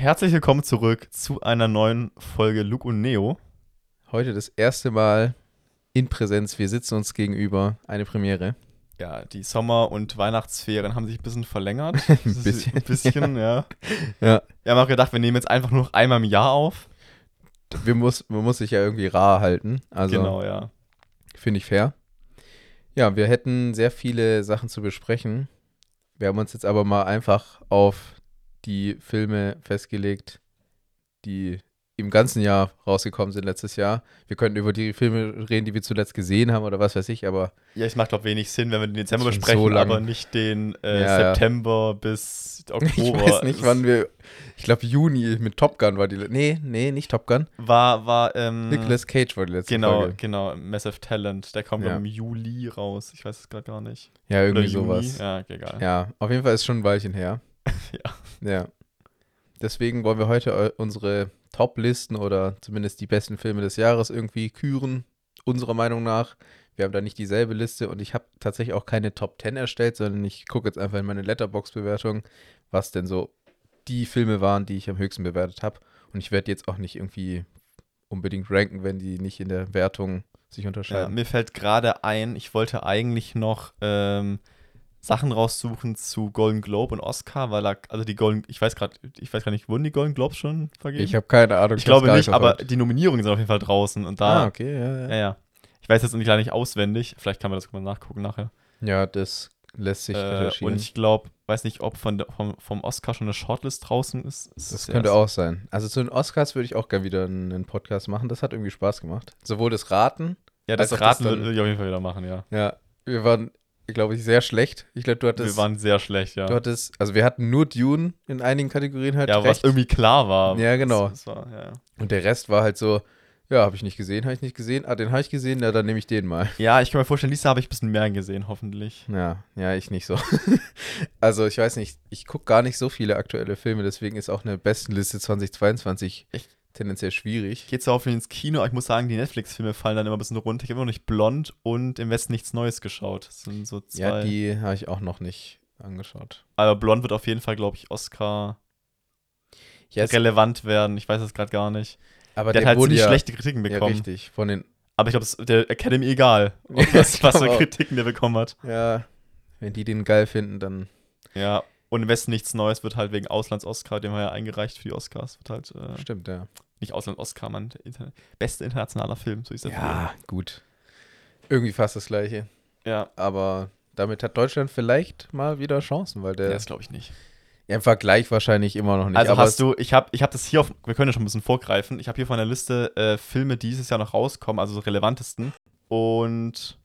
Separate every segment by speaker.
Speaker 1: Herzlich willkommen zurück zu einer neuen Folge Luke und Neo.
Speaker 2: Heute das erste Mal in Präsenz. Wir sitzen uns gegenüber. Eine Premiere.
Speaker 1: Ja, die Sommer- und Weihnachtsferien haben sich ein bisschen verlängert.
Speaker 2: Ein bisschen.
Speaker 1: Ein bisschen, ja.
Speaker 2: Ja.
Speaker 1: Wir haben auch gedacht, wir nehmen jetzt einfach nur noch einmal im Jahr auf.
Speaker 2: Wir muss, man muss sich ja irgendwie rar halten. Also
Speaker 1: genau, ja.
Speaker 2: finde ich fair. Ja, wir hätten sehr viele Sachen zu besprechen. Wir haben uns jetzt aber mal einfach auf die Filme festgelegt, die im ganzen Jahr rausgekommen sind letztes Jahr. Wir könnten über die Filme reden, die wir zuletzt gesehen haben oder was weiß ich, aber
Speaker 1: Ja, es macht, ich, wenig Sinn, wenn wir den Dezember besprechen,
Speaker 2: so
Speaker 1: aber nicht den äh,
Speaker 2: Ja, ja.
Speaker 1: September bis Oktober.
Speaker 2: ich weiß nicht, wann wir. Ich glaube, Juni mit Top Gun war die. Nee, nee, nicht Top Gun.
Speaker 1: War, war, ähm,
Speaker 2: Nicolas Cage war die letzte
Speaker 1: Genau,
Speaker 2: Folge.
Speaker 1: genau, Massive Talent. Der kommt
Speaker 2: Ja.
Speaker 1: im Juli raus. Ich weiß es gerade gar nicht.
Speaker 2: Ja, irgendwie sowas.
Speaker 1: Ja, okay, egal.
Speaker 2: Ja, auf jeden Fall ist schon ein Weilchen her.
Speaker 1: Ja.
Speaker 2: Ja. Deswegen wollen wir heute eu- unsere Top-Listen oder zumindest die besten Filme des Jahres irgendwie küren, unserer Meinung nach. Wir haben da nicht dieselbe Liste und ich habe tatsächlich auch keine Top 10 erstellt, sondern ich gucke jetzt einfach in meine Letterbox-Bewertung, was denn so die Filme waren, die ich am höchsten bewertet habe. Und ich werde jetzt auch nicht irgendwie unbedingt ranken, wenn die nicht in der Wertung sich
Speaker 1: Ja,
Speaker 2: unterscheiden.
Speaker 1: mir fällt gerade ein, ich wollte eigentlich noch ähm, Sachen raussuchen zu Golden Globe und Oscar, weil er, also die Golden, ich weiß gerade, ich weiß gar nicht, wurden die Golden Globes schon vergeben?
Speaker 2: Ich habe keine Ahnung.
Speaker 1: ich glaube
Speaker 2: gar
Speaker 1: nicht, aber die Nominierungen sind auf jeden Fall draußen und da,
Speaker 2: Ah, okay, ja, ja.
Speaker 1: ja, ja. Ich weiß jetzt nicht leider nicht auswendig, vielleicht kann man das mal nachgucken nachher.
Speaker 2: Ja, das lässt sich
Speaker 1: Äh, und ich glaube, weiß nicht, ob von vom, vom Oscar schon eine Shortlist draußen ist.
Speaker 2: Das
Speaker 1: ist
Speaker 2: könnte auch sein. Also zu den Oscars würde ich auch gerne wieder einen, Podcast machen. Das hat irgendwie Spaß gemacht. Sowohl das Raten.
Speaker 1: Ja, das
Speaker 2: das
Speaker 1: Raten würde ich auf jeden Fall wieder machen, ja.
Speaker 2: Ja, wir waren, glaube ich, sehr schlecht. Ich glaube, du hattest.
Speaker 1: Wir waren sehr schlecht, ja.
Speaker 2: Du hattest, also wir hatten nur Dune in einigen Kategorien halt.
Speaker 1: ja, was
Speaker 2: recht.
Speaker 1: irgendwie klar war.
Speaker 2: Ja, genau.
Speaker 1: Das, das war, ja, ja.
Speaker 2: Und der Rest war halt so, ja, habe ich nicht gesehen, habe ich nicht gesehen. Ah, den habe ich gesehen, na, dann nehme ich den mal.
Speaker 1: Ja, ich kann mir vorstellen, Lisa habe ich ein bisschen mehr gesehen, hoffentlich.
Speaker 2: Ja, ja, ich nicht so. also ich weiß nicht, ich gucke gar nicht so viele aktuelle Filme, deswegen ist auch eine Bestenliste 2022
Speaker 1: Ich-
Speaker 2: tendenziell schwierig.
Speaker 1: Gehe zwar auf ins Kino, aber ich muss sagen, die Netflix-Filme fallen dann immer ein bisschen runter. Ich habe immer noch nicht Blond und im Westen nichts Neues geschaut. Das sind so zwei.
Speaker 2: Ja, die habe ich auch noch nicht angeschaut.
Speaker 1: aber Blond wird auf jeden Fall, glaube ich, Oscar
Speaker 2: Ja, es-
Speaker 1: relevant werden. Ich weiß es gerade gar nicht.
Speaker 2: aber
Speaker 1: Der, hat halt ziemlich
Speaker 2: ja,
Speaker 1: schlechte Kritiken
Speaker 2: Ja,
Speaker 1: bekommen.
Speaker 2: richtig. Von den,
Speaker 1: aber ich glaube, es ist der Academy egal,
Speaker 2: Ja,
Speaker 1: was, was für
Speaker 2: auch.
Speaker 1: Kritiken der bekommen hat.
Speaker 2: ja, wenn die den geil finden, dann.
Speaker 1: Ja. Und im Westen nichts Neues wird halt wegen Auslands-Oscar, den wir ja eingereicht für die Oscars, wird halt äh,
Speaker 2: Stimmt, ja.
Speaker 1: nicht Auslands-Oscar, man. Inter beste internationaler Film, so ist der
Speaker 2: Ja, gut. Irgendwie fast das Gleiche.
Speaker 1: Film. Ja.
Speaker 2: Aber damit hat Deutschland vielleicht mal wieder Chancen, weil der
Speaker 1: das glaube ich nicht.
Speaker 2: ja, im Vergleich wahrscheinlich immer noch nicht.
Speaker 1: Also hast du, ich habe ich hab das hier auf, wir können ja schon ein bisschen vorgreifen. Ich habe hier von der Liste äh, Filme, die dieses Jahr noch rauskommen, also so relevantesten. Und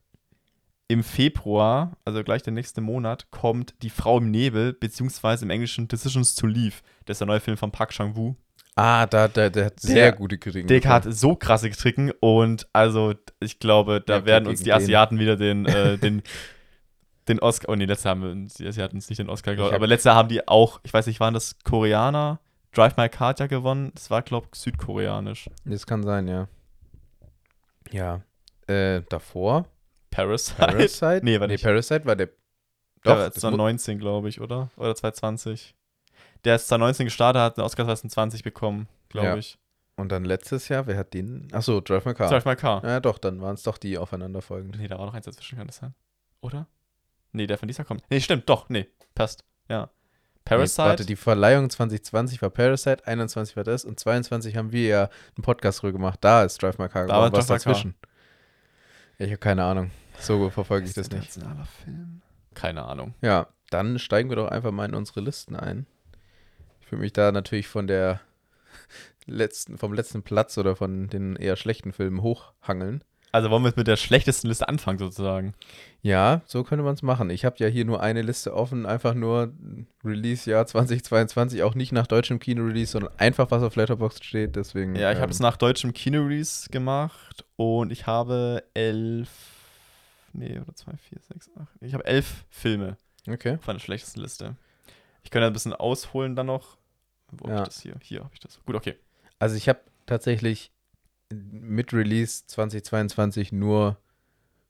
Speaker 1: im Februar, also gleich der nächste Monat, kommt Die Frau im Nebel, beziehungsweise im Englischen Decisions to Leave. Das ist der neue Film von Park Chang-woo.
Speaker 2: Ah, da, da, der hat
Speaker 1: Der-
Speaker 2: sehr gute Kritiken.
Speaker 1: Der hat so krasse Kritiken und also ich glaube, da
Speaker 2: Ja,
Speaker 1: werden uns die
Speaker 2: den.
Speaker 1: Asiaten wieder den, äh, den, den Oscar, oh nee, letzte haben wir, die Asiaten uns nicht den Oscar,
Speaker 2: hab-
Speaker 1: aber letzte haben die auch, ich weiß nicht, waren das Koreaner? Drive My Car hat ja gewonnen, das war, glaube ich, südkoreanisch.
Speaker 2: Das kann sein, ja. Ja. Äh, davor?
Speaker 1: Parasite?
Speaker 2: Parasite?
Speaker 1: Nee, war
Speaker 2: nee,
Speaker 1: nicht.
Speaker 2: Parasite war der.
Speaker 1: Der
Speaker 2: Doch,
Speaker 1: war
Speaker 2: das mu-
Speaker 1: 2019, glaube ich, oder? Oder 2020. Der ist 2019 gestartet, hat den Oscar 2020 bekommen, glaube
Speaker 2: Ja.
Speaker 1: ich.
Speaker 2: Und dann letztes Jahr, wer hat den? Achso, Drive My Car.
Speaker 1: Drive My Car.
Speaker 2: Ja, doch, dann waren es doch die aufeinanderfolgend.
Speaker 1: Nee, da war noch eins dazwischen, kann das sein? Oder? Nee, der von dieser kommt. Nee, stimmt, doch, nee, passt. Ja. Parasite.
Speaker 2: Nee, warte, die Verleihung 2020 war Parasite, 21 war das und 22 haben wir ja einen Podcast drüber gemacht. Da ist Drive My Car
Speaker 1: Da war
Speaker 2: geworden. Was
Speaker 1: Drive My Car.
Speaker 2: dazwischen? Ich habe keine Ahnung. So verfolge ich das nicht.
Speaker 1: Internationaler Film? Keine Ahnung.
Speaker 2: Ja, dann steigen wir doch einfach mal in unsere Listen ein. Ich würde mich da natürlich von der letzten, vom letzten Platz oder von den eher schlechten Filmen hochhangeln.
Speaker 1: Also wollen wir jetzt mit der schlechtesten Liste anfangen, sozusagen.
Speaker 2: Ja, so könnte man es machen. Ich habe ja hier nur eine Liste offen, einfach nur Release-Jahr 2022, auch nicht nach deutschem Kino-Release, sondern einfach was auf Letterboxd steht. Deswegen.
Speaker 1: Ja, ich habe
Speaker 2: ähm,
Speaker 1: es nach deutschem Kino-Release gemacht und ich habe elf. Nee, oder zwei, vier, sechs, acht. Ich habe elf Filme
Speaker 2: Okay.
Speaker 1: von der schlechtesten Liste. Ich könnte ein bisschen ausholen dann noch. Wo
Speaker 2: Ja.
Speaker 1: habe ich das hier? Hier habe ich das. Gut, okay.
Speaker 2: Also ich habe tatsächlich mit Release 2022 nur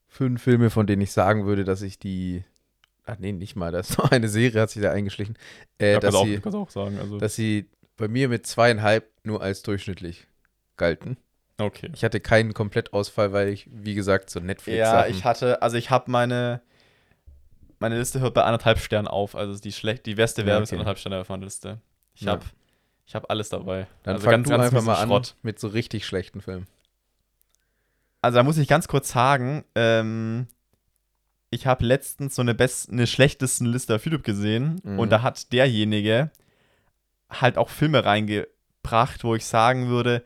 Speaker 2: fünf Filme, von denen ich sagen würde, dass ich die. Ach nee, nicht mal. Da ist noch eine Serie, hat sich da eingeschlichen. Äh,
Speaker 1: Ja,
Speaker 2: dass,
Speaker 1: kannst, auch,
Speaker 2: sie,
Speaker 1: sagen. Also,
Speaker 2: dass sie bei mir mit zweieinhalb nur als durchschnittlich galten.
Speaker 1: Okay.
Speaker 2: Ich hatte keinen Komplettausfall, weil ich, wie gesagt, so Netflix
Speaker 1: Ja, ich hatte, also ich habe meine, meine Liste hört bei anderthalb Sternen auf. Also die schlecht, die beste
Speaker 2: Ja,
Speaker 1: Werbung ist
Speaker 2: okay.
Speaker 1: anderthalb Sterne auf meiner Liste. Ich
Speaker 2: Ja.
Speaker 1: habe ich hab alles dabei.
Speaker 2: Dann
Speaker 1: also
Speaker 2: fang du einfach
Speaker 1: miesen
Speaker 2: mal an
Speaker 1: Schrott.
Speaker 2: mit so richtig schlechten Filmen.
Speaker 1: Also da muss ich ganz kurz sagen, ähm, ich habe letztens so eine, best eine schlechtesten Liste auf YouTube gesehen
Speaker 2: Mhm.
Speaker 1: und da hat derjenige halt auch Filme reingebracht, wo ich sagen würde,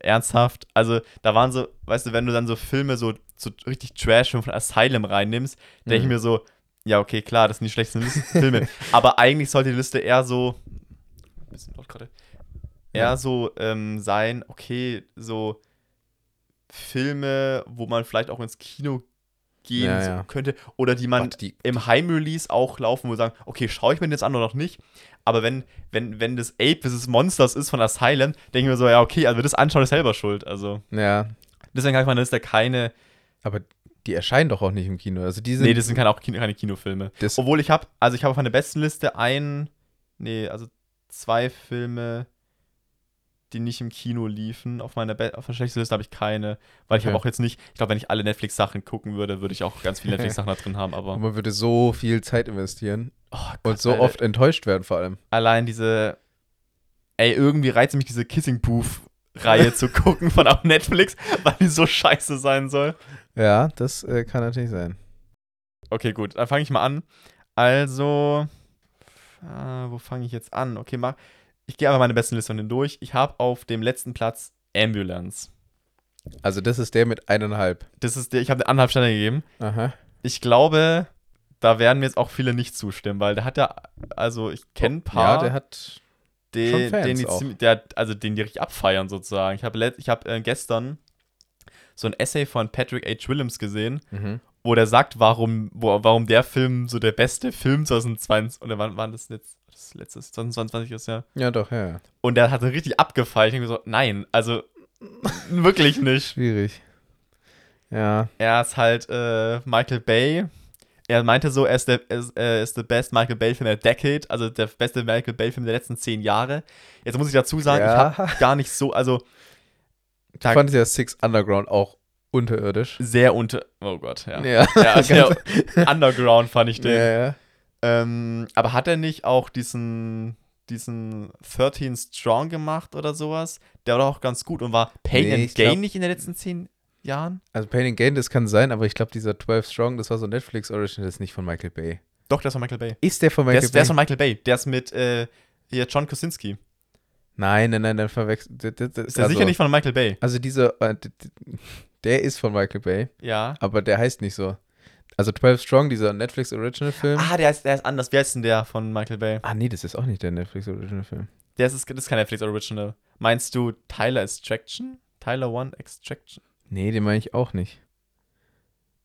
Speaker 1: ernsthaft, also da waren so, weißt du, wenn du dann so Filme so, so richtig Trash von Asylum reinnimmst, denke ich
Speaker 2: Mhm.
Speaker 1: mir so, ja, okay, klar, das sind die schlechtesten Filme. Aber eigentlich sollte die Liste eher so. Bisschen laut gerade. Eher
Speaker 2: Ja.
Speaker 1: so ähm, sein, okay, so Filme, wo man vielleicht auch ins Kino gehen
Speaker 2: Ja, ja.
Speaker 1: könnte. Oder die man
Speaker 2: die,
Speaker 1: im Heimrelease auch laufen, wo wir sagen, okay, schaue ich mir den jetzt an oder noch nicht. Aber wenn, wenn, wenn das Ape vs. Monsters ist von Asylum, denke ich mir so, ja, okay, also das anschauen ist selber schuld. Also
Speaker 2: ja,
Speaker 1: deswegen habe ich auf meiner Liste keine
Speaker 2: aber die erscheinen doch auch nicht im Kino. Also die sind,
Speaker 1: nee, das sind keine, auch Kino, keine Kinofilme.
Speaker 2: das,
Speaker 1: Obwohl ich habe, also ich habe auf meiner besten Liste ein, nee, also zwei Filme, die nicht im Kino liefen. Auf meiner, Be auf meiner schlechtesten Liste habe ich keine, weil ich
Speaker 2: Okay.
Speaker 1: habe auch jetzt nicht, ich glaube, wenn ich alle Netflix-Sachen gucken würde, würde ich auch ganz viele Netflix-Sachen da drin haben, aber
Speaker 2: man würde so viel Zeit investieren
Speaker 1: oh
Speaker 2: und
Speaker 1: Gott,
Speaker 2: so
Speaker 1: Alter,
Speaker 2: oft enttäuscht werden vor allem.
Speaker 1: allein diese, ey, irgendwie reizt mich diese Kissing Booth-Reihe zu gucken von auf Netflix, weil die so scheiße sein soll.
Speaker 2: Ja, das äh, kann natürlich sein.
Speaker 1: Okay, gut, dann fange ich mal an. Also, äh, wo fange ich jetzt an? Okay, mach. Ich gehe aber meine besten denen durch. Ich habe auf dem letzten Platz Ambulance.
Speaker 2: Also das ist der mit eineinhalb.
Speaker 1: Das ist der, ich habe eine anderthalb Sterne gegeben.
Speaker 2: Aha.
Speaker 1: Ich glaube, da werden mir jetzt auch viele nicht zustimmen, weil der hat ja, also ich kenne ein paar,
Speaker 2: Ja, der hat.
Speaker 1: den, den die ziemlich- der, also den die richtig abfeiern sozusagen. Ich habe ich hab, äh, gestern so ein Essay von Patrick H. Willems gesehen,
Speaker 2: Mhm.
Speaker 1: wo der sagt, warum, wo, warum der Film so der beste Film 2020 oder wann war das jetzt? Das letzte 2022 ist ja.
Speaker 2: Ja, doch, ja, ja.
Speaker 1: Und der hat richtig abgefeiert. Ich hab mir so, nein, also wirklich nicht.
Speaker 2: Schwierig. Ja.
Speaker 1: Er ist halt äh, Michael Bay. Er meinte so, er ist der er ist, er ist the best Michael Bay-Film der Decade, also der beste Michael Bay-Film der letzten zehn Jahre. Jetzt muss ich dazu sagen,
Speaker 2: Ja.
Speaker 1: ich habe gar nicht so, also
Speaker 2: Ich
Speaker 1: da-
Speaker 2: fand ja Six Underground auch unterirdisch.
Speaker 1: sehr unter. Oh Gott, ja.
Speaker 2: Ja.
Speaker 1: Ja, sehr
Speaker 2: Ganz-
Speaker 1: underground fand ich den.
Speaker 2: ja, ja.
Speaker 1: Ähm, aber hat er nicht auch diesen, diesen 13 Strong gemacht oder sowas? Der war doch auch ganz gut und war Pain
Speaker 2: Nee,
Speaker 1: and Gain
Speaker 2: glaub-
Speaker 1: nicht in den letzten zehn Jahren?
Speaker 2: Also Pain and Gain, das kann sein, aber ich glaube, dieser 12 Strong, das war so Netflix Original, das ist nicht von Michael Bay.
Speaker 1: Doch, der ist von Michael Bay.
Speaker 2: Ist der von
Speaker 1: Der
Speaker 2: Michael
Speaker 1: ist, der ist
Speaker 2: Bay?
Speaker 1: von Michael Bay. Der ist mit äh, hier John Krasinski.
Speaker 2: nein, nein, nein, dann verwechselt.
Speaker 1: Ist der
Speaker 2: also,
Speaker 1: sicher nicht von Michael Bay?
Speaker 2: Also dieser, äh, der ist von Michael Bay,
Speaker 1: Ja.
Speaker 2: aber der heißt nicht so. Also 12 Strong, dieser Netflix Original Film.
Speaker 1: Ah, der ist, der ist anders. Wer ist denn der von Michael Bay?
Speaker 2: Ah, nee, das ist auch nicht der Netflix Original Film.
Speaker 1: Der ist, das ist kein Netflix Original. Meinst du Tyler Extraction? Tyler One Extraction?
Speaker 2: Nee, den meine ich auch nicht.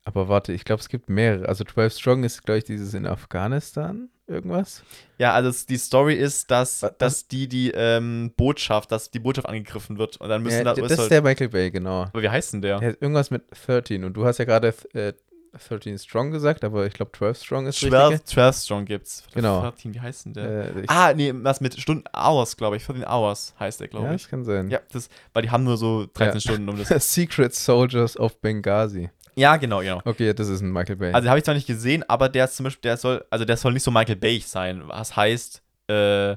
Speaker 2: Aber warte, ich glaube, es gibt mehrere. Also 12 Strong ist, glaube ich, dieses in Afghanistan irgendwas.
Speaker 1: Ja, also die Story ist, dass,
Speaker 2: Was-
Speaker 1: dass die die ähm, Botschaft, dass die Botschaft angegriffen wird und dann müssen
Speaker 2: Ja,
Speaker 1: da.
Speaker 2: das
Speaker 1: ist
Speaker 2: ist der Michael Bay, genau.
Speaker 1: aber wie heißt denn der?
Speaker 2: Der irgendwas mit 13 und du hast ja gerade äh, 13 Strong gesagt, aber ich glaube 12 Strong ist
Speaker 1: 12,
Speaker 2: richtig.
Speaker 1: 12 Strong gibt's.
Speaker 2: Genau.
Speaker 1: 13, wie heißt denn der?
Speaker 2: Äh,
Speaker 1: ah, nee, was mit Stunden, Hours, glaube ich. 14 Hours heißt der, glaube
Speaker 2: ja,
Speaker 1: ich.
Speaker 2: das kann sein.
Speaker 1: Ja, das, weil die haben nur so 13
Speaker 2: Ja.
Speaker 1: Stunden um das.
Speaker 2: Secret Soldiers of Benghazi.
Speaker 1: ja, genau, genau.
Speaker 2: Okay, das ist ein Michael Bay.
Speaker 1: Also habe ich zwar nicht gesehen, aber der ist zum Beispiel, der soll, also der soll nicht so Michael Bay sein. Was heißt, äh,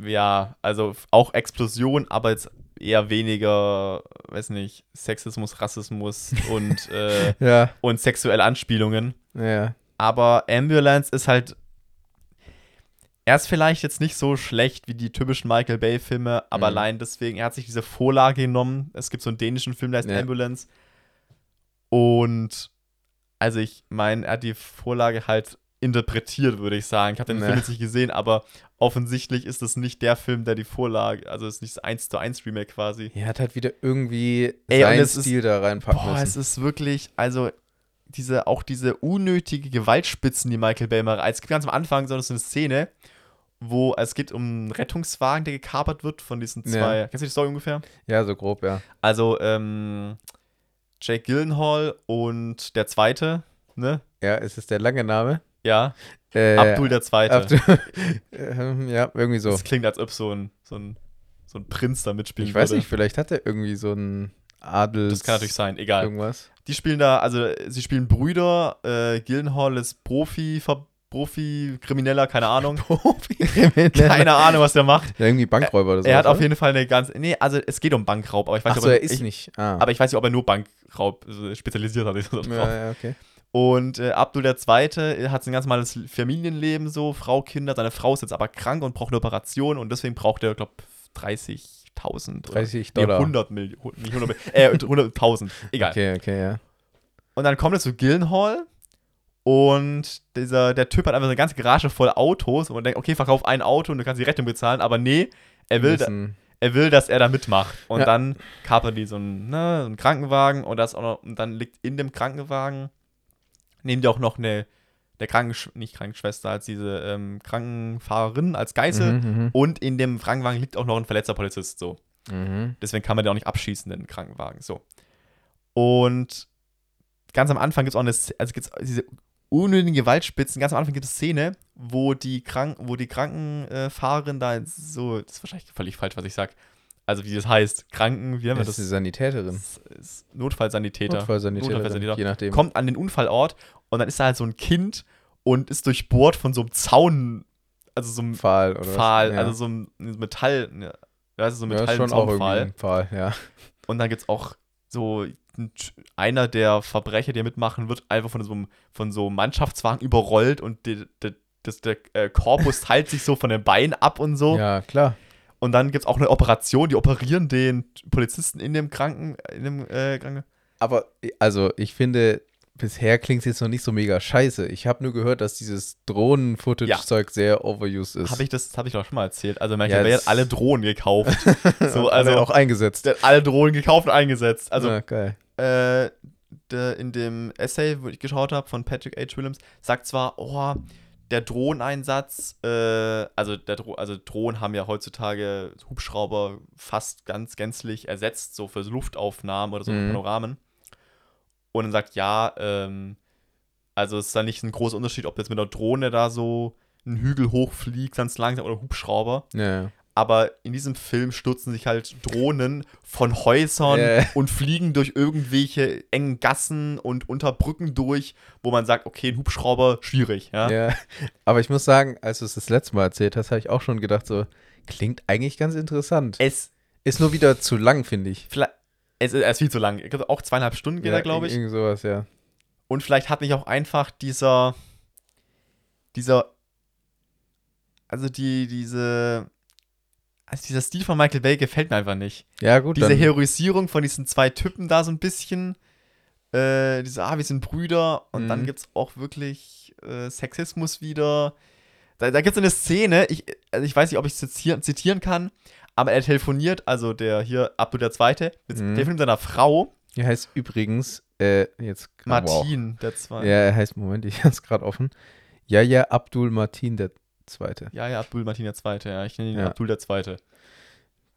Speaker 1: ja, also auch Explosion, aber jetzt eher weniger, weiß nicht, Sexismus, Rassismus und, äh,
Speaker 2: ja,
Speaker 1: und sexuelle Anspielungen.
Speaker 2: ja.
Speaker 1: Aber Ambulance ist halt. Er ist vielleicht jetzt nicht so schlecht wie die typischen Michael Bay-Filme, aber
Speaker 2: Mhm.
Speaker 1: allein deswegen, er hat sich diese Vorlage genommen. Es gibt so einen dänischen Film, der heißt
Speaker 2: Ja.
Speaker 1: Ambulance. Und also ich meine, er hat die Vorlage halt interpretiert, würde ich sagen. Ich habe den
Speaker 2: Ja.
Speaker 1: Film jetzt nicht gesehen, aber offensichtlich ist es nicht der Film, der die Vorlage, also es ist nicht das 1 zu 1 Remake quasi.
Speaker 2: Er hat halt wieder irgendwie
Speaker 1: Ey,
Speaker 2: seinen
Speaker 1: es ist-
Speaker 2: Stil da reinpacken
Speaker 1: Boah, es
Speaker 2: müssen.
Speaker 1: ist wirklich, also diese, auch diese unnötige Gewaltspitzen, die Michael Bay mal reizt. Es gibt ganz am Anfang so eine Szene, wo es geht um einen Rettungswagen, der gekapert wird von diesen
Speaker 2: Ja.
Speaker 1: zwei. Kennst du die Story ungefähr?
Speaker 2: Ja, so grob, ja.
Speaker 1: Also, ähm, Jake Gyllenhaal und der zweite, ne?
Speaker 2: Ja, ist es der lange Name?
Speaker 1: Ja,
Speaker 2: Äh,
Speaker 1: Abdul der Zweite.
Speaker 2: Abdul, ähm, ja, irgendwie so.
Speaker 1: Das klingt, als ob so ein, so ein, so ein Prinz da mitspielen
Speaker 2: Ich weiß
Speaker 1: würde.
Speaker 2: nicht, vielleicht hat er irgendwie so ein Adels.
Speaker 1: Das kann natürlich sein, egal.
Speaker 2: Irgendwas.
Speaker 1: Die spielen da, also sie spielen Brüder, äh, Gillenhall ist Profi, Profi, Krimineller, keine Ahnung. keine Ahnung, was der macht.
Speaker 2: Ja, irgendwie Bankräuber oder so.
Speaker 1: Er hat auf jeden Fall eine ganz, nee, also es geht um Bankraub, aber ich weiß
Speaker 2: Achso,
Speaker 1: nicht,
Speaker 2: er
Speaker 1: ob
Speaker 2: ist
Speaker 1: ich,
Speaker 2: nicht. Ah.
Speaker 1: aber ich weiß nicht, ob er nur Bankraub äh, spezialisiert hat.
Speaker 2: ja, ja, okay.
Speaker 1: Und äh, Abdul der Zweite hat ein ganz normales Familienleben, so Frau, Kinder. Seine Frau ist jetzt aber krank und braucht eine Operation und deswegen braucht er, glaube 30.000 oder
Speaker 2: 30
Speaker 1: nee,
Speaker 2: Dollar.
Speaker 1: 100 Millionen, nicht 100 Millionen, äh, 100.000, egal.
Speaker 2: Okay, okay, ja.
Speaker 1: Und dann kommt er zu Gillenhall und dieser, der Typ hat einfach eine ganze Garage voll Autos und man denkt, okay, verkauf ein Auto und du kannst die Rechnung bezahlen, aber nee, er will, da, er will, dass er da mitmacht. Und
Speaker 2: Ja.
Speaker 1: dann kapern die so einen, ne, so einen Krankenwagen und, das noch, und dann liegt in dem Krankenwagen, nehmen die auch noch eine, eine Krankensch nicht Krankenschwester, als diese ähm, Krankenfahrerin als Geißel.
Speaker 2: Mhm,
Speaker 1: Und in dem Krankenwagen liegt auch noch ein verletzter Polizist, so.
Speaker 2: mhm, mhm.
Speaker 1: Deswegen kann man den auch nicht abschießen, den Krankenwagen. So. Und ganz am Anfang gibt es auch eine, also gibt's diese unnötigen Gewaltspitzen. Ganz am Anfang gibt es eine Szene, wo die, Krank wo die Krankenfahrerin da so, das ist wahrscheinlich völlig falsch, was ich sag. Also wie das heißt, Kranken, wie nennen wir
Speaker 2: Das ist die? Sanitäterin.
Speaker 1: das ist Notfallsanitäter.
Speaker 2: Notfallsanitäterin,
Speaker 1: Notfallsanitäter.
Speaker 2: je nachdem.
Speaker 1: Kommt an den Unfallort und dann ist da halt so ein Kind und ist durchbohrt von so einem Zaun, also so einem
Speaker 2: Pfahl oder
Speaker 1: Pfahl?
Speaker 2: Ja.
Speaker 1: also so ein Metall, ja, also so ein
Speaker 2: ja, ist schon auch irgendwie ein Pfahl, ja.
Speaker 1: Und dann gibt es auch so einer der Verbrecher, die mitmachen, wird einfach von so einem, von so einem Mannschaftswagen überrollt und die, die, das, der äh, Korpus teilt sich so von den Beinen ab und so.
Speaker 2: Ja, klar.
Speaker 1: Und dann gibt es auch eine Operation, die operieren den Polizisten in dem Kranken, in dem äh, Kranken.
Speaker 2: Aber, also, ich finde, bisher klingt es jetzt noch nicht so mega scheiße. Ich habe nur gehört, dass dieses Drohnen-Footage-Zeug sehr overused ist.
Speaker 1: Habe ich das, habe ich doch schon mal erzählt. Also Michael
Speaker 2: Ja,
Speaker 1: hat alle Drohnen gekauft. so,
Speaker 2: also auch eingesetzt.
Speaker 1: der hat alle Drohnen gekauft und eingesetzt. Also
Speaker 2: ja, geil.
Speaker 1: äh, der, in dem Essay, wo ich geschaut habe, von Patrick H. Williams, sagt zwar, oh, der Drohneneinsatz, äh, also, der Dro also Drohnen haben ja heutzutage Hubschrauber fast ganz gänzlich ersetzt, so für Luftaufnahmen oder so
Speaker 2: Mhm.
Speaker 1: Panoramen. Und dann sagt, ja, ähm, also es ist da nicht ein großer Unterschied, ob jetzt mit einer Drohne da so einen Hügel hochfliegt, ganz langsam oder Hubschrauber.
Speaker 2: Ja, ja.
Speaker 1: Aber in diesem Film stürzen sich halt Drohnen von Häusern
Speaker 2: Ja.
Speaker 1: und fliegen durch irgendwelche engen Gassen und unter Brücken durch, wo man sagt, okay, ein Hubschrauber, schwierig. Ja?
Speaker 2: Ja, aber ich muss sagen, als du es das letzte Mal erzählt hast, habe ich auch schon gedacht, so, klingt eigentlich ganz interessant.
Speaker 1: Es,
Speaker 2: Ist nur wieder zu lang, finde ich.
Speaker 1: es, ist- er ist viel zu lang. Auch zweieinhalb Stunden geht er, glaube ich.
Speaker 2: Irgendwie sowas, ja.
Speaker 1: Und vielleicht hat mich auch einfach dieser, dieser, also die, diese, also dieser Stil von Michael Bay gefällt mir einfach nicht.
Speaker 2: Ja, gut,
Speaker 1: diese
Speaker 2: dann,
Speaker 1: Heroisierung von diesen zwei Typen da so ein bisschen. Äh, diese, ah, wir sind Brüder. Und dann
Speaker 2: Mhm.
Speaker 1: gibt es auch wirklich äh, Sexismus wieder. Da, da gibt es eine Szene, ich, also ich weiß nicht, ob ich es jetzt hier zitieren kann, aber er telefoniert, also der hier, Abdul der Zweite, mit,
Speaker 2: Mhm.
Speaker 1: telefoniert mit seiner Frau,
Speaker 2: er heißt übrigens, äh, jetzt, wow.
Speaker 1: Martin, der Zweite.
Speaker 2: Ja, er heißt, Moment, ich habe es gerade offen. Ja, ja, Abdul Martin der Zweite.
Speaker 1: Ja, ja, Abdul Martin der Zweite, ja. Ich nenne ihn
Speaker 2: Ja.
Speaker 1: Abdul der Zweite.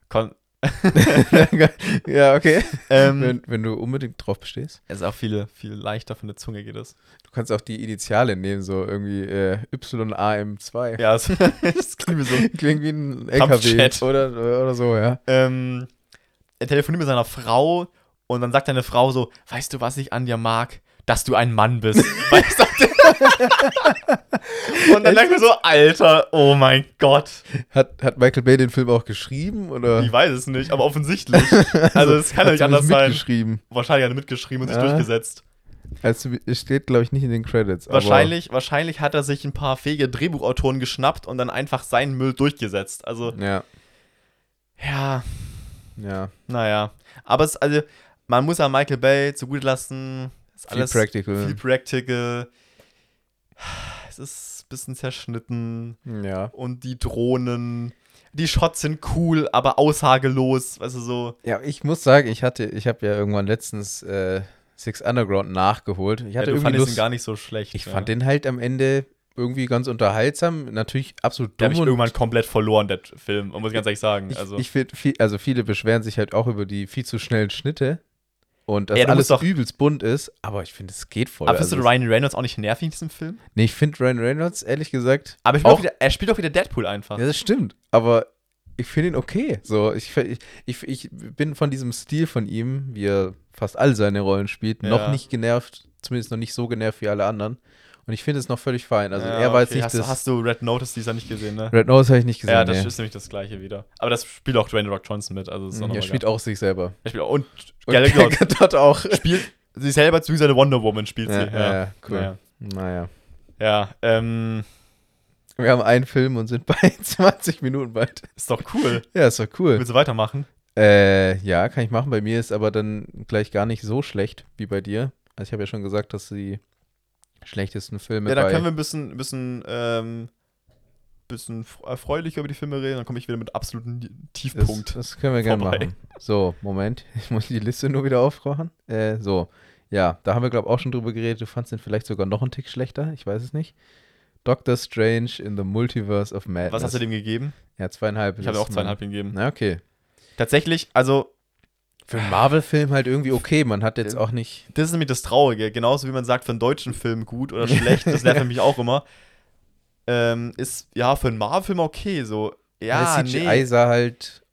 Speaker 1: Kon
Speaker 2: ja, okay.
Speaker 1: ähm,
Speaker 2: Wenn, wenn du unbedingt drauf bestehst.
Speaker 1: es ist auch viel, viel leichter von der Zunge geht es.
Speaker 2: Du kannst auch die Initiale nehmen, so irgendwie äh, YAM2.
Speaker 1: Ja, es, das klingt so.
Speaker 2: Klingt wie ein LKW oder, oder so, ja.
Speaker 1: ähm, er telefoniert mit seiner Frau und dann sagt seine Frau so, weißt du, was ich an dir mag? Dass du ein Mann bist. weißt du? und dann denkt er so, Alter, oh mein Gott.
Speaker 2: Hat, hat Michael Bay den Film auch geschrieben? Oder?
Speaker 1: Ich weiß es nicht, aber offensichtlich. Also es kann ja nicht anders
Speaker 2: zumindest
Speaker 1: sein.
Speaker 2: mitgeschrieben.
Speaker 1: Wahrscheinlich hat er mitgeschrieben und sich
Speaker 2: Ja.
Speaker 1: durchgesetzt.
Speaker 2: Also, es steht, glaube ich, nicht in den Credits.
Speaker 1: Wahrscheinlich, wahrscheinlich hat er sich ein paar fähige Drehbuchautoren geschnappt und dann einfach seinen Müll durchgesetzt. Also,
Speaker 2: ja,
Speaker 1: ja,
Speaker 2: ja.
Speaker 1: naja. Aber es, also, man muss ja Michael Bay zugute lassen. Ist
Speaker 2: Viel
Speaker 1: alles
Speaker 2: practical.
Speaker 1: viel practical. Es ist ein bisschen zerschnitten.
Speaker 2: ja.
Speaker 1: Und die Drohnen. Die Shots sind cool, aber aussagelos. Du, so.
Speaker 2: Ja, ich muss sagen, ich hatte, ich habe ja irgendwann letztens äh, Six Underground nachgeholt. Ich
Speaker 1: Ja,
Speaker 2: hatte
Speaker 1: fandest ihn
Speaker 2: Lust.
Speaker 1: gar nicht so schlecht.
Speaker 2: ich
Speaker 1: ja.
Speaker 2: fand den halt am Ende irgendwie ganz unterhaltsam. Natürlich absolut
Speaker 1: Der
Speaker 2: dumm.
Speaker 1: mich
Speaker 2: und
Speaker 1: irgendwann komplett verloren, der Film. Muss ich ganz ehrlich sagen.
Speaker 2: ich,
Speaker 1: also,
Speaker 2: ich viel, also viele beschweren sich halt auch über die viel zu schnellen Schnitte. Und dass
Speaker 1: Ja,
Speaker 2: alles
Speaker 1: doch-
Speaker 2: übelst bunt ist, aber ich finde, es geht voll.
Speaker 1: Aber findest
Speaker 2: Also
Speaker 1: du Ryan Reynolds auch nicht nervig in diesem Film?
Speaker 2: Nee, ich finde Ryan Reynolds, ehrlich gesagt,
Speaker 1: Aber
Speaker 2: Auch-
Speaker 1: auch wieder, er spielt doch wieder Deadpool einfach.
Speaker 2: ja, das stimmt, aber ich finde ihn okay. So, ich, ich, ich, bin von diesem Stil von ihm, wie er fast all seine Rollen spielt, noch
Speaker 1: Ja.
Speaker 2: nicht genervt, zumindest noch nicht so genervt wie alle anderen. Und ich finde es noch völlig fein. Also
Speaker 1: Ja,
Speaker 2: er war jetzt
Speaker 1: okay.
Speaker 2: nicht
Speaker 1: hast,
Speaker 2: das.
Speaker 1: du, hast du Red Notice dieser nicht gesehen, ne?
Speaker 2: Red Nose habe ich nicht gesehen.
Speaker 1: ja, das
Speaker 2: nee.
Speaker 1: ist nämlich das gleiche wieder. Aber das spielt auch Dwayne Rock Johnson mit. Also das ist auch
Speaker 2: Mhm,
Speaker 1: noch
Speaker 2: er spielt auch sich selber.
Speaker 1: Er spielt auch. Und Gal Gadot
Speaker 2: auch.
Speaker 1: spielt sich selber zu seine Wonder Woman spielt
Speaker 2: Ja,
Speaker 1: sie.
Speaker 2: ja, ja, cool.
Speaker 1: Naja.
Speaker 2: Naja.
Speaker 1: Ja, ähm,
Speaker 2: Wir haben einen Film und sind bei 20 Minuten bald.
Speaker 1: ist doch cool.
Speaker 2: Ja, ist doch cool.
Speaker 1: Willst du weitermachen?
Speaker 2: Äh, ja, kann ich machen. Bei mir ist aber dann gleich gar nicht so schlecht wie bei dir. Also ich habe ja schon gesagt, dass die schlechtesten Filme
Speaker 1: Ja,
Speaker 2: bei...
Speaker 1: können wir ein bisschen, bisschen, ähm, bisschen erfreulicher über die Filme reden. Dann komme ich wieder mit absoluten
Speaker 2: das,
Speaker 1: Tiefpunkt.
Speaker 2: das können wir gerne machen. So, Moment. Ich muss die Liste nur wieder aufmachen. Äh, so. Ja, da haben wir, glaube ich, auch schon drüber geredet. Du fandst den vielleicht sogar noch einen Tick schlechter. Ich weiß es nicht. Doctor Strange in the Multiverse of Madness.
Speaker 1: Was hast du dem gegeben?
Speaker 2: Ja, zweieinhalb.
Speaker 1: Ich habe auch zweieinhalb gegeben.
Speaker 2: Na, okay.
Speaker 1: Tatsächlich, also,
Speaker 2: Für einen Marvel-Film halt irgendwie okay. Man hat jetzt auch nicht.
Speaker 1: das ist nämlich das Traurige. Genauso wie man sagt, für einen deutschen Film gut oder schlecht, das nervt mich auch immer. Ähm, ist, ja, für einen Marvel-Film okay, so. Ja,
Speaker 2: das CGI
Speaker 1: nee.
Speaker 2: sah halt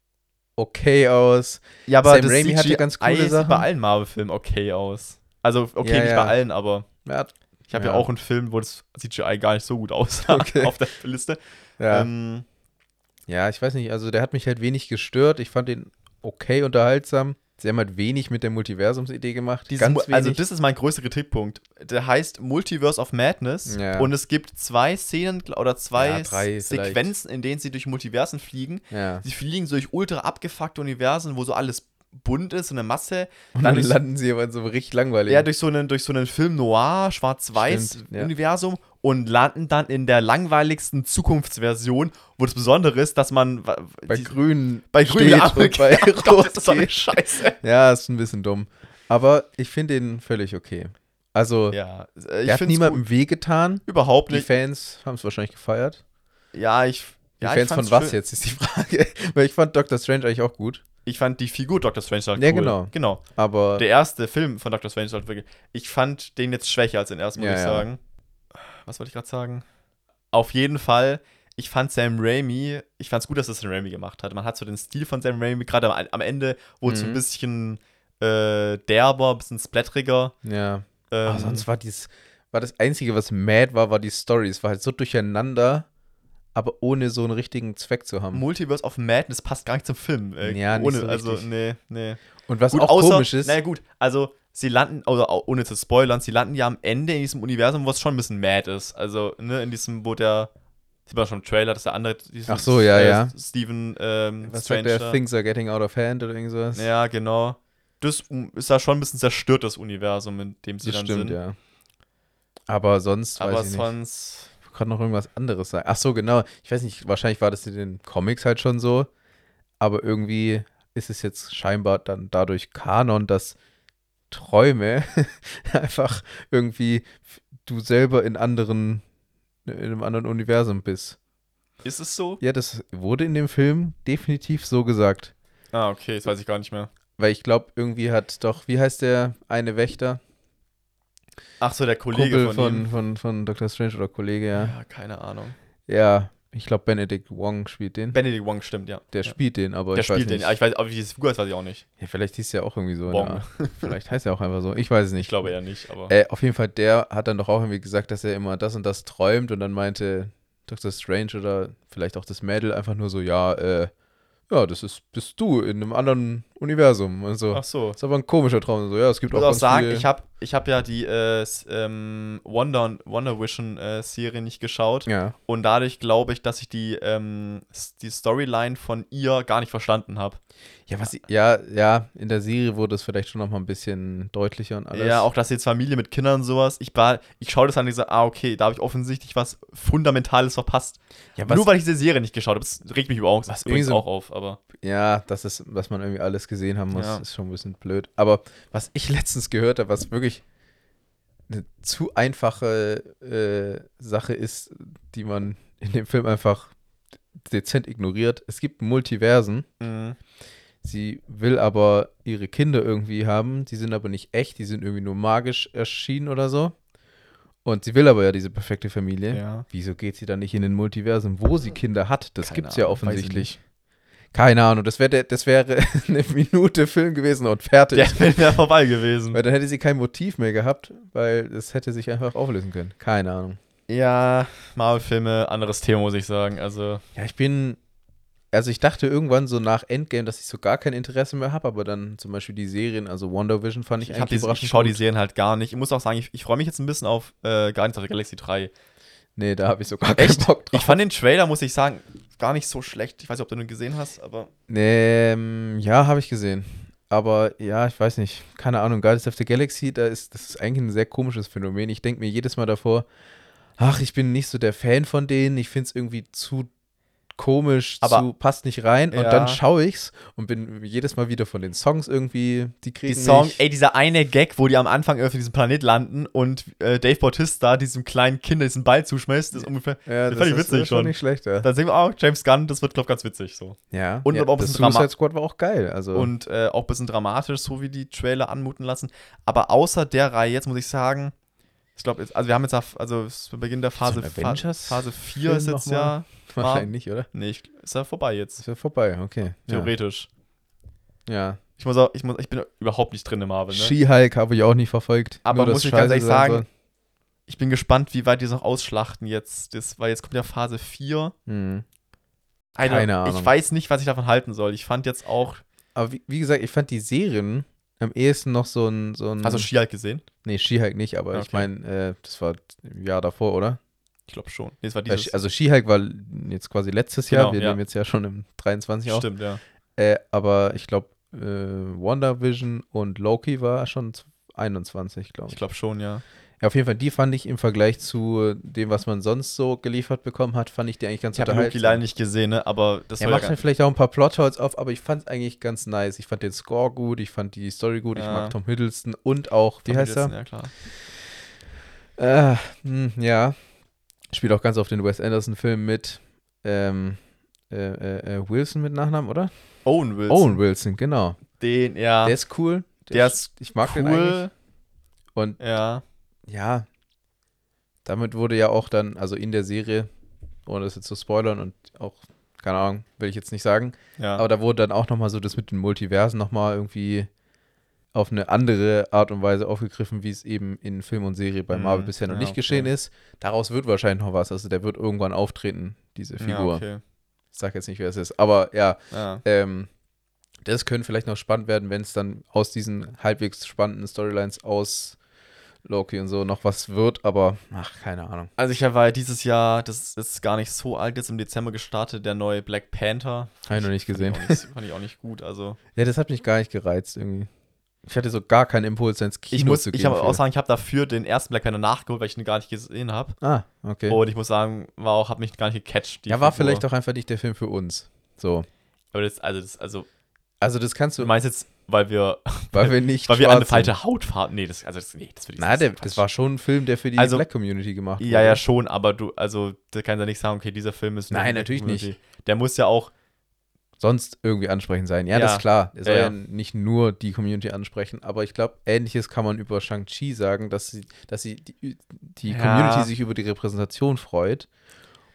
Speaker 2: okay aus.
Speaker 1: Ja, aber
Speaker 2: Sam
Speaker 1: das
Speaker 2: Raimi hatte ganz coole
Speaker 1: sieht
Speaker 2: Sachen.
Speaker 1: bei allen Marvel-Filmen okay aus. Also, okay,
Speaker 2: Ja,
Speaker 1: nicht
Speaker 2: ja.
Speaker 1: bei allen, aber
Speaker 2: Ja,
Speaker 1: ich habe ja.
Speaker 2: Ja.
Speaker 1: auch einen Film, wo das CGI gar nicht so gut aussah
Speaker 2: Okay.
Speaker 1: auf der Liste.
Speaker 2: ja.
Speaker 1: Ähm,
Speaker 2: ja, ich weiß nicht. Also, der hat mich halt wenig gestört. Ich fand ihn okay unterhaltsam. Sie haben halt wenig mit der Multiversumsidee gemacht.
Speaker 1: dieses
Speaker 2: ganz
Speaker 1: Mu-
Speaker 2: wenig.
Speaker 1: also, das ist mein größter Kritikpunkt. Der heißt Multiverse of Madness
Speaker 2: Ja.
Speaker 1: und es gibt zwei Szenen oder zwei
Speaker 2: Ja, drei
Speaker 1: S-
Speaker 2: vielleicht.
Speaker 1: Sequenzen, in denen sie durch Multiversen fliegen.
Speaker 2: ja.
Speaker 1: Sie fliegen so durch ultra abgefuckte Universen, wo so alles bunt ist, so eine Masse.
Speaker 2: Und
Speaker 1: Dann
Speaker 2: dann landen sie aber in so richtig langweilig.
Speaker 1: Ja, durch so einen, durch so einen Film Noir,
Speaker 2: Stimmt, ja.
Speaker 1: Schwarz-Weiß-Universum und landen dann in der langweiligsten Zukunftsversion, wo das Besondere ist, dass man
Speaker 2: bei
Speaker 1: die-
Speaker 2: Grün
Speaker 1: bei grün
Speaker 2: steht
Speaker 1: ja,
Speaker 2: bei
Speaker 1: oh Gott,
Speaker 2: Rot
Speaker 1: das ist eine. Scheiße.
Speaker 2: Ja, ist ein bisschen dumm. Aber ich finde ihn völlig okay. Also,
Speaker 1: Ja, ich
Speaker 2: er hat niemandem wehgetan.
Speaker 1: überhaupt
Speaker 2: Die
Speaker 1: nicht.
Speaker 2: Fans haben es wahrscheinlich gefeiert.
Speaker 1: Ja, ich.
Speaker 2: Die
Speaker 1: ja,
Speaker 2: Fans von was jetzt, ist die Frage. Weil ich fand Doctor Strange eigentlich auch gut.
Speaker 1: Ich fand die Figur Dr. Strange halt
Speaker 2: Ja,
Speaker 1: cool.
Speaker 2: genau.
Speaker 1: Genau.
Speaker 2: Aber
Speaker 1: Der erste Film von Dr. Strange halt wirklich. Ich fand den jetzt schwächer als den ersten, muss
Speaker 2: Ja,
Speaker 1: ich
Speaker 2: ja.
Speaker 1: sagen. Was wollte ich gerade sagen? Auf jeden Fall, ich fand Sam Raimi, ich fand es gut, dass das Sam Raimi gemacht hat. Man hat so den Stil von Sam Raimi, gerade am, am Ende wurde es so ein
Speaker 2: Mhm.
Speaker 1: bisschen äh, derber, ein bisschen splatteriger.
Speaker 2: ja.
Speaker 1: Ähm,
Speaker 2: Aber sonst war dies, war das Einzige, was mad war, war die Story. Es war halt so durcheinander, aber ohne so einen richtigen Zweck zu haben.
Speaker 1: Multiverse of Madness passt gar nicht zum Film. Äh,
Speaker 2: Ja, nicht
Speaker 1: ohne,
Speaker 2: so
Speaker 1: also, nee, nee.
Speaker 2: Und was
Speaker 1: Gut,
Speaker 2: auch
Speaker 1: außer,
Speaker 2: komisch ist,
Speaker 1: Naja, gut, also sie landen, oder au- ohne zu spoilern, sie landen ja am Ende in diesem Universum, wo es schon ein bisschen mad ist. Also, ne, in diesem, wo der, sieht man schon im Trailer, dass der andere, dieses,
Speaker 2: Ach so, ja, ja.
Speaker 1: Steven, ähm,
Speaker 2: was sagt der Things are getting out of hand oder irgend sowas?
Speaker 1: Ja, genau. Das ist ja schon ein bisschen zerstört, das Universum, in dem sie
Speaker 2: das
Speaker 1: dann
Speaker 2: stimmt,
Speaker 1: sind.
Speaker 2: ja. Aber sonst
Speaker 1: Aber
Speaker 2: weiß ich nicht.
Speaker 1: sonst,
Speaker 2: Ich kann noch irgendwas anderes sagen. Ach so, genau. Ich weiß nicht, wahrscheinlich war das in den Comics halt schon so. Aber irgendwie ist es jetzt scheinbar dann dadurch Kanon, dass Träume einfach irgendwie du selber in anderen, in einem anderen Universum bist.
Speaker 1: ist es so?
Speaker 2: Ja, das wurde in dem Film definitiv so gesagt.
Speaker 1: Ah, okay, das weiß ich gar nicht mehr.
Speaker 2: Weil ich glaube, irgendwie hat doch, wie heißt der eine Wächter?
Speaker 1: Ach so, der Kollege von,
Speaker 2: von,
Speaker 1: ihm.
Speaker 2: von, von Dr. Strange oder Kollege, ja.
Speaker 1: Ja, keine Ahnung.
Speaker 2: Ja, ich glaube, Benedict Wong spielt den.
Speaker 1: Benedict Wong stimmt, ja.
Speaker 2: Der
Speaker 1: ja.
Speaker 2: spielt den, aber
Speaker 1: Der
Speaker 2: ich weiß
Speaker 1: spielt den.
Speaker 2: nicht.
Speaker 1: Ich weiß, aber wie diese Figur ist, weiß ich auch nicht.
Speaker 2: Ja, vielleicht hieß er auch irgendwie so.
Speaker 1: Wong.
Speaker 2: Ja. Vielleicht heißt er auch einfach so. Ich weiß es nicht.
Speaker 1: Ich glaube eher nicht, aber.
Speaker 2: Äh, auf jeden Fall, der hat dann doch auch irgendwie gesagt, dass er immer das und das träumt und dann meinte Dr. Strange oder vielleicht auch das Mädel einfach nur so, ja, äh, ja, das ist, bist du in einem anderen Universum. Also,
Speaker 1: Ach so.
Speaker 2: ist aber ein komischer Traum. So, ja, es gibt
Speaker 1: Ich muss
Speaker 2: auch
Speaker 1: auch sagen, ich habe ich hab ja die äh, ähm, Wonder, Wonder Vision äh, Serie nicht geschaut.
Speaker 2: Ja.
Speaker 1: Und dadurch glaube ich, dass ich die, ähm, die Storyline von ihr gar nicht verstanden habe.
Speaker 2: Ja, was, ja, ja, in der Serie wurde es vielleicht schon noch mal ein bisschen deutlicher und alles.
Speaker 1: Ja, auch dass jetzt Familie mit Kindern und sowas. Ich, war- ich schaue das an und so, ah, okay, da habe ich offensichtlich was Fundamentales verpasst.
Speaker 2: ja, was,
Speaker 1: Nur weil ich diese Serie nicht geschaut habe. Das regt mich überhaupt
Speaker 2: Was
Speaker 1: übrigens
Speaker 2: so-
Speaker 1: auch auf, aber.
Speaker 2: Ja, das ist, was man irgendwie alles gesehen haben muss,
Speaker 1: Ja.
Speaker 2: ist schon ein bisschen blöd. Aber was ich letztens gehört habe, was wirklich eine zu einfache äh, Sache ist, die man in dem Film einfach dezent ignoriert. Es gibt Multiversen.
Speaker 1: Mhm.
Speaker 2: sie will aber ihre Kinder irgendwie haben, die sind aber nicht echt, die sind irgendwie nur magisch erschienen oder so. Und sie will aber ja diese perfekte Familie.
Speaker 1: Ja.
Speaker 2: Wieso geht sie dann nicht in den Multiversum, wo sie Kinder hat? Das
Speaker 1: Keine
Speaker 2: gibt's ja offensichtlich. Keine Ahnung, das, wär der, das wäre eine Minute Film gewesen und fertig.
Speaker 1: Der wäre ja vorbei gewesen.
Speaker 2: Weil dann hätte sie kein Motiv mehr gehabt, weil es hätte sich einfach auflösen können. Keine Ahnung.
Speaker 1: Ja, Marvel-Filme, anderes Thema, muss ich sagen. Also,
Speaker 2: Ja, ich bin. Also ich dachte irgendwann so nach Endgame, dass ich so gar kein Interesse mehr habe, aber dann zum Beispiel die Serien, also Wonder Vision fand ich,
Speaker 1: ich,
Speaker 2: eigentlich
Speaker 1: die, ich schaue die. Serien halt gar nicht. Ich muss auch sagen, ich, ich freue mich jetzt ein bisschen auf äh, Guardians of the Galaxy 3.
Speaker 2: Nee, da habe ich so gar keinen
Speaker 1: Echt?
Speaker 2: Bock drauf.
Speaker 1: Ich fand den Trailer, muss ich sagen, gar nicht so schlecht. Ich weiß nicht, ob du den gesehen hast, aber.
Speaker 2: Ähm, ja, habe ich gesehen. Aber ja, ich weiß nicht. Keine Ahnung. Guardians of the Galaxy, da ist, das ist eigentlich ein sehr komisches Phänomen. Ich denke mir jedes Mal davor, ach, ich bin nicht so der Fan von denen. Ich finde es irgendwie zu komisch,
Speaker 1: Aber-
Speaker 2: zu, passt nicht rein. Und
Speaker 1: Ja.
Speaker 2: dann schaue ich's und bin jedes Mal wieder von den Songs irgendwie, die kriegen
Speaker 1: Die Song,
Speaker 2: mich.
Speaker 1: ey, dieser eine Gag, wo die am Anfang auf diesem Planet landen und äh, Dave Bautista diesem kleinen Kind diesen Ball zuschmeißt, ist ungefähr.
Speaker 2: ja,
Speaker 1: das fand ich
Speaker 2: ist-
Speaker 1: witzig
Speaker 2: das
Speaker 1: schon.
Speaker 2: nicht schlecht, ja.
Speaker 1: Dann sehen wir auch, James Gunn, das wird, glaube ich, ganz witzig so.
Speaker 2: ja.
Speaker 1: Und
Speaker 2: ja,
Speaker 1: auch ein
Speaker 2: das
Speaker 1: bisschen Drama-
Speaker 2: Suicide Squad war auch geil. Also,
Speaker 1: Und äh, auch ein bisschen dramatisch, so wie die Trailer anmuten lassen. Aber außer der Reihe, jetzt muss ich sagen, ich glaube, also wir haben jetzt, also ist Beginn der Phase, Phase 4
Speaker 2: Film
Speaker 1: ist jetzt ja.
Speaker 2: Wahrscheinlich nicht, oder?
Speaker 1: Nee, ich, ist ja vorbei jetzt.
Speaker 2: Ist ja vorbei, okay.
Speaker 1: Theoretisch.
Speaker 2: Ja.
Speaker 1: Ich muss auch, ich muss, ich bin überhaupt nicht drin im Marvel, ne?
Speaker 2: She-Hulk habe ich auch nicht verfolgt.
Speaker 1: Aber
Speaker 2: Nur,
Speaker 1: muss ich ganz ehrlich sagen,
Speaker 2: soll.
Speaker 1: Ich bin gespannt, wie weit die es noch ausschlachten jetzt. Das, weil jetzt kommt ja Phase 4.
Speaker 2: Hm.
Speaker 1: Alter,
Speaker 2: Keine Ahnung.
Speaker 1: Ich weiß nicht, was ich davon halten soll. Ich fand jetzt auch.
Speaker 2: Aber wie, wie gesagt, ich fand die Serien am ehesten noch so ein. So ein
Speaker 1: Hast du She-Hulk gesehen?
Speaker 2: nee, She-Hulk nicht, aber ich
Speaker 1: Okay.
Speaker 2: meine, äh, das war im Jahr davor, oder?
Speaker 1: Ich glaube schon. Nee, es war
Speaker 2: Weil
Speaker 1: dieses.
Speaker 2: Also She-Hulk war jetzt quasi letztes Jahr.
Speaker 1: Genau,
Speaker 2: Wir
Speaker 1: ja.
Speaker 2: nehmen jetzt ja schon im 23 auf.
Speaker 1: Stimmt, ja.
Speaker 2: Äh, aber ich glaube, äh, WandaVision und Loki war schon 21, glaube
Speaker 1: Ich
Speaker 2: ich.
Speaker 1: glaube schon, ja.
Speaker 2: Ja, auf jeden Fall, die fand ich im Vergleich zu dem, was man sonst so geliefert bekommen hat, fand ich die eigentlich ganz
Speaker 1: Ich habe Loki leider nicht gesehen, ne? Aber das
Speaker 2: Er
Speaker 1: ja
Speaker 2: macht halt vielleicht auch ein paar Plotholes auf, aber ich fand es eigentlich ganz nice. Ich fand den Score gut, ich fand die Story gut, ich
Speaker 1: Ja.
Speaker 2: mag Tom Hiddleston und auch, wie
Speaker 1: Tom
Speaker 2: heißt er?
Speaker 1: Hiddleston, Ja, klar.
Speaker 2: Äh, hm, ja. Spielt auch ganz auf den Wes Anderson-Film mit ähm, äh, äh, äh, Wilson mit Nachnamen, oder?
Speaker 1: Owen Wilson.
Speaker 2: Owen Wilson, genau.
Speaker 1: Den, ja.
Speaker 2: Der ist cool.
Speaker 1: Der ist
Speaker 2: ich mag den eigentlich.
Speaker 1: cool.
Speaker 2: Und
Speaker 1: Ja.
Speaker 2: ja, damit wurde ja auch dann, also in der Serie, ohne das jetzt zu spoilern und auch, keine Ahnung, will ich jetzt nicht sagen,
Speaker 1: Ja.
Speaker 2: Aber da wurde dann auch nochmal so das mit den Multiversen nochmal irgendwie auf eine andere Art und Weise aufgegriffen, wie es eben in Film und Serie bei
Speaker 1: Mhm,
Speaker 2: Marvel bisher noch
Speaker 1: ja,
Speaker 2: nicht
Speaker 1: okay.
Speaker 2: geschehen ist. Daraus wird wahrscheinlich noch was. Also der wird irgendwann auftreten, diese
Speaker 1: ja,
Speaker 2: Figur.
Speaker 1: okay.
Speaker 2: Ich sag jetzt nicht, wer es ist. Aber ja,
Speaker 1: Ja.
Speaker 2: ähm, das könnte vielleicht noch spannend werden, wenn es dann aus diesen halbwegs spannenden Storylines aus Loki und so noch was wird. Aber ach, keine Ahnung.
Speaker 1: Also ich war ja dieses Jahr, das ist gar nicht so alt, jetzt im Dezember gestartet, der neue Black Panther.
Speaker 2: Habe ich noch nicht gesehen.
Speaker 1: Fand ich nicht, fand ich auch nicht gut. Also
Speaker 2: Ja, das hat mich gar nicht gereizt irgendwie. Ich hatte so gar keinen Impuls, ins Kino
Speaker 1: ich muss,
Speaker 2: zu gehen.
Speaker 1: ich habe auch sagen, ich habe dafür den ersten Black Panther nachgeholt, weil ich ihn gar nicht gesehen habe.
Speaker 2: Ah, okay.
Speaker 1: Und ich muss sagen, war auch, hat mich gar nicht gecatcht.
Speaker 2: ja, war
Speaker 1: Figur.
Speaker 2: vielleicht auch einfach nicht der Film für uns. So.
Speaker 1: Aber das, also das, also
Speaker 2: Also das kannst
Speaker 1: du
Speaker 2: du,
Speaker 1: meinst jetzt, weil wir,
Speaker 2: weil wir nicht
Speaker 1: weil wir eine falsche Hautfarbe, nee, das, also das, nee, das
Speaker 2: Na, der, das war schon ein Film, der für die
Speaker 1: Also-
Speaker 2: Black Community gemacht wurde.
Speaker 1: Ja, ja, schon, aber du, also, da kannst du nicht sagen, okay, dieser Film ist.
Speaker 2: Nein, natürlich nicht.
Speaker 1: Community. Der muss ja auch,
Speaker 2: Sonst irgendwie ansprechend sein. Ja, das
Speaker 1: Ja.
Speaker 2: ist klar. Es soll
Speaker 1: Ja,
Speaker 2: ja, nicht nur die Community ansprechen, aber ich glaube, ähnliches kann man über Shang-Chi sagen, dass sie, dass sie die, die. Community sich über die Repräsentation freut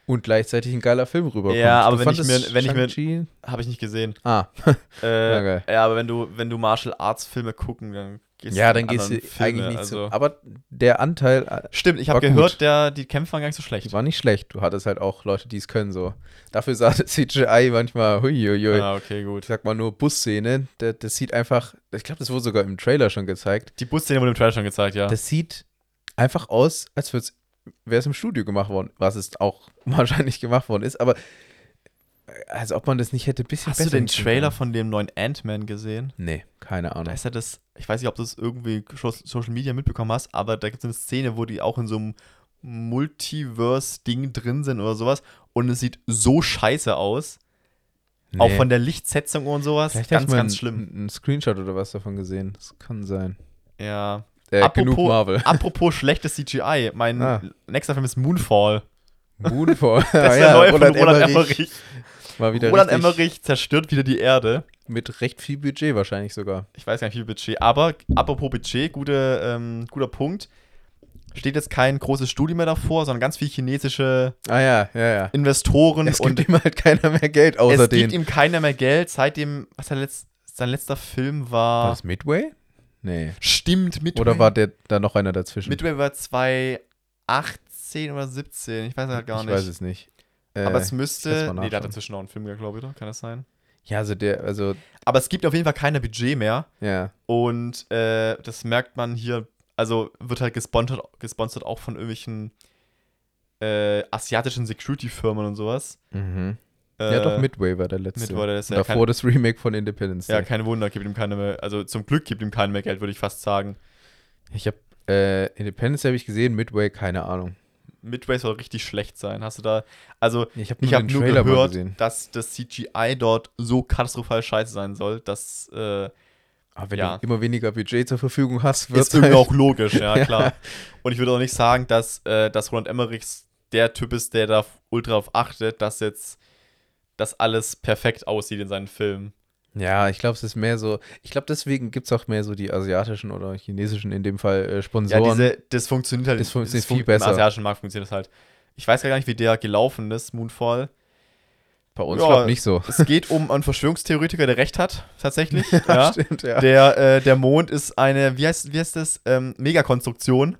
Speaker 2: und gleichzeitig ein geiler Film rüberkommt.
Speaker 1: Ja, aber
Speaker 2: Du
Speaker 1: wenn ich mir- wenn ich mir- habe ich nicht gesehen.
Speaker 2: Ah,
Speaker 1: Äh,
Speaker 2: geil.
Speaker 1: ja, aber wenn du, wenn du Martial Arts Filme gucken, dann gehst
Speaker 2: ja,
Speaker 1: du
Speaker 2: dann gehst du
Speaker 1: Filme,
Speaker 2: eigentlich nicht
Speaker 1: also.
Speaker 2: so. Aber der Anteil äh,
Speaker 1: Stimmt, ich habe
Speaker 2: gut.
Speaker 1: gehört, der, die Kämpfe waren gar nicht so schlecht.
Speaker 2: Die war nicht schlecht. Du hattest halt auch Leute, die es können so. Dafür sah das CGI manchmal, huiuiui.
Speaker 1: Ah, okay, gut.
Speaker 2: Ich sag mal nur Busszene, das, das sieht einfach, ich glaube, das wurde sogar im Trailer schon gezeigt.
Speaker 1: Die Busszene wurde im Trailer schon gezeigt, ja.
Speaker 2: Das sieht einfach aus, als wäre es im Studio gemacht worden, was es auch wahrscheinlich gemacht worden ist, aber als ob man das nicht hätte ein bisschen
Speaker 1: Hast du
Speaker 2: besser
Speaker 1: den
Speaker 2: hinkriegen
Speaker 1: Trailer
Speaker 2: können.
Speaker 1: von dem neuen Ant-Man gesehen?
Speaker 2: Nee, keine
Speaker 1: Da
Speaker 2: Ahnung.
Speaker 1: ist ja das, ich weiß nicht, ob du es irgendwie Social Media mitbekommen hast, aber da gibt es eine Szene, wo die auch in so einem Multiverse-Ding drin sind oder sowas und es sieht so scheiße aus. Auch
Speaker 2: Nee.
Speaker 1: von der Lichtsetzung und sowas.
Speaker 2: Vielleicht
Speaker 1: ganz, ganz schlimm.
Speaker 2: Ein Screenshot oder was davon gesehen. Das kann sein.
Speaker 1: Ja.
Speaker 2: Äh, genug
Speaker 1: Apropos-
Speaker 2: Marvel.
Speaker 1: Apropos schlechtes CGI, mein
Speaker 2: Ah.
Speaker 1: nächster Film ist Moonfall.
Speaker 2: Moonfall.
Speaker 1: Das ist der
Speaker 2: ja,
Speaker 1: neue von
Speaker 2: Roland
Speaker 1: Roland
Speaker 2: Emmerich.
Speaker 1: Emmerich.
Speaker 2: Mal wieder
Speaker 1: Roland Emmerich zerstört wieder die Erde.
Speaker 2: Mit recht viel Budget wahrscheinlich sogar.
Speaker 1: Ich weiß gar nicht, wie viel Budget. Aber apropos Budget, gute, ähm, guter Punkt. Steht jetzt kein großes Studio mehr davor, sondern ganz viel chinesische
Speaker 2: Ah ja, ja, ja.
Speaker 1: Investoren
Speaker 2: Es
Speaker 1: und
Speaker 2: gibt ihm halt keiner mehr Geld außer
Speaker 1: es
Speaker 2: denen.
Speaker 1: gibt ihm keiner mehr Geld, seitdem, was sein, letzt, sein letzter Film
Speaker 2: war
Speaker 1: war.
Speaker 2: das Midway? Nee.
Speaker 1: Stimmt, Midway.
Speaker 2: Oder war der da noch einer dazwischen?
Speaker 1: Midway war 2018 oder 17, ich weiß halt gar
Speaker 2: ich
Speaker 1: nicht.
Speaker 2: weiß es nicht. Äh,
Speaker 1: Aber es
Speaker 2: ich
Speaker 1: müsste. Nee, da hat dazwischen noch einen Film, glaube ich, oder? Kann das sein?
Speaker 2: ja, also der, also,
Speaker 1: Aber es gibt auf jeden Fall kein Budget mehr.
Speaker 2: ja.
Speaker 1: Und äh, das merkt man hier, also wird halt gesponsert, gesponsert auch von irgendwelchen äh, asiatischen Security-Firmen und sowas.
Speaker 2: Mhm.
Speaker 1: Äh,
Speaker 2: ja, doch, Midway war der letzte.
Speaker 1: Midway, der ist
Speaker 2: Und
Speaker 1: ja
Speaker 2: davor das Remake von Independence
Speaker 1: Ja,
Speaker 2: Day.
Speaker 1: kein Wunder, gibt ihm keine mehr, also zum Glück gibt ihm keinen mehr Geld, würde ich fast sagen.
Speaker 2: Ich habe äh, Independence Day habe ich gesehen, Midway, keine Ahnung.
Speaker 1: Midway soll richtig schlecht sein. Hast du da, also
Speaker 2: Ich habe nur
Speaker 1: ich
Speaker 2: den
Speaker 1: nur gehört, dass das CGI dort so katastrophal scheiße sein soll, dass äh,
Speaker 2: Aber wenn
Speaker 1: ja.
Speaker 2: du immer weniger Budget zur Verfügung hast, wird
Speaker 1: ist irgendwie
Speaker 2: halt,
Speaker 1: auch logisch, ja,
Speaker 2: Ja.
Speaker 1: klar. Und ich würde auch nicht sagen, dass, äh, dass Roland Emmerichs der Typ ist, der da ultra darauf achtet, dass jetzt das alles perfekt aussieht in seinen Filmen.
Speaker 2: Ja, ich glaube, es ist mehr so. Ich glaube, deswegen gibt es auch mehr so die asiatischen oder chinesischen in dem Fall äh,
Speaker 1: Ja,
Speaker 2: Sponsoren.
Speaker 1: diese, das funktioniert halt.
Speaker 2: Das funktioniert
Speaker 1: fun-
Speaker 2: viel besser.
Speaker 1: Im asiatischen Markt funktioniert das halt. Ich weiß gar nicht, wie der gelaufen ist, Moonfall.
Speaker 2: Bei uns
Speaker 1: Ja,
Speaker 2: glaube nicht so.
Speaker 1: Es geht um einen Verschwörungstheoretiker, der recht hat, tatsächlich. ja.
Speaker 2: Stimmt, ja.
Speaker 1: Der, äh, der Mond ist eine, wie heißt, wie heißt das, ähm, Megakonstruktion,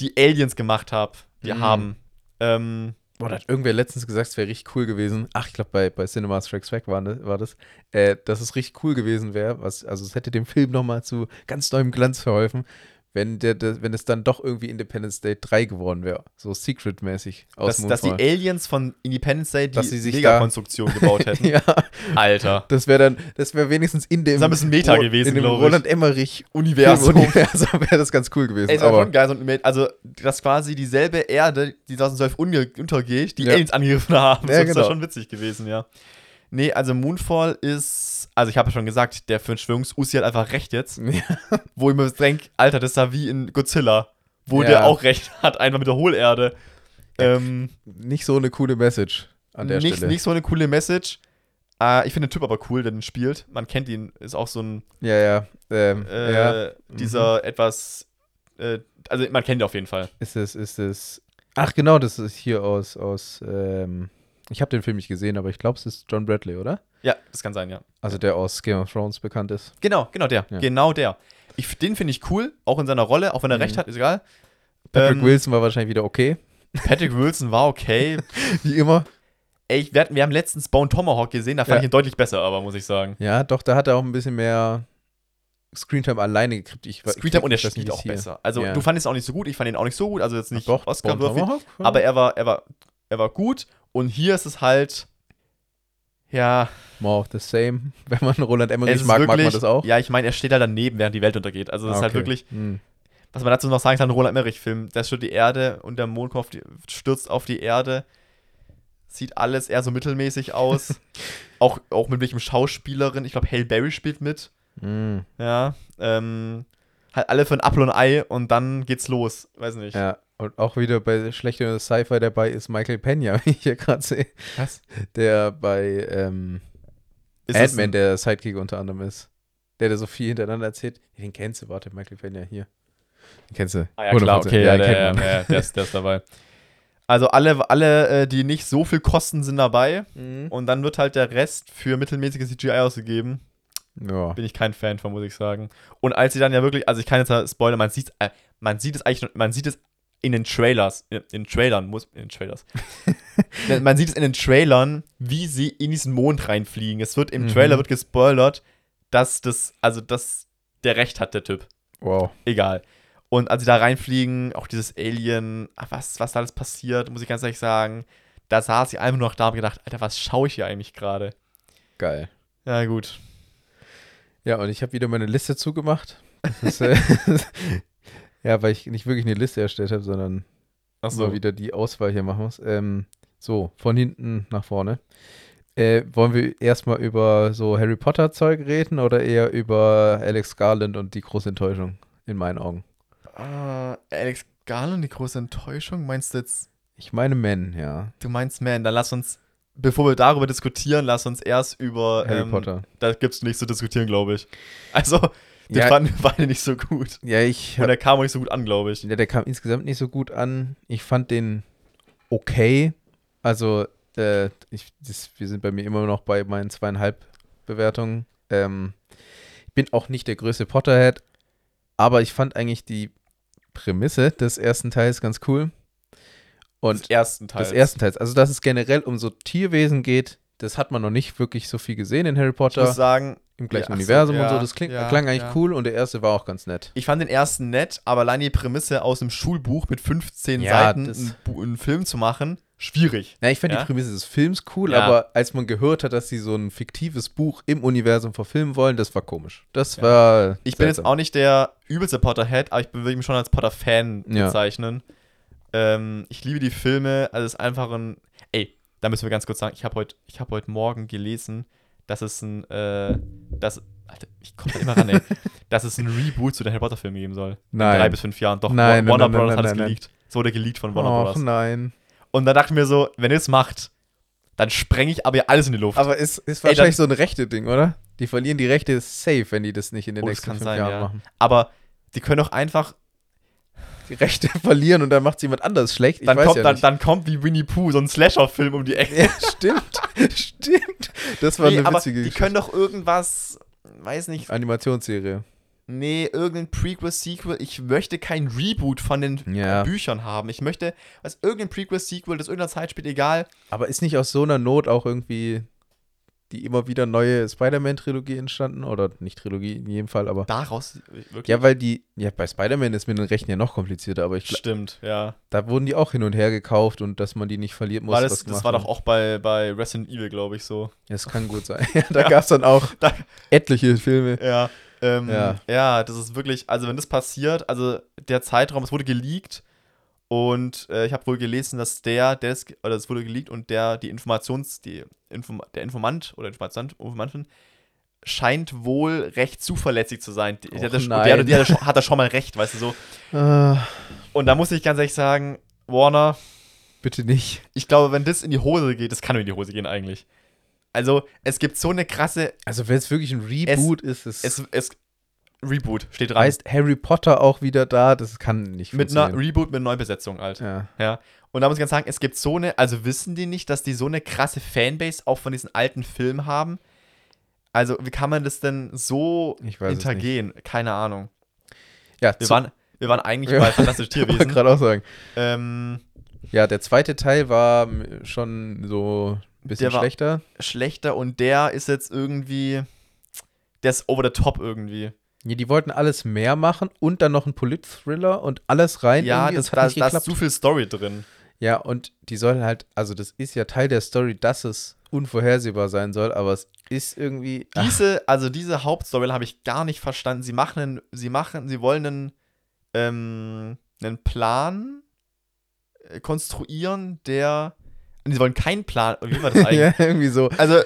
Speaker 1: die Aliens gemacht hab, die
Speaker 2: Mhm.
Speaker 1: haben. Ähm,
Speaker 2: Boah, da hat irgendwer letztens gesagt, es wäre richtig cool gewesen. Ach, ich glaube, bei, bei Cinema Strikes Back war, ne, war das, äh, dass es richtig cool gewesen wäre. Also, es hätte dem Film nochmal zu ganz neuem Glanz verholfen, wenn, der, der, wenn es dann doch irgendwie Independence Day 3 geworden wäre. So Secret-mäßig aus
Speaker 1: dass, dass die. Aliens von Independence Day die
Speaker 2: Dass sie sich
Speaker 1: Megakonstruktion gebaut hätten.
Speaker 2: Ja,
Speaker 1: Alter.
Speaker 2: das wäre dann, das wäre wenigstens in dem.
Speaker 1: Das ein Meta
Speaker 2: Ro-
Speaker 1: gewesen,
Speaker 2: In dem. Roland Emmerich
Speaker 1: Universum.
Speaker 2: Universum wäre das ganz cool gewesen.
Speaker 1: Ey, aber schon geil, so also dass quasi dieselbe Erde, die 2012 unge- untergeht, die
Speaker 2: Ja.
Speaker 1: Aliens angegriffen haben.
Speaker 2: Ja,
Speaker 1: das
Speaker 2: genau.
Speaker 1: schon witzig gewesen, ja. Nee, also Moonfall ist, also ich habe ja schon gesagt, der Verschwörungs-Uzi hat einfach recht jetzt.
Speaker 2: Ja.
Speaker 1: Wo ich mir denke, Alter, das ist ja wie in Godzilla, wo
Speaker 2: Ja.
Speaker 1: der auch recht hat, einfach mit der Hohlerde. Ähm,
Speaker 2: nicht so eine coole Message an der
Speaker 1: nicht,
Speaker 2: Stelle.
Speaker 1: nicht so eine coole Message. Äh, ich finde den Typ aber cool, der den spielt. Man kennt ihn, ist auch so ein,
Speaker 2: Ja, ja. Ähm,
Speaker 1: äh,
Speaker 2: ja.
Speaker 1: dieser etwas, äh, also man kennt ihn auf jeden Fall.
Speaker 2: Ist es, ist es. Ach, genau, das ist hier aus, aus, ähm, ich habe den Film nicht gesehen, aber ich glaube, es ist John Bradley, oder?
Speaker 1: Ja, das kann sein, ja.
Speaker 2: Also der aus Game of Thrones bekannt ist.
Speaker 1: Genau, genau der.
Speaker 2: Ja.
Speaker 1: Genau der. Ich, den finde ich cool, auch in seiner Rolle, auch wenn er
Speaker 2: Mhm.
Speaker 1: recht hat, ist egal.
Speaker 2: Patrick
Speaker 1: Ähm,
Speaker 2: Wilson war wahrscheinlich wieder okay.
Speaker 1: Patrick Wilson war okay.
Speaker 2: Wie immer.
Speaker 1: Ey, ich, wir, hatten- wir haben letztens Bone Tomahawk gesehen, da fand
Speaker 2: Ja.
Speaker 1: ich ihn deutlich besser, aber muss ich sagen.
Speaker 2: Ja, doch, da hat er auch ein bisschen mehr Screentime alleine gekriegt. Ich, ich-
Speaker 1: Screentime und er
Speaker 2: ich weiß nicht,
Speaker 1: spielt auch
Speaker 2: hier-
Speaker 1: besser. Also
Speaker 2: Ja.
Speaker 1: du fandest ihn auch nicht so gut, ich fand ihn auch nicht so gut, also jetzt nicht
Speaker 2: Doch,
Speaker 1: Oscar
Speaker 2: Bone Tomahawk?
Speaker 1: aber er war, er war, er war gut und hier ist es halt, ja,
Speaker 2: More of the same. Wenn man Roland Emmerich
Speaker 1: ist
Speaker 2: mag,
Speaker 1: wirklich,
Speaker 2: mag man das auch.
Speaker 1: ja, ich meine, er steht halt daneben, während die Welt untergeht. Also das
Speaker 2: Ah,
Speaker 1: ist halt
Speaker 2: okay.
Speaker 1: wirklich,
Speaker 2: Hm.
Speaker 1: was man dazu noch sagen kann, Roland Emmerich-Film, der stürzt die Erde und der Mond auf die, stürzt auf die Erde. Sieht alles eher so mittelmäßig aus. auch, auch mit welchem Schauspielerin. Ich glaube, Hale Berry spielt mit.
Speaker 2: Hm.
Speaker 1: Ja. Ähm, halt alle für ein Apfel und Ei und dann geht's los. Weiß nicht.
Speaker 2: Ja, und auch wieder bei schlechter Sci-Fi dabei ist Michael Pena, wie ich hier gerade sehe.
Speaker 1: Was?
Speaker 2: Der bei ähm, Ant-Man der Sidekick unter anderem ist. Der, der so viel hintereinander erzählt. Den kennst du, warte, Michael Pena hier. Den kennst du.
Speaker 1: Ah ja, klar,
Speaker 2: 100%.
Speaker 1: okay, ja,
Speaker 2: den
Speaker 1: der, ja, der, ist, der ist dabei. Also alle, alle, äh, die nicht so viel kosten, sind dabei.
Speaker 2: Mhm.
Speaker 1: Und dann wird halt der Rest für mittelmäßige CGI ausgegeben.
Speaker 2: Ja.
Speaker 1: Bin ich kein Fan von, muss ich sagen. Und als sie dann ja wirklich, also ich kann jetzt ja spoilern, man sieht, äh, man sieht es eigentlich, man sieht es in den Trailers, in, in den Trailern, muss, in den Trailers. man sieht es in den Trailern, wie sie in diesen Mond reinfliegen. Es wird im
Speaker 2: Mhm.
Speaker 1: Trailer wird gespoilert, dass das, also dass der Recht hat, der Typ.
Speaker 2: Wow.
Speaker 1: Egal. Und als sie da reinfliegen, auch dieses Alien, ach, was, was da alles passiert, muss ich ganz ehrlich sagen, da saß ich einfach nur noch da und gedacht, Alter, was schaue ich hier eigentlich gerade?
Speaker 2: Geil.
Speaker 1: Ja, gut.
Speaker 2: Ja, und ich habe wieder meine Liste zugemacht. Ist, äh, ja, weil ich nicht wirklich eine Liste erstellt habe, sondern
Speaker 1: Achso.
Speaker 2: mal wieder die Auswahl hier machen muss. Ähm, so, von hinten nach vorne. Äh, wollen wir erstmal über so Harry Potter Zeug reden oder eher über Alex Garland und die große Enttäuschung in meinen Augen?
Speaker 1: Äh, Alex Garland, die große Enttäuschung, meinst du jetzt,
Speaker 2: Ich meine Men, ja.
Speaker 1: du meinst Man, dann lass uns bevor wir darüber diskutieren, lass uns erst über
Speaker 2: Harry
Speaker 1: ähm,
Speaker 2: Potter.
Speaker 1: Da gibt es nichts zu diskutieren, glaube ich. Also, den
Speaker 2: Ja.
Speaker 1: fanden wir beide nicht so gut.
Speaker 2: Ja, ich
Speaker 1: Und der kam auch nicht so gut an, glaube ich.
Speaker 2: Ja, der kam insgesamt nicht so gut an. Ich fand den okay. Also, äh, ich, das, wir sind bei mir immer noch bei meinen zweieinhalb Bewertungen. Ähm, ich bin auch nicht der größte Potterhead, aber ich fand eigentlich die Prämisse des ersten Teils ganz cool. Und
Speaker 1: des ersten Teils.
Speaker 2: des ersten Teils, also dass es generell um so Tierwesen geht, das hat man noch nicht wirklich so viel gesehen in Harry
Speaker 1: Ich
Speaker 2: Potter
Speaker 1: muss sagen,
Speaker 2: im gleichen
Speaker 1: ja, ach so,
Speaker 2: Universum und
Speaker 1: ja,
Speaker 2: so. Das klingt,
Speaker 1: ja,
Speaker 2: klang eigentlich
Speaker 1: ja.
Speaker 2: cool und der erste war auch ganz nett.
Speaker 1: ich fand den ersten nett, aber allein die Prämisse aus einem Schulbuch mit 15
Speaker 2: Ja,
Speaker 1: Seiten einen, Film zu machen, schwierig.
Speaker 2: Ja, ich fand
Speaker 1: Ja?
Speaker 2: die Prämisse des Films cool,
Speaker 1: Ja.
Speaker 2: aber als man gehört hat, dass sie so ein fiktives Buch im Universum verfilmen wollen, das war komisch. Das
Speaker 1: Ja.
Speaker 2: war.
Speaker 1: Ich bin jetzt
Speaker 2: seltsam.
Speaker 1: auch nicht der übelste Potterhead, aber ich würde mich schon als Potter-Fan
Speaker 2: Ja.
Speaker 1: bezeichnen. Ähm, ich liebe die Filme, also es ist einfach ein. Da müssen wir ganz kurz sagen, ich habe heute hab heut Morgen gelesen, dass es ein. Äh, dass, Alter, ich komme da immer ran, ey. dass es ein Reboot zu den Harry Potter-Filmen geben soll.
Speaker 2: Nein.
Speaker 1: In drei bis fünf Jahren. Doch,
Speaker 2: Nein,
Speaker 1: Wa- Warner
Speaker 2: nein,
Speaker 1: Brothers
Speaker 2: nein,
Speaker 1: hat es geleakt. Es wurde geleakt von Warner
Speaker 2: Och
Speaker 1: Brothers.
Speaker 2: nein.
Speaker 1: Und da dachte ich mir so, wenn ihr es macht, dann spreng ich aber ja alles in die Luft.
Speaker 2: Aber es ist
Speaker 1: Ey,
Speaker 2: wahrscheinlich so ein rechte Ding, oder? Die verlieren die Rechte safe, wenn die das nicht in den
Speaker 1: Oh,
Speaker 2: nächsten
Speaker 1: kann
Speaker 2: fünf
Speaker 1: sein,
Speaker 2: Jahren
Speaker 1: ja.
Speaker 2: machen.
Speaker 1: aber die können doch einfach
Speaker 2: Die Rechte verlieren und dann macht jemand anders schlecht. Ich
Speaker 1: dann
Speaker 2: weiß
Speaker 1: kommt,
Speaker 2: ja
Speaker 1: dann,
Speaker 2: nicht.
Speaker 1: dann kommt wie Winnie Pooh so ein Slasher-Film um die Ecke.
Speaker 2: ja, stimmt. stimmt. Das war
Speaker 1: Nee,
Speaker 2: eine
Speaker 1: aber
Speaker 2: witzige
Speaker 1: die können doch irgendwas, weiß nicht,
Speaker 2: Animationsserie.
Speaker 1: nee, irgendein Prequel, Sequel. Ich möchte kein Reboot von den
Speaker 2: Ja.
Speaker 1: Büchern haben. Ich möchte, was irgendein Prequel, Sequel, das irgendeiner Zeit spielt, egal.
Speaker 2: Aber ist nicht aus so einer Not auch irgendwie die immer wieder neue Spider-Man-Trilogie entstanden? Oder nicht Trilogie in jedem Fall, aber.
Speaker 1: Daraus wirklich.
Speaker 2: Ja, weil die, ja, bei Spider-Man ist mit den Rechten ja noch komplizierter, aber ich
Speaker 1: Stimmt, ja.
Speaker 2: da wurden die auch hin und her gekauft und dass man die nicht verliert, muss
Speaker 1: War das, das war doch auch bei, bei Resident Evil, glaube ich, so.
Speaker 2: Das kann gut sein. Ja, da
Speaker 1: Ja.
Speaker 2: gab es dann auch
Speaker 1: Da-
Speaker 2: etliche Filme.
Speaker 1: Ja, ähm,
Speaker 2: Ja.
Speaker 1: ja. das ist wirklich, also wenn das passiert, also der Zeitraum, es wurde geleakt und äh, ich habe wohl gelesen, dass der, der ist, oder es wurde geleakt und der, die Informations, die Inform der Informant oder Informant, Informantin scheint wohl recht zuverlässig zu sein. Die,
Speaker 2: Och,
Speaker 1: der, der, der, der, hat da schon mal recht, weißt du so.
Speaker 2: Äh,
Speaker 1: Und da muss ich ganz ehrlich sagen, Warner,
Speaker 2: bitte nicht.
Speaker 1: ich glaube, wenn das in die Hose geht, das kann nur in die Hose gehen eigentlich. Also, es gibt so eine krasse,
Speaker 2: Also, wenn es wirklich ein Reboot ist, es,
Speaker 1: es, es, Reboot steht dran.
Speaker 2: heißt Harry Potter auch wieder da. Das kann nicht
Speaker 1: Mit einer. Reboot mit Neubesetzung halt.
Speaker 2: ja.
Speaker 1: Ja. Und da muss ich ganz sagen, es gibt so eine, also wissen die nicht, dass die so eine krasse Fanbase auch von diesen alten Filmen haben? Also, wie kann man das denn so
Speaker 2: Ich
Speaker 1: hintergehen? Keine Ahnung.
Speaker 2: Ja,
Speaker 1: Wir waren, wir waren eigentlich
Speaker 2: Ja.
Speaker 1: bei Fantastische Tierwesen.
Speaker 2: gerade auch sagen.
Speaker 1: ähm,
Speaker 2: Ja, der zweite Teil war schon so ein bisschen schlechter.
Speaker 1: schlechter und der ist jetzt irgendwie, der ist over the top irgendwie.
Speaker 2: Ja, die wollten alles mehr machen und dann noch ein Polit-Thriller und alles rein.
Speaker 1: ja, das,
Speaker 2: hat
Speaker 1: da,
Speaker 2: nicht
Speaker 1: da ist zu viel Story drin.
Speaker 2: Ja, und die sollen halt, also das ist ja Teil der Story, dass es unvorhersehbar sein soll, aber es ist irgendwie. ach,
Speaker 1: Diese, also diese Hauptstory habe ich gar nicht verstanden. Sie machen, einen, sie machen, sie wollen einen, ähm, einen Plan äh, konstruieren, der, sie wollen keinen Plan. Wie war das eigentlich?
Speaker 2: ja, irgendwie so.
Speaker 1: Also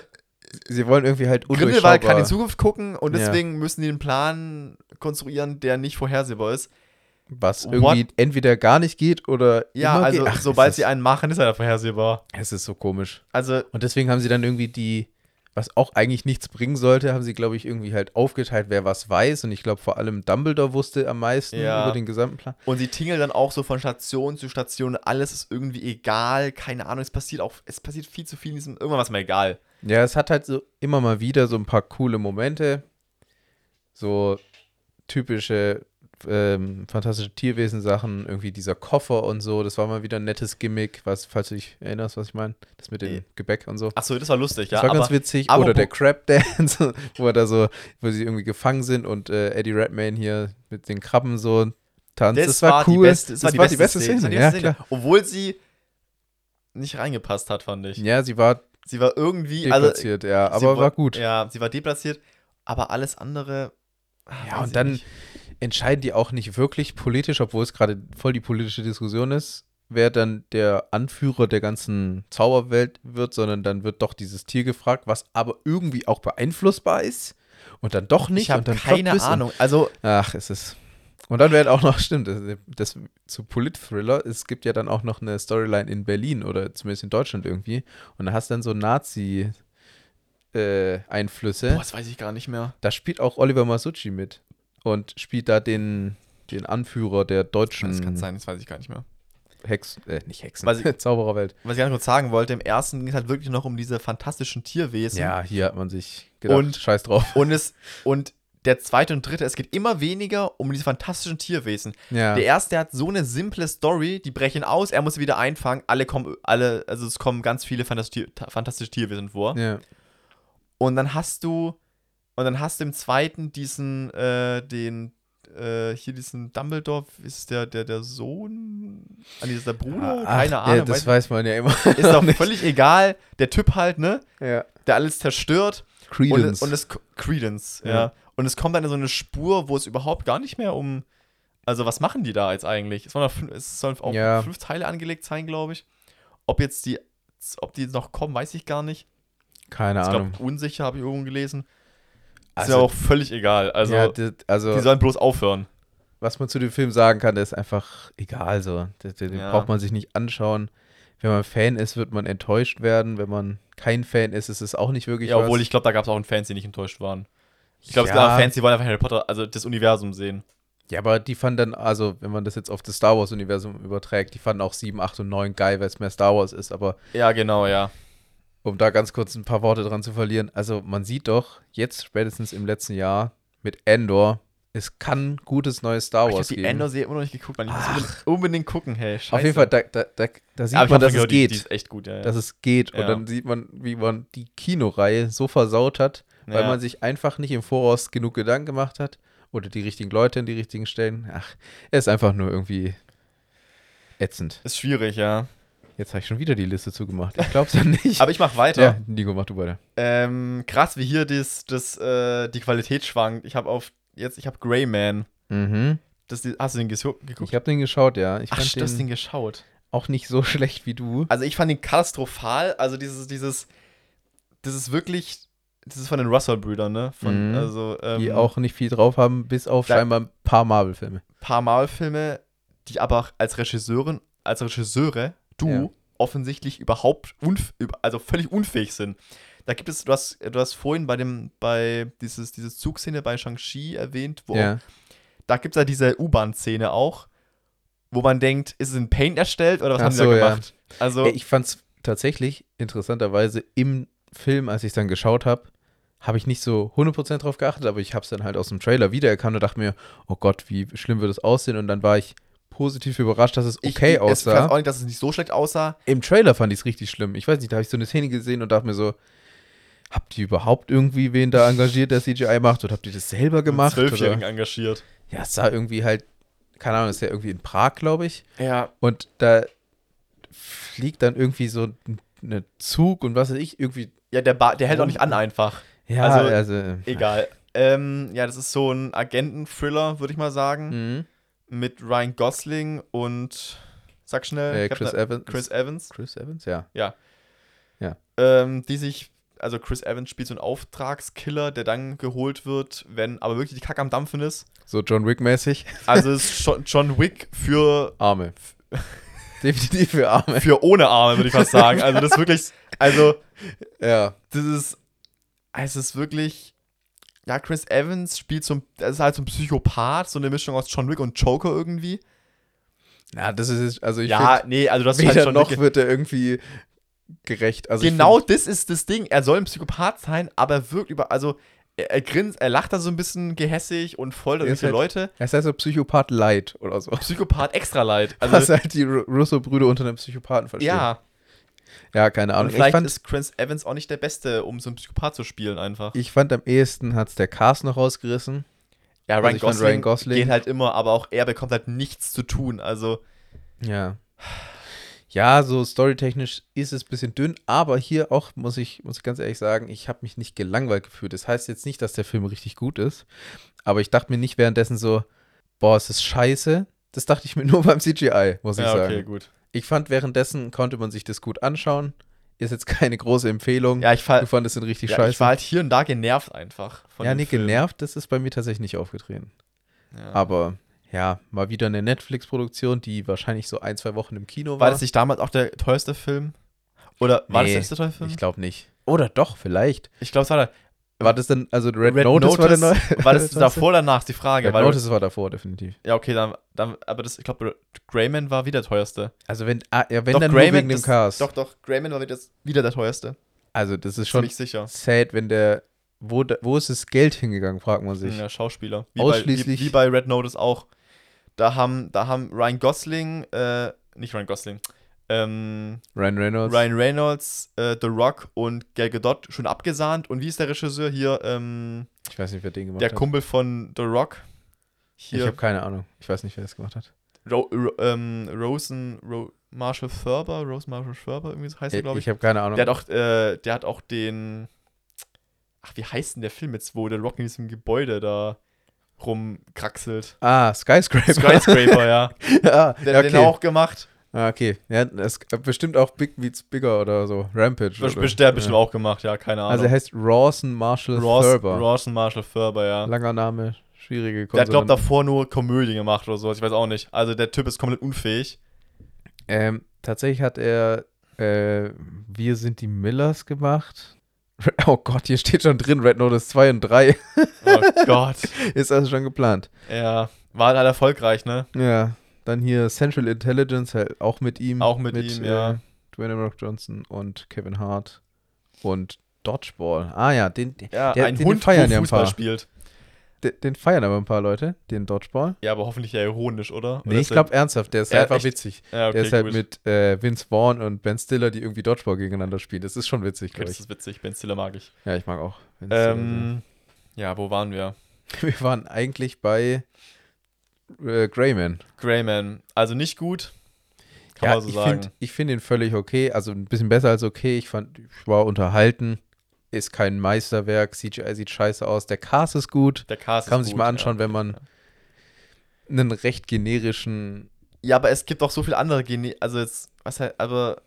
Speaker 2: Sie wollen irgendwie halt
Speaker 1: Grindelwald kann in die Zukunft gucken und
Speaker 2: Ja.
Speaker 1: deswegen müssen die einen Plan konstruieren, der nicht vorhersehbar ist.
Speaker 2: was
Speaker 1: What?
Speaker 2: irgendwie entweder gar nicht geht oder
Speaker 1: Ja, also.
Speaker 2: Ach,
Speaker 1: sobald
Speaker 2: es
Speaker 1: sie einen machen, ist er vorhersehbar.
Speaker 2: Es ist so komisch.
Speaker 1: Also
Speaker 2: Und deswegen haben sie dann irgendwie die, was auch eigentlich nichts bringen sollte, haben sie, glaube ich, irgendwie halt aufgeteilt, wer was weiß. Und ich glaube, vor allem Dumbledore wusste am meisten
Speaker 1: Ja.
Speaker 2: über den gesamten Plan.
Speaker 1: Und sie tingeln dann auch so von Station zu Station. Alles ist irgendwie egal. Keine Ahnung. Es passiert auch, es passiert viel zu viel in diesem. Irgendwann was mir egal.
Speaker 2: Ja, es hat halt so immer mal wieder so ein paar coole Momente. So typische ähm, fantastische Tierwesen-Sachen, irgendwie dieser Koffer und so. Das war mal wieder ein nettes Gimmick, was, falls du dich erinnerst, was ich meine. Das mit dem
Speaker 1: Nee.
Speaker 2: Gebäck und so.
Speaker 1: Achso, das war lustig,
Speaker 2: Das
Speaker 1: ja.
Speaker 2: war ganz
Speaker 1: aber
Speaker 2: witzig.
Speaker 1: aber
Speaker 2: Oder der Crab Dance, wo er da so, wo sie irgendwie gefangen sind und äh, Eddie Redmayne hier mit den Krabben so tanzt. Das, war cool.
Speaker 1: Beste, das, war die beste Szene. Das war die
Speaker 2: Ja,
Speaker 1: beste Szene. Obwohl sie nicht reingepasst hat, fand ich.
Speaker 2: Ja, sie war
Speaker 1: Sie war irgendwie. Also,
Speaker 2: deplatziert, ja,
Speaker 1: sie
Speaker 2: aber war gut.
Speaker 1: Ja, sie war deplatziert. Aber alles andere. ah,
Speaker 2: Ja, und dann
Speaker 1: nicht.
Speaker 2: entscheiden die auch nicht wirklich politisch, obwohl es gerade voll die politische Diskussion ist, wer dann der Anführer der ganzen Zauberwelt wird, sondern dann wird doch dieses Tier gefragt, was aber irgendwie auch beeinflussbar ist und dann doch nicht
Speaker 1: Ich habe keine Ahnung. Also,
Speaker 2: Ach, es ist Und dann werden auch noch, stimmt, das, das zu Polit-Thriller, es gibt ja dann auch noch eine Storyline in Berlin oder zumindest in Deutschland irgendwie. Und da hast du dann so Nazi- äh, Einflüsse.
Speaker 1: Boah, das weiß ich gar nicht mehr.
Speaker 2: Da spielt auch Oliver Masucci mit und spielt da den, den Anführer der deutschen
Speaker 1: Das kann sein, das weiß ich gar nicht mehr.
Speaker 2: Hexen, äh, nicht Hexen,
Speaker 1: Was ich-
Speaker 2: Zaubererwelt.
Speaker 1: Was ich ganz kurz sagen wollte, im ersten ging es halt wirklich noch um diese fantastischen Tierwesen.
Speaker 2: Ja, hier hat man sich gedacht,
Speaker 1: Und-
Speaker 2: scheiß drauf.
Speaker 1: Und es, und der zweite und dritte, es geht immer weniger um diese fantastischen Tierwesen.
Speaker 2: Ja,
Speaker 1: Der erste hat so eine simple Story, die brechen aus, er muss sie wieder einfangen, alle kommen, alle, also es kommen ganz viele fantastische, fantastische Tierwesen vor.
Speaker 2: ja.
Speaker 1: Und dann hast du, und dann hast du im zweiten diesen, äh, den, äh, hier diesen Dumbledore, ist der, der, der Sohn? Ah, nee, ist der Bruder?
Speaker 2: Ach,
Speaker 1: Keine
Speaker 2: ja,
Speaker 1: Ahnung.
Speaker 2: das
Speaker 1: weiß,
Speaker 2: man ja immer.
Speaker 1: ist doch völlig egal. Der Typ halt, ne?
Speaker 2: ja.
Speaker 1: Der alles zerstört. Und,
Speaker 2: Credence.
Speaker 1: es- und es Credence, ja.
Speaker 2: Ja.
Speaker 1: Und es kommt dann in so eine Spur, wo es überhaupt gar nicht mehr um. Also, was machen die da jetzt eigentlich? Es, fünf, es sollen auch
Speaker 2: Ja.
Speaker 1: fünf Teile angelegt sein, glaube ich. Ob jetzt die, ob die noch kommen, weiß ich gar nicht.
Speaker 2: Keine
Speaker 1: Ich
Speaker 2: Ahnung.
Speaker 1: glaube, unsicher habe ich irgendwo gelesen. Ist
Speaker 2: Also-
Speaker 1: ja auch völlig egal. Also,
Speaker 2: ja, das, also
Speaker 1: die sollen bloß aufhören.
Speaker 2: was man zu dem Film sagen kann, der ist einfach egal so. Den, den
Speaker 1: Ja.
Speaker 2: braucht man sich nicht anschauen. Wenn man Fan ist, wird man enttäuscht werden. Wenn man kein Fan ist, ist es auch nicht wirklich
Speaker 1: Ja, obwohl
Speaker 2: was.
Speaker 1: ich glaube, da gab es auch Fans, die nicht enttäuscht waren. Ich glaube, es
Speaker 2: Ja.
Speaker 1: Fans, die wollen einfach Harry Potter, also das Universum sehen.
Speaker 2: Ja, aber die fanden dann, also wenn man das jetzt auf das Star Wars-Universum überträgt, die fanden auch 7, 8 und 9 geil, weil es mehr Star Wars ist. Aber
Speaker 1: Ja, genau, ja.
Speaker 2: um da ganz kurz ein paar Worte dran zu verlieren, also man sieht doch jetzt spätestens im letzten Jahr mit Endor, es kann gutes neues Star
Speaker 1: Ich habe
Speaker 2: Wars
Speaker 1: die
Speaker 2: geben.
Speaker 1: Endor-Serie immer noch nicht geguckt, man. Ich muss unbedingt, gucken, hey. Scheiße.
Speaker 2: Auf jeden Fall, da, da, da, da sieht
Speaker 1: Aber ich
Speaker 2: man, dass es
Speaker 1: gehört, die-
Speaker 2: geht.
Speaker 1: Die ist echt gut, ja. ja.
Speaker 2: dass es geht.
Speaker 1: Ja.
Speaker 2: Und dann sieht man, wie man die Kinoreihe so versaut hat, weil
Speaker 1: Ja.
Speaker 2: man sich einfach nicht im Voraus genug Gedanken gemacht hat oder die richtigen Leute in die richtigen Stellen. Ach, er ist einfach nur irgendwie ätzend.
Speaker 1: ist schwierig, ja.
Speaker 2: Jetzt habe ich schon wieder die Liste zugemacht. Ich glaub's ja nicht.
Speaker 1: Aber ich mach weiter.
Speaker 2: ja, Nico, mach du weiter.
Speaker 1: Ähm, krass, wie hier das, das, äh, die Qualität schwankt. Ich habe auf, jetzt, ich habe Greyman.
Speaker 2: Mhm.
Speaker 1: Das, hast du den geguckt?
Speaker 2: Ich habe den geschaut, ja. Ich
Speaker 1: Ach,
Speaker 2: fand den,
Speaker 1: den geschaut.
Speaker 2: auch nicht so schlecht wie du.
Speaker 1: Also ich fand ihn katastrophal. Also dieses, dieses, das ist wirklich, das ist von den Russell-Brüdern, ne? Von,
Speaker 2: Mhm.
Speaker 1: also, ähm,
Speaker 2: Die auch nicht viel drauf haben, bis auf
Speaker 1: Da-
Speaker 2: scheinbar ein paar Marvel-Filme.
Speaker 1: paar Marvel-Filme, die aber auch als Regisseurin, als Regisseure, du,
Speaker 2: Ja.
Speaker 1: offensichtlich überhaupt, unf also völlig unfähig sind. Da gibt es, du hast, du hast vorhin bei dem, bei dieses, diese Zugszene bei Shang-Chi erwähnt, wo
Speaker 2: Ja.
Speaker 1: da gibt es ja diese U-Bahn-Szene auch, wo man denkt, ist es in Paint erstellt oder was
Speaker 2: Ach
Speaker 1: haben die
Speaker 2: so,
Speaker 1: da
Speaker 2: ja.
Speaker 1: gemacht? Also,
Speaker 2: Ey, Ich fand's tatsächlich interessanterweise im Film, als ich es dann geschaut habe, habe ich nicht so 100% drauf geachtet, aber ich habe es dann halt aus dem Trailer wiedererkannt und dachte mir, oh Gott, wie schlimm wird es aussehen? Und dann war ich positiv überrascht, dass es
Speaker 1: ich,
Speaker 2: okay
Speaker 1: ich, es
Speaker 2: aussah.
Speaker 1: fand auch nicht, dass es nicht so schlecht aussah.
Speaker 2: Im Trailer fand ich es richtig schlimm. Ich weiß nicht, da habe ich so eine Szene gesehen und dachte mir so, habt ihr überhaupt irgendwie wen da engagiert, der CGI macht? Oder habt ihr das selber gemacht?
Speaker 1: Zwölfjährigen
Speaker 2: Oder?
Speaker 1: engagiert.
Speaker 2: Ja, es sah irgendwie halt, keine Ahnung, das ist ja irgendwie in Prag, glaube ich.
Speaker 1: Ja,
Speaker 2: Und da fliegt dann irgendwie so ein ne Zug und was weiß ich, irgendwie.
Speaker 1: ja der, ba der hält auch nicht an einfach.
Speaker 2: Ja,
Speaker 1: Also,
Speaker 2: also.
Speaker 1: Egal. Ähm, ja, das ist so ein Agenten-Thriller, würde ich mal sagen.
Speaker 2: Mhm.
Speaker 1: Mit Ryan Gosling und sag schnell,
Speaker 2: Äh, Chris
Speaker 1: ne-
Speaker 2: Evans.
Speaker 1: Chris Evans,
Speaker 2: Chris Evans, ja.
Speaker 1: ähm, die sich, also Chris Evans spielt so einen Auftragskiller, der dann geholt wird, wenn aber wirklich die Kacke am Dampfen ist.
Speaker 2: So John Wick-mäßig.
Speaker 1: Also es ist John Wick für,
Speaker 2: Arme. Definitiv für Arme.
Speaker 1: für ohne Arme, würde ich fast sagen. Also das ist wirklich, also
Speaker 2: Ja.
Speaker 1: das ist, es ist wirklich, ja, Chris Evans spielt so ein, das ist halt so ein Psychopath, so eine Mischung aus John Wick und Joker irgendwie.
Speaker 2: Ja, das ist, also ich
Speaker 1: ja,
Speaker 2: find,
Speaker 1: nee, also das ist
Speaker 2: weder
Speaker 1: halt schon
Speaker 2: noch
Speaker 1: Wick-
Speaker 2: wird er irgendwie gerecht. Also
Speaker 1: genau das ist das Ding. Er soll ein Psychopath sein, aber er wirkt über, also er, er grinst, er lacht da so ein bisschen gehässig und
Speaker 2: ist
Speaker 1: irgendwelche
Speaker 2: halt-
Speaker 1: Leute.
Speaker 2: er ist halt so Psychopath Light oder so.
Speaker 1: Psychopath extra leid.
Speaker 2: Was
Speaker 1: Also,
Speaker 2: halt die Ru- Russo-Brüder unter einem Psychopathen verstehen.
Speaker 1: ja,
Speaker 2: Ja, keine Ahnung.
Speaker 1: und
Speaker 2: Ich
Speaker 1: vielleicht
Speaker 2: fand,
Speaker 1: ist Chris Evans auch nicht der Beste, um so einen Psychopath zu spielen einfach.
Speaker 2: ich fand am ehesten hat es der Cast noch rausgerissen.
Speaker 1: ja,
Speaker 2: also
Speaker 1: Ryan,
Speaker 2: ich fand
Speaker 1: Gosling
Speaker 2: Ryan Gosling-
Speaker 1: geht halt immer, aber auch er bekommt halt nichts zu tun. Also,
Speaker 2: Ja. Ja, so storytechnisch ist es ein bisschen dünn, aber hier auch, muss ich, muss ich ganz ehrlich sagen, ich habe mich nicht gelangweilt gefühlt. Das heißt jetzt nicht, dass der Film richtig gut ist, aber ich dachte mir nicht währenddessen so, boah, es ist scheiße. Das dachte ich mir nur beim CGI, muss ich
Speaker 1: ja,
Speaker 2: sagen.
Speaker 1: okay, gut.
Speaker 2: Ich fand, währenddessen konnte man sich das gut anschauen. Ist jetzt keine große Empfehlung.
Speaker 1: Ja, ich, fall,
Speaker 2: du fandest den richtig
Speaker 1: ja,
Speaker 2: scheiße.
Speaker 1: ich war halt hier und da genervt einfach. Von
Speaker 2: ja, nee,
Speaker 1: Film.
Speaker 2: genervt, das ist bei mir tatsächlich nicht aufgetreten.
Speaker 1: Ja.
Speaker 2: Aber ja, mal wieder eine Netflix-Produktion, die wahrscheinlich so ein, zwei Wochen im Kino war.
Speaker 1: War das nicht damals auch der teuerste Film? Oder war
Speaker 2: Nee,
Speaker 1: das der teuerste Film?
Speaker 2: Ich glaube nicht. Oder doch, vielleicht.
Speaker 1: Ich glaube, es war der.
Speaker 2: War das denn, also Red,
Speaker 1: Red
Speaker 2: Notice, war der neue?
Speaker 1: War das davor oder danach, die Frage.
Speaker 2: Red
Speaker 1: weil,
Speaker 2: Notice war davor, definitiv.
Speaker 1: Ja, okay, dann, dann aber das, ich glaube, Greyman war wieder der teuerste.
Speaker 2: Also wenn, ah, ja, wenn
Speaker 1: Doch,
Speaker 2: dann
Speaker 1: Greyman,
Speaker 2: nur wegen dem Cast.
Speaker 1: Doch, doch, Greyman war wieder, wieder der teuerste.
Speaker 2: Also das ist schon
Speaker 1: sicher.
Speaker 2: sad, wenn der, wo, wo ist das Geld hingegangen, fragt man sich.
Speaker 1: Ja, Schauspieler. Wie
Speaker 2: Ausschließlich-
Speaker 1: Bei, wie, wie bei Red Notice auch. Da haben, da haben Ryan Gosling, äh, nicht Ryan Gosling, ähm,
Speaker 2: Ryan Reynolds.
Speaker 1: Ryan Reynolds, äh, The Rock und Gal Gadot schon abgesahnt. Und wie ist der Regisseur hier? Ähm,
Speaker 2: Ich weiß nicht, wer den gemacht
Speaker 1: der
Speaker 2: hat.
Speaker 1: Kumpel von The Rock.
Speaker 2: ich
Speaker 1: Hier,
Speaker 2: habe keine Ahnung. Ich weiß nicht, wer das gemacht hat.
Speaker 1: Ro Ro ähm, Rosen, Ro Marshall Thurber, Rose Marshall Thurber, irgendwie so heißt er, glaube
Speaker 2: Ich
Speaker 1: ich.
Speaker 2: habe keine Ahnung.
Speaker 1: Der hat auch, äh, der hat auch den, ach, wie heißt denn der Film jetzt, wo der Rock in diesem Gebäude da rumkraxelt?
Speaker 2: ah, Skyscraper.
Speaker 1: Skyscraper, ja.
Speaker 2: ja,
Speaker 1: Der hat
Speaker 2: okay.
Speaker 1: den auch gemacht.
Speaker 2: Ah, okay. Ja, das ist bestimmt auch Big Meets Bigger oder so. Rampage.
Speaker 1: Best-
Speaker 2: oder?
Speaker 1: Der bestimmt
Speaker 2: ja.
Speaker 1: auch gemacht, ja, keine Ahnung.
Speaker 2: Also er heißt Rawson Marshall
Speaker 1: Ross,
Speaker 2: Thurber.
Speaker 1: Rawson Marshall Thurber, ja.
Speaker 2: Langer Name, schwierige
Speaker 1: Der hat, glaube
Speaker 2: Konsonanten.
Speaker 1: davor nur Komödie gemacht oder sowas, ich weiß auch nicht. Also der Typ ist komplett unfähig.
Speaker 2: Ähm, tatsächlich hat er äh, Wir sind die Millers gemacht. Oh Gott, hier steht schon drin, Red Notice 2 und 3
Speaker 1: Oh Gott.
Speaker 2: ist also schon geplant.
Speaker 1: Ja, war halt erfolgreich, ne?
Speaker 2: Ja, dann hier Central Intelligence, halt auch mit ihm.
Speaker 1: Auch mit ihm, ja.
Speaker 2: Äh, Dwayne The Rock Johnson und Kevin Hart und Dodgeball. Ah ja, den, den,
Speaker 1: Ja,
Speaker 2: Der-
Speaker 1: ein
Speaker 2: den
Speaker 1: Hund,
Speaker 2: feiern
Speaker 1: wo
Speaker 2: ja ein paar.
Speaker 1: spielt.
Speaker 2: den feiern aber ein paar Leute, den Dodgeball.
Speaker 1: Ja, aber hoffentlich ja ironisch, oder? Oder
Speaker 2: Nee, ich glaube ernsthaft, der ist
Speaker 1: Ja,
Speaker 2: einfach
Speaker 1: echt?
Speaker 2: witzig.
Speaker 1: ja, okay,
Speaker 2: der ist halt
Speaker 1: gut.
Speaker 2: mit äh, Vince Vaughn und Ben Stiller, die irgendwie Dodgeball gegeneinander spielen. Das ist schon witzig, glaube
Speaker 1: das
Speaker 2: ich.
Speaker 1: ist witzig, Ben Stiller mag ich.
Speaker 2: Ja, ich mag auch.
Speaker 1: Ähm, ja, wo waren wir?
Speaker 2: Wir waren eigentlich bei äh, Greyman.
Speaker 1: Greyman. Also nicht gut. Kann
Speaker 2: ja,
Speaker 1: man so
Speaker 2: ich
Speaker 1: sagen.
Speaker 2: finde ich find ihn völlig okay. Also ein bisschen besser als okay. Ich fand, ich war unterhalten. Ist kein Meisterwerk. CGI sieht scheiße aus. Der Cast ist gut.
Speaker 1: Der Cast
Speaker 2: Kann man sich
Speaker 1: gut,
Speaker 2: mal anschauen,
Speaker 1: ja.
Speaker 2: wenn man einen recht generischen.
Speaker 1: Ja, aber es gibt auch so viele andere Gene. Also jetzt, was halt, aber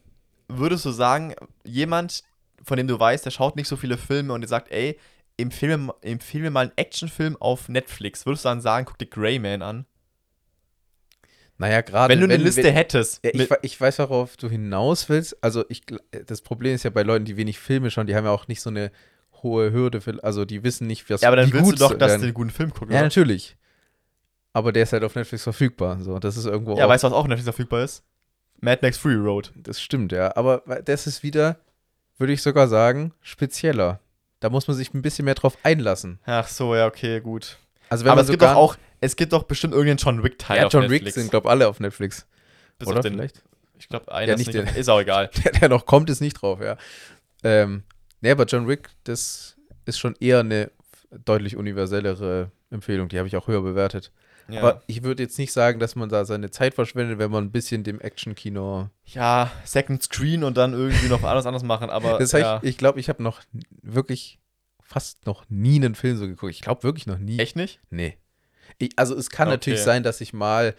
Speaker 1: würdest du sagen, jemand, von dem du weißt, der schaut nicht so viele Filme und der sagt, ey, empfehle, empfehle mir mal einen Actionfilm auf Netflix. Würdest du dann sagen, guck dir Greyman an?
Speaker 2: Naja, gerade.
Speaker 1: wenn du eine Liste hättest.
Speaker 2: Ja, ich, ich weiß, worauf du hinaus willst. Also, ich, das Problem ist ja bei Leuten, die wenig Filme schauen, die haben ja auch nicht so eine hohe Hürde. Für, also, die wissen nicht, was
Speaker 1: ja, aber dann willst du
Speaker 2: gut
Speaker 1: doch, dass
Speaker 2: werden.
Speaker 1: du einen guten Film guckst.
Speaker 2: Ja,
Speaker 1: oder?
Speaker 2: natürlich. Aber der ist halt auf Netflix verfügbar. So, das ist irgendwo.
Speaker 1: Ja,
Speaker 2: auch,
Speaker 1: weißt du, was auch auf Netflix verfügbar ist? Mad Max Fury Road.
Speaker 2: Das stimmt, ja. Aber das ist wieder, würde ich sogar sagen, spezieller. Da muss man sich ein bisschen mehr drauf einlassen.
Speaker 1: Ach so, ja, okay, gut.
Speaker 2: Also wenn
Speaker 1: aber
Speaker 2: man
Speaker 1: es gibt auch, es gibt doch bestimmt irgendeinen John Wick-Teil
Speaker 2: ja, John Wick sind, glaube alle auf Netflix.
Speaker 1: Bis
Speaker 2: Oder
Speaker 1: auf den,
Speaker 2: vielleicht?
Speaker 1: Ich glaube, einer
Speaker 2: Ja,
Speaker 1: ist
Speaker 2: nicht
Speaker 1: nicht.
Speaker 2: den-
Speaker 1: auf- ist auch egal.
Speaker 2: Der, der noch kommt, ist nicht drauf, ja. Ähm, nee, aber John Wick, das ist schon eher eine deutlich universellere Empfehlung. Die habe ich auch höher bewertet.
Speaker 1: Ja,
Speaker 2: Aber ich würde jetzt nicht sagen, dass man da seine Zeit verschwendet, wenn man ein bisschen dem Action-Kino.
Speaker 1: ja Second Screen und dann irgendwie noch alles anderes machen. Aber
Speaker 2: Das heißt,
Speaker 1: ja.
Speaker 2: ich glaube, ich habe noch wirklich fast noch nie einen Film so geguckt. Ich glaube wirklich noch nie.
Speaker 1: echt nicht?
Speaker 2: Nee. Ich, also es kann
Speaker 1: Okay.
Speaker 2: natürlich sein, dass ich mal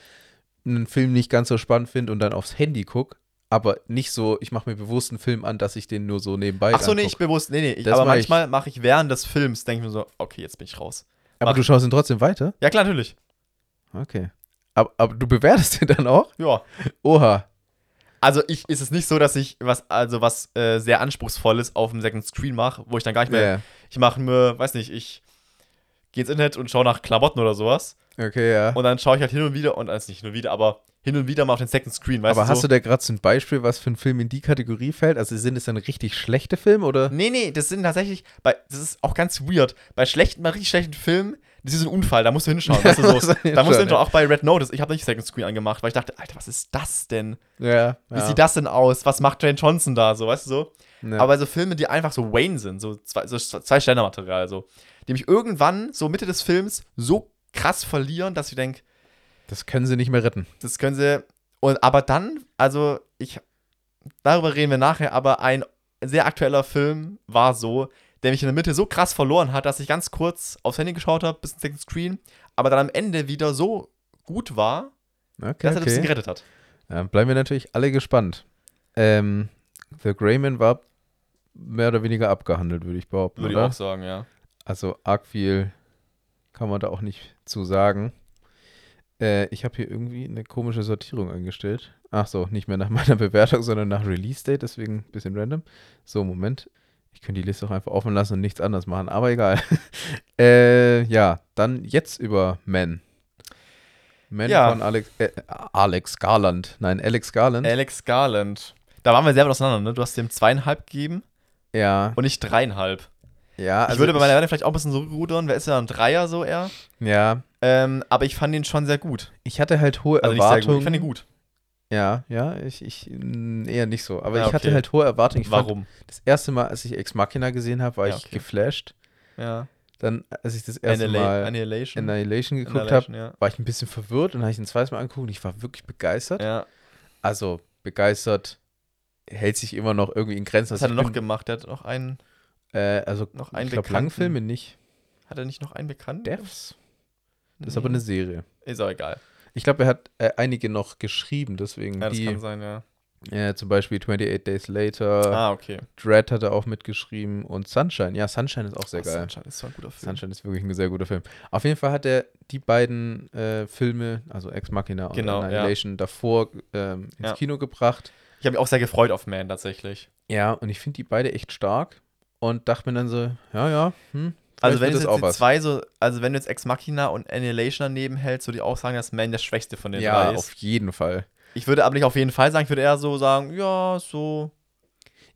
Speaker 2: einen Film nicht ganz so spannend finde und dann aufs Handy gucke, aber nicht so, ich mache mir bewusst einen Film an, dass ich den nur so nebenbei
Speaker 1: Ach so, nee, ich bewusst. Nee, nee. Ich, aber
Speaker 2: mach
Speaker 1: manchmal mache ich während des Films, denke ich mir so, okay, jetzt bin ich raus.
Speaker 2: Aber
Speaker 1: mach
Speaker 2: du schaust ihn trotzdem weiter?
Speaker 1: Ja, klar, natürlich.
Speaker 2: Okay. Aber, aber du bewertest ihn dann auch?
Speaker 1: Ja.
Speaker 2: Oha.
Speaker 1: Also ich ist es nicht so, dass ich was, also was äh, sehr anspruchsvolles auf dem Second Screen mache, wo ich dann gar nicht mehr.
Speaker 2: Ja.
Speaker 1: Ich mache mir, weiß nicht, ich gehe ins Internet und schaue nach Klamotten oder sowas.
Speaker 2: Okay, ja.
Speaker 1: Und dann schaue ich halt hin und wieder, und also nicht und wieder, aber hin und wieder mal auf den Second Screen, weißt
Speaker 2: aber
Speaker 1: du?
Speaker 2: hast
Speaker 1: so?
Speaker 2: du da gerade so ein Beispiel, was für ein Film in die Kategorie fällt? Also sind es dann richtig schlechte Filme oder?
Speaker 1: Nee, nee, das sind tatsächlich, bei, das ist auch ganz weird. Bei schlechten, bei richtig schlechten Filmen, das ist ein Unfall, da musst du hinschauen. Weißt du,
Speaker 2: Da musst
Speaker 1: so.
Speaker 2: du
Speaker 1: Da musst du
Speaker 2: hinschauen,
Speaker 1: hinschauen, auch bei Red Notice. Ich habe nicht Second Screen angemacht, weil ich dachte, Alter, was ist das denn?
Speaker 2: Ja.
Speaker 1: Wie
Speaker 2: ja.
Speaker 1: sieht das denn aus? Was macht Dwayne Johnson da? So, weißt du so?
Speaker 2: Ja.
Speaker 1: Aber so Filme, die einfach so Wayne sind, so zwei, so zwei Sterne-Material, so, die mich irgendwann, so Mitte des Films, so krass verlieren, dass ich denke,
Speaker 2: das können sie nicht mehr retten.
Speaker 1: das können sie. Und aber dann, also ich, darüber reden wir nachher, aber ein sehr aktueller Film war so, der mich in der Mitte so krass verloren hat, dass ich ganz kurz aufs Handy geschaut habe, bis ins Second Screen, aber dann am Ende wieder so gut war,
Speaker 2: Okay,
Speaker 1: dass er ein bisschen
Speaker 2: okay.
Speaker 1: gerettet hat.
Speaker 2: Ja, bleiben wir natürlich alle gespannt. Ähm, The Greyman war mehr oder weniger abgehandelt, würde ich behaupten,
Speaker 1: Würde ich
Speaker 2: oder?
Speaker 1: auch sagen, ja.
Speaker 2: Also arg viel kann man da auch nicht zu sagen. Äh, ich habe hier irgendwie eine komische Sortierung eingestellt. Ach so, nicht mehr nach meiner Bewertung, sondern nach Release Date, deswegen ein bisschen random. So, Moment. Ich könnte die Liste auch einfach offen lassen und nichts anderes machen, aber egal. äh, ja, dann jetzt über Men. Men
Speaker 1: Ja.
Speaker 2: von Alex, äh, Alex Garland. Nein, Alex Garland.
Speaker 1: Alex Garland. Da waren wir sehr weit auseinander, ne? Du hast dem zweieinhalb gegeben
Speaker 2: ja,
Speaker 1: und nicht dreieinhalb.
Speaker 2: Ja. Also
Speaker 1: ich würde bei meiner Wertung vielleicht auch ein bisschen zurückrudern. Wer ist ja ein Dreier so eher?
Speaker 2: Ja,
Speaker 1: Ähm, aber ich fand ihn schon sehr gut.
Speaker 2: ich hatte halt hohe
Speaker 1: Also.
Speaker 2: Erwartungen.
Speaker 1: Ich fand ihn gut.
Speaker 2: Ja, ja, ich, ich mh, eher nicht so. Aber
Speaker 1: Ja,
Speaker 2: ich hatte
Speaker 1: okay.
Speaker 2: halt hohe Erwartungen. Ich
Speaker 1: Warum?
Speaker 2: das erste Mal, als ich Ex Machina gesehen habe, war
Speaker 1: Ja,
Speaker 2: ich
Speaker 1: okay.
Speaker 2: geflasht.
Speaker 1: Ja.
Speaker 2: Dann, als ich das erste
Speaker 1: Annihila
Speaker 2: Mal
Speaker 1: Annihilation.
Speaker 2: Annihilation geguckt habe,
Speaker 1: ja.
Speaker 2: war ich ein bisschen verwirrt und habe ich ein zweites Mal angeguckt und ich war wirklich begeistert.
Speaker 1: ja.
Speaker 2: Also begeistert hält sich immer noch irgendwie in Grenzen.
Speaker 1: Was
Speaker 2: Also
Speaker 1: hat er
Speaker 2: ich
Speaker 1: noch gemacht? Der hat noch einen.
Speaker 2: Äh, Also
Speaker 1: noch einen
Speaker 2: ich glaube, Langfilme nicht.
Speaker 1: Hat er nicht noch einen bekannten?
Speaker 2: Devs? Das ist
Speaker 1: Nee.
Speaker 2: aber eine Serie.
Speaker 1: Ist auch egal.
Speaker 2: Ich glaube, er hat äh, einige noch geschrieben, deswegen
Speaker 1: Ja, das
Speaker 2: die,
Speaker 1: kann sein, ja.
Speaker 2: äh, zum Beispiel 28 Days Later,
Speaker 1: Ah, okay.
Speaker 2: Dread hat er auch mitgeschrieben und Sunshine. Ja, Sunshine ist auch sehr
Speaker 1: Oh,
Speaker 2: geil.
Speaker 1: Sunshine ist so ein guter Film.
Speaker 2: Sunshine ist wirklich ein sehr guter Film. Auf jeden Fall hat er die beiden äh, Filme, also Ex Machina und
Speaker 1: Genau, ja.
Speaker 2: Annihilation, davor ähm, ins
Speaker 1: Ja.
Speaker 2: Kino gebracht.
Speaker 1: Ich habe mich auch sehr gefreut auf Man tatsächlich.
Speaker 2: Ja, und ich finde die beide echt stark und dachte mir dann so, ja, ja, hm,
Speaker 1: Also wenn
Speaker 2: das
Speaker 1: jetzt die zwei so, also wenn du jetzt Ex Machina und Annihilation daneben hältst, würde ich auch sagen, dass Man der schwächste von den
Speaker 2: Ja,
Speaker 1: drei ist.
Speaker 2: auf jeden Fall.
Speaker 1: Ich würde aber nicht auf jeden Fall sagen, ich würde eher so sagen, ja, so.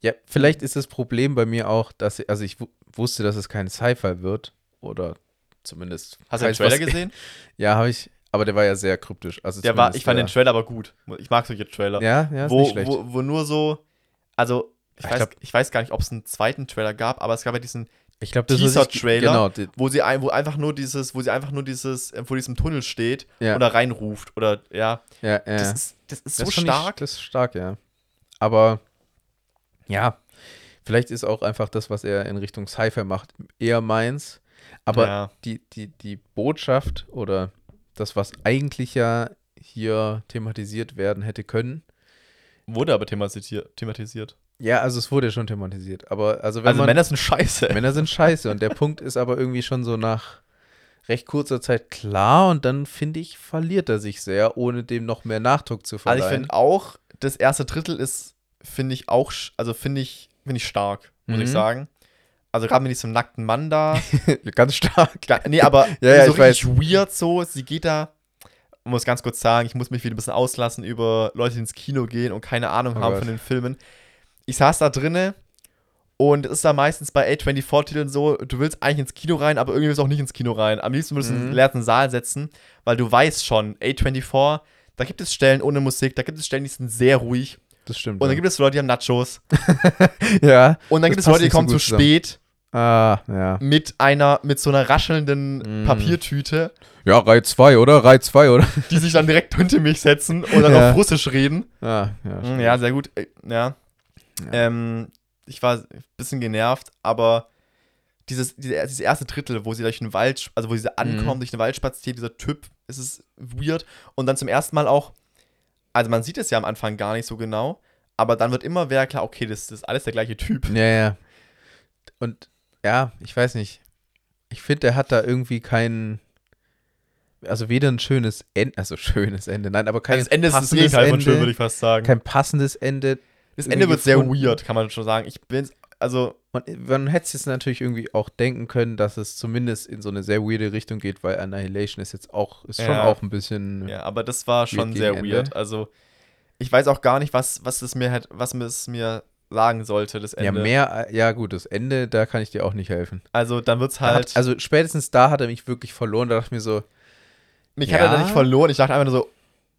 Speaker 2: Ja, vielleicht ist das Problem bei mir auch, dass ich, also ich wu- wusste, dass es kein Sci-Fi wird oder zumindest.
Speaker 1: Hast du den Trailer
Speaker 2: was-
Speaker 1: gesehen?
Speaker 2: Ja, habe ich, aber der war ja sehr kryptisch. Also
Speaker 1: Der war, ich fand
Speaker 2: der,
Speaker 1: den Trailer aber gut. Ich mag solche Trailer.
Speaker 2: Ja, ja, ist
Speaker 1: wo,
Speaker 2: nicht schlecht.
Speaker 1: wo, wo nur so, also ich,
Speaker 2: Ich
Speaker 1: weiß,
Speaker 2: glaub-
Speaker 1: ich weiß gar nicht, ob es einen zweiten Trailer gab, aber es gab ja diesen,
Speaker 2: ich glaube, das ich-
Speaker 1: Teaser-Trailer.
Speaker 2: Genau,
Speaker 1: wo sie ein, wo einfach nur dieses, wo sie einfach nur dieses, äh, vor diesem Tunnel steht
Speaker 2: Ja.
Speaker 1: oder reinruft oder ja,
Speaker 2: ja, ja.
Speaker 1: das ist, das ist so
Speaker 2: Das ich-
Speaker 1: stark.
Speaker 2: das ist stark, ja. Aber ja, vielleicht ist auch einfach das, was er in Richtung Sci-Fi macht, eher meins. Aber
Speaker 1: ja.
Speaker 2: die, die, die Botschaft oder das, was eigentlich ja hier thematisiert werden hätte können.
Speaker 1: wurde aber thematisiert. thematisiert.
Speaker 2: Ja, also es wurde schon thematisiert. Aber also wenn
Speaker 1: Also
Speaker 2: man.
Speaker 1: Männer sind scheiße.
Speaker 2: Männer sind scheiße. Und der Punkt ist aber irgendwie schon so nach recht kurzer Zeit klar. Und dann, finde ich, verliert er sich sehr, ohne dem noch mehr Nachdruck zu
Speaker 1: Also
Speaker 2: verleihen.
Speaker 1: ich finde auch, das erste Drittel ist, finde ich auch, also finde ich, finde ich stark, muss
Speaker 2: Mhm.
Speaker 1: ich sagen. Also gerade mit diesem nackten Mann da.
Speaker 2: Ganz stark.
Speaker 1: Nee, aber
Speaker 2: Ja, ja,
Speaker 1: so
Speaker 2: ich
Speaker 1: richtig weird so. Sie geht da, muss ganz kurz sagen, ich muss mich wieder ein bisschen auslassen über Leute, die ins Kino gehen und keine Ahnung
Speaker 2: Oh
Speaker 1: haben
Speaker 2: Gott.
Speaker 1: von den Filmen. Ich saß da drinne und es ist da meistens bei A24-Titeln so, du willst eigentlich ins Kino rein, aber irgendwie willst du auch nicht ins Kino rein. Am liebsten würdest du
Speaker 2: Mhm.
Speaker 1: einen leeren Saal setzen, weil du weißt schon, A24, da gibt es Stellen ohne Musik, da gibt es Stellen, die sind sehr ruhig.
Speaker 2: Das stimmt.
Speaker 1: Und dann
Speaker 2: ja.
Speaker 1: gibt es Leute, die haben Nachos.
Speaker 2: ja.
Speaker 1: Und dann gibt es Leute, die
Speaker 2: nicht so
Speaker 1: kommen zu spät
Speaker 2: Ah, ja.
Speaker 1: mit einer, mit so einer raschelnden
Speaker 2: Mm.
Speaker 1: Papiertüte.
Speaker 2: Ja, Reihe 2, oder? Reihe 2, oder?
Speaker 1: die sich dann direkt hinter mich setzen und dann
Speaker 2: Ja.
Speaker 1: auf Russisch reden.
Speaker 2: Ah, ja. Stimmt.
Speaker 1: Ja, sehr gut. Äh, Ja.
Speaker 2: Ja.
Speaker 1: Ähm, ich war ein bisschen genervt, aber dieses, diese, dieses erste Drittel, wo sie durch den Wald, also wo sie ankommen,
Speaker 2: Mhm.
Speaker 1: durch den Wald spaziert, dieser Typ, es ist weird. Und dann zum ersten Mal auch, also man sieht es ja am Anfang gar nicht so genau, aber dann wird immer mehr klar, okay, das, das ist alles der gleiche Typ.
Speaker 2: Ja, ja. Und ja, ich weiß nicht. Ich finde, der hat da irgendwie kein. Also weder ein schönes Ende, also schönes Ende, nein, aber kein
Speaker 1: Also das Ende ist das
Speaker 2: passendes
Speaker 1: Gegenteil von
Speaker 2: Ende,
Speaker 1: schön, würde ich fast sagen.
Speaker 2: kein passendes Ende.
Speaker 1: Das Ende wird sehr weird, kann man schon sagen. Ich bin, also,
Speaker 2: Und man hätte es jetzt natürlich irgendwie auch denken können, dass es zumindest in so eine sehr weirde Richtung geht, weil Annihilation ist jetzt auch, ist schon
Speaker 1: Ja.
Speaker 2: auch ein bisschen.
Speaker 1: Ja, aber das war schon sehr
Speaker 2: gegen
Speaker 1: weird.
Speaker 2: Ende.
Speaker 1: Also, ich weiß auch gar nicht, was, was es mir halt, was es mir sagen sollte, das
Speaker 2: Ja,
Speaker 1: Ende.
Speaker 2: mehr, ja gut, das Ende, da kann ich dir auch nicht helfen.
Speaker 1: Also, dann wird's halt.
Speaker 2: Hat, also spätestens da hat er mich wirklich verloren, da dachte ich mir so,
Speaker 1: mich hat er
Speaker 2: ja.
Speaker 1: da nicht verloren. Ich dachte einfach nur so,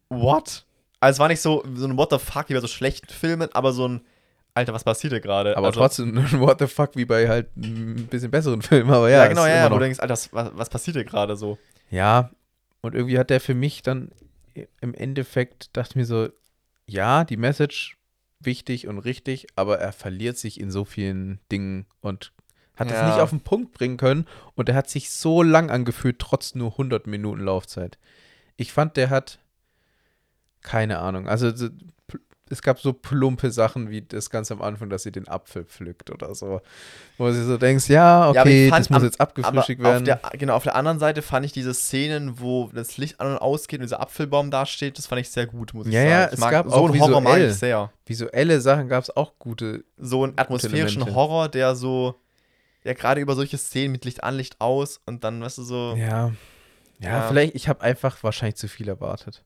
Speaker 1: what? Also, es war nicht so, so ein What the fuck wie bei so schlechten Filmen, aber so ein, Alter, was passiert hier gerade?
Speaker 2: aber
Speaker 1: also,
Speaker 2: trotzdem, what the fuck, wie bei halt ein bisschen besseren Filmen, aber ja.
Speaker 1: Ja, genau, ja, ja, wo du denkst, Alter, was, was passiert hier gerade so?
Speaker 2: Ja, und irgendwie hat der für mich dann im Endeffekt, dachte ich mir so, ja, die Message wichtig und richtig, aber er verliert sich in so vielen Dingen und hat es
Speaker 1: Ja.
Speaker 2: nicht auf den Punkt bringen können und er hat sich so lang angefühlt, trotz nur 100 Minuten Laufzeit. Ich fand, der hat keine Ahnung, also so- es gab so plumpe Sachen wie das ganz am Anfang, dass sie den Apfel pflückt oder so. Wo du so denkst, ja, okay,
Speaker 1: Ja, fand
Speaker 2: das muss
Speaker 1: am-
Speaker 2: jetzt abgefrühstückt werden.
Speaker 1: Auf der, genau, auf der anderen Seite fand ich diese Szenen, wo das Licht an und ausgeht und dieser Apfelbaum dasteht, das fand ich sehr gut, muss ich
Speaker 2: Ja,
Speaker 1: sagen.
Speaker 2: ja,
Speaker 1: ich
Speaker 2: es
Speaker 1: mag,
Speaker 2: gab
Speaker 1: so
Speaker 2: auch
Speaker 1: einen Horror mag
Speaker 2: visuell
Speaker 1: ich sehr.
Speaker 2: Visuelle Sachen gab es auch gute.
Speaker 1: So einen atmosphärischen
Speaker 2: Elemente.
Speaker 1: Horror, der so, der gerade über solche Szenen mit Licht an, Licht aus und dann, weißt du, so,
Speaker 2: Ja. Ja,
Speaker 1: Ja.
Speaker 2: vielleicht, ich habe einfach wahrscheinlich zu viel erwartet.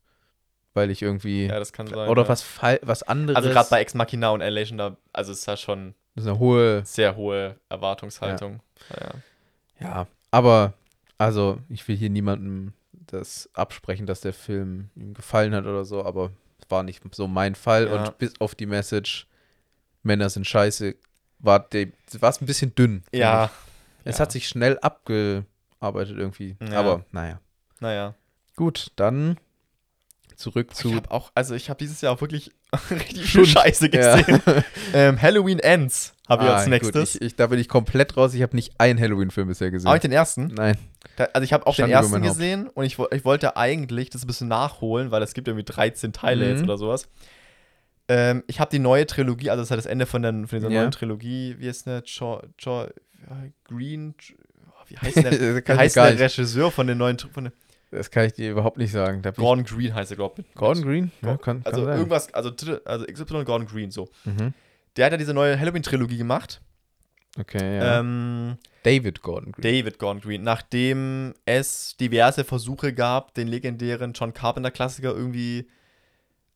Speaker 2: Weil ich irgendwie.
Speaker 1: ja, das kann sein.
Speaker 2: oder
Speaker 1: ja.
Speaker 2: was, was anderes.
Speaker 1: Also gerade bei Ex Machina und Elation, da, also es ist ja schon
Speaker 2: Das ist eine hohe.
Speaker 1: sehr hohe Erwartungshaltung. Ja.
Speaker 2: Ja, aber also ich will hier niemandem das absprechen, dass der Film ihm gefallen hat oder so, aber es war nicht so mein Fall
Speaker 1: Ja.
Speaker 2: und bis auf die Message Männer sind scheiße war es ein bisschen dünn.
Speaker 1: Ja.
Speaker 2: Es
Speaker 1: ja.
Speaker 2: hat sich schnell abgearbeitet irgendwie,
Speaker 1: Ja.
Speaker 2: aber naja.
Speaker 1: Naja.
Speaker 2: Gut, dann zurück
Speaker 1: Ich
Speaker 2: zu
Speaker 1: habe auch, also ich habe dieses Jahr auch wirklich richtig viel. Scheiße
Speaker 2: Ja.
Speaker 1: gesehen. ähm, Halloween Ends habe ich
Speaker 2: Ah,
Speaker 1: als
Speaker 2: gut,
Speaker 1: nächstes.
Speaker 2: ich, ich, da bin ich komplett raus. Ich habe nicht einen Halloween-Film bisher gesehen.
Speaker 1: Auch nicht den ersten.
Speaker 2: Nein.
Speaker 1: Da, also ich habe auch
Speaker 2: Schande
Speaker 1: den ersten gesehen und ich, ich wollte eigentlich das ein bisschen nachholen, weil es gibt irgendwie 13 Teile
Speaker 2: Mhm.
Speaker 1: jetzt oder sowas. Ähm, ich habe die neue Trilogie, also das ist halt das Ende von, den, von dieser
Speaker 2: Ja.
Speaker 1: neuen Trilogie. Wie ist der? Jo, jo, Green. Wie heißt der? Wie
Speaker 2: ich
Speaker 1: heißt der. Regisseur von den neuen. Von den,
Speaker 2: Das kann ich dir überhaupt nicht sagen. Da bin ich-
Speaker 1: Gordon Green heißt er, glaube ich.
Speaker 2: Gordon Green? Ja, kann, kann
Speaker 1: Also
Speaker 2: sein.
Speaker 1: irgendwas, also, also XY Gordon Green, so.
Speaker 2: Mhm.
Speaker 1: Der hat ja diese neue Halloween-Trilogie gemacht.
Speaker 2: Okay, ja.
Speaker 1: Ähm,
Speaker 2: David Gordon Green.
Speaker 1: David Gordon Green, nachdem es diverse Versuche gab, den legendären John Carpenter-Klassiker irgendwie,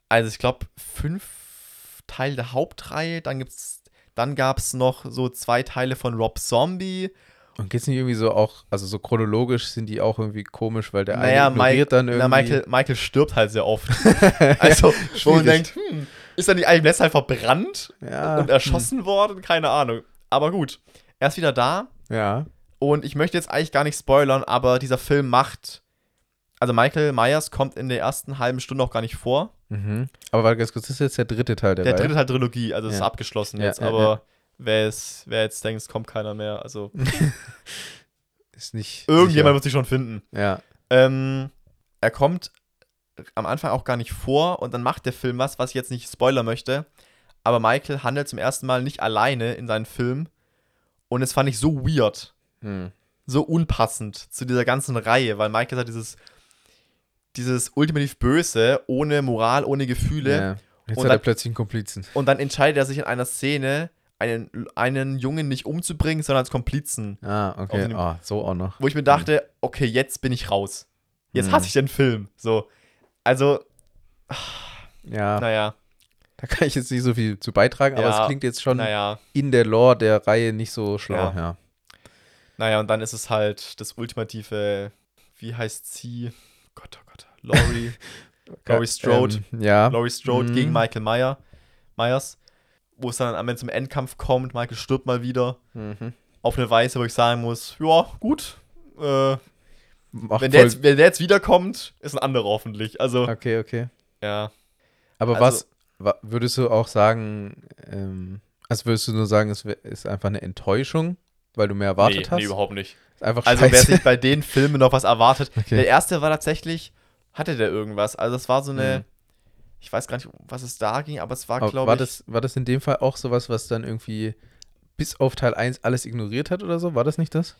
Speaker 1: also ich glaube, fünf Teile der Hauptreihe, dann gibt's, dann gab es noch so zwei Teile von Rob Zombie.
Speaker 2: Und geht's nicht irgendwie so auch, also so chronologisch sind die auch irgendwie komisch, weil der
Speaker 1: naja,
Speaker 2: eine ignoriert dann irgendwie.
Speaker 1: na, Michael, Michael stirbt halt sehr oft. also, wo man denkt, hm, ist dann die eigentlich deshalb verbrannt
Speaker 2: ja,
Speaker 1: und erschossen worden? Keine Ahnung. Aber gut, er ist wieder da.
Speaker 2: hm, Ja.
Speaker 1: Und ich möchte jetzt eigentlich gar nicht spoilern, aber dieser Film macht. Also Michael Myers kommt in der ersten halben Stunde auch gar nicht vor.
Speaker 2: Mhm. Aber warte ganz kurz, das ist jetzt der dritte Teil der,
Speaker 1: Der
Speaker 2: Reihe.
Speaker 1: dritte Teil Trilogie, also es ist
Speaker 2: Ja.
Speaker 1: abgeschlossen
Speaker 2: Ja,
Speaker 1: jetzt,
Speaker 2: ja,
Speaker 1: aber
Speaker 2: ja.
Speaker 1: Wer, es, wer jetzt denkt, es kommt keiner mehr, also
Speaker 2: Ist nicht.
Speaker 1: irgendjemand wird sich schon finden.
Speaker 2: sicher. Ja.
Speaker 1: Ähm, er kommt am Anfang auch gar nicht vor und dann macht der Film was, was ich jetzt nicht spoilern möchte. Aber Michael handelt zum ersten Mal nicht alleine in seinem Film. Und es fand ich so weird,
Speaker 2: Hm.
Speaker 1: so unpassend zu dieser ganzen Reihe, weil Michael hat dieses, dieses ultimativ Böse, ohne Moral, ohne Gefühle.
Speaker 2: ja. Jetzt
Speaker 1: Und
Speaker 2: hat er
Speaker 1: dann-
Speaker 2: plötzlich einen Komplizen.
Speaker 1: Und dann entscheidet er sich in einer Szene, einen, einen Jungen nicht umzubringen, sondern als Komplizen.
Speaker 2: Ah, okay.
Speaker 1: dem-
Speaker 2: Ah, so auch noch.
Speaker 1: Wo ich mir dachte, okay, jetzt bin ich raus. Jetzt
Speaker 2: Hm.
Speaker 1: hasse ich den Film. So. Also,
Speaker 2: Ja,
Speaker 1: naja,
Speaker 2: da kann ich jetzt nicht so viel zu beitragen, aber
Speaker 1: Ja,
Speaker 2: es klingt jetzt schon
Speaker 1: naja,
Speaker 2: in der Lore der Reihe nicht so schlau.
Speaker 1: Ja.
Speaker 2: Ja.
Speaker 1: naja, und dann ist es halt das ultimative, wie heißt sie? Gott, oh Gott, Laurie, Laurie Strode.
Speaker 2: Ähm, ja.
Speaker 1: Laurie Strode
Speaker 2: Mhm.
Speaker 1: gegen Michael Meyer, Myers. Wo es dann am Ende zum Endkampf kommt, Michael stirbt mal wieder.
Speaker 2: Mhm.
Speaker 1: Auf eine Weise, wo ich sagen muss, ja, gut. Äh, wenn, der jetzt, wenn der jetzt wiederkommt, ist ein anderer hoffentlich. Also,
Speaker 2: okay, okay.
Speaker 1: ja.
Speaker 2: Aber
Speaker 1: Also-
Speaker 2: was wa- würdest du auch sagen, ähm, also würdest du nur sagen, es ist einfach eine Enttäuschung, weil du mehr erwartet
Speaker 1: nee,
Speaker 2: hast?
Speaker 1: nee, überhaupt nicht.
Speaker 2: Ist einfach
Speaker 1: Also, wer
Speaker 2: scheiße.
Speaker 1: sich bei den Filmen noch was erwartet.
Speaker 2: Okay.
Speaker 1: Der erste war tatsächlich, hatte der irgendwas. Also, es war so eine,
Speaker 2: Mhm.
Speaker 1: Ich weiß gar nicht, was es da ging, aber es war, glaube ich.
Speaker 2: das, war das in dem Fall auch sowas, was dann irgendwie bis auf Teil 1 alles ignoriert hat oder so? War das nicht das?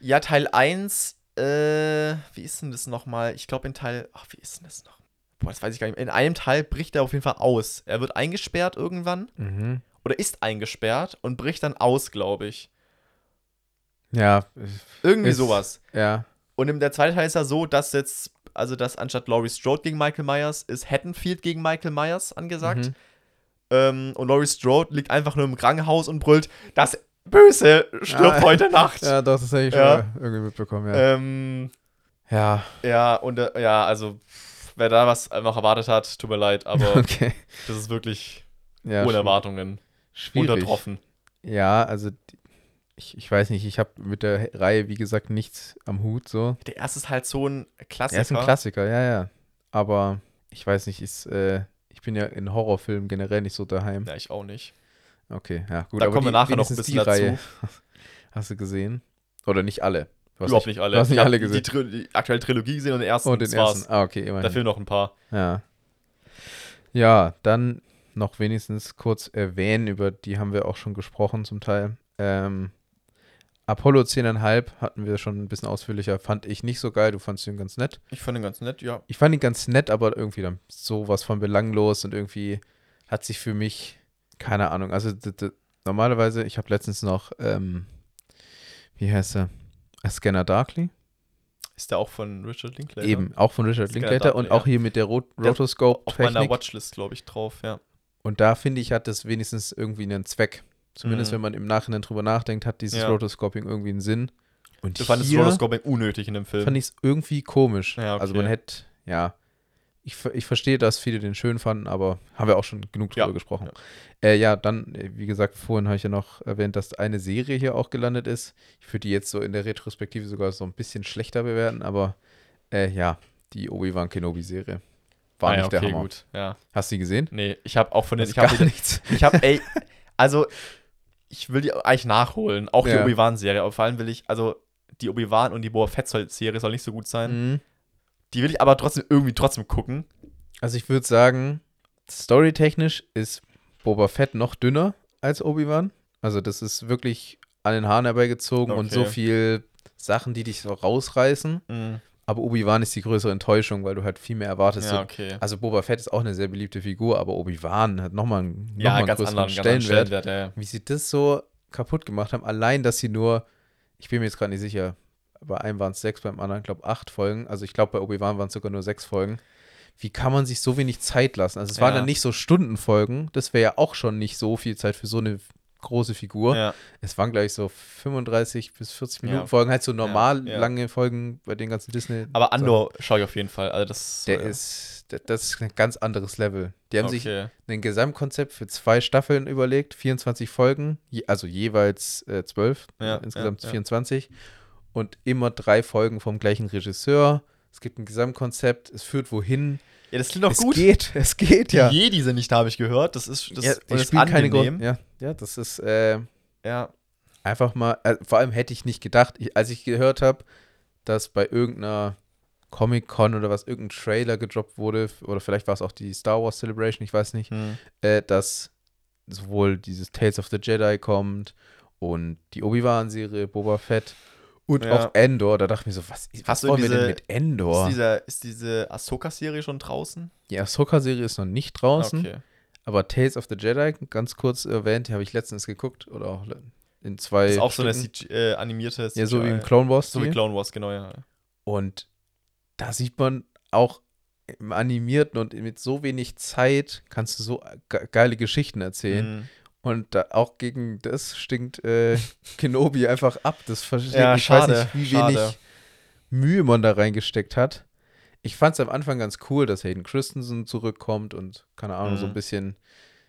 Speaker 1: Ja, Teil 1, äh, wie ist denn das nochmal? Ich glaube in Teil, ach, wie ist denn das noch? Boah, das weiß ich gar nicht. mehr. In einem Teil bricht er auf jeden Fall aus. Er wird eingesperrt irgendwann
Speaker 2: Mhm.
Speaker 1: oder ist eingesperrt und bricht dann aus, glaube ich.
Speaker 2: Ja,
Speaker 1: Irgendwie
Speaker 2: Ist-
Speaker 1: sowas.
Speaker 2: ja.
Speaker 1: Und in der zweite Teil ist ja so, dass jetzt, also dass anstatt Laurie Strode gegen Michael Myers ist Haddonfield gegen Michael Myers angesagt.
Speaker 2: Mhm.
Speaker 1: Ähm, und Laurie Strode liegt einfach nur im Krankenhaus und brüllt, das Böse stirbt
Speaker 2: Ah.
Speaker 1: heute Nacht.
Speaker 2: Ja, doch, das habe ich schon
Speaker 1: Ja.
Speaker 2: irgendwie mitbekommen, ja.
Speaker 1: Ähm,
Speaker 2: ja,
Speaker 1: Ja, und äh, ja, also wer da was noch erwartet hat, tut mir leid, aber
Speaker 2: okay.
Speaker 1: das ist wirklich
Speaker 2: Ja,
Speaker 1: ohne Erwartungen
Speaker 2: schwierig.
Speaker 1: untertroffen.
Speaker 2: Ja, also die- ich, ich weiß nicht, ich habe mit der Reihe, wie gesagt, nichts am Hut so.
Speaker 1: Der erste ist halt so ein Klassiker.
Speaker 2: Er ist ein Klassiker, ja, ja. Aber ich weiß nicht, ist, äh, ich bin ja in Horrorfilmen generell nicht so daheim.
Speaker 1: Ja, ich auch nicht.
Speaker 2: Okay, ja, gut.
Speaker 1: Da kommen wir
Speaker 2: die-
Speaker 1: nachher noch ein bisschen
Speaker 2: die Reihe
Speaker 1: dazu.
Speaker 2: Hast du gesehen? Oder nicht alle? Du
Speaker 1: Überhaupt nicht alle.
Speaker 2: Du hast nicht
Speaker 1: Ich
Speaker 2: alle
Speaker 1: Die,
Speaker 2: gesehen.
Speaker 1: Tri die aktuelle Trilogie gesehen und den ersten.
Speaker 2: oh, den
Speaker 1: das war's.
Speaker 2: ersten. Ah, okay, immerhin.
Speaker 1: Da fehlen noch ein paar.
Speaker 2: Ja. Ja, dann noch wenigstens kurz erwähnen, über die haben wir auch schon gesprochen zum Teil. Ähm, Apollo 10,5 hatten wir schon ein bisschen ausführlicher, fand ich nicht so geil, du fandst ihn ganz nett.
Speaker 1: Ich fand ihn ganz nett, ja.
Speaker 2: Ich fand ihn ganz nett, aber irgendwie dann sowas von belanglos und irgendwie hat sich für mich, keine Ahnung, also normalerweise, ich habe letztens noch, ähm, wie heißt er? A Scanner Darkly?
Speaker 1: Ist der auch von Richard Linklater?
Speaker 2: Eben, auch von Richard
Speaker 1: Scanner
Speaker 2: Linklater und
Speaker 1: Darkly,
Speaker 2: auch hier mit der Rot
Speaker 1: Der Auf meiner. Watchlist, glaube ich, drauf, ja.
Speaker 2: Und da finde ich, hat das wenigstens irgendwie einen Zweck. Zumindest
Speaker 1: Mhm.
Speaker 2: wenn man im Nachhinein drüber nachdenkt, hat dieses
Speaker 1: Ja.
Speaker 2: Rotoscoping irgendwie einen Sinn. Und
Speaker 1: Du fandest Rotoscoping unnötig in dem Film.
Speaker 2: fand ich es irgendwie komisch.
Speaker 1: Ja,
Speaker 2: Also
Speaker 1: okay.
Speaker 2: man hätte, ja, ich, ich verstehe, dass viele den schön fanden, aber haben wir auch schon genug drüber
Speaker 1: Ja,
Speaker 2: gesprochen.
Speaker 1: ja.
Speaker 2: Äh, ja, dann, äh, wie gesagt, vorhin habe ich ja noch erwähnt, dass eine Serie hier auch gelandet ist. Ich würde die jetzt so in der Retrospektive sogar so ein bisschen schlechter bewerten, aber äh, ja, die Obi-Wan Kenobi-Serie. War
Speaker 1: Ah,
Speaker 2: nicht der
Speaker 1: okay,
Speaker 2: Hammer.
Speaker 1: gut. Ja.
Speaker 2: Hast du die gesehen?
Speaker 1: Nee, ich habe auch von den. Ich habe
Speaker 2: nichts.
Speaker 1: Ich habe, ey, also, ich will die eigentlich nachholen. Auch die
Speaker 2: Ja.
Speaker 1: Obi-Wan-Serie. Aber vor allem will ich, also, die Obi-Wan und die Boba Fett-Serie soll nicht so gut sein.
Speaker 2: Mhm.
Speaker 1: Die will ich aber trotzdem irgendwie trotzdem gucken.
Speaker 2: Also ich würde sagen, storytechnisch ist Boba Fett noch dünner als Obi-Wan. Also das ist wirklich an den Haaren herbeigezogen und so
Speaker 1: Okay.
Speaker 2: viel Sachen, die dich so rausreißen.
Speaker 1: Mhm.
Speaker 2: Aber Obi-Wan ist die größere Enttäuschung, weil du halt viel mehr erwartest.
Speaker 1: Ja, okay.
Speaker 2: Also Boba Fett ist auch eine sehr beliebte Figur, aber Obi-Wan hat nochmal einen, noch
Speaker 1: ja,
Speaker 2: mal einen
Speaker 1: ganz
Speaker 2: größeren
Speaker 1: anderen, ganz anderen
Speaker 2: Stellenwert.
Speaker 1: Stellenwert. Ja.
Speaker 2: Wie sie das so kaputt gemacht haben, allein, dass sie nur, ich bin mir jetzt gerade nicht sicher, bei einem waren es sechs, beim anderen, glaube ich, acht Folgen. Also ich glaube, bei Obi-Wan waren es sogar nur sechs Folgen. Wie kann man sich so wenig Zeit lassen? Also es waren dann nicht so Stundenfolgen, das wäre ja auch schon nicht so viel Zeit für so eine große Figur.
Speaker 1: Ja.
Speaker 2: Es waren, glaube ich, so 35 bis 40 Minuten
Speaker 1: Ja.
Speaker 2: Folgen, halt so normal
Speaker 1: ja.
Speaker 2: lange Folgen bei den ganzen Disney.
Speaker 1: Aber Andor schaue ich auf jeden Fall. Also, das
Speaker 2: Der
Speaker 1: äh,
Speaker 2: ist, der- das ist ein ganz anderes Level. Die haben sich
Speaker 1: okay.
Speaker 2: ein Gesamtkonzept für zwei Staffeln überlegt, 24 Folgen, je, also jeweils äh, 12,
Speaker 1: Ja,
Speaker 2: insgesamt
Speaker 1: ja, ja.
Speaker 2: 24. Und immer drei Folgen vom gleichen Regisseur. Es gibt ein Gesamtkonzept, es führt wohin.
Speaker 1: Ja, das klingt doch
Speaker 2: es
Speaker 1: gut.
Speaker 2: geht, es geht,
Speaker 1: Die
Speaker 2: ja.
Speaker 1: Jedi sind nicht da, habe ich gehört. Das ist, das,
Speaker 2: ja, die
Speaker 1: das ist
Speaker 2: spielen keine. Grund. Ja, ja, das ist äh,
Speaker 1: Ja.
Speaker 2: einfach mal, äh, vor allem hätte ich nicht gedacht, ich, als ich gehört habe, dass bei irgendeiner Comic-Con oder was, irgendein Trailer gedroppt wurde, oder vielleicht war es auch die Star Wars Celebration, ich weiß nicht,
Speaker 1: Hm.
Speaker 2: äh, dass sowohl dieses Tales of the Jedi kommt und die Obi-Wan-Serie, Boba Fett und
Speaker 1: Ja.
Speaker 2: auch Endor. Da dachte ich mir so, was, was wollen wir
Speaker 1: diese-
Speaker 2: denn mit Endor?
Speaker 1: Ist, dieser, ist diese Ahsoka-Serie schon draußen?
Speaker 2: Die Ahsoka-Serie ist noch nicht draußen,
Speaker 1: Okay.
Speaker 2: aber Tales of the Jedi, ganz kurz erwähnt, die habe ich letztens geguckt oder auch in zwei
Speaker 1: ist auch so eine
Speaker 2: Stücken.
Speaker 1: CG, äh, animierte
Speaker 2: Ja, so wie
Speaker 1: CGI.
Speaker 2: im Clone Wars.
Speaker 1: So wie. Clone Wars, genau, ja.
Speaker 2: Und da sieht man auch im Animierten und mit so wenig Zeit kannst du so ge geile Geschichten erzählen.
Speaker 1: Mhm.
Speaker 2: Und da auch gegen das stinkt äh, Kenobi einfach ab. Das verstehe
Speaker 1: Ja,
Speaker 2: ich.
Speaker 1: Schade,
Speaker 2: weiß nicht, wie
Speaker 1: schade.
Speaker 2: wenig Mühe man da reingesteckt hat. Ich fand es am Anfang ganz cool, dass Hayden Christensen zurückkommt und keine Ahnung, so ein
Speaker 1: Mhm.
Speaker 2: bisschen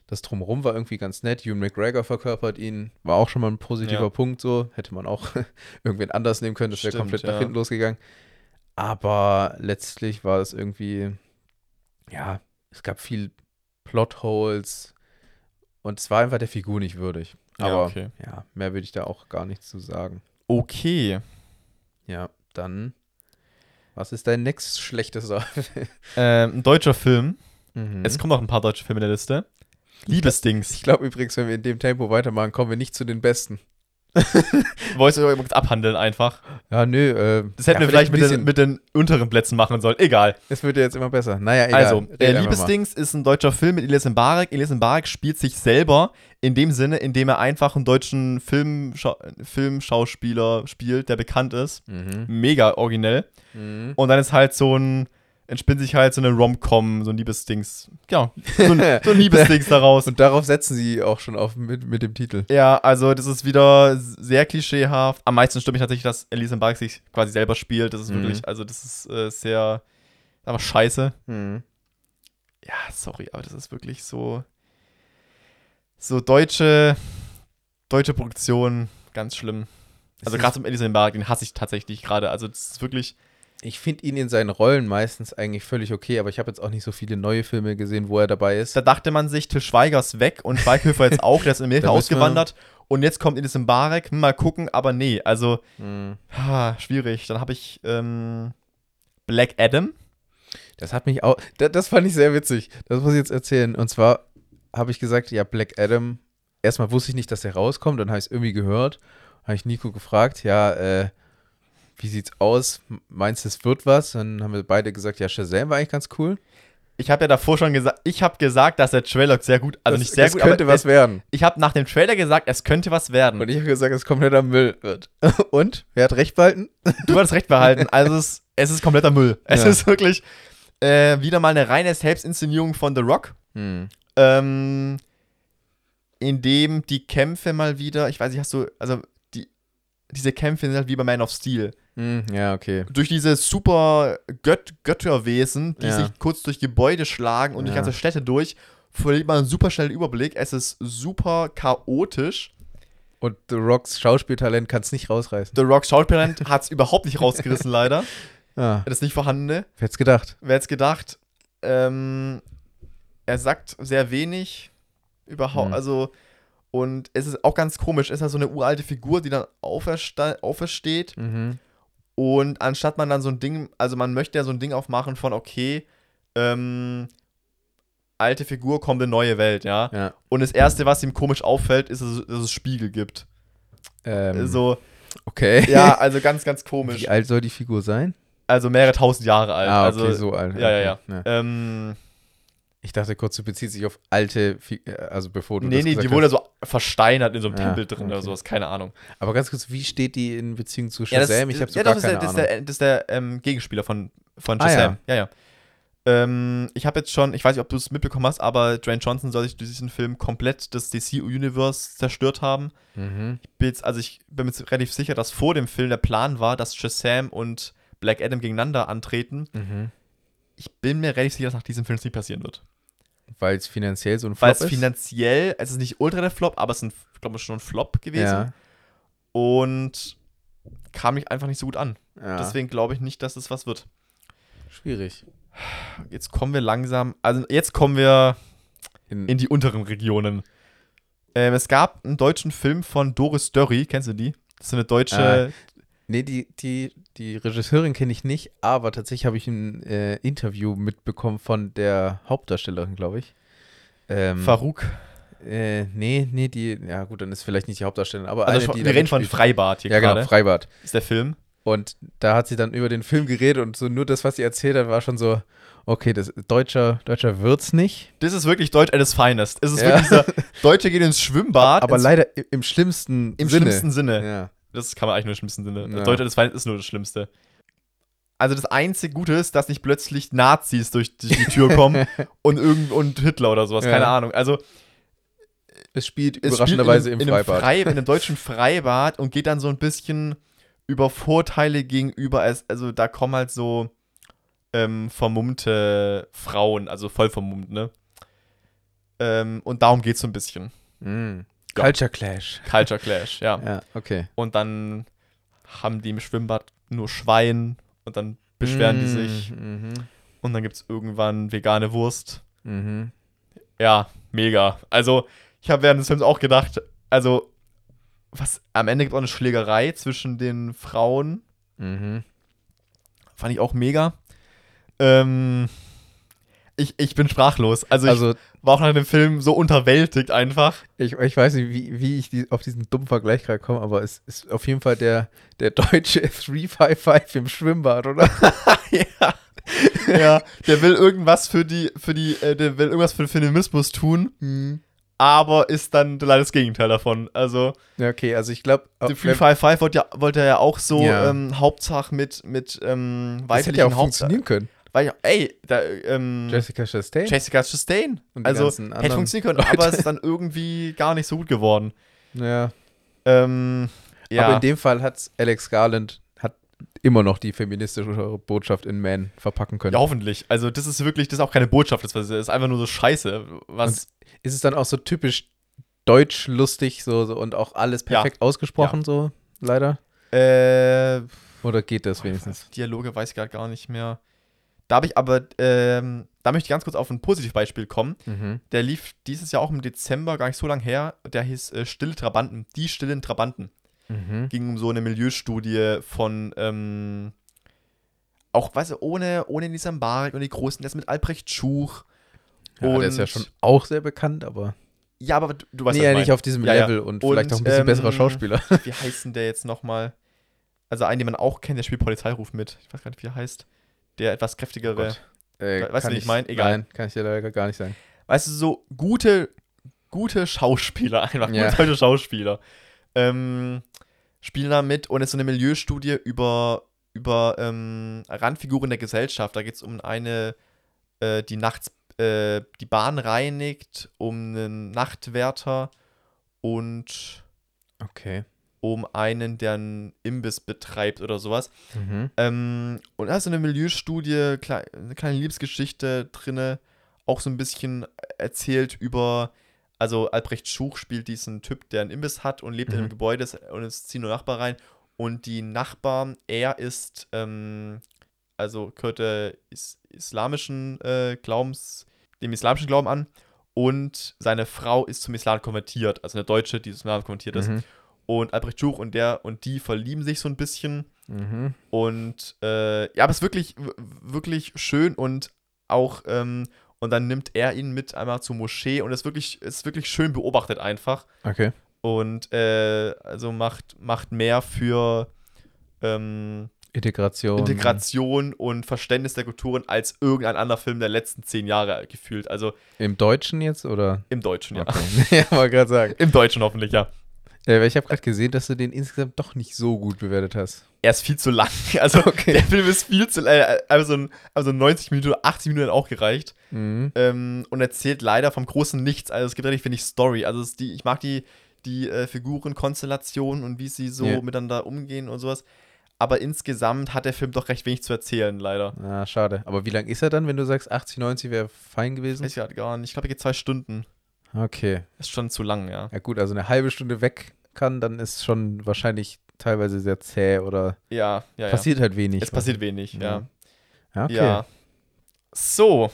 Speaker 2: das Drumherum war irgendwie ganz nett. Ewan McGregor verkörpert ihn, war auch schon mal ein positiver
Speaker 1: Ja.
Speaker 2: Punkt so. Hätte man auch irgendwen anders nehmen können, das wäre komplett nach
Speaker 1: ja.
Speaker 2: hinten losgegangen. Aber letztlich war es irgendwie, ja, es gab viel Plotholes und es war einfach der Figur nicht würdig.
Speaker 1: Ja,
Speaker 2: Aber
Speaker 1: okay.
Speaker 2: ja, mehr würde ich da auch gar nichts zu sagen.
Speaker 1: Okay.
Speaker 2: Ja, dann, was ist dein nächst schlechtester?
Speaker 1: Ähm, ein deutscher Film.
Speaker 2: Mhm.
Speaker 1: Es kommen noch ein paar deutsche Filme in der Liste. Liebesdings.
Speaker 2: Ich glaube übrigens, wenn wir in dem Tempo weitermachen, kommen wir nicht zu den besten.
Speaker 1: Wolltest du übrigens abhandeln einfach.
Speaker 2: Ja, nö. Äh,
Speaker 1: Das hätten
Speaker 2: ja,
Speaker 1: wir vielleicht mit den, mit den unteren Plätzen machen sollen. Egal.
Speaker 2: Es wird ja jetzt immer besser. Naja, egal.
Speaker 1: Also, der. Liebesdings ist ein deutscher Film mit Elias Mbarek. Elias Mbarek spielt sich selber in dem Sinne, indem er einfach einen deutschen Filmschau Filmschauspieler spielt, der bekannt ist.
Speaker 2: Mhm.
Speaker 1: Mega originell.
Speaker 2: Mhm.
Speaker 1: Und dann ist halt so ein, entspinnt sich halt so eine Rom-Com, so ein Liebesdings. Ja, so ein, so ein Liebesdings daraus.
Speaker 2: Und darauf setzen sie auch schon auf mit, mit dem Titel.
Speaker 1: Ja, also das ist wieder sehr klischeehaft. Am meisten stimmt mich tatsächlich, dass Elisa Mbarek sich quasi selber spielt. Das ist
Speaker 2: Mhm.
Speaker 1: wirklich, also das ist äh, sehr, aber scheiße.
Speaker 2: Mhm.
Speaker 1: Ja, sorry, aber das ist wirklich so, so deutsche, deutsche Produktion, ganz schlimm. Also gerade zum Elisa Mbarek, den hasse ich tatsächlich gerade. Also das ist wirklich,
Speaker 2: Ich finde ihn in seinen Rollen meistens eigentlich völlig okay, aber ich habe jetzt auch nicht so viele neue Filme gesehen, wo er dabei ist.
Speaker 1: da dachte man sich, Til Schweiger ist weg und Schweighöfer jetzt auch, der ist in Amerika ausgewandert. Und jetzt kommt Mbarek, hm, mal gucken, aber nee, also
Speaker 2: Mhm.
Speaker 1: ha, schwierig. Dann habe ich ähm, Black Adam.
Speaker 2: Das hat mich auch, das, das fand ich sehr witzig. Das muss ich jetzt erzählen. Und zwar habe ich gesagt, ja, Black Adam, erstmal wusste ich nicht, dass der rauskommt, dann habe ich es irgendwie gehört, habe ich Nico gefragt, ja, äh, wie sieht's aus? Meinst du, es wird was? Dann haben wir beide gesagt, ja, Shazam war eigentlich ganz cool.
Speaker 1: Ich habe ja davor schon gesagt, ich habe gesagt, dass der Trailer sehr gut, also
Speaker 2: Das-
Speaker 1: nicht sehr
Speaker 2: es
Speaker 1: gut,
Speaker 2: könnte
Speaker 1: aber
Speaker 2: was
Speaker 1: es,
Speaker 2: werden.
Speaker 1: ich habe nach dem Trailer gesagt, es könnte was werden.
Speaker 2: Und ich habe gesagt, es kompletter Müll wird. Und? Wer hat recht behalten?
Speaker 1: Du hast recht behalten. Also es, es ist kompletter Müll. Es
Speaker 2: Ja.
Speaker 1: ist wirklich äh, wieder mal eine reine Selbstinszenierung von The Rock.
Speaker 2: Hm.
Speaker 1: Ähm, in dem die Kämpfe mal wieder, ich weiß nicht, hast du, also die, diese Kämpfe sind halt wie bei Man of Steel.
Speaker 2: Hm, ja, okay.
Speaker 1: Durch diese super Gött Götterwesen, die
Speaker 2: Ja.
Speaker 1: sich kurz durch Gebäude schlagen und durch
Speaker 2: Ja.
Speaker 1: ganze Städte durch, verliert man einen super schnellen Überblick. Es ist super chaotisch.
Speaker 2: Und The Rocks Schauspieltalent kann es nicht rausreißen.
Speaker 1: The Rock Schauspieltalent hat es überhaupt nicht rausgerissen, leider.
Speaker 2: Ah,
Speaker 1: Das ist nicht vorhandene.
Speaker 2: wer hätte gedacht?
Speaker 1: Wer hätte gedacht? Ähm, er sagt sehr wenig überhaupt,
Speaker 2: Hm.
Speaker 1: also und es ist auch ganz komisch, es ist ja so eine uralte Figur, die dann aufersteht
Speaker 2: Mhm.
Speaker 1: Und anstatt man dann so ein Ding, also man möchte ja so ein Ding aufmachen von okay, ähm, alte Figur kommt in neue Welt, ja.
Speaker 2: Ja.
Speaker 1: Und das erste, was ihm komisch auffällt, ist, dass es, Spiegel gibt.
Speaker 2: Ähm,
Speaker 1: So,
Speaker 2: okay.
Speaker 1: ja, also ganz, ganz komisch.
Speaker 2: Wie alt soll die Figur sein?
Speaker 1: Also mehrere tausend Jahre alt.
Speaker 2: ah, okay,
Speaker 1: also,
Speaker 2: so alt.
Speaker 1: ja, ja,
Speaker 2: okay.
Speaker 1: ja. Ähm,
Speaker 2: Ich dachte kurz, du beziehst dich auf alte, äh, also bevor du
Speaker 1: Nee,
Speaker 2: das
Speaker 1: nee,
Speaker 2: gesagt
Speaker 1: die wurde so versteinert in so einem
Speaker 2: Ja,
Speaker 1: Tempel drin oder
Speaker 2: okay.
Speaker 1: sowas, keine Ahnung.
Speaker 2: Aber ganz kurz, wie steht die in Beziehung zu
Speaker 1: Ja, das,
Speaker 2: Shazam? ich habe so
Speaker 1: ja,
Speaker 2: gar
Speaker 1: das, ist
Speaker 2: keine
Speaker 1: der, das,
Speaker 2: Ahnung.
Speaker 1: ist der, das ist der ähm, Gegenspieler von, von
Speaker 2: Ah,
Speaker 1: Shazam. ja, ja. Ähm, ich habe jetzt schon, ich weiß nicht, ob du es mitbekommen hast, aber Dwayne Johnson soll sich durch diesen Film komplett das DC-Universe zerstört haben.
Speaker 2: mhm.
Speaker 1: Ich bin jetzt, also ich bin mir relativ sicher, dass vor dem Film der Plan war, dass Shazam und Black Adam gegeneinander antreten.
Speaker 2: Mhm.
Speaker 1: Ich bin mir relativ sicher, dass nach diesem Film es nicht passieren wird.
Speaker 2: Weil es finanziell so ein
Speaker 1: Weil
Speaker 2: Flop
Speaker 1: es
Speaker 2: ist.
Speaker 1: finanziell, es ist nicht ultra der Flop, aber es ist, glaube ich, schon ein Flop gewesen.
Speaker 2: ja.
Speaker 1: Und kam mich einfach nicht so gut an.
Speaker 2: ja.
Speaker 1: Deswegen glaube ich nicht, dass es was wird.
Speaker 2: schwierig.
Speaker 1: Jetzt kommen wir langsam, also jetzt kommen wir
Speaker 2: In,
Speaker 1: in die unteren Regionen. Ähm, es gab einen deutschen Film von Doris Dörry, kennst du die? Das ist eine deutsche,
Speaker 2: nee, die, die, die Regisseurin kenne ich nicht, aber tatsächlich habe ich ein äh, Interview mitbekommen von der Hauptdarstellerin, glaube ich. Ähm,
Speaker 1: Farouk.
Speaker 2: äh, nee, nee, die, ja gut, dann ist vielleicht nicht die Hauptdarstellerin, aber
Speaker 1: Also
Speaker 2: eine, die
Speaker 1: wir reden von. Freibad hier
Speaker 2: Ja, genau,
Speaker 1: gerade.
Speaker 2: Freibad.
Speaker 1: ist der Film.
Speaker 2: Und da hat sie dann über den Film geredet und so nur das, was sie erzählt hat, war schon so, okay, das deutscher, deutscher wird's nicht.
Speaker 1: Das ist wirklich Deutsch at its finest. Es ist
Speaker 2: Ja.
Speaker 1: wirklich dieser, Deutsche gehen ins Schwimmbad.
Speaker 2: aber
Speaker 1: ins,
Speaker 2: leider im schlimmsten
Speaker 1: im
Speaker 2: Sinne.
Speaker 1: schlimmsten Sinne.
Speaker 2: Ja.
Speaker 1: Das kann man eigentlich nur im schlimmsten Sinne.
Speaker 2: Ja.
Speaker 1: Deutsch at its finest ist nur das Schlimmste. Also das einzige Gute ist, dass nicht plötzlich Nazis durch die, die Tür kommen und, irgend, und Hitler oder sowas,
Speaker 2: Ja.
Speaker 1: keine Ahnung. Also
Speaker 2: Es spielt
Speaker 1: es
Speaker 2: überraschenderweise
Speaker 1: spielt
Speaker 2: im
Speaker 1: in, einem- in
Speaker 2: Freibad.
Speaker 1: Einem Frei, in einem deutschen Freibad und geht dann so ein bisschen über Vorteile gegenüber, als, also da kommen halt so ähm, vermummte Frauen, also voll vermummt, ne? Ähm, und darum geht es so ein bisschen.
Speaker 2: Mm.
Speaker 1: Ja.
Speaker 2: Culture Clash.
Speaker 1: Culture Clash, ja.
Speaker 2: Ja, okay.
Speaker 1: Und dann haben die im Schwimmbad nur Schwein und dann beschweren die sich
Speaker 2: Mhm.
Speaker 1: und dann gibt es irgendwann vegane Wurst.
Speaker 2: Mhm.
Speaker 1: Ja, mega. Also, ich habe während des Films auch gedacht, also, was, am Ende gibt es auch eine Schlägerei zwischen den Frauen.
Speaker 2: Mhm.
Speaker 1: Fand ich auch mega. Ähm, ich, ich bin sprachlos. Also,
Speaker 2: Also,
Speaker 1: ich war auch nach dem Film so unterwältigt einfach.
Speaker 2: ich, ich weiß nicht, wie, wie ich die, auf diesen dummen Vergleich gerade komme, aber es ist auf jeden Fall der, der deutsche 355 im Schwimmbad, oder?
Speaker 1: ja. ja, der will irgendwas für die, für die, äh, der will irgendwas für den Feminismus tun, aber ist dann leider das Gegenteil davon. Also,
Speaker 2: Ja, okay, also ich glaube,
Speaker 1: The Free Five Five wollte, ja, wollte er ja auch so
Speaker 2: Ja.
Speaker 1: ähm, Hauptsache mit, mit ähm,
Speaker 2: das hätte ja auch
Speaker 1: weiblichen Hauptsachen.
Speaker 2: funktionieren können.
Speaker 1: Weil, ja, ey, da, ähm,
Speaker 2: Jessica Chastain.
Speaker 1: Jessica Chastain.
Speaker 2: Und
Speaker 1: Also, hätte funktionieren können,
Speaker 2: Leute.
Speaker 1: aber es ist dann irgendwie gar nicht so gut geworden.
Speaker 2: ja.
Speaker 1: Ähm, ja,
Speaker 2: Aber in dem Fall hat Alex Garland hat immer noch die feministische Botschaft in Man verpacken können.
Speaker 1: ja, hoffentlich. Also, das ist wirklich, das ist auch keine Botschaft, das ist einfach nur so Scheiße. Was,
Speaker 2: Ist es dann auch so typisch deutsch lustig so, so und auch alles
Speaker 1: Ja.
Speaker 2: perfekt ausgesprochen so leider?
Speaker 1: äh,
Speaker 2: Oder geht das wenigstens?
Speaker 1: Dialoge weiß ich gerade gar nicht mehr. Da habe ich aber, ähm, da möchte ich ganz kurz auf ein Positivbeispiel kommen.
Speaker 2: Mhm.
Speaker 1: Der lief dieses Jahr auch im Dezember, gar nicht so lang her. Der hieß äh, Stille Trabanten. Die stillen Trabanten.
Speaker 2: Mhm.
Speaker 1: Ging um so eine Milieustudie von, ähm, auch, weißt du, ohne, ohne Nissan Barik und die Großen, das mit Albrecht Schuch.
Speaker 2: Ja, der ist ja schon auch sehr bekannt, aber.
Speaker 1: Ja, aber du, du weißt
Speaker 2: nee, ja
Speaker 1: ich
Speaker 2: nicht auf diesem
Speaker 1: Ja, ja.
Speaker 2: Level und, vielleicht
Speaker 1: Und,
Speaker 2: auch ein bisschen
Speaker 1: ähm,
Speaker 2: besserer Schauspieler.
Speaker 1: Wie heißt denn der jetzt nochmal? Also einen, den man auch kennt, der spielt Polizeiruf mit. Ich weiß gar nicht, wie er heißt. Der etwas kräftigere.
Speaker 2: Gott. Äh,
Speaker 1: Weißt du, wie ich mein? Egal.
Speaker 2: Nein, kann ich dir leider gar nicht sagen.
Speaker 1: weißt du, so gute, gute Schauspieler einfach,
Speaker 2: Ja.
Speaker 1: gute deutsche Schauspieler, ähm, spielen da mit und es ist so eine Milieustudie über, über ähm, Randfiguren der Gesellschaft. Da geht es um eine, äh, die nachts äh, die Bahn reinigt, um einen Nachtwärter und
Speaker 2: Okay.
Speaker 1: Um einen, der einen Imbiss betreibt oder sowas.
Speaker 2: Mhm.
Speaker 1: Ähm, und da ist so eine Milieustudie, eine kleine Liebesgeschichte drinne, auch so ein bisschen erzählt über, also Albrecht Schuch spielt diesen Typ, der einen Imbiss hat und lebt in einem
Speaker 2: Mhm.
Speaker 1: Gebäude und es ziehen nur Nachbarn rein. Und die Nachbarn, er ist, ähm, also gehört der is islamischen äh, Glaubens, dem islamischen Glauben an und seine Frau ist zum Islam konvertiert, also eine Deutsche, die zum Islam konvertiert ist.
Speaker 2: Mhm.
Speaker 1: Und Albrecht Schuch und der und die verlieben sich so ein bisschen.
Speaker 2: Mhm.
Speaker 1: Und äh, ja, aber es ist wirklich, wirklich schön und auch, ähm, und dann nimmt er ihn mit einmal zur Moschee und es ist wirklich, es ist wirklich schön beobachtet einfach.
Speaker 2: Okay.
Speaker 1: Und äh, also macht, macht mehr für ähm,
Speaker 2: Integration.
Speaker 1: Integration und Verständnis der Kulturen als irgendein anderer Film der letzten zehn Jahre gefühlt. Also
Speaker 2: Im Deutschen jetzt oder?
Speaker 1: im Deutschen, ja.
Speaker 2: Okay. ja, wollte gerade sagen.
Speaker 1: Im Deutschen hoffentlich, ja.
Speaker 2: Ja, weil ich habe gerade gesehen, dass du den insgesamt doch nicht so gut bewertet hast.
Speaker 1: Er ist viel zu lang. Also
Speaker 2: Okay.
Speaker 1: der Film ist viel zu lang. Also, ein- also 90 Minuten oder 80 Minuten hat auch gereicht.
Speaker 2: Mhm.
Speaker 1: ähm, und erzählt leider vom großen Nichts. Also es gibt relativ wenig Story. Also die, ich mag die, die äh, Figurenkonstellationen und wie sie so
Speaker 2: Ja.
Speaker 1: miteinander umgehen und sowas. Aber insgesamt hat der Film doch recht wenig zu erzählen, leider.
Speaker 2: Ah, schade. Aber wie lang ist er dann, wenn du sagst, 80, 90 wäre fein gewesen?
Speaker 1: Ich gar nicht. Ich glaube, er geht zwei Stunden.
Speaker 2: Okay.
Speaker 1: Ist schon zu lang, ja.
Speaker 2: Ja gut, also eine halbe Stunde weg kann, dann ist schon wahrscheinlich teilweise sehr zäh oder
Speaker 1: Ja, ja, ja.
Speaker 2: passiert halt wenig.
Speaker 1: es passiert wenig, ja.
Speaker 2: Ja, okay.
Speaker 1: Ja. So.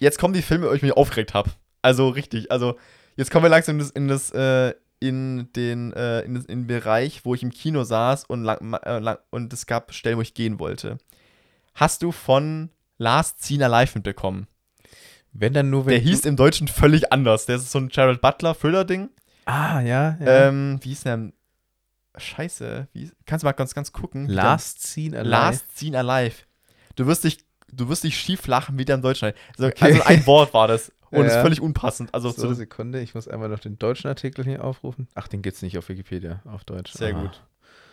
Speaker 1: Jetzt kommen die Filme, wo ich mich aufgeregt habe. Also richtig. Also jetzt kommen wir langsam in das, in das äh, in den, äh, in, das, in den Bereich, wo ich im Kino saß und, lang, äh, lang, und es gab Stellen, wo ich gehen wollte. Hast du von Last Scene Alive mitbekommen?
Speaker 2: Wenn dann nur, wenn
Speaker 1: Der hieß im Deutschen völlig anders. Der ist so ein Jared Butler Thriller-Ding.
Speaker 2: Ah, ja. ja.
Speaker 1: Ähm, wie hieß der? denn? Scheiße. Wie, kannst du mal ganz, ganz gucken? der-
Speaker 2: Last Scene Alive.
Speaker 1: Last Scene Alive. Du wirst dich, du wirst dich schief lachen, wie der im Deutschen. Also,
Speaker 2: Okay.
Speaker 1: also ein Wort war das. Und
Speaker 2: Ja.
Speaker 1: ist völlig unpassend. Also
Speaker 2: so, Sekunde, ich muss einmal noch den deutschen Artikel hier aufrufen. Ach, den gibt's nicht auf Wikipedia, auf Deutsch.
Speaker 1: Sehr
Speaker 2: Ah,
Speaker 1: gut.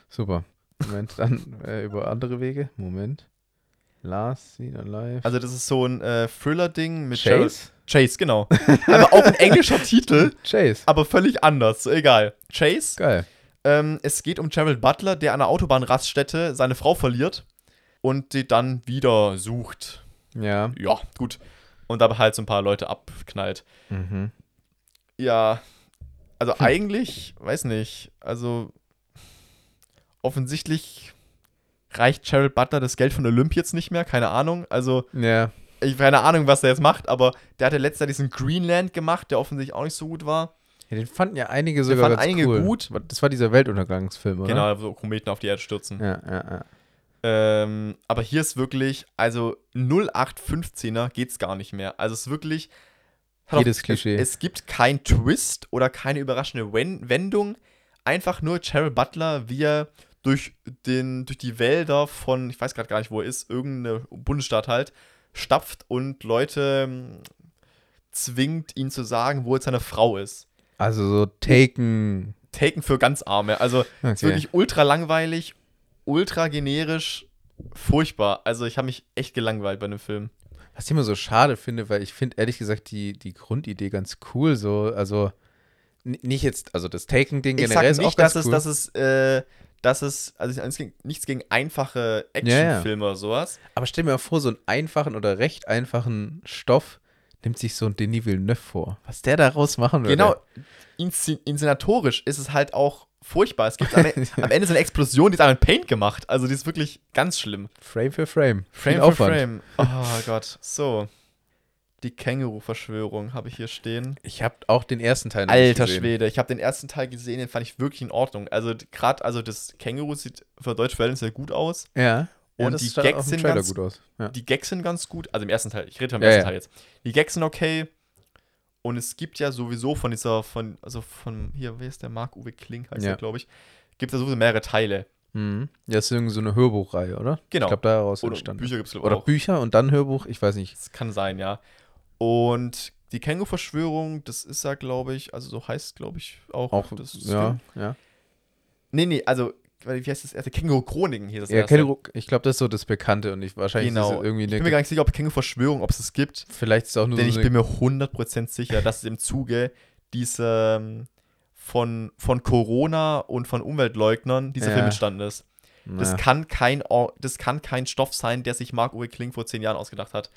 Speaker 2: Super. Moment, dann äh, über andere Wege. Moment. Last Scene Alive.
Speaker 1: also das ist so ein äh, Thriller-Ding mit
Speaker 2: Chase?
Speaker 1: Chase, genau. aber auch ein englischer Titel,
Speaker 2: Chase.
Speaker 1: aber völlig anders. So, egal. Chase.
Speaker 2: Geil.
Speaker 1: Ähm, es geht um Gerald Butler, der an einer Autobahnraststätte seine Frau verliert und die dann wieder sucht.
Speaker 2: Ja.
Speaker 1: Ja, gut. Und dabei halt so ein paar Leute abknallt.
Speaker 2: Mhm.
Speaker 1: Ja, also
Speaker 2: Hm.
Speaker 1: eigentlich, weiß nicht, also offensichtlich reicht Gerald Butler das Geld von Olymp jetzt nicht mehr, keine Ahnung. Also,
Speaker 2: Ja.
Speaker 1: ich keine Ahnung, was er jetzt macht, aber der hatte letztes Jahr diesen Greenland gemacht, der offensichtlich auch nicht so gut war.
Speaker 2: ja. Den fanden ja einige sogar
Speaker 1: fanden
Speaker 2: ganz
Speaker 1: einige
Speaker 2: cool.
Speaker 1: gut.
Speaker 2: Das war dieser Weltuntergangsfilm, oder?
Speaker 1: Genau, so Kometen auf die Erde stürzen.
Speaker 2: Ja, ja, ja.
Speaker 1: Ähm, aber hier ist wirklich, also 0815er geht's gar nicht mehr. Also es ist wirklich. hat
Speaker 2: Jedes
Speaker 1: auch-
Speaker 2: Klischee.
Speaker 1: Es, es gibt keinen Twist oder keine überraschende Wen Wendung. Einfach nur Cheryl Butler, wie er durch, den, durch die Wälder von, ich weiß gerade gar nicht, wo er ist, irgendeine Bundesstaat halt, stapft und Leute ähm, zwingt, ihn zu sagen, wo jetzt seine Frau ist.
Speaker 2: Also so Taken.
Speaker 1: Taken für ganz Arme. Also ist
Speaker 2: Okay.
Speaker 1: wirklich ultra langweilig, ultra generisch, furchtbar. Also ich habe mich echt gelangweilt bei dem Film.
Speaker 2: Was ich immer so schade finde, weil ich finde ehrlich gesagt die, die Grundidee ganz cool. So, also nicht jetzt, also das Taken-Ding
Speaker 1: Ich
Speaker 2: generell
Speaker 1: sag
Speaker 2: ist auch
Speaker 1: nicht, dass
Speaker 2: ganz
Speaker 1: es,
Speaker 2: cool.
Speaker 1: dass es, äh, dass es, also nichts gegen, nichts gegen einfache Actionfilme oder sowas.
Speaker 2: Aber stell mir mal vor, so einen einfachen oder recht einfachen Stoff nimmt sich so ein Denis Villeneuve vor. Was der daraus machen würde.
Speaker 1: Genau, inszen inszenatorisch ist es halt auch furchtbar. Es gibt am, am Ende so eine Explosion, die ist in Paint gemacht. Also die ist wirklich ganz schlimm.
Speaker 2: Frame für Frame.
Speaker 1: Frame
Speaker 2: Viel
Speaker 1: für
Speaker 2: Aufwand.
Speaker 1: Frame. Oh Gott. So. Die Känguru-Verschwörung habe ich hier stehen.
Speaker 2: Ich habe auch den ersten Teil noch
Speaker 1: Alter
Speaker 2: gesehen.
Speaker 1: Schwede, ich habe den ersten Teil gesehen, den fand ich wirklich in Ordnung. Also gerade, also das Känguru sieht für deutsche Verhältnisse sehr gut aus.
Speaker 2: Ja. Ja,
Speaker 1: Und
Speaker 2: das
Speaker 1: die Gags sind
Speaker 2: Trailer
Speaker 1: ganz
Speaker 2: gut aus. Ja.
Speaker 1: die Gags sind ganz gut. Also im ersten Teil, ich rede vom
Speaker 2: Ja,
Speaker 1: ersten
Speaker 2: ja.
Speaker 1: Teil jetzt. Die Gags sind okay. Und es gibt ja sowieso von dieser, von, also von, hier, wer ist der? Marc-Uwe Kling heißt
Speaker 2: Ja.
Speaker 1: der, glaube ich. Gibt es ja sowieso mehrere Teile.
Speaker 2: Mhm. Ja, ist irgendwie so eine Hörbuchreihe, oder?
Speaker 1: Genau.
Speaker 2: Ich glaube, daraus
Speaker 1: Oder
Speaker 2: entstanden.
Speaker 1: Bücher gibt es
Speaker 2: Oder
Speaker 1: auch.
Speaker 2: Bücher und dann Hörbuch, ich weiß nicht.
Speaker 1: Das kann sein, ja. Und die Känguru-Verschwörung, das ist ja, glaube ich, also so heißt, glaube ich, auch,
Speaker 2: Auch,
Speaker 1: das
Speaker 2: ja, ja.
Speaker 1: Nee, nee, also, wie heißt das erste? Känguru-Chroniken hier das
Speaker 2: ja
Speaker 1: erste.
Speaker 2: Känguru, ich glaube, das ist so das Bekannte und ich, wahrscheinlich ist
Speaker 1: Genau.
Speaker 2: es irgendwie
Speaker 1: Ich bin mir gar nicht sicher, ob Känguru-Verschwörung, ob es es gibt.
Speaker 2: Vielleicht ist es auch nur
Speaker 1: Denn
Speaker 2: so
Speaker 1: ich bin mir 100% sicher, dass es im Zuge dieser ähm, von, von Corona und von Umweltleugnern dieser
Speaker 2: Ja.
Speaker 1: Film entstanden ist. Das,
Speaker 2: na,
Speaker 1: kann kein, das kann kein Stoff sein, der sich Marc-Uwe Kling vor zehn Jahren ausgedacht hat.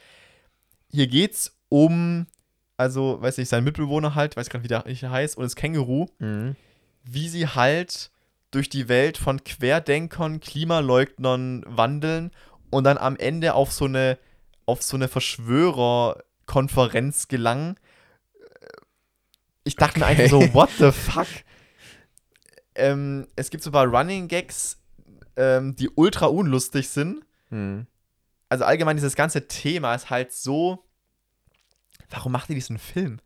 Speaker 1: Hier geht's um, also, weiß nicht, sein Mitbewohner halt, weiß gar nicht, wie der heißt, und das Känguru,
Speaker 2: Mhm.
Speaker 1: wie sie halt durch die Welt von Querdenkern, Klimaleugnern wandeln und dann am Ende auf so eine, auf so eine Verschwörerkonferenz gelangen. Ich dachte mir
Speaker 2: Okay.
Speaker 1: einfach so, what the fuck? ähm, es gibt so ein paar Running Gags, ähm, die ultra unlustig sind.
Speaker 2: Mhm.
Speaker 1: Also allgemein dieses ganze Thema ist halt so. Warum macht ihr diesen Film?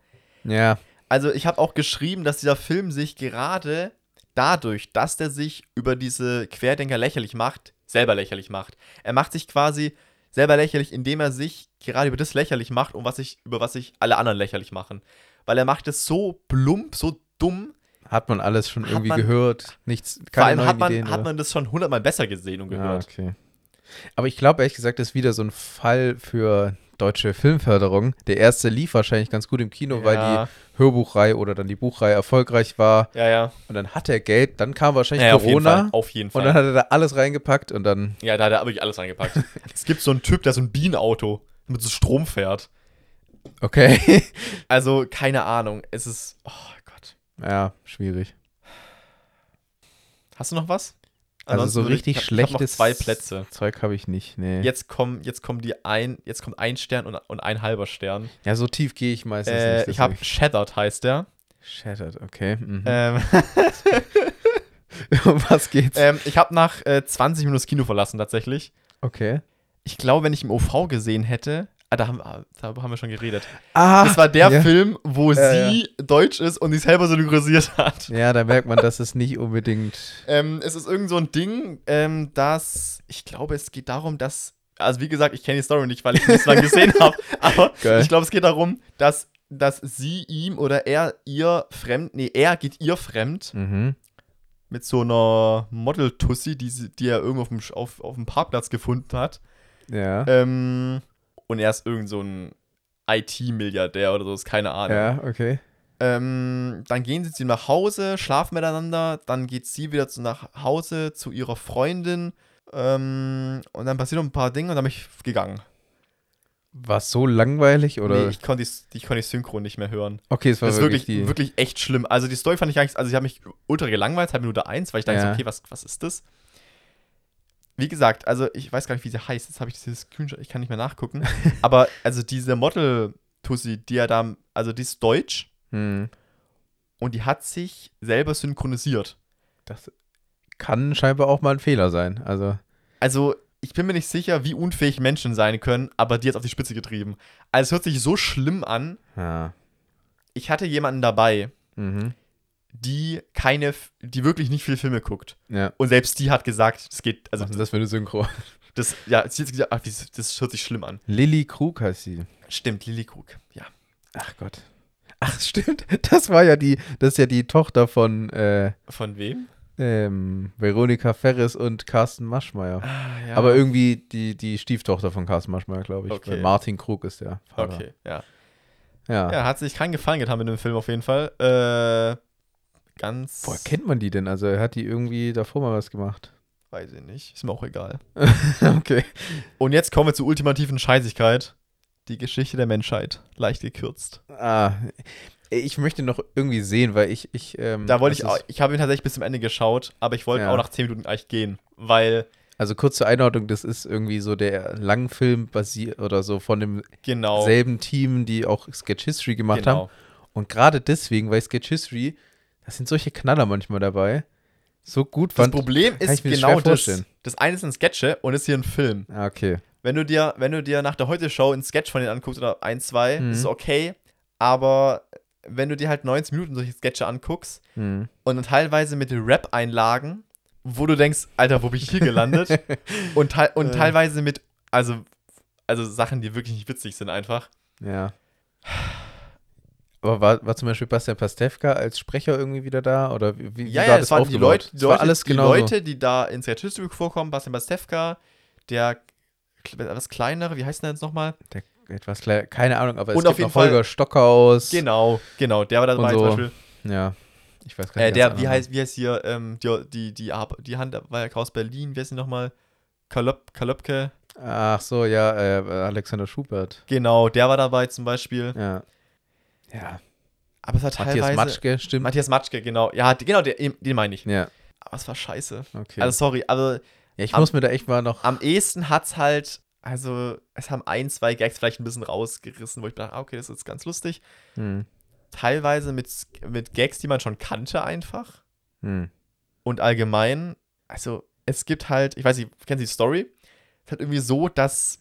Speaker 2: Ja,
Speaker 1: Also ich habe auch geschrieben, dass dieser Film sich gerade dadurch, dass der sich über diese Querdenker lächerlich macht, selber lächerlich macht. Er macht sich quasi selber lächerlich, indem er sich gerade über das lächerlich macht, um was sich, über was sich alle anderen lächerlich machen. Weil er macht es so plump, so dumm.
Speaker 2: hat man alles schon irgendwie
Speaker 1: man-
Speaker 2: gehört. Nichts,
Speaker 1: Vor
Speaker 2: keine
Speaker 1: allem
Speaker 2: neuen
Speaker 1: hat man,
Speaker 2: Ideen.
Speaker 1: hat
Speaker 2: oder?
Speaker 1: man das schon hundertmal besser gesehen und gehört.
Speaker 2: okay. Aber ich glaube, ehrlich gesagt, das ist wieder so ein Fall für deutsche Filmförderung. Der erste lief wahrscheinlich ganz gut im Kino, weil
Speaker 1: ja,
Speaker 2: die Hörbuchreihe oder dann die Buchreihe erfolgreich war.
Speaker 1: ja, ja.
Speaker 2: Und dann hat er Geld, dann kam wahrscheinlich
Speaker 1: ja auf jeden Fall.
Speaker 2: Corona.
Speaker 1: Auf jeden
Speaker 2: Und
Speaker 1: Fall.
Speaker 2: dann hat er da alles reingepackt und dann.
Speaker 1: ja, da hat er wirklich alles reingepackt. es gibt so einen Typ, der so ein Bienenauto mit so Strom fährt.
Speaker 2: Okay.
Speaker 1: Also, keine Ahnung. Es ist. Oh Gott.
Speaker 2: ja, schwierig.
Speaker 1: Hast du noch was?
Speaker 2: Also so richtig
Speaker 1: ich, ich hab-
Speaker 2: schlechtes
Speaker 1: Ich habe noch zwei Plätze.
Speaker 2: Zeug habe ich nicht, nee.
Speaker 1: Jetzt kommen, jetzt kommen die ein, jetzt kommt ein Stern und, und ein halber Stern.
Speaker 2: Ja, so tief gehe ich meistens
Speaker 1: Äh,
Speaker 2: nicht.
Speaker 1: ich habe. Shattered heißt der.
Speaker 2: Shattered, okay. Mhm.
Speaker 1: Ähm,
Speaker 2: um was geht's?
Speaker 1: ähm, ich habe nach äh, 20 Minuten das Kino verlassen tatsächlich.
Speaker 2: okay.
Speaker 1: Ich glaube, wenn ich im OV gesehen hätte, ah, da haben, da haben wir schon geredet.
Speaker 2: Ah,
Speaker 1: Das war der
Speaker 2: ja.
Speaker 1: Film, wo
Speaker 2: Ja,
Speaker 1: sie deutsch ist und sich selber synchronisiert hat.
Speaker 2: Ja, da merkt man, dass es nicht unbedingt.
Speaker 1: Ähm, es ist irgend so ein Ding, ähm, dass ich glaube, es geht darum, dass also wie gesagt, ich kenne die Story nicht, weil ich nicht so lange gesehen habe, aber
Speaker 2: Geil.
Speaker 1: ich glaube, es geht darum, dass dass sie ihm oder er ihr fremd, nee, er geht ihr fremd
Speaker 2: Mhm.
Speaker 1: mit so einer Model-Tussi, die, die er irgendwo auf dem, auf, auf dem Parkplatz gefunden hat.
Speaker 2: Ja.
Speaker 1: Ähm, und er ist irgend so ein IT-Milliardär oder so, ist keine Ahnung.
Speaker 2: Ja, okay.
Speaker 1: Ähm, dann gehen sie zu ihm nach Hause, schlafen miteinander, dann geht sie wieder zu, nach Hause zu ihrer Freundin ähm, und dann passieren noch ein paar Dinge und dann bin ich gegangen.
Speaker 2: War so langweilig oder?
Speaker 1: Nee, ich konnte die, ich konnte die Synchron nicht mehr hören.
Speaker 2: okay, es war
Speaker 1: Das ist
Speaker 2: wirklich,
Speaker 1: wirklich,
Speaker 2: die.
Speaker 1: wirklich echt schlimm. Also die Story fand ich eigentlich, also ich habe mich ultra gelangweilt, seit Minute 1, weil ich dachte,
Speaker 2: Ja.
Speaker 1: okay, was, was ist das? Wie gesagt, also ich weiß gar nicht, wie sie heißt. Jetzt habe ich dieses Screenshot, ich kann nicht mehr nachgucken. Aber also diese Model-Tussi, die ja da, also die ist deutsch
Speaker 2: Hm.
Speaker 1: und die hat sich selber synchronisiert.
Speaker 2: Das kann scheinbar auch mal ein Fehler sein. Also,
Speaker 1: Also, ich bin mir nicht sicher, wie unfähig Menschen sein können, aber die hat auf die Spitze getrieben. Also, es hört sich so schlimm an.
Speaker 2: ja.
Speaker 1: Ich hatte jemanden dabei,
Speaker 2: Mhm.
Speaker 1: Die keine, die wirklich nicht viele Filme guckt.
Speaker 2: Ja.
Speaker 1: Und selbst die hat gesagt, es geht, also,
Speaker 2: Also, das für eine Synchro.
Speaker 1: das, ja, sie hat gesagt, ach, das, hört sich schlimm an.
Speaker 2: Lilly Krug heißt sie.
Speaker 1: Stimmt, Lilly Krug, ja.
Speaker 2: Ach Gott. Ach, stimmt. Das war ja die, das ist ja die Tochter von äh,
Speaker 1: Von wem?
Speaker 2: ähm, Veronika Ferris und Carsten Maschmeyer.
Speaker 1: Ah, ja.
Speaker 2: Aber irgendwie die, die Stieftochter von Carsten Maschmeyer, glaube ich.
Speaker 1: Okay.
Speaker 2: Martin Krug ist der Vater.
Speaker 1: Okay, ja.
Speaker 2: Ja.
Speaker 1: Ja, hat sich keinen Gefallen getan mit dem Film auf jeden Fall. Äh, ganz.
Speaker 2: Woher kennt man die denn? Also, er hat die irgendwie davor mal was gemacht.
Speaker 1: Weiß ich nicht. Ist mir auch egal.
Speaker 2: okay.
Speaker 1: Und jetzt kommen wir zur ultimativen Scheißigkeit. Die Geschichte der Menschheit. Leicht gekürzt.
Speaker 2: Ah, ich möchte noch irgendwie sehen, weil ich. ich ähm,
Speaker 1: Da wollte ich
Speaker 2: das
Speaker 1: auch, ich habe ihn tatsächlich bis zum Ende geschaut, aber ich wollte
Speaker 2: Ja.
Speaker 1: auch nach 10 Minuten eigentlich gehen, weil,
Speaker 2: Also kurz zur Einordnung, das ist irgendwie so der Langfilm basiert oder so von
Speaker 1: genau.
Speaker 2: demselben Team, die auch Sketch History gemacht haben.
Speaker 1: genau.
Speaker 2: Und gerade deswegen, weil Sketch History, da sind solche Knaller manchmal dabei. so gut
Speaker 1: Das
Speaker 2: fand.
Speaker 1: Problem
Speaker 2: kann
Speaker 1: ist
Speaker 2: ich mir
Speaker 1: genau das.
Speaker 2: vorstellen.
Speaker 1: Das eine sind Sketche und ist hier ein Film.
Speaker 2: Ah, okay.
Speaker 1: Wenn du dir, wenn du dir nach der Heute-Show einen Sketch von denen anguckst oder ein, zwei,
Speaker 2: Mhm.
Speaker 1: ist okay. Aber wenn du dir halt 90 Minuten solche Sketche anguckst
Speaker 2: Hm.
Speaker 1: und dann teilweise mit Rap-Einlagen, wo du denkst, Alter, wo bin ich hier gelandet? und teil und
Speaker 2: Äh.
Speaker 1: teilweise mit, also, also Sachen, die wirklich nicht witzig sind einfach.
Speaker 2: Ja. Aber war, war zum Beispiel Bastian Pastewka als Sprecher irgendwie wieder da? Oder wie, wie
Speaker 1: Ja,
Speaker 2: war
Speaker 1: ja,
Speaker 2: das
Speaker 1: es waren die
Speaker 2: aufgebaut?
Speaker 1: Leute, die,
Speaker 2: Es war
Speaker 1: Leute,
Speaker 2: alles
Speaker 1: die
Speaker 2: genau
Speaker 1: Leute, die da in Sketch History vorkommen, Bastian Pastewka, der was kleinere, wie heißt der jetzt nochmal?
Speaker 2: Der, etwas kleiner, keine Ahnung, aber es
Speaker 1: Und
Speaker 2: gibt
Speaker 1: auf jeden
Speaker 2: noch Holger
Speaker 1: Fall-
Speaker 2: Stockhaus.
Speaker 1: Genau, genau, der war dabei
Speaker 2: Und so.
Speaker 1: zum Beispiel.
Speaker 2: Ja. Ich weiß gar
Speaker 1: Äh,
Speaker 2: nicht.
Speaker 1: der,
Speaker 2: ganz
Speaker 1: wie
Speaker 2: genau.
Speaker 1: heißt, wie heißt hier, ähm, die, die, die, die Hand war ja aus Berlin, wie heißt sie nochmal? Kalöp, Kalöpke.
Speaker 2: Ach so, ja, äh, Alexander Schubert.
Speaker 1: Genau, der war dabei zum Beispiel.
Speaker 2: Ja. Ja.
Speaker 1: Aber es war
Speaker 2: Matthias
Speaker 1: teilweise.
Speaker 2: Matschke, stimmt.
Speaker 1: Matthias Matschke, genau. Ja, die- genau, der, den meine ich.
Speaker 2: ja,
Speaker 1: Aber es war scheiße.
Speaker 2: okay.
Speaker 1: Also, sorry, aber
Speaker 2: ja, ich
Speaker 1: am-
Speaker 2: muss mir da echt mal noch.
Speaker 1: am ehesten hat's halt, also, es haben ein, zwei Gags vielleicht ein bisschen rausgerissen, wo ich dachte, ah, okay, das ist ganz lustig.
Speaker 2: Hm,
Speaker 1: Teilweise mit, mit Gags, die man schon kannte, einfach.
Speaker 2: hm.
Speaker 1: Und allgemein, also, es gibt halt, ich weiß nicht, kennen Sie die Story? Es ist halt irgendwie so, dass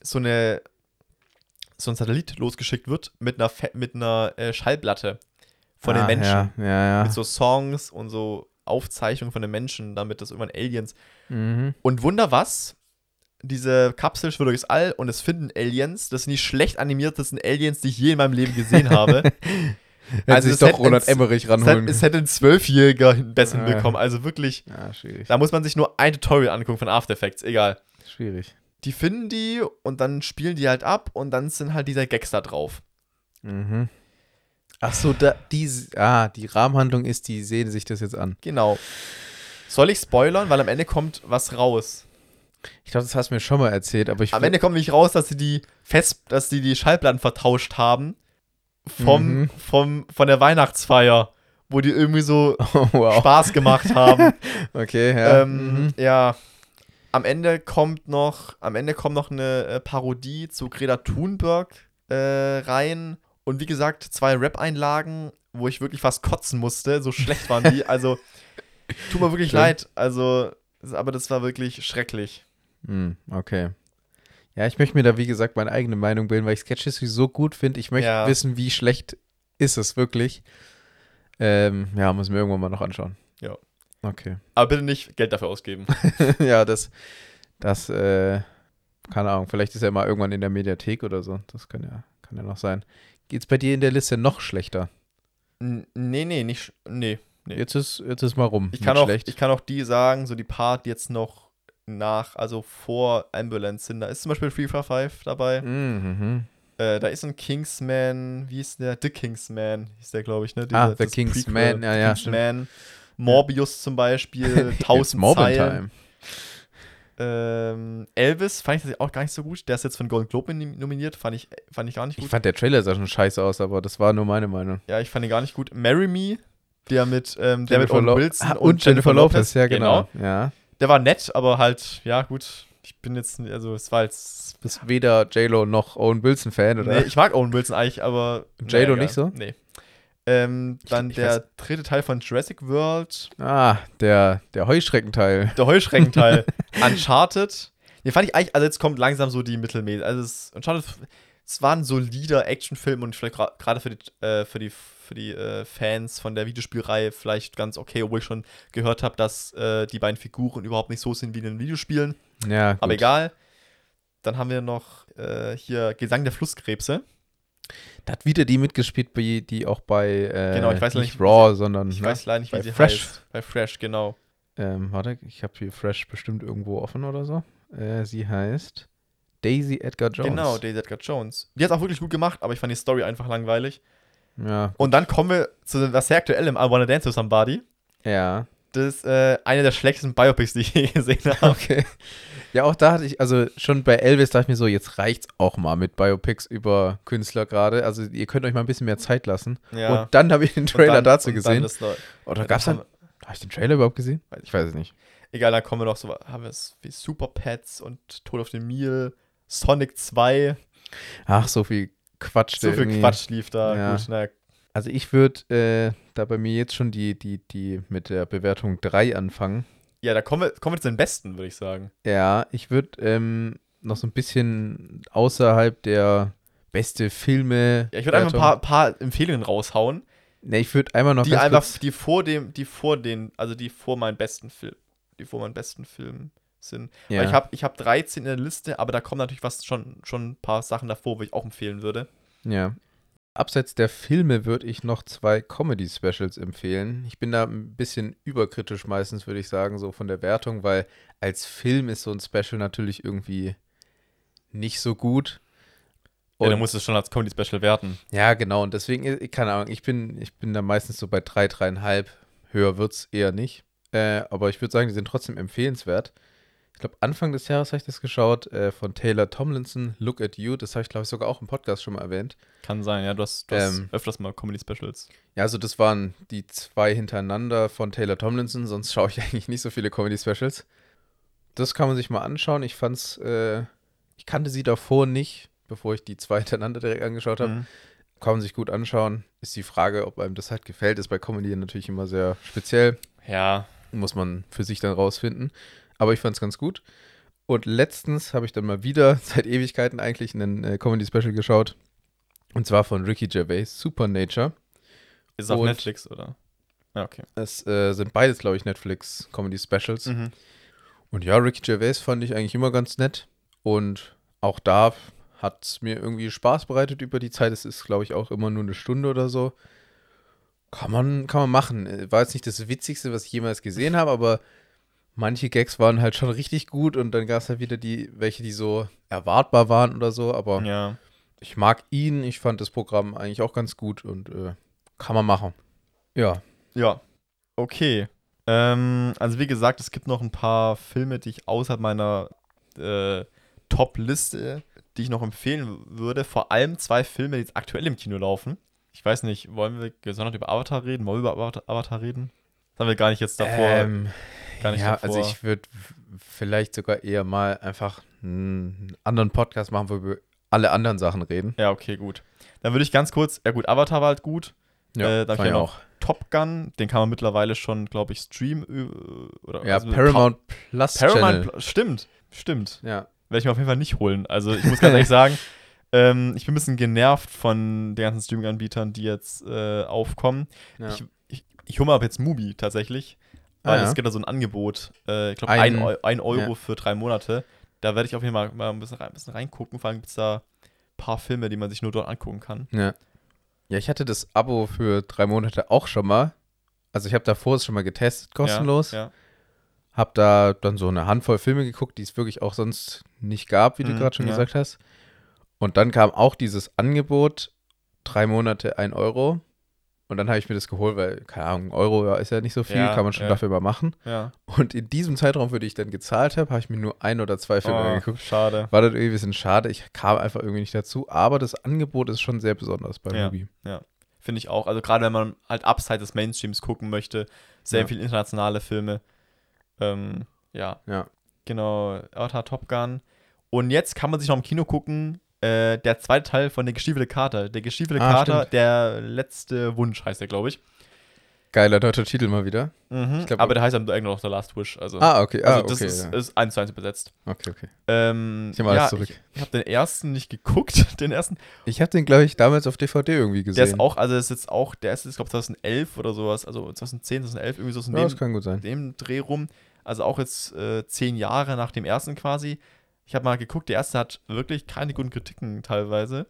Speaker 1: so eine so ein Satellit losgeschickt wird mit einer, Fe mit einer äh, Schallplatte von den
Speaker 2: Ah,
Speaker 1: Menschen.
Speaker 2: Ja, ja, ja.
Speaker 1: Mit so Songs und so Aufzeichnungen von den Menschen, damit das irgendwann Aliens.
Speaker 2: Mhm.
Speaker 1: Und Wunder was? Diese Kapsel schwirrt durchs All und es finden Aliens. Das sind die schlecht animiertesten Aliens, die ich je in meinem Leben gesehen habe.
Speaker 2: Hätte
Speaker 1: Also
Speaker 2: sich doch Roland
Speaker 1: ein-
Speaker 2: Emmerich ranholen
Speaker 1: es hätte ein Zwölfjähriger besser
Speaker 2: Ja.
Speaker 1: hinbekommen. Also wirklich,
Speaker 2: schwierig.
Speaker 1: da muss man sich nur ein Tutorial angucken von After Effects. Egal.
Speaker 2: Schwierig.
Speaker 1: Die finden die und dann spielen die halt ab und dann sind halt dieser Gags da drauf.
Speaker 2: Mhm. Ach so, da, die, ah, die Rahmenhandlung ist, die sehen sich das jetzt an.
Speaker 1: Genau. Soll ich spoilern? Weil am Ende kommt was raus.
Speaker 2: Ich glaube, das hast du mir schon mal erzählt, aber ich
Speaker 1: Am Ende kommt nämlich raus, dass sie die fest, dass sie die Schallplatten vertauscht haben vom,
Speaker 2: Mhm.
Speaker 1: vom, von der Weihnachtsfeier, wo die irgendwie so
Speaker 2: oh, wow.
Speaker 1: Spaß gemacht haben.
Speaker 2: Okay, ja.
Speaker 1: ähm,
Speaker 2: mhm.
Speaker 1: ja. Am Ende kommt noch, am Ende kommt noch eine äh, Parodie zu Greta Thunberg äh, rein. Und wie gesagt, zwei Rap-Einlagen, wo ich wirklich fast kotzen musste. So schlecht waren die. Also, tut mir wirklich
Speaker 2: Schön.
Speaker 1: leid. Also, aber das war wirklich schrecklich.
Speaker 2: Hm, okay. Ja, ich möchte mir da, wie gesagt, meine eigene Meinung bilden, weil ich Sketch History so gut finde. Ich möchte
Speaker 1: Ja.
Speaker 2: wissen, wie schlecht ist es wirklich. Ähm, ja, muss ich mir irgendwann mal noch anschauen. Okay.
Speaker 1: Aber bitte nicht Geld dafür ausgeben.
Speaker 2: ja, das, das, äh, keine Ahnung, vielleicht ist er mal irgendwann in der Mediathek oder so. Das kann ja, kann ja noch sein. Geht's bei dir in der Liste noch schlechter?
Speaker 1: N nee, nee, nicht. Nee. Nee.
Speaker 2: Jetzt ist, jetzt ist mal rum.
Speaker 1: Ich kann, auch,
Speaker 2: schlecht.
Speaker 1: ich kann auch die sagen, so die Part jetzt noch nach, also vor Ambulance sind. Da ist zum Beispiel Free Fire 5 dabei.
Speaker 2: Mhm.
Speaker 1: Äh, da ist ein Kingsman, wie ist der? The Kingsman hieß der, glaube ich, ne?
Speaker 2: Ah,
Speaker 1: Dieser-
Speaker 2: The
Speaker 1: das
Speaker 2: Kingsman, ja, ja,
Speaker 1: Kingsman. Morbius zum Beispiel,
Speaker 2: It's
Speaker 1: 1000
Speaker 2: Morbin
Speaker 1: Zeilen.
Speaker 2: Time.
Speaker 1: Ähm, Elvis fand ich tatsächlich auch gar nicht so gut. Der ist jetzt für den Golden Globe nom- nominiert, fand ich, fand ich gar nicht
Speaker 2: Ich
Speaker 1: gut.
Speaker 2: fand der Trailer sah schon scheiße aus, aber das war nur meine Meinung.
Speaker 1: ja, ich fand ihn gar nicht gut. Marry Me, der mit, ähm, der mit Owen Wilson
Speaker 2: Ah, und, Jennifer Lopez, ja genau. Ja.
Speaker 1: Der war nett, aber halt, ja, gut. Ich bin jetzt, also es war jetzt.
Speaker 2: Bist weder J-Lo noch Owen Wilson Fan, oder?
Speaker 1: Nee, ich mag Owen Wilson eigentlich, aber.
Speaker 2: J.Lo
Speaker 1: egal.
Speaker 2: nicht so?
Speaker 1: Nee. Ähm, dann
Speaker 2: ich
Speaker 1: der
Speaker 2: weiß-
Speaker 1: dritte Teil von Jurassic World,
Speaker 2: Ah, der, der Heuschreckenteil.
Speaker 1: der Heuschreckenteil, Uncharted. Den fand ich eigentlich, also jetzt kommt langsam so die Mittelmäßig. Also es, Uncharted, es war ein solider Actionfilm und vielleicht gerade für die, äh, für die, für die äh, Fans von der Videospielreihe vielleicht ganz okay, obwohl ich schon gehört habe, dass äh, die beiden Figuren überhaupt nicht so sind wie in den Videospielen.
Speaker 2: Ja, gut.
Speaker 1: Aber egal. Dann haben wir noch äh, hier Gesang der Flusskrebse.
Speaker 2: Da hat wieder die mitgespielt, die, auch bei äh,
Speaker 1: Genau, ich weiß
Speaker 2: nicht
Speaker 1: nicht,
Speaker 2: Raw, sondern
Speaker 1: Ich
Speaker 2: ne?
Speaker 1: weiß leider nicht, wie
Speaker 2: bei
Speaker 1: sie
Speaker 2: Fresh.
Speaker 1: heißt. Bei Fresh, genau.
Speaker 2: ähm, warte, ich habe hier Fresh bestimmt irgendwo offen oder so. Äh, sie heißt Daisy Edgar Jones.
Speaker 1: Genau, Daisy Edgar Jones. Die hat auch wirklich gut gemacht, aber ich fand die Story einfach langweilig.
Speaker 2: Ja,
Speaker 1: Und dann kommen wir zu was sehr aktuellem, I Wanna Dance with Somebody.
Speaker 2: ja.
Speaker 1: Das ist äh, eine der schlechtesten Biopics, die ich je gesehen habe.
Speaker 2: Okay. Ja, auch da hatte ich, also schon bei Elvis dachte ich mir so, jetzt reicht's auch mal mit Biopics über Künstler gerade. Also ihr könnt euch mal ein bisschen mehr Zeit lassen.
Speaker 1: Ja.
Speaker 2: Und dann habe ich den Trailer
Speaker 1: dann-
Speaker 2: dazu gesehen. Oder
Speaker 1: dann
Speaker 2: gab's dann, habe ich den Trailer überhaupt gesehen? Ich weiß es nicht.
Speaker 1: Egal, dann kommen wir noch so, haben wir es wie Super Pets und Tod auf den Meal, Sonic 2.
Speaker 2: Ach, so viel Quatsch.
Speaker 1: So viel
Speaker 2: irgendwie-
Speaker 1: Quatsch lief da.
Speaker 2: Ja.
Speaker 1: Gut, naja,
Speaker 2: Also ich würde äh, da bei mir jetzt schon die, die, die mit der Bewertung 3 anfangen.
Speaker 1: Ja, da kommen wir, kommen wir zu den Besten, würde ich sagen.
Speaker 2: Ja, ich würde ähm, noch so ein bisschen außerhalb der beste Filme.
Speaker 1: Ja, ich würde einfach ein paar, paar Empfehlungen raushauen.
Speaker 2: Ne, ich würde einmal noch
Speaker 1: die einfach, die vor dem, die vor den, also die vor meinen besten Film, die vor meinen besten Filmen sind. Ja. Weil ich habe ich hab 13 in der Liste, aber da kommen natürlich was schon, schon ein paar Sachen davor, wo ich auch empfehlen würde.
Speaker 2: Ja. Abseits der Filme würde ich noch zwei Comedy-Specials empfehlen. Ich bin da ein bisschen überkritisch meistens, würde ich sagen, so von der Wertung, weil als Film ist so ein Special natürlich irgendwie nicht so gut.
Speaker 1: Und ja, dann musst du es schon als Comedy-Special werten.
Speaker 2: Ja, genau. Und deswegen, äh, keine Ahnung, ich bin, ich bin da meistens so bei drei, dreieinhalb. Höher wird es eher nicht. Äh, aber ich würde sagen, die sind trotzdem empfehlenswert ich glaube, Anfang des Jahres habe ich das geschaut, äh, von Taylor Tomlinson, Look at You. Das habe ich, glaube ich, sogar auch im Podcast schon mal erwähnt.
Speaker 1: Kann sein, ja, du hast, du hast ähm, öfters mal Comedy-Specials.
Speaker 2: Ja, also das waren die zwei hintereinander von Taylor Tomlinson, sonst schaue ich eigentlich nicht so viele Comedy-Specials. Das kann man sich mal anschauen. Ich fand's, äh, ich kannte sie davor nicht, bevor ich die zwei hintereinander direkt angeschaut habe. Mhm. Kann man sich gut anschauen. Ist die Frage, ob einem das halt gefällt, ist bei Comedy natürlich immer sehr speziell.
Speaker 1: Ja.
Speaker 2: Muss man für sich dann rausfinden. Aber ich fand es ganz gut. Und letztens habe ich dann mal wieder, seit Ewigkeiten eigentlich, einen äh, Comedy-Special geschaut. Und zwar von Ricky Gervais, Supernature.
Speaker 1: Ist es auf Netflix, oder?
Speaker 2: Ja, okay. Es äh, sind beides, glaube ich, Netflix-Comedy-Specials. Mhm. Und ja, Ricky Gervais fand ich eigentlich immer ganz nett. Und auch da hat es mir irgendwie Spaß bereitet über die Zeit. Es ist, glaube ich, auch immer nur eine Stunde oder so. Kann man, kann man machen. War jetzt nicht das Witzigste, was ich jemals gesehen habe, aber manche Gags waren halt schon richtig gut und dann gab es halt wieder die, welche, die so erwartbar waren oder so, aber
Speaker 1: ja.
Speaker 2: ich mag ihn, ich fand das Programm eigentlich auch ganz gut und äh, kann man machen. Ja.
Speaker 1: Ja. Okay. Ähm, also wie gesagt, es gibt noch ein paar Filme, die ich außerhalb meiner äh, Top-Liste, die ich noch empfehlen würde. Vor allem zwei Filme, die jetzt aktuell im Kino laufen. Ich weiß nicht, wollen wir gesondert über Avatar reden? Wollen wir über Avatar reden? Das haben wir gar nicht jetzt davor.
Speaker 2: Ähm, gar nicht ja, davor. also ich würde vielleicht sogar eher mal einfach einen anderen Podcast machen, wo wir über alle anderen Sachen reden.
Speaker 1: Ja, okay, gut. Dann würde ich ganz kurz, ja gut, Avatar war halt gut. Ja, äh, dann ich noch Top Gun, den kann man mittlerweile schon, glaube ich, streamen.
Speaker 2: Oder, ja, also Paramount Plus
Speaker 1: Paramount Channel. Stimmt, stimmt. Ja. Werde ich mir auf jeden Fall nicht holen. Also ich muss ganz ehrlich sagen, ähm, ich bin ein bisschen genervt von den ganzen Streaming-Anbietern, die jetzt äh, aufkommen. Ja. Ich, ich, ich hole mir ab jetzt Mubi tatsächlich. Weil ah, ja. es gibt da so ein Angebot, äh, ich glaube, ein, ein, ein, Euro ja. für drei Monate. Da werde ich auf jeden Fall mal ein bisschen, rein, ein bisschen reingucken. Vor allem gibt es da ein paar Filme, die man sich nur dort angucken kann.
Speaker 2: Ja. Ja, ich hatte das Abo für drei Monate auch schon mal. Also ich habe davor es schon mal getestet, kostenlos. Ja, ja. Hab da dann so eine Handvoll Filme geguckt, die es wirklich auch sonst nicht gab, wie mhm, du gerade schon ja. gesagt hast. Und dann kam auch dieses Angebot, drei Monate, ein Euro. Und dann habe ich mir das geholt, weil, keine Ahnung, Euro ist ja nicht so viel, ja, kann man schon ja. dafür mal machen.
Speaker 1: Ja.
Speaker 2: Und in diesem Zeitraum, für den ich dann gezahlt habe, habe ich mir nur ein oder zwei Filme oh, angeguckt.
Speaker 1: Schade.
Speaker 2: War dann irgendwie ein bisschen schade. Ich kam einfach irgendwie nicht dazu. Aber das Angebot ist schon sehr besonders bei
Speaker 1: ja,
Speaker 2: Mubi.
Speaker 1: Ja, finde ich auch. Also gerade wenn man halt abseits des Mainstreams gucken möchte, sehr viel internationale Filme. Ähm, ja.
Speaker 2: Ja.
Speaker 1: Genau, Avatar Top Gun. Und jetzt kann man sich noch im Kino gucken, äh, der zweite Teil von Der gestiefelte Kater. Der gestiefelte ah, Kater, stimmt. der letzte Wunsch heißt der, glaube ich.
Speaker 2: Geiler deutscher Titel mal wieder.
Speaker 1: Mhm, glaub, aber der heißt am Ende noch The Last Wish. Also,
Speaker 2: ah, okay. Ah,
Speaker 1: also das
Speaker 2: okay,
Speaker 1: ist, ja. ist eins zu eins übersetzt.
Speaker 2: Okay, okay.
Speaker 1: Ähm,
Speaker 2: ich nehme alles ja, zurück.
Speaker 1: Ich, ich habe den ersten nicht geguckt, den ersten.
Speaker 2: Ich habe den, glaube ich, damals auf DVD irgendwie gesehen.
Speaker 1: Der ist auch, also ist jetzt auch, der ist jetzt, glaube ich, 2011 oder sowas, also 2010, 2011, irgendwie so in
Speaker 2: ja, dem, das kann gut sein.
Speaker 1: dem Dreh rum. Also auch jetzt äh, zehn Jahre nach dem ersten quasi. Ich habe mal geguckt, der erste hat wirklich keine guten Kritiken teilweise.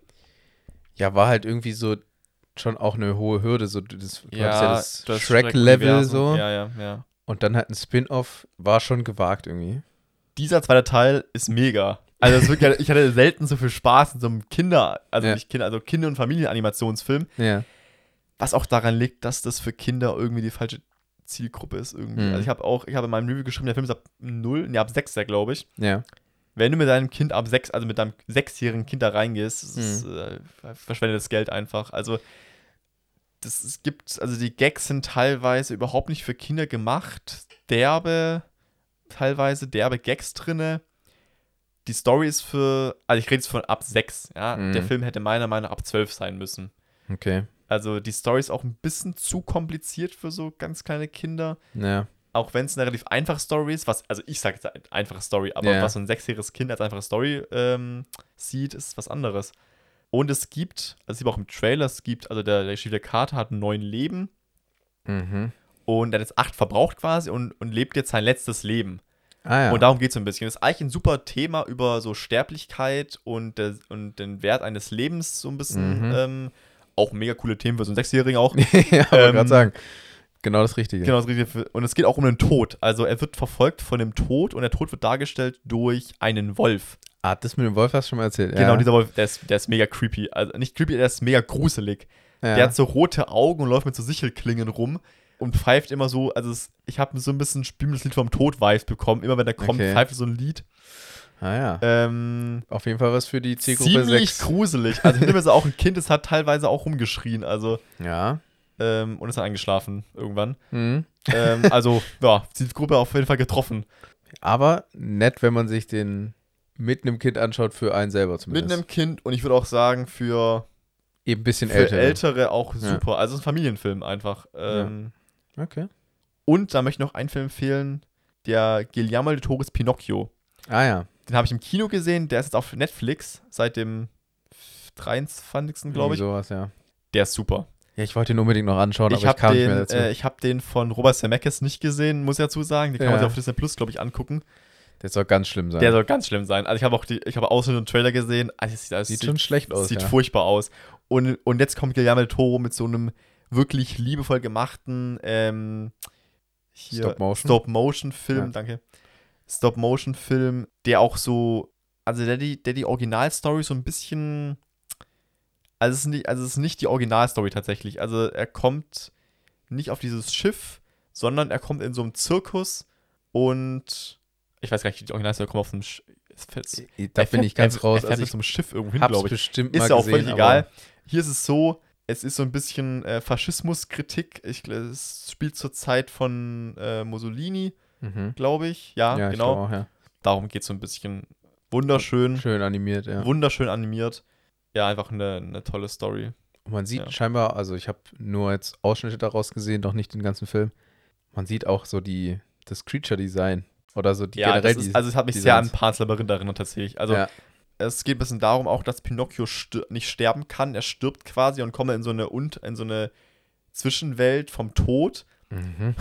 Speaker 2: Ja, war halt irgendwie so schon auch eine hohe Hürde, so das,
Speaker 1: ja, ja das,
Speaker 2: das Shrek-Level so.
Speaker 1: Ja, ja, ja.
Speaker 2: Und dann halt ein Spin-off war schon gewagt irgendwie.
Speaker 1: Dieser zweite Teil ist mega. Also wirklich, ich hatte selten so viel Spaß in so einem Kinder, also ja. nicht Kinder, also Kinder- und Familienanimationsfilm.
Speaker 2: Ja.
Speaker 1: Was auch daran liegt, dass das für Kinder irgendwie die falsche Zielgruppe ist irgendwie. Mhm. Also ich habe auch, ich habe in meinem Review geschrieben, der Film ist ab 0, ne, ab 6, glaube ich.
Speaker 2: Ja
Speaker 1: wenn du mit deinem Kind ab sechs, also mit deinem sechsjährigen Kind da reingehst, das ist, mhm. äh, verschwendetes Geld einfach. Also das es gibt, also die Gags sind teilweise überhaupt nicht für Kinder gemacht. Derbe, teilweise derbe Gags drinne. Die Story ist für, also ich rede jetzt von ab sechs, ja. Mhm. Der Film hätte meiner Meinung nach ab zwölf sein müssen.
Speaker 2: Okay.
Speaker 1: Also die Story ist auch ein bisschen zu kompliziert für so ganz kleine Kinder.
Speaker 2: Ja.
Speaker 1: Auch wenn es eine relativ einfache Story ist, was, also ich sage jetzt eine einfache Story, aber
Speaker 2: Ja.
Speaker 1: was so ein sechsjähriges Kind als einfache Story ähm, sieht, ist was anderes. Und es gibt, also sieht man auch im Trailer, es gibt, also der, der Schiefer Carter hat ein neuen Leben
Speaker 2: Mhm.
Speaker 1: und er hat jetzt acht verbraucht quasi und, und lebt jetzt sein letztes Leben.
Speaker 2: Ah ja.
Speaker 1: Und darum geht es so ein bisschen. Das ist eigentlich ein super Thema über so Sterblichkeit und, äh, und den Wert eines Lebens so ein bisschen.
Speaker 2: Mhm.
Speaker 1: Ähm, auch mega coole Themen für so einen Sechsjährigen auch.
Speaker 2: ja,
Speaker 1: ähm,
Speaker 2: gerade sagen. Genau das Richtige.
Speaker 1: Genau, das Richtige. Und es geht auch um den Tod. Also er wird verfolgt von dem Tod und der Tod wird dargestellt durch einen Wolf.
Speaker 2: Ah, das mit dem Wolf hast du schon mal erzählt.
Speaker 1: Genau,
Speaker 2: ja.
Speaker 1: dieser Wolf, der ist, der ist mega creepy. Also nicht creepy, der ist mega gruselig.
Speaker 2: ja.
Speaker 1: Der hat so rote Augen und läuft mit so Sichelklingen rum und pfeift immer so. Also es, ich habe so ein bisschen Spiel Lied vom Tod-Vibes bekommen. Immer wenn der kommt,
Speaker 2: Okay.
Speaker 1: pfeift so ein Lied.
Speaker 2: Ah ja.
Speaker 1: Ähm,
Speaker 2: Auf jeden Fall was für die Zielgruppe
Speaker 1: ziemlich
Speaker 2: 6.
Speaker 1: gruselig. Also hinter mir ist auch ein Kind, das hat teilweise auch rumgeschrien. Also
Speaker 2: Ja.
Speaker 1: Ähm, und ist dann eingeschlafen irgendwann.
Speaker 2: Mhm.
Speaker 1: ähm, also ja, die Gruppe auf jeden Fall getroffen.
Speaker 2: Aber nett, wenn man sich den mit einem Kind anschaut, für einen selber
Speaker 1: Mit
Speaker 2: zumindest.
Speaker 1: einem Kind und ich würde auch sagen, für,
Speaker 2: Eben ein bisschen
Speaker 1: für
Speaker 2: älter.
Speaker 1: Ältere auch
Speaker 2: Ja.
Speaker 1: super. Also ein Familienfilm einfach. Ähm,
Speaker 2: Okay.
Speaker 1: Und da möchte ich noch einen Film empfehlen, der Guillermo del Toro's Pinocchio.
Speaker 2: Ah ja.
Speaker 1: Den habe ich im Kino gesehen, der ist jetzt auf Netflix seit dem 23. glaube ich.
Speaker 2: Sowas, ja.
Speaker 1: Der ist super.
Speaker 2: Ja, ich wollte ihn unbedingt noch anschauen,
Speaker 1: ich
Speaker 2: aber ich
Speaker 1: habe
Speaker 2: kam nicht mehr
Speaker 1: den,
Speaker 2: dazu.
Speaker 1: äh, ich hab den von Robert Zemeckis nicht gesehen, muss ich dazu sagen. Den kann man sich auf Disney Plus, glaube ich, angucken.
Speaker 2: der soll ganz schlimm sein.
Speaker 1: Der soll ganz schlimm sein. Also ich habe auch die, ich habe Ausschnitt und Trailer gesehen. Also sieht, also es
Speaker 2: Sieht schon schlecht aus,
Speaker 1: Sieht
Speaker 2: ja.
Speaker 1: furchtbar aus. Und, und jetzt kommt Guillermo del Toro mit so einem wirklich liebevoll gemachten ähm? Stop-Motion-Film,
Speaker 2: Ja.
Speaker 1: danke. Stop-Motion-Film, der auch so, also der die, der die Originalstory so ein bisschen, also es ist nicht, also es ist nicht die Originalstory tatsächlich. Also er kommt nicht auf dieses Schiff, sondern er kommt in so einem Zirkus und ich weiß gar nicht, die Originalstory kommt auf einem Sch fällt-
Speaker 2: da bin ich ganz raus.
Speaker 1: Er fährt
Speaker 2: Also
Speaker 1: mit
Speaker 2: ich
Speaker 1: so einem Schiff irgendwo hin, glaube ich.
Speaker 2: bestimmt
Speaker 1: Ist ja auch
Speaker 2: gesehen,
Speaker 1: völlig egal. Hier ist es so, es ist so ein bisschen äh, Faschismuskritik. Ich, es spielt zur Zeit von äh, Mussolini,
Speaker 2: Mhm.
Speaker 1: glaube ich. Ja,
Speaker 2: Ja, ich
Speaker 1: genau.
Speaker 2: glaube auch, ja.
Speaker 1: Darum geht es so ein bisschen. Wunderschön,
Speaker 2: Schön animiert, ja.
Speaker 1: wunderschön animiert. Ja, einfach eine, eine tolle Story.
Speaker 2: Und man sieht
Speaker 1: Ja.
Speaker 2: scheinbar, also ich habe nur jetzt Ausschnitte daraus gesehen, noch nicht den ganzen Film. Man sieht auch so die, das Creature-Design oder so die
Speaker 1: ja,
Speaker 2: generell
Speaker 1: das ist,
Speaker 2: die
Speaker 1: also es hat mich sehr an
Speaker 2: Designs.
Speaker 1: Pans Labyrinth erinnert tatsächlich. Also
Speaker 2: ja.
Speaker 1: es geht ein bisschen darum auch, dass Pinocchio stir nicht sterben kann. Er stirbt quasi und kommt in so eine, und in so eine Zwischenwelt vom Tod.
Speaker 2: Mhm.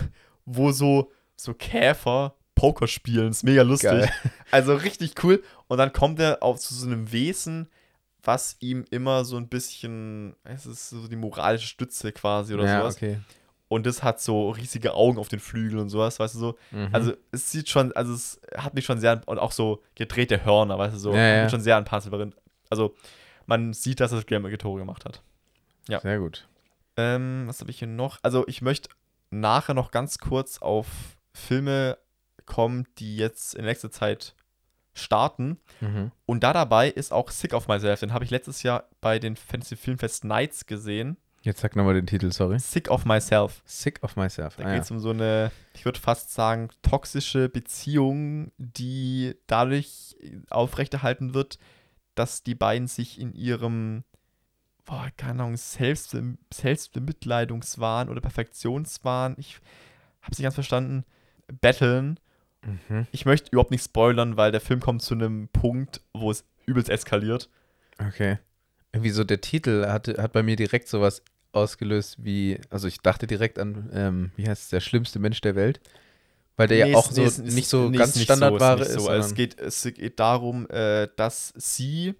Speaker 1: wo so, so Käfer Poker spielen. Ist mega lustig.
Speaker 2: Geil.
Speaker 1: Also richtig cool. Und dann kommt er auf zu so einem Wesen, was ihm immer so ein bisschen, es ist so die moralische Stütze quasi oder
Speaker 2: ja,
Speaker 1: sowas.
Speaker 2: okay.
Speaker 1: Und das hat so riesige Augen auf den Flügeln und sowas, weißt du so.
Speaker 2: Mhm.
Speaker 1: Also es sieht schon, also es hat mich schon sehr, und auch so gedrehte Hörner, weißt du so.
Speaker 2: Ja, ja.
Speaker 1: schon sehr an Panzerlabyrinth. Also man sieht, dass es Guillermo Toro gemacht hat. ja.
Speaker 2: Sehr gut.
Speaker 1: Ähm, was habe ich hier noch? Also ich möchte nachher noch ganz kurz auf Filme kommen, die jetzt in nächster Zeit starten.
Speaker 2: Mhm.
Speaker 1: Und da dabei ist auch Sick of Myself. Den habe ich letztes Jahr bei den Fantasy Filmfest Nights gesehen.
Speaker 2: Jetzt sag nochmal den Titel, sorry.
Speaker 1: Sick of Myself.
Speaker 2: Sick of Myself.
Speaker 1: Da
Speaker 2: Ah,
Speaker 1: geht es um so eine, ich würde fast sagen, toxische Beziehung, die dadurch aufrechterhalten wird, dass die beiden sich in ihrem, boah, keine Ahnung, Selbst, Selbstbemitleidungswahn oder Perfektionswahn, ich habe es nicht ganz verstanden, betteln.
Speaker 2: Mhm.
Speaker 1: Ich möchte überhaupt nicht spoilern, weil der Film kommt zu einem Punkt, wo es übelst eskaliert.
Speaker 2: Okay. Irgendwie so der Titel hatte, hat bei mir direkt sowas ausgelöst wie, also ich dachte direkt an, ähm, wie heißt es, der schlimmste Mensch der Welt. Weil der
Speaker 1: Nee,
Speaker 2: ja auch so
Speaker 1: nee, ist-
Speaker 2: nicht so ganz
Speaker 1: ist
Speaker 2: standardware
Speaker 1: ist.
Speaker 2: ist.
Speaker 1: Nicht so. Also es, geht, es geht darum, äh, dass sie,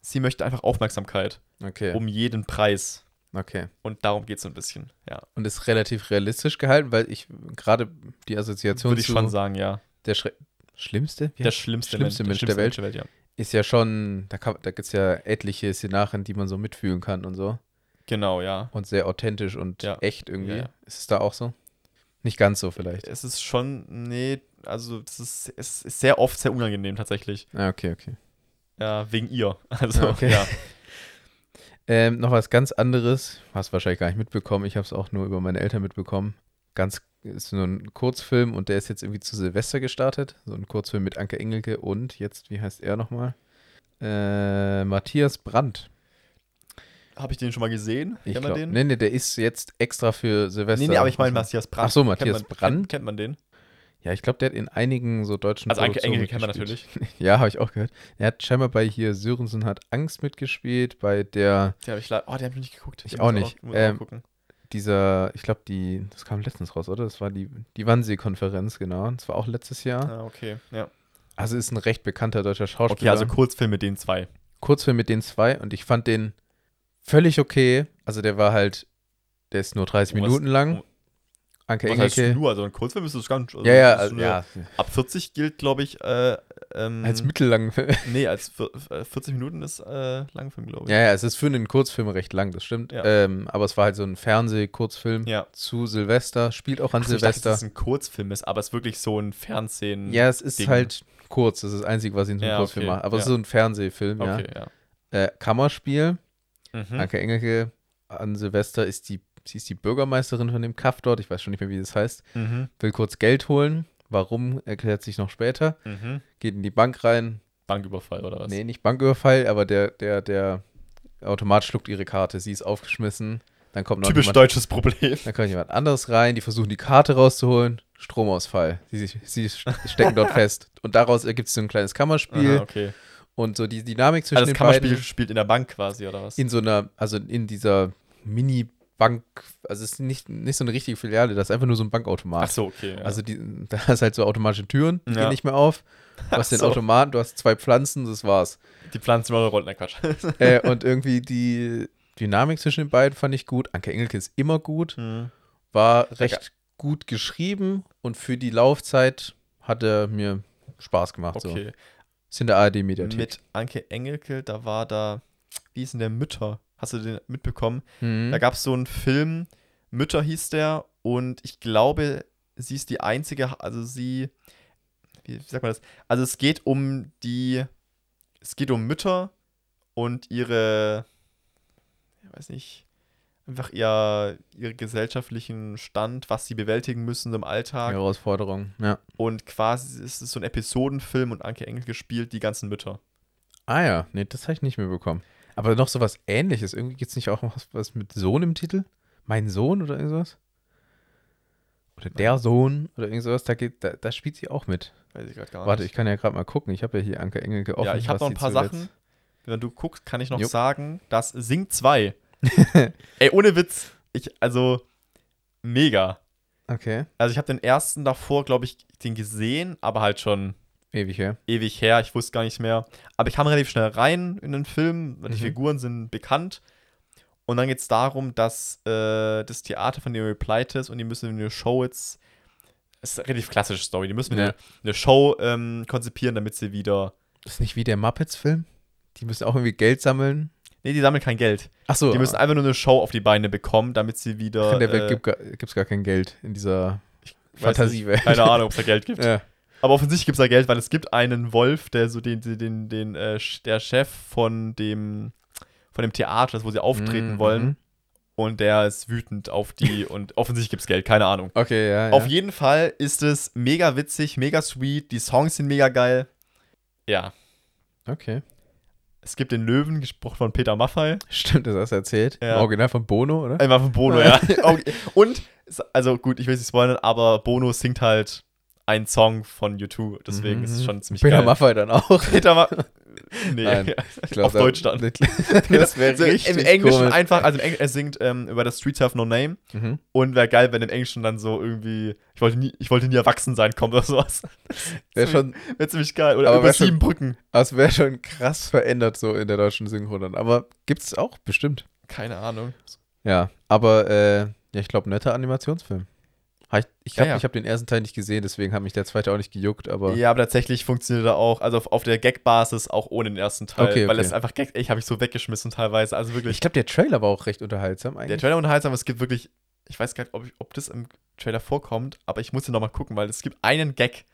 Speaker 1: sie möchte einfach Aufmerksamkeit
Speaker 2: okay,
Speaker 1: um jeden Preis.
Speaker 2: Okay.
Speaker 1: Und darum geht es so ein bisschen. Ja,
Speaker 2: Und ist relativ realistisch gehalten, weil ich gerade die Assoziation
Speaker 1: würde ich schon sagen, ja.
Speaker 2: der Schre schlimmste, Wie
Speaker 1: Der
Speaker 2: heißt-
Speaker 1: schlimmste,
Speaker 2: schlimmste Mensch der Welt.
Speaker 1: ja.
Speaker 2: ist ja schon, da, kann- da gibt es ja etliche Szenarien, die man so mitfühlen kann und so.
Speaker 1: Genau, ja.
Speaker 2: Und sehr authentisch und
Speaker 1: Ja.
Speaker 2: echt irgendwie.
Speaker 1: Ja, ja.
Speaker 2: Ist es da auch so? Nicht ganz so vielleicht.
Speaker 1: Es ist schon, nee, also das ist, es ist sehr oft sehr unangenehm tatsächlich.
Speaker 2: Ah, okay, okay.
Speaker 1: Ja, wegen ihr. Also,
Speaker 2: Okay.
Speaker 1: ja.
Speaker 2: Ähm, noch was ganz anderes, hast du wahrscheinlich gar nicht mitbekommen. Ich habe es auch nur über meine Eltern mitbekommen. Ganz ist nur ein Kurzfilm und der ist jetzt irgendwie zu Silvester gestartet. So ein Kurzfilm mit Anke Engelke und jetzt, wie heißt er nochmal? Äh, Matthias Brandt.
Speaker 1: Habe ich den schon mal gesehen?
Speaker 2: Ich
Speaker 1: Kennt man
Speaker 2: glaub,
Speaker 1: den?
Speaker 2: nee, nee, der ist jetzt extra für Silvester.
Speaker 1: Nee, nee, aber ich meine Matthias Brandt.
Speaker 2: Ach so, Matthias
Speaker 1: kennt man,
Speaker 2: Brandt.
Speaker 1: Kennt, kennt man den?
Speaker 2: Ja, ich glaube, der hat in einigen so deutschen
Speaker 1: Also Anke Engel kennt man
Speaker 2: mitgespielt.
Speaker 1: natürlich.
Speaker 2: Ja, habe ich auch gehört. Er hat scheinbar bei hier Sörensen hat Angst mitgespielt, bei der,
Speaker 1: Den habe ich leider. Oh, den habe ich nicht geguckt.
Speaker 2: Ich
Speaker 1: Den
Speaker 2: auch nicht.
Speaker 1: muss
Speaker 2: Ähm,
Speaker 1: gucken.
Speaker 2: dieser, ich glaube, die, das kam letztens raus, oder? Das war die, die Wannsee-Konferenz, genau. Das war auch letztes Jahr.
Speaker 1: Ah, okay. Ja.
Speaker 2: Also ist ein recht bekannter deutscher Schauspieler.
Speaker 1: Okay, also Kurzfilm mit den zwei.
Speaker 2: Kurzfilm mit den zwei und ich fand den völlig okay. Also der war halt, der ist nur 30
Speaker 1: Oh, was-
Speaker 2: Minuten lang.
Speaker 1: oh,
Speaker 2: Anke
Speaker 1: Was
Speaker 2: Engelke.
Speaker 1: nur? Also ein Kurzfilm ist das ganz. Also
Speaker 2: Ja, ja, also, ja.
Speaker 1: Ab 40 gilt, glaube ich. Äh, ähm,
Speaker 2: Als mittellang.
Speaker 1: Nee, als vier- äh, 40 Minuten ist äh, Langfilm, glaube ich.
Speaker 2: ja, ja, es ist für einen Kurzfilm recht lang, das stimmt.
Speaker 1: Ja.
Speaker 2: Ähm, aber es war halt so ein Fernseh-Kurzfilm
Speaker 1: Ja.
Speaker 2: zu Silvester, spielt auch an
Speaker 1: Ach so, ich dachte,
Speaker 2: Silvester.
Speaker 1: dass es ein Kurzfilm ist, aber es ist wirklich so ein Fernsehen.
Speaker 2: ja, es ist
Speaker 1: Ding.
Speaker 2: halt kurz, das ist das Einzige, was ihn so einen
Speaker 1: Ja,
Speaker 2: Kurzfilm
Speaker 1: okay,
Speaker 2: macht. Aber es ist so ein Fernsehfilm,
Speaker 1: Okay, ja.
Speaker 2: ja. Äh, Kammerspiel.
Speaker 1: Mhm.
Speaker 2: Anke Engelke an Silvester ist die, sie ist die Bürgermeisterin von dem Kaff dort, ich weiß schon nicht mehr, wie das heißt.
Speaker 1: Mhm.
Speaker 2: Will kurz Geld holen. Warum, erklärt sich noch später.
Speaker 1: Mhm.
Speaker 2: Geht in die Bank rein.
Speaker 1: Banküberfall oder was?
Speaker 2: Nee, nicht Banküberfall, aber der, der, der Automat schluckt ihre Karte. Sie ist aufgeschmissen. Dann kommt noch
Speaker 1: Typisch
Speaker 2: jemand,
Speaker 1: deutsches Problem.
Speaker 2: dann kommt jemand anderes rein. Die versuchen die Karte rauszuholen. Stromausfall. Sie, sie stecken dort fest. Und daraus ergibt es so ein kleines Kammerspiel.
Speaker 1: Aha, okay.
Speaker 2: Und so die Dynamik zwischen
Speaker 1: Also das
Speaker 2: den
Speaker 1: Kammerspiel
Speaker 2: beiden.
Speaker 1: spielt in der Bank quasi, oder was?
Speaker 2: In so einer, also in dieser Mini-Bank. Also es ist nicht, nicht so eine richtige Filiale, das ist einfach nur so ein Bankautomat.
Speaker 1: Ach so, okay. Ja.
Speaker 2: Also die, da hast halt so automatische Türen, die
Speaker 1: Ja.
Speaker 2: gehen nicht mehr auf. Du hast den
Speaker 1: so.
Speaker 2: Automaten, du hast zwei Pflanzen, das war's.
Speaker 1: die Pflanzen oder Rollen, Quatsch.
Speaker 2: äh, und irgendwie die Dynamik zwischen den beiden fand ich gut. Anke Engelke ist immer gut,
Speaker 1: Mhm.
Speaker 2: war recht gut geschrieben und für die Laufzeit hat er mir Spaß gemacht. So.
Speaker 1: Okay.
Speaker 2: Ist in der ARD-Mediathek.
Speaker 1: Mit Anke Engelke, da war da, wie ist denn der Mütter? Hast du den mitbekommen?
Speaker 2: Mhm.
Speaker 1: Da gab es so einen Film, Mütter hieß der, und ich glaube, sie ist die einzige, also sie, wie, sagt man das? Also es geht um die, es geht um Mütter und ihre, ich weiß nicht, einfach ihr, ihren gesellschaftlichen Stand, was sie bewältigen müssen im Alltag.
Speaker 2: Herausforderung, ja.
Speaker 1: Und quasi ist es so ein Episodenfilm und Anke Engelke spielt die ganzen Mütter.
Speaker 2: Ah ja, nee, das habe ich nicht mehr bekommen. Aber noch so was ähnliches. Irgendwie gibt es nicht auch noch was, was mit Sohn im Titel? Mein Sohn oder irgendwas? Oder der Sohn oder irgendwas, da, geht, da, da spielt sie auch mit.
Speaker 1: Weiß ich gerade gar
Speaker 2: Warte,
Speaker 1: nicht.
Speaker 2: ich kann ja gerade mal gucken. Ich habe ja hier Anke Engelke offen.
Speaker 1: ja, ich habe noch ein paar
Speaker 2: zuletzt-
Speaker 1: Sachen. Wenn du guckst, kann ich noch
Speaker 2: Jo.
Speaker 1: sagen, dass Sing 2. Ey, ohne Witz. Ich, also, mega.
Speaker 2: Okay,
Speaker 1: Also, ich habe den ersten davor, glaube ich, den gesehen, aber halt schon
Speaker 2: ewig her.
Speaker 1: ewig her. Ich wusste gar nicht mehr. Aber ich kam relativ schnell rein in den Film, weil die
Speaker 2: Mhm.
Speaker 1: Figuren sind bekannt. Und dann geht es darum, dass äh, das Theater von dem pleite ist und die müssen eine Show jetzt. Das ist eine relativ klassische Story. Die müssen
Speaker 2: Ja.
Speaker 1: eine, eine Show ähm, konzipieren, damit sie wieder.
Speaker 2: Das ist nicht wie der Muppets-Film? Die müssen auch irgendwie Geld sammeln.
Speaker 1: Nee, die sammeln kein Geld.
Speaker 2: Ach so,
Speaker 1: Die müssen einfach nur eine Show auf die Beine bekommen, damit sie wieder.
Speaker 2: in der Welt
Speaker 1: äh,
Speaker 2: gibt gar, gibt's gar kein Geld in dieser Fantasiewelt.
Speaker 1: Keine Ahnung, ob es da Geld gibt.
Speaker 2: Ja.
Speaker 1: Aber offensichtlich gibt es da Geld, weil es gibt einen Wolf, der so den, den, den, den äh, der Chef von dem, von dem Theater ist, wo sie auftreten
Speaker 2: Mhm.
Speaker 1: wollen. Und der ist wütend auf die und offensichtlich gibt es Geld, keine Ahnung.
Speaker 2: Okay, ja.
Speaker 1: Auf
Speaker 2: ja.
Speaker 1: jeden Fall ist es mega witzig, mega sweet, die Songs sind mega geil. Ja.
Speaker 2: Okay.
Speaker 1: Es gibt den Löwen, gesprochen von Peter Maffay.
Speaker 2: Stimmt, das hast du erzählt.
Speaker 1: Ja.
Speaker 2: Original von Bono, oder?
Speaker 1: Einfach von Bono, ja. Und, also gut, ich will es nicht spoilern, aber Bono singt halt einen Song von U2. Deswegen ist es schon ziemlich
Speaker 2: Peter
Speaker 1: geil.
Speaker 2: Maffay dann auch.
Speaker 1: Peter Ma Nee,
Speaker 2: Nein, glaub,
Speaker 1: auf Deutsch dann.
Speaker 2: Das wäre richtig
Speaker 1: Im Englischen
Speaker 2: komisch.
Speaker 1: einfach, also Engl er singt ähm, über das Streets Have No Name
Speaker 2: Mhm.
Speaker 1: und wäre geil, wenn im Englischen dann so irgendwie, ich wollte nie, ich wollte nie erwachsen sein, kommt oder sowas.
Speaker 2: Wäre schon,
Speaker 1: Wäre ziemlich geil. Oder
Speaker 2: Aber
Speaker 1: über
Speaker 2: wär schon-
Speaker 1: sieben Brücken.
Speaker 2: das wäre schon krass verändert so in der deutschen Synchro dann. Aber gibt's auch bestimmt.
Speaker 1: Keine Ahnung.
Speaker 2: Ja, aber äh, ja, ich glaube, netter Animationsfilm. Ich, glaube,
Speaker 1: Ja, ja.
Speaker 2: ich habe den ersten Teil nicht gesehen, deswegen hat mich der zweite auch nicht gejuckt, aber
Speaker 1: Ja, aber tatsächlich funktioniert er auch, also auf, auf der Gag-Basis auch ohne den ersten Teil,
Speaker 2: Okay,
Speaker 1: weil
Speaker 2: okay.
Speaker 1: es einfach Gag, ich habe ich so weggeschmissen teilweise, also wirklich.
Speaker 2: ich glaube, der Trailer war auch recht unterhaltsam
Speaker 1: der
Speaker 2: eigentlich.
Speaker 1: Trailer unterhaltsam, aber es gibt wirklich, ich weiß gar nicht, ob, ich, ob das im Trailer vorkommt, aber ich muss ihn nochmal gucken, weil es gibt einen Gag,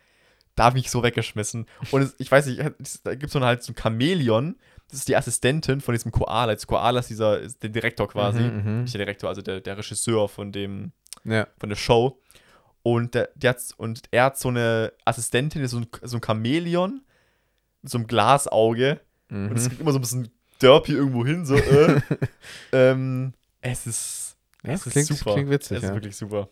Speaker 1: da habe ich so weggeschmissen. Und es, ich weiß nicht, es- da gibt es so einen halt so ein Chamäleon, das ist die Assistentin von diesem Koala. Das Koala ist dieser, ist der Direktor quasi.
Speaker 2: Mhm, mhm.
Speaker 1: Nicht der Direktor, also der, der Regisseur von dem,
Speaker 2: Ja.
Speaker 1: von der Show. Und, der, der hat, und er hat so eine Assistentin, so ein, so ein Chamäleon mit so einem Glasauge.
Speaker 2: Mhm.
Speaker 1: Und es gibt immer so ein bisschen derp hier irgendwo hin, so, äh. ähm, es ist,
Speaker 2: Ja,
Speaker 1: es ist
Speaker 2: klingt,
Speaker 1: super.
Speaker 2: klingt witzig,
Speaker 1: es ist
Speaker 2: ja.
Speaker 1: wirklich super.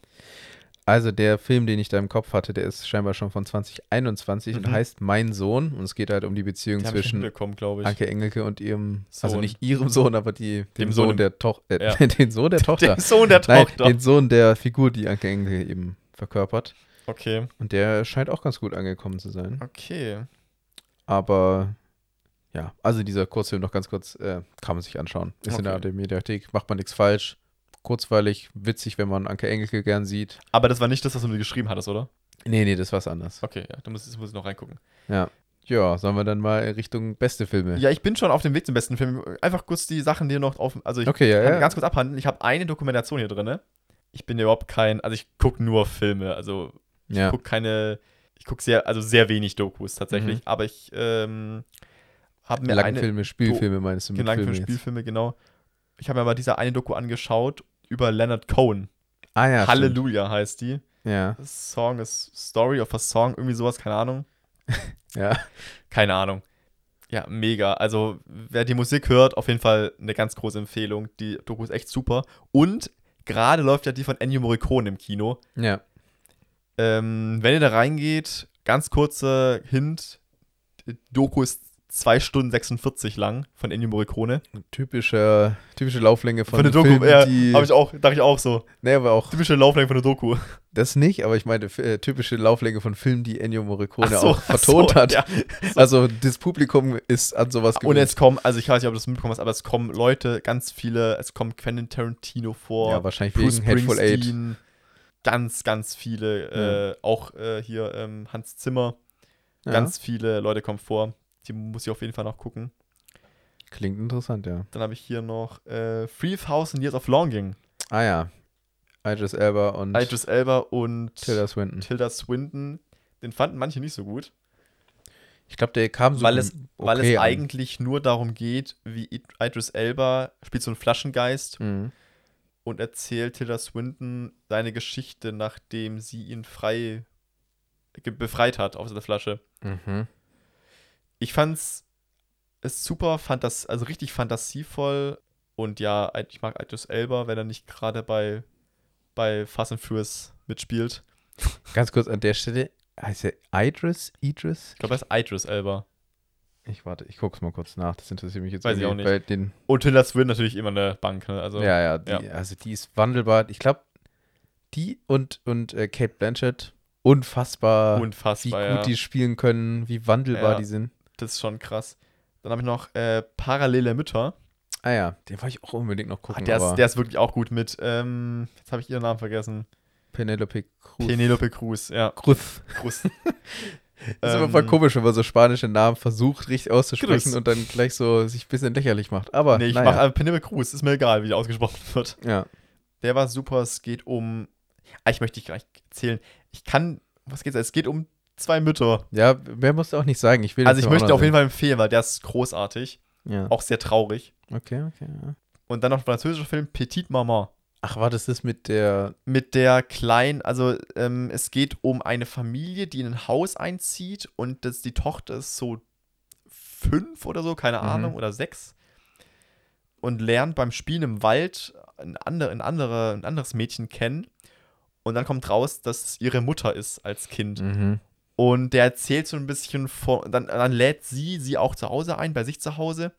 Speaker 2: Also der Film, den ich da im Kopf hatte, der ist scheinbar schon von 2021 und
Speaker 1: Mhm.
Speaker 2: heißt Mein Sohn. Und es geht halt um die Beziehung
Speaker 1: Die
Speaker 2: zwischen. Anke Engelke und ihrem, also
Speaker 1: Sohn.
Speaker 2: nicht ihrem Sohn, aber die, dem,
Speaker 1: Dem
Speaker 2: Sohn,
Speaker 1: Sohn
Speaker 2: der Tochter, äh,
Speaker 1: Ja.
Speaker 2: den Sohn der Tochter.
Speaker 1: Den Sohn der
Speaker 2: Nein,
Speaker 1: Tochter.
Speaker 2: den Sohn der Figur, die Anke Engelke eben verkörpert.
Speaker 1: okay,
Speaker 2: Und der scheint auch ganz gut angekommen zu sein.
Speaker 1: okay.
Speaker 2: Aber ja, also dieser Kurzfilm noch ganz kurz, äh, kann man sich anschauen. Ist in der
Speaker 1: Okay.
Speaker 2: ARD Mediathek, macht man nichts falsch. Kurzweilig, witzig, wenn man Anke Engelke gern sieht.
Speaker 1: Aber das war nicht das, was du mir geschrieben hattest, oder?
Speaker 2: Nee, nee, das ist was anderes.
Speaker 1: Okay, ja, da muss, das muss ich noch reingucken.
Speaker 2: Ja. Ja, sollen wir dann mal Richtung beste Filme?
Speaker 1: Ja, ich bin schon auf dem Weg zum besten Film. Einfach kurz die Sachen, die noch auf. Also ich
Speaker 2: Okay, ja,
Speaker 1: kann
Speaker 2: ja.
Speaker 1: ganz kurz abhandeln. Ich habe eine Dokumentation hier drin. Ich bin überhaupt kein. Also ich gucke nur Filme. Also ich
Speaker 2: ja.
Speaker 1: gucke keine. Ich gucke sehr, also sehr wenig Dokus tatsächlich.
Speaker 2: Mhm.
Speaker 1: Aber ich ähm, habe mir eine.
Speaker 2: Langfilme, Spielfilme meinst du mit jetzt?
Speaker 1: Spielfilme, genau. Ich habe mir mal diese eine Doku angeschaut über Leonard Cohen.
Speaker 2: Ah ja, stimmt.
Speaker 1: Halleluja heißt die.
Speaker 2: Ja,
Speaker 1: Das Song ist Story of a Song, irgendwie sowas, keine Ahnung.
Speaker 2: ja.
Speaker 1: Keine Ahnung. Ja, mega. Also, wer die Musik hört, auf jeden Fall eine ganz große Empfehlung. Die Doku ist echt super. Und gerade läuft ja die von Ennio Morricone im Kino.
Speaker 2: Ja.
Speaker 1: Ähm, wenn ihr da reingeht, ganz kurzer Hint: Doku ist 2 Stunden 46 lang von Ennio Morricone.
Speaker 2: Typischer, typische Lauflänge von,
Speaker 1: Von der Doku,
Speaker 2: Filmen,
Speaker 1: ja,
Speaker 2: die.
Speaker 1: ich auch, dachte ich auch so.
Speaker 2: nee, aber auch
Speaker 1: Typische Lauflänge von der Doku.
Speaker 2: das nicht, aber ich meine äh, typische Lauflänge von Filmen, die Ennio Morricone
Speaker 1: so,
Speaker 2: auch vertont
Speaker 1: so,
Speaker 2: hat.
Speaker 1: ja.
Speaker 2: Also das Publikum ist an sowas
Speaker 1: Und jetzt kommen, also ich weiß nicht, ob du das mitbekommen hast, aber es kommen Leute, ganz viele, es kommt Quentin Tarantino vor.
Speaker 2: Ja, wahrscheinlich
Speaker 1: Bruce
Speaker 2: wegen Hateful Eight.
Speaker 1: Ganz, ganz viele, äh, auch äh, hier ähm, Hans Zimmer,
Speaker 2: Ja.
Speaker 1: ganz viele Leute kommen vor. Die muss ich auf jeden Fall noch gucken.
Speaker 2: Klingt interessant, ja.
Speaker 1: Dann habe ich hier noch äh, 3000 Years of Longing.
Speaker 2: Ah ja. Idris Elba und
Speaker 1: Idris Elba und
Speaker 2: Tilda Swinton.
Speaker 1: Tilda Swinton. Den fanden manche nicht so gut,
Speaker 2: Ich glaube, der kam so
Speaker 1: weil es, weil
Speaker 2: okay
Speaker 1: es
Speaker 2: an.
Speaker 1: eigentlich nur darum geht, wie Id- Idris Elba spielt so einen Flaschengeist
Speaker 2: Mhm.
Speaker 1: und erzählt Tilda Swinton seine Geschichte, nachdem sie ihn frei befreit hat aus der Flasche.
Speaker 2: Mhm.
Speaker 1: Ich fand's ist super, fand das also richtig fantasievoll und ja, ich mag Idris Elba, wenn er nicht gerade bei bei Fast and Furious mitspielt.
Speaker 2: Ganz kurz an der Stelle, heißt er Idris? Idris?
Speaker 1: Ich glaube, er ist Idris Elba.
Speaker 2: Ich warte, ich guck's mal kurz nach. Das interessiert mich jetzt
Speaker 1: Weiß ich auch nicht.
Speaker 2: Den,
Speaker 1: Und Tilda Swinton natürlich immer eine Bank, ne? Also
Speaker 2: ja, ja, die, also die ist wandelbar. Ich glaube, die und, und äh, Kate Blanchett, unfassbar, wie
Speaker 1: unfassbar,
Speaker 2: gut
Speaker 1: ja.
Speaker 2: die spielen können, wie wandelbar
Speaker 1: Ja.
Speaker 2: die sind.
Speaker 1: Das ist schon krass. Dann habe ich noch äh, Parallele Mütter.
Speaker 2: Ah ja, den wollte ich auch unbedingt noch
Speaker 1: Ah,
Speaker 2: gucken.
Speaker 1: der,
Speaker 2: aber
Speaker 1: ist, der ist wirklich auch gut mit, ähm, jetzt habe ich ihren Namen vergessen.
Speaker 2: Penelope Cruz.
Speaker 1: Penelope Cruz, ja.
Speaker 2: Cruz.
Speaker 1: Cruz.
Speaker 2: Das ist immer
Speaker 1: Ähm,
Speaker 2: voll komisch, wenn man so spanische Namen versucht, richtig auszusprechen
Speaker 1: Cruz.
Speaker 2: und dann gleich so sich ein bisschen lächerlich macht. Aber
Speaker 1: Nee, ich
Speaker 2: naja.
Speaker 1: mache äh, Penelope Cruz, ist mir egal, wie die ausgesprochen wird.
Speaker 2: ja.
Speaker 1: Der war super, es geht um, ah, ich möchte dich gar nicht erzählen. Ich kann, was geht's, es geht um zwei Mütter.
Speaker 2: ja, mehr musst du auch nicht sagen. Ich will
Speaker 1: Also ich möchte auf jeden Fall empfehlen, weil der ist großartig.
Speaker 2: Ja.
Speaker 1: auch sehr traurig.
Speaker 2: Okay, okay. Ja.
Speaker 1: Und dann noch ein französischer Film, Petite Maman.
Speaker 2: Ach, war das das mit der.
Speaker 1: mit der kleinen, also ähm, es geht um eine Familie, die in ein Haus einzieht und das, die Tochter ist so fünf oder so, keine
Speaker 2: Mhm.
Speaker 1: Ahnung, oder sechs und lernt beim Spielen im Wald ein, andere, ein, andere, ein anderes Mädchen kennen und dann kommt raus, dass es ihre Mutter ist als Kind.
Speaker 2: Mhm.
Speaker 1: Und der erzählt so ein bisschen von, dann, dann lädt sie sie auch zu Hause ein, bei sich zu Hause,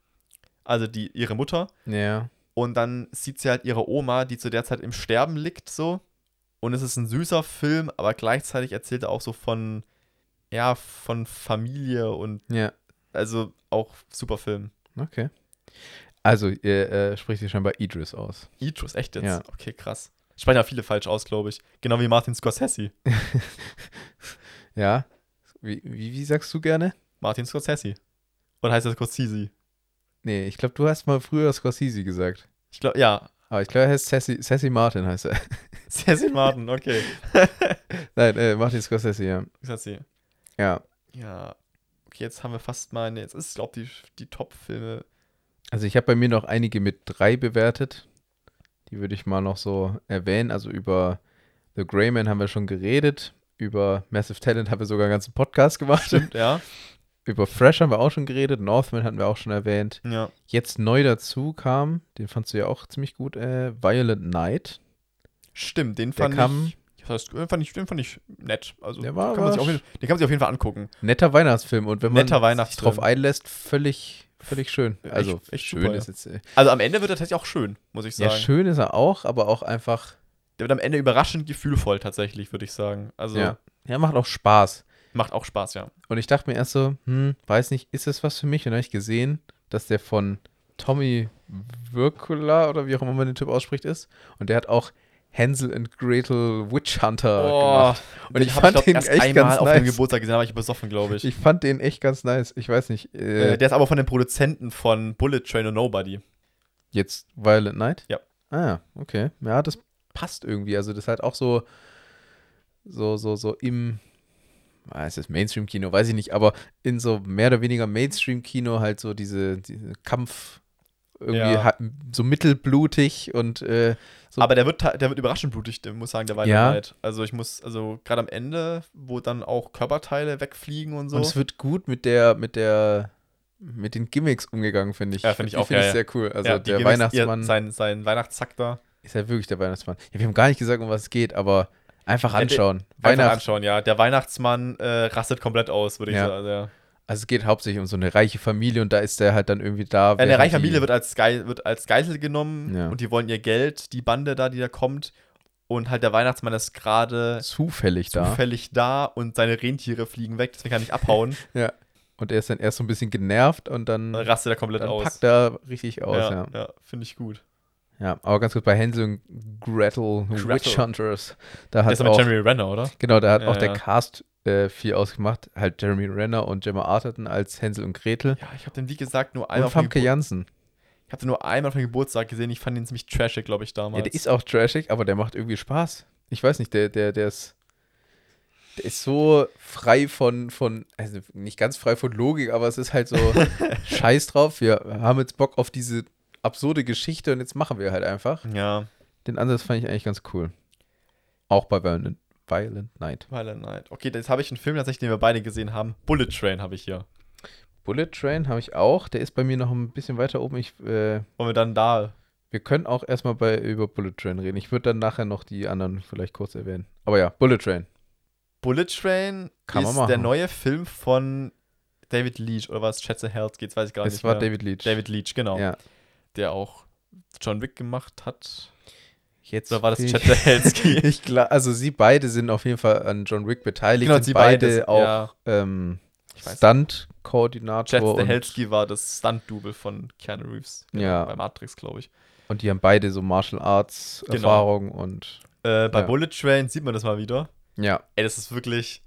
Speaker 1: also die, ihre Mutter.
Speaker 2: Ja.
Speaker 1: Und dann sieht sie halt ihre Oma, die zu der Zeit im Sterben liegt, so. Und es ist ein süßer Film, aber gleichzeitig erzählt er auch so von, ja, von Familie und
Speaker 2: Ja.
Speaker 1: also auch super Film.
Speaker 2: Okay. Also, ihr äh, spricht sich scheinbar Idris aus.
Speaker 1: Idris, echt jetzt?
Speaker 2: Ja.
Speaker 1: Okay, krass. Sprechen ja viele falsch aus, glaube ich. Genau wie Martin Scorsese.
Speaker 2: Ja. Wie, wie, wie sagst du gerne?
Speaker 1: Martin Scorsese. Oder heißt er Scorsese?
Speaker 2: Nee, ich glaube, du hast mal früher Scorsese gesagt.
Speaker 1: Ich glaube, ja.
Speaker 2: Aber ich glaube, er heißt Sassy, Sassy Martin, heißt er.
Speaker 1: Scorsese Martin, okay.
Speaker 2: Nein, äh, Martin Scorsese, ja.
Speaker 1: Scorsese.
Speaker 2: Ja.
Speaker 1: Ja. Okay, jetzt haben wir fast meine, jetzt ist, glaube ich, die, die Top-Filme.
Speaker 2: Also ich habe bei mir noch einige mit drei bewertet. Die würde ich mal noch so erwähnen. Also über The Grey Man haben wir schon geredet. Über Massive Talent haben wir sogar einen ganzen Podcast gemacht.
Speaker 1: Stimmt, ja.
Speaker 2: über Fresh haben wir auch schon geredet, Northman hatten wir auch schon erwähnt.
Speaker 1: Ja.
Speaker 2: Jetzt neu dazu kam, den fandst du ja auch ziemlich gut, äh, Violent Night.
Speaker 1: Stimmt, den
Speaker 2: Der
Speaker 1: fand
Speaker 2: kam-
Speaker 1: ich. Das heißt, den fand ich, den fand ich nett. Also,
Speaker 2: Der war-
Speaker 1: kann man sich auf jeden, den kann man sich auf jeden Fall angucken.
Speaker 2: Netter Weihnachtsfilm und wenn man sich drauf einlässt, völlig, völlig schön.
Speaker 1: Echt-
Speaker 2: Also
Speaker 1: echt
Speaker 2: schön
Speaker 1: super,
Speaker 2: ist jetzt. Äh,
Speaker 1: Also am Ende wird er tatsächlich auch schön, muss ich
Speaker 2: ja,
Speaker 1: sagen.
Speaker 2: schön ist er auch, aber auch einfach.
Speaker 1: Der wird am Ende überraschend gefühlvoll tatsächlich, würde ich sagen. Also
Speaker 2: Ja. ja, macht auch Spaß.
Speaker 1: macht auch Spaß, ja.
Speaker 2: Und ich dachte mir erst so, hm, weiß nicht, ist das was für mich? Und dann habe ich gesehen, dass der von Tommy Wirkula oder wie auch immer man den Typ ausspricht ist. Und der hat auch Hansel and Gretel Witch Hunter gemacht. Und ich fand
Speaker 1: glaub,
Speaker 2: den
Speaker 1: erst
Speaker 2: echt
Speaker 1: einmal
Speaker 2: ganz
Speaker 1: auf
Speaker 2: nice.
Speaker 1: dem Geburtstag gesehen, war ich besoffen, glaube ich.
Speaker 2: Ich fand den echt ganz nice. Ich weiß nicht. Äh,
Speaker 1: äh, der ist aber von den Produzenten von Bullet Train und Nobody.
Speaker 2: jetzt Violent Night?
Speaker 1: Ja.
Speaker 2: Ah, ja, okay. Ja, das passt irgendwie. Also, das ist halt auch so, so, so, so im, ah, ist das Mainstream-Kino, weiß ich nicht, aber in so mehr oder weniger Mainstream-Kino halt so diese, diese Kampf irgendwie
Speaker 1: Ja.
Speaker 2: so mittelblutig und äh, so.
Speaker 1: Aber der wird, der wird überraschend blutig, der muss sagen, der war
Speaker 2: Ja.
Speaker 1: Night. Also ich muss, also gerade am Ende, wo dann auch Körperteile wegfliegen und so.
Speaker 2: Und es wird gut mit der, mit der, mit den Gimmicks umgegangen, finde ich.
Speaker 1: Ja, finde ich
Speaker 2: Die
Speaker 1: auch,
Speaker 2: Finde
Speaker 1: ja,
Speaker 2: ich sehr cool. Also
Speaker 1: Ja,
Speaker 2: der
Speaker 1: Gimmicks,
Speaker 2: Weihnachtsmann
Speaker 1: Ihr, sein, sein Weihnachtszack da.
Speaker 2: Ist ja wirklich der Weihnachtsmann. Ja, wir haben gar nicht gesagt, um was es geht, aber einfach
Speaker 1: Ja, der-
Speaker 2: anschauen.
Speaker 1: Einfach anschauen, ja. Der Weihnachtsmann äh, rastet komplett aus, würde ich
Speaker 2: Ja.
Speaker 1: sagen. Ja.
Speaker 2: Also es geht hauptsächlich um so eine reiche Familie und da ist der halt dann irgendwie da.
Speaker 1: Eine reiche Familie wird als, Geil, wird als Geisel genommen und die wollen ihr Geld, die Bande da, die da kommt. Und halt der Weihnachtsmann ist gerade
Speaker 2: zufällig da.
Speaker 1: zufällig da und seine Rentiere fliegen weg, deswegen kann er nicht abhauen.
Speaker 2: Ja. Und er ist dann erst so ein bisschen genervt und dann,
Speaker 1: Dann rastet er komplett
Speaker 2: dann
Speaker 1: aus.
Speaker 2: packt er richtig aus, ja,
Speaker 1: Ja,
Speaker 2: ja
Speaker 1: finde ich gut.
Speaker 2: Aber ganz kurz bei Hänsel und Gretel,
Speaker 1: Gretel.
Speaker 2: Witch Hunters, da hat
Speaker 1: ist aber
Speaker 2: auch,
Speaker 1: Jeremy Renner, oder?
Speaker 2: genau, da hat
Speaker 1: Ja,
Speaker 2: auch der
Speaker 1: ja.
Speaker 2: Cast äh, viel ausgemacht. Halt Jeremy Renner und Gemma Arterton als Hänsel und Gretel.
Speaker 1: Ja, ich habe den, wie gesagt, nur einmal
Speaker 2: Und Famke Janssen.
Speaker 1: Ich habe den nur einmal auf dem Geburtstag gesehen. Ich fand ihn ziemlich trashig, glaube ich, damals.
Speaker 2: Ja, der ist auch trashig, aber der macht irgendwie Spaß. Ich weiß nicht, der, der, der ist. Der ist so frei von, von, also nicht ganz frei von Logik, aber es ist halt so scheiß drauf. Wir haben jetzt Bock auf diese absurde Geschichte und jetzt machen wir halt einfach.
Speaker 1: ja,
Speaker 2: Den Ansatz fand ich eigentlich ganz cool. Auch bei Violent, Violent Night.
Speaker 1: Violent Night. Okay, jetzt habe ich einen Film tatsächlich, den wir beide gesehen haben. Bullet Train habe ich hier.
Speaker 2: Bullet Train habe ich auch. Der ist bei mir noch ein bisschen weiter oben. Ich, äh,
Speaker 1: Wollen wir dann da.
Speaker 2: wir können auch erstmal bei, über Bullet Train reden. Ich würde dann nachher noch die anderen vielleicht kurz erwähnen. Aber ja, Bullet Train.
Speaker 1: Bullet Train
Speaker 2: Kann
Speaker 1: ist der neue Film von David Leach oder was? Schätze Herz geht's, weiß ich gar
Speaker 2: Es
Speaker 1: nicht.
Speaker 2: war
Speaker 1: mehr.
Speaker 2: David Leach.
Speaker 1: David Leach, genau.
Speaker 2: Ja.
Speaker 1: Der auch John Wick gemacht hat.
Speaker 2: Jetzt
Speaker 1: Oder war das Chad Stahelski?
Speaker 2: Ich glaube, also sie beide sind auf jeden Fall an John Wick beteiligt.
Speaker 1: Genau,
Speaker 2: sind
Speaker 1: sie
Speaker 2: beide
Speaker 1: beide,
Speaker 2: auch
Speaker 1: ja.
Speaker 2: ähm. Stunt-Koordinator.
Speaker 1: Chad
Speaker 2: und,
Speaker 1: Stahelski war das Stunt-Double von Keanu Reeves.
Speaker 2: Ja.
Speaker 1: Bei Matrix, glaube ich.
Speaker 2: und die haben beide so Martial Arts
Speaker 1: Genau.
Speaker 2: Erfahrung und
Speaker 1: Äh, bei
Speaker 2: Ja.
Speaker 1: Bullet Train sieht man das mal wieder.
Speaker 2: ja,
Speaker 1: Ey, das ist wirklich.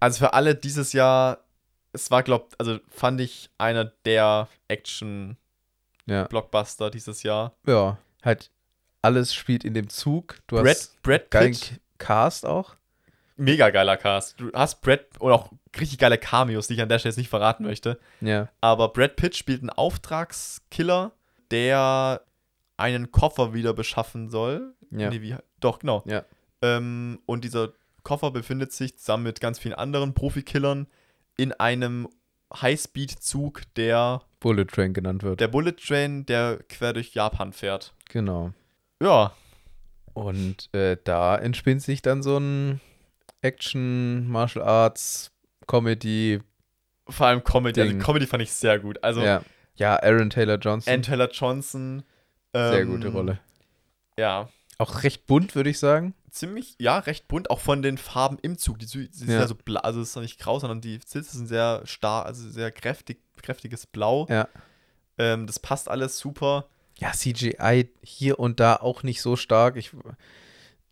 Speaker 1: Also für alle dieses Jahr, es war, glaub, also fand ich einer der Action-Blockbuster
Speaker 2: ja,
Speaker 1: dieses Jahr.
Speaker 2: ja, halt alles spielt in dem Zug. Du
Speaker 1: Brad,
Speaker 2: hast
Speaker 1: Brad
Speaker 2: geilen
Speaker 1: Pitt,
Speaker 2: Cast auch.
Speaker 1: mega geiler Cast. Du hast Brad und auch richtig geile Cameos, die ich an der Stelle jetzt nicht verraten möchte.
Speaker 2: Ja,
Speaker 1: Aber Brad Pitt spielt einen Auftragskiller, der einen Koffer wieder beschaffen soll.
Speaker 2: ja,
Speaker 1: Nee, wie, doch, genau.
Speaker 2: Ja.
Speaker 1: Ähm, und dieser Koffer befindet sich zusammen mit ganz vielen anderen Profikillern in einem Highspeed-Zug, der,
Speaker 2: Bullet Train genannt wird.
Speaker 1: der Bullet Train, der quer durch Japan fährt.
Speaker 2: genau.
Speaker 1: Ja,
Speaker 2: Und äh, da entspinnt sich dann so ein Action, Martial Arts, Comedy.
Speaker 1: vor allem Comedy. Also. Comedy fand ich sehr gut. Also
Speaker 2: ja. ja, Aaron Taylor Johnson.
Speaker 1: Ann Taylor Johnson.
Speaker 2: Sehr
Speaker 1: ähm,
Speaker 2: gute Rolle.
Speaker 1: Ja,
Speaker 2: Auch recht bunt, würde ich sagen.
Speaker 1: Ziemlich, ja, recht bunt, auch von den Farben im Zug. Die, Zü- die sind
Speaker 2: Ja.
Speaker 1: ja so blau, also es ist noch nicht grau, sondern die Sitze sind sehr stark, also sehr kräftig, kräftiges Blau.
Speaker 2: Ja.
Speaker 1: Ähm, das passt alles super.
Speaker 2: Ja, CGI hier und da auch nicht so stark. Ich,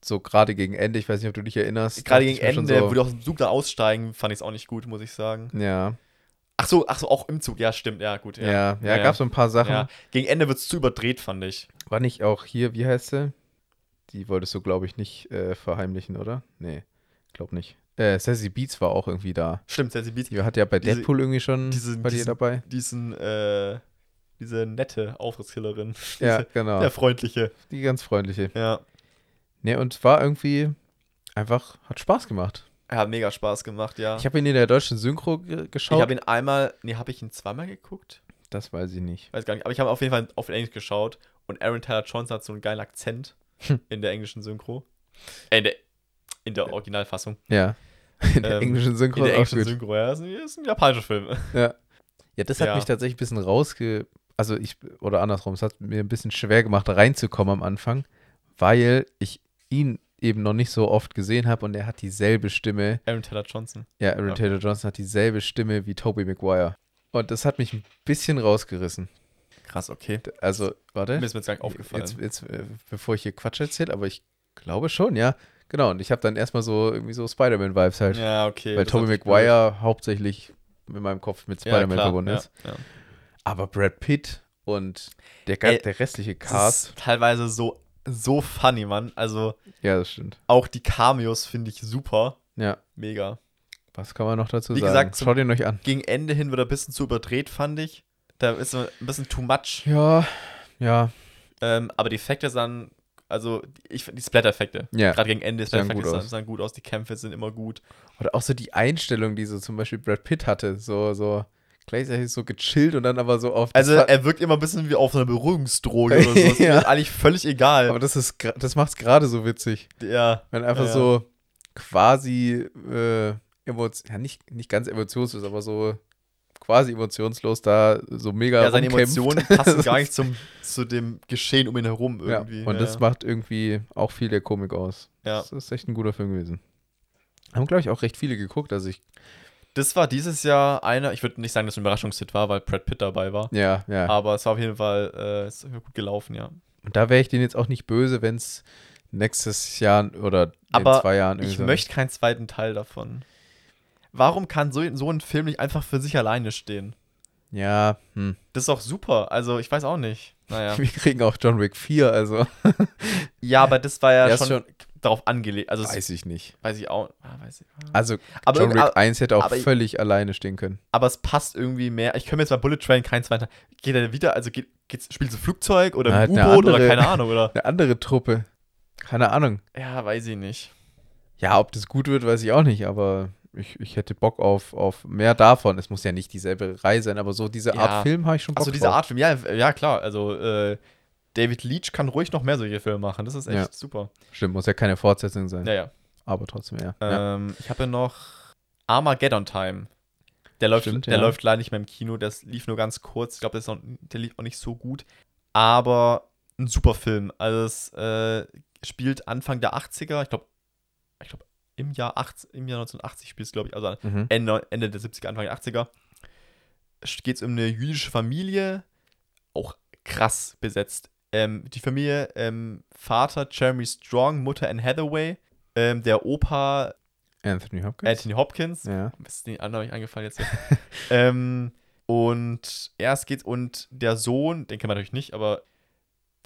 Speaker 2: so gerade gegen Ende, ich weiß nicht, ob du dich erinnerst.
Speaker 1: Gerade gegen Ende,
Speaker 2: so,
Speaker 1: wo die aus dem Zug da aussteigen, fand ich es auch nicht gut, muss ich sagen.
Speaker 2: Ja,
Speaker 1: Ach so, ach so, auch im Zug, ja, stimmt, ja, gut.
Speaker 2: ja, ja,
Speaker 1: ja,
Speaker 2: gab so ein paar Sachen.
Speaker 1: Ja. Gegen Ende wird es zu überdreht, fand ich.
Speaker 2: War nicht auch hier, wie heißt sie? Die wolltest du, glaube ich, nicht äh, verheimlichen, oder? Nee, glaub nicht. Äh, Sassy Beats war auch irgendwie da.
Speaker 1: Stimmt, Sassy Beats.
Speaker 2: Die hat ja bei
Speaker 1: Diese-
Speaker 2: Deadpool irgendwie schon
Speaker 1: diese-
Speaker 2: bei dir dabei.
Speaker 1: Diesen, äh, diese nette Auftrittskillerin.
Speaker 2: Ja, genau.
Speaker 1: Der freundliche.
Speaker 2: Die ganz freundliche.
Speaker 1: Ja.
Speaker 2: Nee, und war irgendwie einfach, hat Spaß gemacht.
Speaker 1: Er hat mega Spaß gemacht, ja.
Speaker 2: Ich habe ihn in der deutschen Synchro ge geschaut.
Speaker 1: Ich habe ihn einmal, nee, habe ich ihn zweimal geguckt?
Speaker 2: das weiß ich nicht.
Speaker 1: Weiß gar nicht, aber ich habe auf jeden Fall auf Englisch geschaut und Aaron Taylor Johnson hat so einen geilen Akzent
Speaker 2: Hm.
Speaker 1: in der englischen Synchro. Äh, in der, in der Originalfassung.
Speaker 2: Ja. In der
Speaker 1: Ähm,
Speaker 2: englischen Synchro
Speaker 1: In der englischen
Speaker 2: gut.
Speaker 1: Synchro, ja. Ist ein, ist ein japanischer Film.
Speaker 2: Ja. Ja, das hat
Speaker 1: Ja.
Speaker 2: mich tatsächlich ein bisschen rausge... Also ich, oder andersrum, es hat mir ein bisschen schwer gemacht, reinzukommen am Anfang, weil ich ihn eben noch nicht so oft gesehen habe und er hat dieselbe Stimme.
Speaker 1: Aaron Taylor Johnson.
Speaker 2: Ja, Aaron
Speaker 1: Ja.
Speaker 2: Taylor Johnson hat dieselbe Stimme wie Tobey Maguire. Und das hat mich ein bisschen rausgerissen.
Speaker 1: Krass, okay.
Speaker 2: Also, warte.
Speaker 1: Mir ist mir jetzt gar nicht aufgefallen.
Speaker 2: Jetzt, jetzt, äh, bevor ich hier Quatsch erzähle, aber ich glaube schon, ja. Genau, und ich habe dann erstmal so irgendwie so Spider-Man-Vibes halt.
Speaker 1: ja, okay.
Speaker 2: weil Tobey
Speaker 1: natürlich
Speaker 2: Maguire hauptsächlich in meinem Kopf mit
Speaker 1: blöd. Ja,
Speaker 2: Spider-Man
Speaker 1: klar,
Speaker 2: verbunden
Speaker 1: ja,
Speaker 2: ist.
Speaker 1: Ja.
Speaker 2: Aber Brad Pitt und der,
Speaker 1: Ey,
Speaker 2: der restliche Cast.
Speaker 1: ist teilweise so, so funny, Mann. Also
Speaker 2: Ja, das stimmt.
Speaker 1: auch die Cameos finde ich super.
Speaker 2: Ja,
Speaker 1: Mega.
Speaker 2: was kann man noch dazu
Speaker 1: Wie
Speaker 2: sagen?
Speaker 1: gesagt,
Speaker 2: Schaut ihn euch an.
Speaker 1: Gegen Ende hin wird er ein bisschen zu überdreht, fand ich. Da ist so ein bisschen too much.
Speaker 2: Ja, ja,
Speaker 1: Ähm, aber die Effekte sahen, also ich finde die Splatter-Effekte.
Speaker 2: Ja.
Speaker 1: Gerade gegen Ende, Splatter-Effekte
Speaker 2: gut
Speaker 1: sahen,
Speaker 2: aus.
Speaker 1: sahen gut aus, die Kämpfe sind immer gut.
Speaker 2: Oder auch so die Einstellung, die so zum Beispiel Brad Pitt hatte. So, so gleichzeitig so gechillt und dann aber so auf.
Speaker 1: Also er wirkt immer ein bisschen wie auf einer Beruhigungsdroge oder so. Das ist
Speaker 2: Ja.
Speaker 1: mir eigentlich völlig egal.
Speaker 2: aber das ist, das macht's gerade so witzig.
Speaker 1: ja.
Speaker 2: Wenn einfach
Speaker 1: Ja.
Speaker 2: so quasi äh, Emotion, ja, nicht, nicht ganz emotionslos, aber so quasi emotionslos da so mega
Speaker 1: ja, seine
Speaker 2: rumkämpft.
Speaker 1: Emotionen passen gar nicht zum, zu dem Geschehen um ihn herum
Speaker 2: Ja,
Speaker 1: irgendwie.
Speaker 2: und
Speaker 1: ja.
Speaker 2: das macht irgendwie auch viel der Komik aus.
Speaker 1: Ja.
Speaker 2: Das ist echt ein guter Film gewesen. Haben, glaube ich, auch recht viele geguckt. Also ich,
Speaker 1: Das war dieses Jahr einer, ich würde nicht sagen, dass es ein Überraschungshit war, weil Brad Pitt dabei war.
Speaker 2: ja, ja.
Speaker 1: Aber es war auf jeden Fall äh, es ist gut gelaufen, ja.
Speaker 2: Und da wäre ich denen jetzt auch nicht böse, wenn es nächstes Jahr oder
Speaker 1: Aber
Speaker 2: in zwei Jahren
Speaker 1: Ich
Speaker 2: irgendwie so-
Speaker 1: möchte keinen zweiten Teil davon. Warum kann so, so ein Film nicht einfach für sich alleine stehen?
Speaker 2: Ja, hm.
Speaker 1: Das ist auch super. Also, ich weiß auch nicht. Naja.
Speaker 2: wir kriegen auch John Wick 4, also
Speaker 1: Ja, aber das war ja schon,
Speaker 2: schon-
Speaker 1: darauf angelegt. Also, weiß,
Speaker 2: ich nicht.
Speaker 1: weiß ich auch. Ah, weiß ich. ah.
Speaker 2: Also
Speaker 1: Aber,
Speaker 2: John Wick 1 hätte auch völlig alleine stehen können.
Speaker 1: aber es passt irgendwie mehr. Ich könnte mir jetzt bei Bullet Train keinen zweiten. Geht er wieder? Also, geht, geht's, spielt es Flugzeug oder
Speaker 2: Na,
Speaker 1: U-Boot oder keine Ahnung? Oder?
Speaker 2: Eine andere Truppe. Keine Ahnung.
Speaker 1: Ja, weiß ich nicht.
Speaker 2: Ja, ob das gut wird, weiß ich auch nicht, aber ich, ich hätte Bock auf, auf mehr davon. Es muss ja nicht dieselbe Reihe sein, aber so diese
Speaker 1: Ja.
Speaker 2: Art Film habe ich schon Bock
Speaker 1: Achso, diese. Art Film. Ja, ja klar. Also, äh, David Leach kann ruhig noch mehr solche Filme machen. Das ist echt
Speaker 2: Ja.
Speaker 1: super.
Speaker 2: Stimmt, muss ja keine Fortsetzung sein.
Speaker 1: Ja, ja.
Speaker 2: Aber trotzdem, ja.
Speaker 1: Ähm, ich habe ja noch Armageddon Time. Der läuft,
Speaker 2: Stimmt,
Speaker 1: der läuft leider nicht mehr im Kino. Das lief nur ganz kurz. Ich glaube, ist noch- der lief auch nicht so gut. Aber ein super Film. Also es äh, spielt Anfang der 80er. Ich glaube, ich glaube im Jahr 80, im Jahr 1980 spielt es, glaube ich. Also
Speaker 2: Mhm.
Speaker 1: Ende, Ende der 70er, Anfang der 80er. Geht es um eine jüdische Familie. Auch krass besetzt. Ähm, die Familie, ähm, Vater Jeremy Strong, Mutter Anne Hathaway, ähm, der Opa
Speaker 2: Anthony Hopkins.
Speaker 1: Anthony Hopkins.
Speaker 2: Ja.
Speaker 1: Ist die andere nicht eingefallen jetzt. ähm, und erst geht's und der Sohn, den kennt man natürlich nicht, aber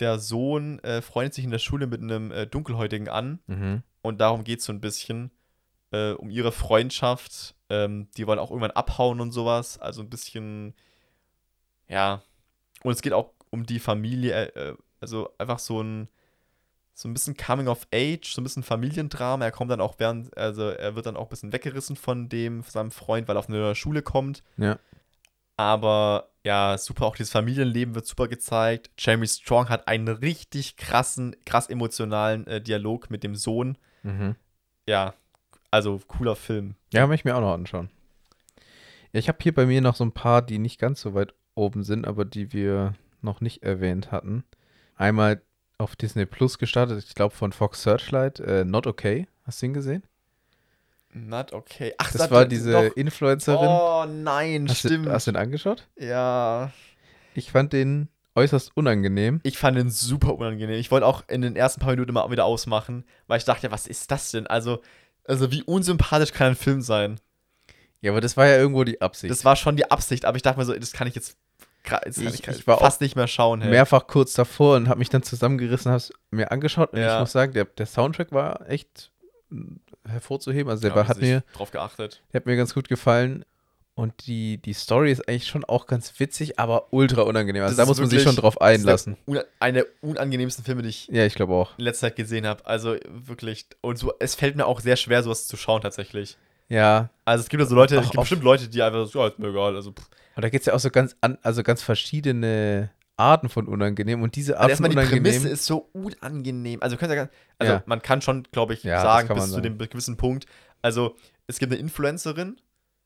Speaker 1: der Sohn äh, freundet sich in der Schule mit einem äh, Dunkelhäutigen an
Speaker 2: Mhm.
Speaker 1: Und darum geht's so ein bisschen äh, um ihre Freundschaft. Ähm, die wollen auch irgendwann abhauen und sowas. Also ein bisschen, ja. Und es geht auch um die Familie, äh, äh, also einfach so ein so ein bisschen Coming of Age, so ein bisschen Familiendrama. Er kommt dann auch während, also er wird dann auch ein bisschen weggerissen von dem, von seinem Freund, weil er auf eine neue Schule kommt.
Speaker 2: Ja.
Speaker 1: Aber ja, super, auch dieses Familienleben wird super gezeigt. Jeremy Strong hat einen richtig krassen, krass emotionalen äh, Dialog mit dem Sohn.
Speaker 2: Mhm.
Speaker 1: Ja, also cooler Film.
Speaker 2: Ja, möchte ich mir auch noch anschauen. Ja, ich habe hier bei mir noch so ein paar, die nicht ganz so weit oben sind, aber die wir noch nicht erwähnt hatten. Einmal auf Disney Plus gestartet, ich glaube von Fox Searchlight, äh, Not Okay. Hast du ihn gesehen?
Speaker 1: Not okay. Ach,
Speaker 2: Das
Speaker 1: da-
Speaker 2: war diese
Speaker 1: doch.
Speaker 2: Influencerin.
Speaker 1: Oh nein,
Speaker 2: hast,
Speaker 1: stimmt.
Speaker 2: du, hast du den angeschaut?
Speaker 1: ja.
Speaker 2: Ich fand den äußerst unangenehm.
Speaker 1: Ich fand den super unangenehm. Ich wollte auch in den ersten paar Minuten mal wieder ausmachen, weil ich dachte, was ist das denn? Also, also wie unsympathisch kann ein Film sein?
Speaker 2: Ja, aber das war ja irgendwo die Absicht.
Speaker 1: Das war schon die Absicht, aber ich dachte mir so, das kann ich jetzt, das kann
Speaker 2: Ich-
Speaker 1: ich,
Speaker 2: ich war
Speaker 1: fast nicht mehr schauen. Hey.
Speaker 2: mehrfach kurz davor und habe mich dann zusammengerissen, habe es mir angeschaut und
Speaker 1: Ja.
Speaker 2: ich muss sagen, der, der Soundtrack war echt mm, hervorzuheben. Also der
Speaker 1: Ja,
Speaker 2: hat mir
Speaker 1: drauf geachtet.
Speaker 2: Der hat mir ganz gut gefallen. Und die, die Story ist eigentlich schon auch ganz witzig, aber ultra unangenehm. Also
Speaker 1: Das
Speaker 2: da muss man sich schon drauf einlassen.
Speaker 1: der Eine der unangenehmsten Filme, die ich
Speaker 2: Ja, ich glaube auch.
Speaker 1: in letzter Zeit gesehen habe. Also wirklich. Und so, es fällt mir auch sehr schwer, sowas zu schauen tatsächlich.
Speaker 2: Ja,
Speaker 1: Also es gibt ja so Leute,
Speaker 2: Auch
Speaker 1: es gibt bestimmt Leute, die einfach so, ja, ist mir egal. Also, pff.
Speaker 2: und da gibt es ja auch so ganz, an, also ganz verschiedene Arten von unangenehm. Und diese Art von
Speaker 1: erstmal die Prämisse
Speaker 2: unangenehm.
Speaker 1: ist so unangenehm. Also, ja, also
Speaker 2: Ja.
Speaker 1: man kann schon, glaube ich,
Speaker 2: Ja,
Speaker 1: sagen, bis zu dem gewissen Punkt. Also, es gibt eine Influencerin.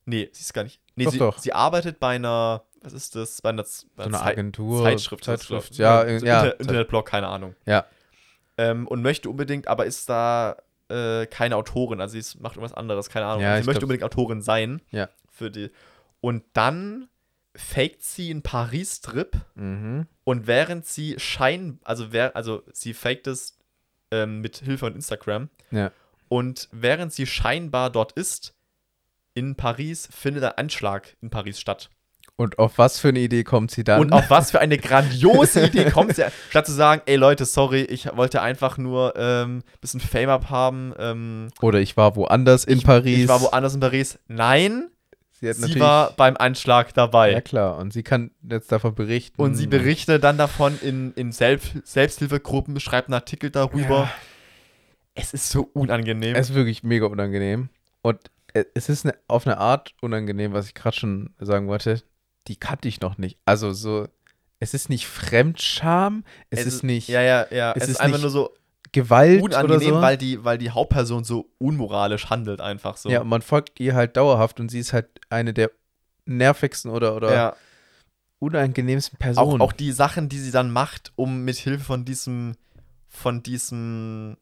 Speaker 1: Nee, sie ist gar nicht. Nee,
Speaker 2: Doch,
Speaker 1: sie,
Speaker 2: doch.
Speaker 1: sie arbeitet bei einer, was ist das? Bei einer, bei
Speaker 2: So eine
Speaker 1: Zei-
Speaker 2: Agentur.
Speaker 1: Zeitschrift.
Speaker 2: Zeitschrift. Ja,
Speaker 1: so
Speaker 2: ja.
Speaker 1: Inter Internetblog, keine Ahnung.
Speaker 2: Ja.
Speaker 1: Ähm, und möchte unbedingt, aber ist da äh, keine Autorin. Also, sie macht irgendwas anderes, keine Ahnung.
Speaker 2: Ja,
Speaker 1: Also sie möchte unbedingt Autorin sein.
Speaker 2: Ja.
Speaker 1: Für die. Und dann faked sie einen Paris-Trip.
Speaker 2: Mhm.
Speaker 1: Und während sie schein, also wer, also sie faked es ähm, mit Hilfe von Instagram.
Speaker 2: Ja.
Speaker 1: Und während sie scheinbar dort ist, in Paris, findet ein Anschlag in Paris statt.
Speaker 2: Und auf was für eine Idee kommt sie dann?
Speaker 1: Und auf was für eine grandiose Idee kommt sie, statt zu sagen, ey Leute, sorry, ich wollte einfach nur ein ähm, bisschen Fame up haben. Ähm,
Speaker 2: Oder ich war woanders in
Speaker 1: ich,
Speaker 2: Paris.
Speaker 1: Ich war woanders in Paris. Nein,
Speaker 2: Sie, hat
Speaker 1: sie war beim Anschlag dabei.
Speaker 2: Ja, klar. Und sie kann jetzt davon berichten.
Speaker 1: Und sie berichtet dann davon in, in Selbst Selbsthilfegruppen, schreibt einen Artikel darüber.
Speaker 2: Ja.
Speaker 1: Es ist so unangenehm.
Speaker 2: Es ist wirklich mega unangenehm. Und es ist eine, auf eine Art unangenehm, was ich gerade schon sagen wollte. Die kannte ich noch nicht. Also so, es ist nicht Fremdscham, es, ist nicht
Speaker 1: Ja, ja, ja.
Speaker 2: es
Speaker 1: Es,
Speaker 2: ist
Speaker 1: ist einfach nur so
Speaker 2: Gewalt
Speaker 1: unangenehm,
Speaker 2: oder so.
Speaker 1: weil, die, weil die Hauptperson so unmoralisch handelt, einfach so.
Speaker 2: Ja, man folgt ihr halt dauerhaft und sie ist halt eine der nervigsten oder, oder
Speaker 1: Ja.
Speaker 2: unangenehmsten
Speaker 1: Auch,
Speaker 2: Personen.
Speaker 1: auch die Sachen, die sie dann macht, um mit Hilfe von diesem, von diesem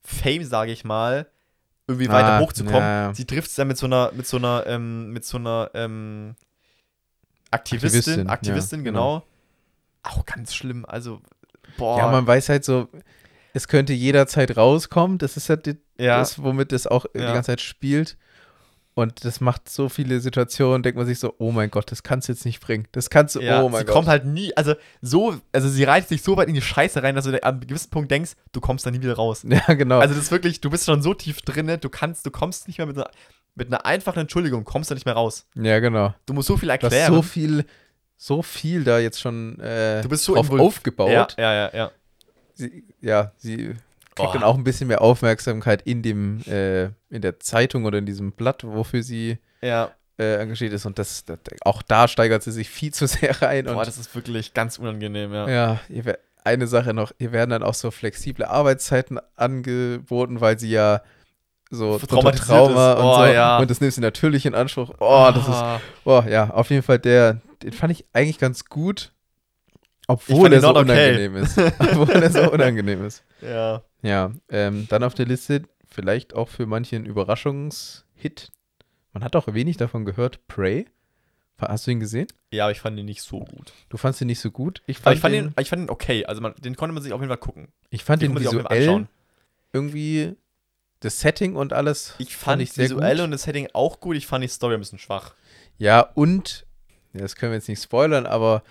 Speaker 1: Fame, sage ich mal, irgendwie
Speaker 2: Ah,
Speaker 1: weiter hochzukommen.
Speaker 2: ja.
Speaker 1: Sie trifft es dann mit so einer, mit so einer, ähm, mit so einer ähm, Aktivistin,
Speaker 2: Aktivistin,
Speaker 1: Aktivistin,
Speaker 2: ja,
Speaker 1: genau. Auch ganz schlimm. Also, boah.
Speaker 2: ja, man weiß halt so, es könnte jederzeit rauskommen. Das ist halt die,
Speaker 1: Ja.
Speaker 2: das, womit das auch die ganze Zeit spielt. Und das macht so viele Situationen, denkt man sich so, oh mein Gott, das kannst du jetzt nicht bringen. Das kannst du,
Speaker 1: Ja,
Speaker 2: oh mein
Speaker 1: sie
Speaker 2: Gott.
Speaker 1: kommt halt nie, also so, also sie reißt sich so weit in die Scheiße rein, dass du an einem gewissen Punkt denkst, du kommst da nie wieder raus.
Speaker 2: ja, genau.
Speaker 1: Also das ist wirklich, du bist schon so tief drinne, du kannst, du kommst nicht mehr mit einer, mit einer einfachen Entschuldigung, kommst du nicht mehr raus.
Speaker 2: ja, genau.
Speaker 1: Du musst so viel
Speaker 2: Du hast
Speaker 1: erklären.
Speaker 2: so viel, so viel da jetzt schon äh,
Speaker 1: Du bist so
Speaker 2: drauf aufgebaut.
Speaker 1: ja, ja, ja, ja.
Speaker 2: Sie, ja, sie kriegt
Speaker 1: Oh.
Speaker 2: dann auch ein bisschen mehr Aufmerksamkeit in dem, äh, in der Zeitung oder in diesem Blatt, wofür sie
Speaker 1: Ja,
Speaker 2: äh, engagiert ist. Und das, das, auch da steigert sie sich viel zu sehr rein.
Speaker 1: boah,
Speaker 2: und
Speaker 1: das ist wirklich ganz unangenehm, ja.
Speaker 2: Ja, ihr eine Sache noch, hier werden dann auch so flexible Arbeitszeiten angeboten, weil sie ja so Trauma
Speaker 1: ist.
Speaker 2: und
Speaker 1: Oh,
Speaker 2: so.
Speaker 1: ja.
Speaker 2: Und das nimmt sie natürlich in Anspruch. Oh, das ist,
Speaker 1: Ah.
Speaker 2: oh ja, auf jeden Fall der, den fand ich eigentlich ganz gut, obwohl
Speaker 1: fand
Speaker 2: er so
Speaker 1: okay.
Speaker 2: unangenehm ist. obwohl er so unangenehm ist.
Speaker 1: Ja.
Speaker 2: Ja, ähm, dann auf der Liste vielleicht auch für manche ein Überraschungshit. Man hat auch wenig davon gehört. Prey. Hast du ihn gesehen?
Speaker 1: Ja, aber ich fand ihn nicht so gut.
Speaker 2: Du fandst ihn nicht so gut. Ich fand,
Speaker 1: Aber ich fand
Speaker 2: den,
Speaker 1: ihn, ich fand ihn okay. Also man, den konnte man sich auf jeden Fall gucken.
Speaker 2: ich fand
Speaker 1: Den
Speaker 2: den visuell irgendwie das Setting und alles
Speaker 1: Ich fand,
Speaker 2: ich sehr
Speaker 1: visuell
Speaker 2: gut.
Speaker 1: und das Setting auch gut. Ich fand die Story ein bisschen schwach.
Speaker 2: Ja, und das können wir jetzt nicht spoilern, aber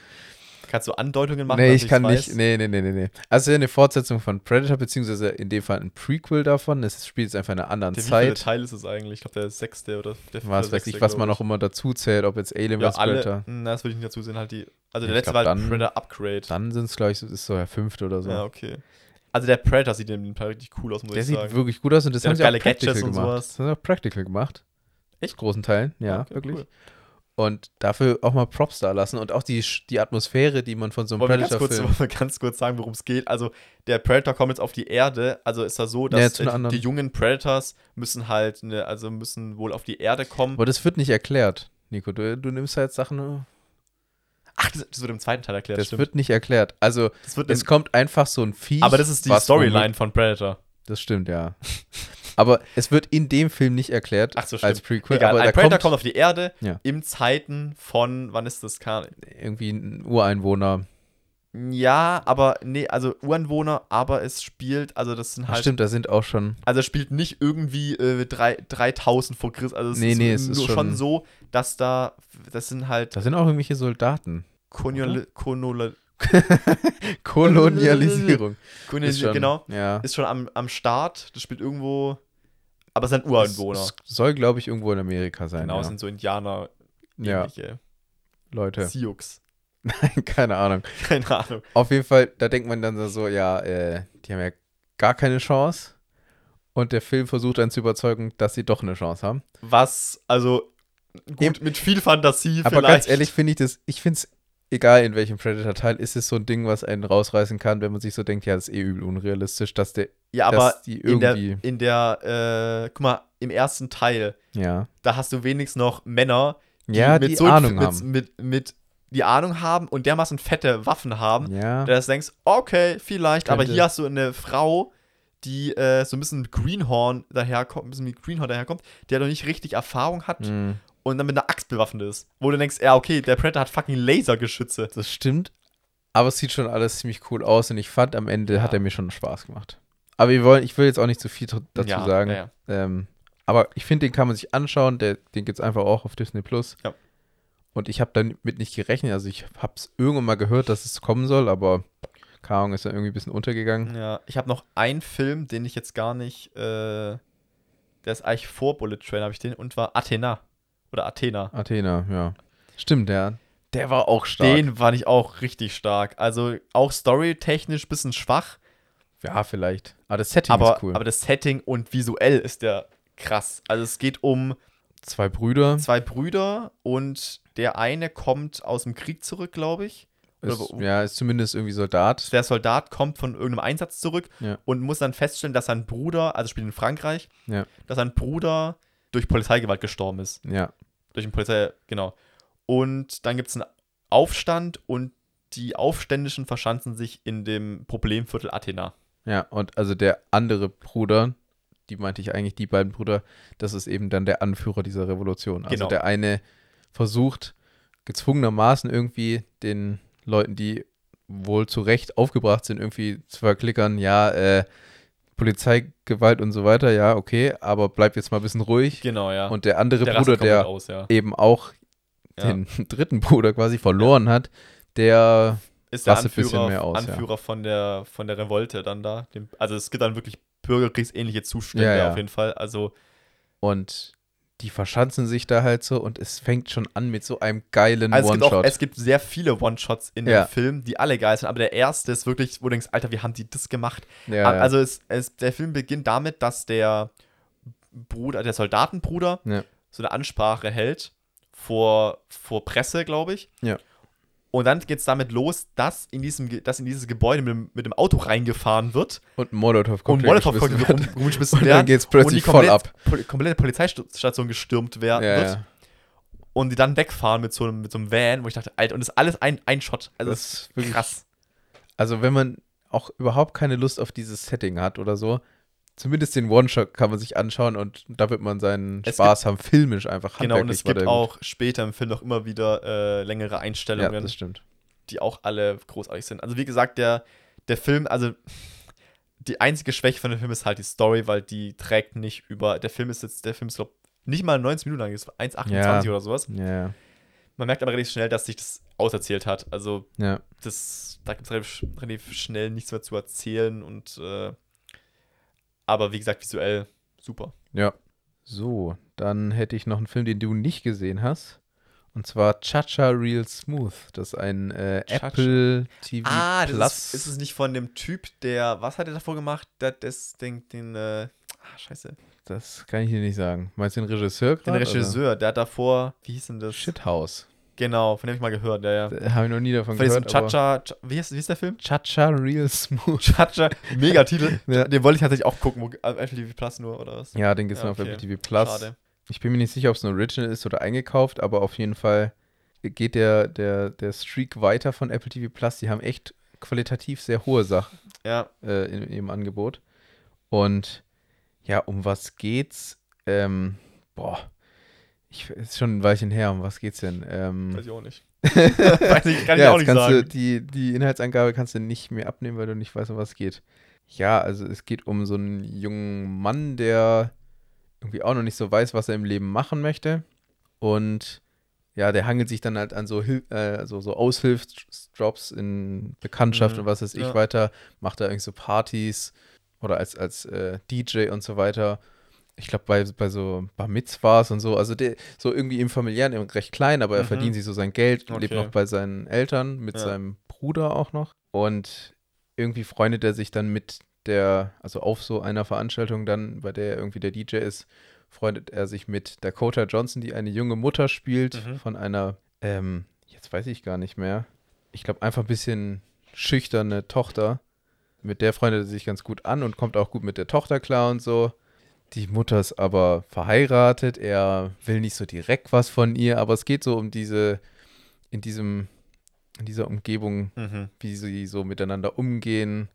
Speaker 1: Kannst du Andeutungen machen?
Speaker 2: nee, ich kann
Speaker 1: weiß?
Speaker 2: nicht. Nee, nee, nee, nee, nee. Also eine Fortsetzung von Predator, beziehungsweise in dem Fall ein Prequel davon. Es spielt jetzt einfach in einer anderen
Speaker 1: Der
Speaker 2: Zeit.
Speaker 1: Teil ist es eigentlich? Ich glaube, der sechste oder der
Speaker 2: Was
Speaker 1: fünfte,
Speaker 2: weiß ich,
Speaker 1: sechste,
Speaker 2: was man noch immer dazu zählt, ob jetzt Alien.
Speaker 1: Ja,
Speaker 2: vs. Predator.
Speaker 1: Na, das würde ich nicht dazu sehen. Halt die, also der
Speaker 2: ich
Speaker 1: letzte
Speaker 2: glaub,
Speaker 1: war
Speaker 2: dann-
Speaker 1: Predator Upgrade.
Speaker 2: Dann sind es, glaube ich, so- ist so der fünfte oder so.
Speaker 1: Ja, okay. Also der Predator sieht in dem Teil richtig cool aus, muss
Speaker 2: Der
Speaker 1: ich
Speaker 2: sieht
Speaker 1: sagen.
Speaker 2: wirklich gut aus und das
Speaker 1: Der
Speaker 2: haben sie auch practical
Speaker 1: Gadgets
Speaker 2: gemacht. Das haben sie auch practical gemacht.
Speaker 1: Echt?
Speaker 2: Großen Teilen, ja,
Speaker 1: Okay,
Speaker 2: wirklich.
Speaker 1: cool.
Speaker 2: Und dafür auch mal Props da lassen und auch die, die Atmosphäre, die man von so einem
Speaker 1: Wollen ganz kurz, wollen wir ganz kurz sagen, worum es geht? Also, der Predator kommt jetzt auf die Erde. Also ist das so,
Speaker 2: Ja,
Speaker 1: dass äh, die, die jungen Predators müssen halt, ne, also müssen wohl auf die Erde kommen.
Speaker 2: Aber das wird nicht erklärt, Nico. Du, du nimmst da jetzt Sachen.
Speaker 1: Ach, das, das wird im zweiten Teil erklärt,
Speaker 2: Das
Speaker 1: stimmt.
Speaker 2: wird nicht erklärt. Also, es kommt einfach so ein Viech.
Speaker 1: aber das ist die Storyline von Predator.
Speaker 2: Das stimmt, ja. aber es wird in dem Film nicht erklärt
Speaker 1: Ach so,
Speaker 2: als. Prequel.
Speaker 1: Egal,
Speaker 2: aber
Speaker 1: ein
Speaker 2: da
Speaker 1: Predator
Speaker 2: kommt,
Speaker 1: kommt, auf die Erde
Speaker 2: Ja.
Speaker 1: im Zeiten von, wann ist das?
Speaker 2: Irgendwie ein Ureinwohner.
Speaker 1: Ja, aber nee, also Uranwohner, aber es spielt, also das sind
Speaker 2: Ach,
Speaker 1: halt,
Speaker 2: stimmt, da sind auch schon.
Speaker 1: also es spielt nicht irgendwie äh, drei, 3000 vor Christus, also es
Speaker 2: Nee,
Speaker 1: ist,
Speaker 2: nee, es ist
Speaker 1: schon,
Speaker 2: schon-
Speaker 1: so, dass da, das sind halt
Speaker 2: Da sind auch irgendwelche Soldaten.
Speaker 1: Kolonial, Kolonial,
Speaker 2: Kolonialisierung.
Speaker 1: Kolonial,
Speaker 2: ist schon,
Speaker 1: genau,
Speaker 2: Ja.
Speaker 1: ist schon am, am Start, das spielt irgendwo, aber es sind Ureinwohner.
Speaker 2: Es, es soll, glaube ich, irgendwo in Amerika sein.
Speaker 1: Genau, es
Speaker 2: ja.
Speaker 1: sind so Indianer,
Speaker 2: Ja. Leute.
Speaker 1: Sioux.
Speaker 2: Nein, keine Ahnung.
Speaker 1: Keine Ahnung.
Speaker 2: Auf jeden Fall, da denkt man dann so, ja, äh, die haben ja gar keine Chance. Und der Film versucht dann zu überzeugen, dass sie doch eine Chance haben.
Speaker 1: Was, also, gut,
Speaker 2: Eben.
Speaker 1: mit viel Fantasie
Speaker 2: Aber
Speaker 1: vielleicht.
Speaker 2: ganz ehrlich finde ich das, ich finde es, egal in welchem Predator-Teil, ist es so ein Ding, was einen rausreißen kann, wenn man sich so denkt, ja, das ist eh übel unrealistisch, dass der,
Speaker 1: ja, aber
Speaker 2: die
Speaker 1: in der,
Speaker 2: irgendwie,
Speaker 1: in der äh, guck mal, im ersten Teil,
Speaker 2: ja.
Speaker 1: da hast du wenigstens noch Männer, die
Speaker 2: Ja,
Speaker 1: mit
Speaker 2: die
Speaker 1: so
Speaker 2: Ahnung
Speaker 1: mit,
Speaker 2: haben.
Speaker 1: Mit, mit, die Ahnung haben und dermaßen fette Waffen haben,
Speaker 2: Ja,
Speaker 1: dass du denkst, okay, vielleicht, aber
Speaker 2: Könnte.
Speaker 1: hier hast du eine Frau, die äh, so ein bisschen mit Greenhorn daherkommt, ein bisschen wie Greenhorn daherkommt, der noch nicht richtig Erfahrung hat
Speaker 2: mh,
Speaker 1: und dann mit einer Axt bewaffnet ist. Wo du denkst, ja, okay, der Predator hat fucking Lasergeschütze.
Speaker 2: das stimmt. Aber es sieht schon alles ziemlich cool aus und ich fand, am Ende
Speaker 1: Ja.
Speaker 2: hat er mir schon Spaß gemacht. Aber wir wollen, ich will jetzt auch nicht zu viel tr- dazu
Speaker 1: Ja,
Speaker 2: sagen.
Speaker 1: ja.
Speaker 2: Ähm, aber ich finde, den kann man sich anschauen. Der, den gibt es einfach auch auf Disney Plus.
Speaker 1: Ja.
Speaker 2: Und ich habe damit nicht gerechnet. Also ich habe es irgendwann mal gehört, dass es kommen soll, aber keine Ahnung, ist dann irgendwie ein bisschen untergegangen.
Speaker 1: Ja, ich habe noch einen Film, den ich jetzt gar nicht, äh, der ist eigentlich vor Bullet Train, habe ich den, und war Athena. Oder Athena.
Speaker 2: Athena, ja. Stimmt, der. Der war auch stark.
Speaker 1: Den fand ich auch richtig stark. Also auch storytechnisch bisschen schwach,
Speaker 2: ja, vielleicht. Aber das Setting
Speaker 1: aber,
Speaker 2: ist cool.
Speaker 1: aber das Setting und visuell ist der krass. Also es geht um
Speaker 2: Zwei Brüder.
Speaker 1: zwei Brüder und der eine kommt aus dem Krieg zurück, glaube ich. oder
Speaker 2: Ist,
Speaker 1: wo-
Speaker 2: ja, ist zumindest irgendwie Soldat.
Speaker 1: Der Soldat kommt von irgendeinem Einsatz zurück
Speaker 2: Ja.
Speaker 1: und muss dann feststellen, dass sein Bruder, also spielt in Frankreich,
Speaker 2: Ja.
Speaker 1: dass sein Bruder durch Polizeigewalt gestorben ist.
Speaker 2: Ja.
Speaker 1: Durch den Polizei, genau. Und dann gibt es einen Aufstand und die Aufständischen verschanzen sich in dem Problemviertel Athena.
Speaker 2: Ja, und also der andere Bruder, die meinte ich eigentlich, die beiden Brüder, das ist eben dann der Anführer dieser Revolution. Also
Speaker 1: Genau.
Speaker 2: der eine versucht gezwungenermaßen irgendwie den Leuten, die wohl zu Recht aufgebracht sind, irgendwie zu verklickern, ja, äh, Polizeigewalt und so weiter, ja, okay, aber bleib jetzt mal ein bisschen ruhig.
Speaker 1: Genau, ja.
Speaker 2: Und der andere
Speaker 1: der
Speaker 2: Bruder,
Speaker 1: komplett
Speaker 2: der
Speaker 1: aus, ja.
Speaker 2: eben auch
Speaker 1: ja.
Speaker 2: den dritten Bruder quasi verloren hat, der
Speaker 1: ist der
Speaker 2: ein bisschen
Speaker 1: Anführer,
Speaker 2: mehr aus, ja.
Speaker 1: Anführer von, der, von der Revolte dann da. Dem, also es gibt dann wirklich bürgerkriegsähnliche Zustände
Speaker 2: Ja, ja.
Speaker 1: auf jeden Fall. Also
Speaker 2: und die verschanzen sich da halt so und es fängt schon an mit so einem geilen
Speaker 1: Also es
Speaker 2: One-Shot.
Speaker 1: es gibt sehr viele One-Shots in
Speaker 2: Ja.
Speaker 1: dem Film, die alle geil sind, aber der erste ist wirklich, wo du denkst, Alter, wie haben die das gemacht?
Speaker 2: Ja,
Speaker 1: A-
Speaker 2: ja.
Speaker 1: Also es, es, der Film beginnt damit, dass der Bruder, der Soldatenbruder, so eine Ansprache hält vor, vor Presse, glaube ich.
Speaker 2: Ja.
Speaker 1: Und dann geht es damit los, dass in, diesem, dass in dieses Gebäude mit, dem- mit dem Auto reingefahren wird
Speaker 2: und
Speaker 1: und Molotow
Speaker 2: werden.
Speaker 1: rumgeschmissen
Speaker 2: Und
Speaker 1: werden.
Speaker 2: dann
Speaker 1: und die
Speaker 2: plötzlich voll ab.
Speaker 1: Pol komplette Polizeistation gestürmt wer
Speaker 2: Ja,
Speaker 1: wird
Speaker 2: ja.
Speaker 1: und die dann wegfahren mit so einem, mit so einem Van, wo ich dachte, Alter, und das ist alles ein, ein Shot. Also
Speaker 2: Das ist wirklich-
Speaker 1: krass.
Speaker 2: Also wenn man auch überhaupt keine Lust auf dieses Setting hat oder so, zumindest den One-Shot kann man sich anschauen und da wird man seinen
Speaker 1: Es
Speaker 2: Spaß haben, filmisch einfach
Speaker 1: Genau, und es gibt
Speaker 2: der gut.
Speaker 1: auch später im Film noch immer wieder äh, längere
Speaker 2: Ja,
Speaker 1: Einstellungen,
Speaker 2: das stimmt.
Speaker 1: die auch alle großartig sind. Also wie gesagt, der, der Film, also die einzige Schwäche von dem Film ist halt die Story, weil die trägt nicht über, der Film ist jetzt, der Film ist glaub, nicht mal 90 Minuten lang, ist 1,28
Speaker 2: Ja.
Speaker 1: oder sowas.
Speaker 2: Ja, ja.
Speaker 1: Man merkt aber relativ schnell, dass sich das auserzählt hat. Also
Speaker 2: ja.
Speaker 1: das, da gibt es relativ, relativ schnell nichts mehr zu erzählen und äh, aber wie gesagt, visuell super.
Speaker 2: Ja. So, dann hätte ich noch einen Film, den du nicht gesehen hast. Und zwar Chacha Real Smooth. Das ist ein äh. Apple TV
Speaker 1: Ah, das
Speaker 2: Plus.
Speaker 1: ist, ist es nicht von dem Typ, der, was hat er davor gemacht? Der, das, den, den, äh, ah, scheiße.
Speaker 2: das kann ich dir nicht sagen. Meinst du den Regisseur
Speaker 1: Den
Speaker 2: gerade?
Speaker 1: Regisseur, der hat davor, wie hieß denn das?
Speaker 2: Shithouse.
Speaker 1: Genau, von dem ich mal gehört, ja, ja.
Speaker 2: Habe ich noch nie davon
Speaker 1: Von diesem
Speaker 2: gehört. aber-
Speaker 1: Chacha, Cha- wie heißt, wie ist der Film?
Speaker 2: Chacha Real Smooth.
Speaker 1: Chacha, mega Titel.
Speaker 2: Ja.
Speaker 1: Den wollte ich tatsächlich auch gucken, auf Apple TV Plus nur, oder was?
Speaker 2: Ja, den gibt es
Speaker 1: Ja,
Speaker 2: noch auf
Speaker 1: okay.
Speaker 2: Apple TV Plus.
Speaker 1: Schade.
Speaker 2: Ich bin mir nicht sicher, ob es ein Original ist oder eingekauft, aber auf jeden Fall geht der, der, der Streak weiter von Apple TV Plus. Die haben echt qualitativ sehr hohe Sachen
Speaker 1: Ja,
Speaker 2: äh, in ihrem Angebot. Und ja, um was geht's? Ähm, boah, ich, ist schon ein Weilchen her. Um was geht's denn? Ähm,
Speaker 1: weiß ich auch nicht. weiß ich, kann ich
Speaker 2: ja,
Speaker 1: auch nicht sagen.
Speaker 2: Du, die, die Inhaltsangabe kannst du nicht mehr abnehmen, weil du nicht weißt, um was es geht. Ja, also es geht um so einen jungen Mann, der irgendwie auch noch nicht so weiß, was er im Leben machen möchte. Und ja, der hangelt sich dann halt an so, Hil äh, so, so Aushilfsjobs in Bekanntschaft
Speaker 1: Mhm,
Speaker 2: und was weiß ich
Speaker 1: ja.
Speaker 2: weiter. Macht da irgendwie so Partys oder als, als äh, DJ und so weiter. Ich glaube, bei, bei so Bar Mitzvahs und so, also der, so irgendwie im familiären, recht klein, aber er
Speaker 1: Mhm.
Speaker 2: verdient sich so sein Geld, lebt
Speaker 1: Okay.
Speaker 2: noch bei seinen Eltern, mit
Speaker 1: Ja.
Speaker 2: seinem Bruder auch noch. Und irgendwie freundet er sich dann mit der, also auf so einer Veranstaltung dann, bei der er irgendwie der DJ ist, freundet er sich mit Dakota Johnson, die eine junge Mutter spielt,
Speaker 1: Mhm.
Speaker 2: von einer, ähm, jetzt weiß ich gar nicht mehr, ich glaube einfach ein bisschen schüchterne Tochter. Mit der freundet er sich ganz gut an und kommt auch gut mit der Tochter klar und so. Die Mutter ist aber verheiratet, er will nicht so direkt was von ihr, aber es geht so um diese, in diesem, in dieser Umgebung,
Speaker 1: Mhm.
Speaker 2: wie sie so miteinander umgehen,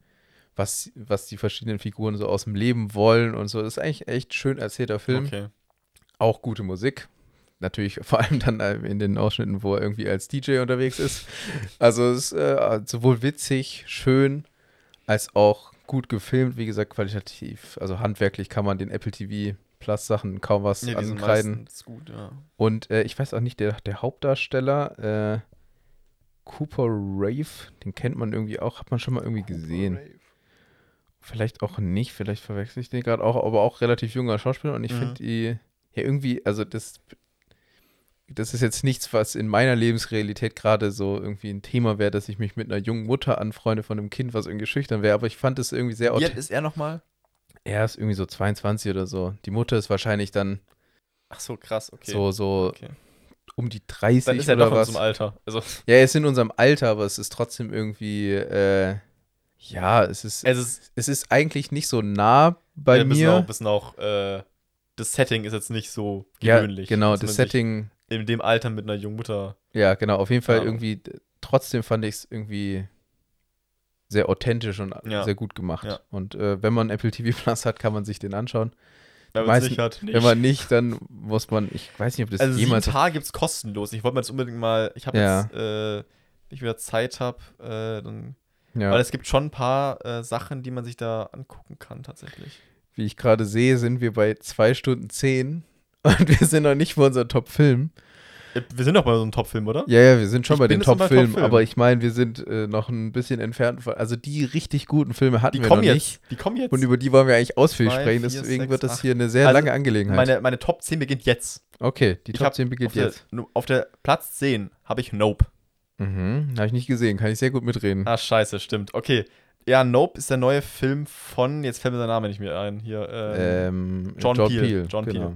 Speaker 2: was, was die verschiedenen Figuren so aus dem Leben wollen und so. Das ist eigentlich echt schön erzählter Film.
Speaker 1: Okay.
Speaker 2: Auch gute Musik. Natürlich vor allem dann in den Ausschnitten, wo er irgendwie als DJ unterwegs ist. Also es ist äh, sowohl witzig, schön, als auch gut gefilmt. Wie gesagt, qualitativ. Also handwerklich kann man den Apple TV Plus Sachen kaum was
Speaker 1: sind
Speaker 2: ankreiden.
Speaker 1: gut, ja.
Speaker 2: Und äh, ich weiß auch nicht, der, der Hauptdarsteller, äh, Cooper Rave, den kennt man irgendwie auch, hat man schon mal irgendwie gesehen. Vielleicht auch nicht, vielleicht verwechsel ich den gerade auch, aber auch relativ junger Schauspieler und ich
Speaker 1: Mhm.
Speaker 2: finde die, ja irgendwie, also das, das ist jetzt nichts, was in meiner Lebensrealität gerade so irgendwie ein Thema wäre, dass ich mich mit einer jungen Mutter anfreunde von einem Kind, was irgendwie schüchtern wäre, aber ich fand es irgendwie sehr
Speaker 1: Wie alt ist er nochmal?
Speaker 2: Er ist irgendwie so 22 oder so. Die Mutter ist wahrscheinlich dann
Speaker 1: Ach so, krass, okay.
Speaker 2: so, so
Speaker 1: okay.
Speaker 2: um die 30
Speaker 1: Dann ist er
Speaker 2: oder
Speaker 1: doch in
Speaker 2: was.
Speaker 1: so einem Alter. Also,
Speaker 2: Ja, er ist in unserem Alter, aber es ist trotzdem irgendwie, äh, ja, es ist,
Speaker 1: es ist
Speaker 2: es ist eigentlich nicht so nah bei
Speaker 1: ja, ein bisschen
Speaker 2: mir.
Speaker 1: auch, bisschen auch äh, das Setting ist jetzt nicht so
Speaker 2: ja,
Speaker 1: gewöhnlich.
Speaker 2: genau,
Speaker 1: dass
Speaker 2: das Setting,
Speaker 1: In dem Alter mit einer jungen Mutter.
Speaker 2: ja, genau, auf jeden Fall
Speaker 1: Ahnung.
Speaker 2: irgendwie, trotzdem fand ich es irgendwie sehr authentisch und
Speaker 1: Ja.
Speaker 2: sehr gut gemacht.
Speaker 1: Ja.
Speaker 2: Und äh, wenn man Apple TV Plus hat, kann man sich den anschauen.
Speaker 1: Wenn
Speaker 2: Meisten-
Speaker 1: nicht hat, nicht.
Speaker 2: Wenn man nicht, dann muss man, ich weiß nicht, ob das
Speaker 1: also
Speaker 2: jemals.
Speaker 1: Tage gibt es kostenlos. Ich wollte mir jetzt unbedingt mal, ich habe
Speaker 2: Ja.
Speaker 1: jetzt, äh, wenn ich wieder Zeit habe, äh, dann.
Speaker 2: Ja,
Speaker 1: Weil es gibt schon ein paar äh, Sachen, die man sich da angucken kann, tatsächlich.
Speaker 2: wie ich gerade sehe, sind wir bei zwei Stunden zehn und wir sind noch nicht bei unserem Top-Film.
Speaker 1: Äh, Wir sind doch bei so einem Top-Film, oder?
Speaker 2: Ja, ja, wir sind schon
Speaker 1: Ich
Speaker 2: bei den Top-Filmen,
Speaker 1: Top-Filmen.
Speaker 2: aber ich meine, wir sind äh, noch ein bisschen entfernt von, also die richtig guten Filme hatten
Speaker 1: Die
Speaker 2: wir
Speaker 1: kommen
Speaker 2: noch
Speaker 1: jetzt.
Speaker 2: nicht.
Speaker 1: Die kommen jetzt.
Speaker 2: Und über die wollen wir eigentlich ausführlich
Speaker 1: Zwei,
Speaker 2: sprechen,
Speaker 1: vier,
Speaker 2: deswegen
Speaker 1: sechs,
Speaker 2: wird das
Speaker 1: acht.
Speaker 2: hier eine sehr
Speaker 1: Also,
Speaker 2: lange Angelegenheit.
Speaker 1: meine, meine Top 10 beginnt jetzt.
Speaker 2: okay, die
Speaker 1: Ich
Speaker 2: Top
Speaker 1: hab
Speaker 2: 10 beginnt
Speaker 1: auf der,
Speaker 2: jetzt.
Speaker 1: nu- Auf der Platz 10 habe ich Nope.
Speaker 2: Mhm, habe ich nicht gesehen, kann ich sehr gut mitreden.
Speaker 1: Ah, scheiße, stimmt. Okay. Ja, Nope ist der neue Film von, jetzt fällt mir der Name nicht mehr ein, hier, ähm,
Speaker 2: Ähm,
Speaker 1: John Peel. John
Speaker 2: genau.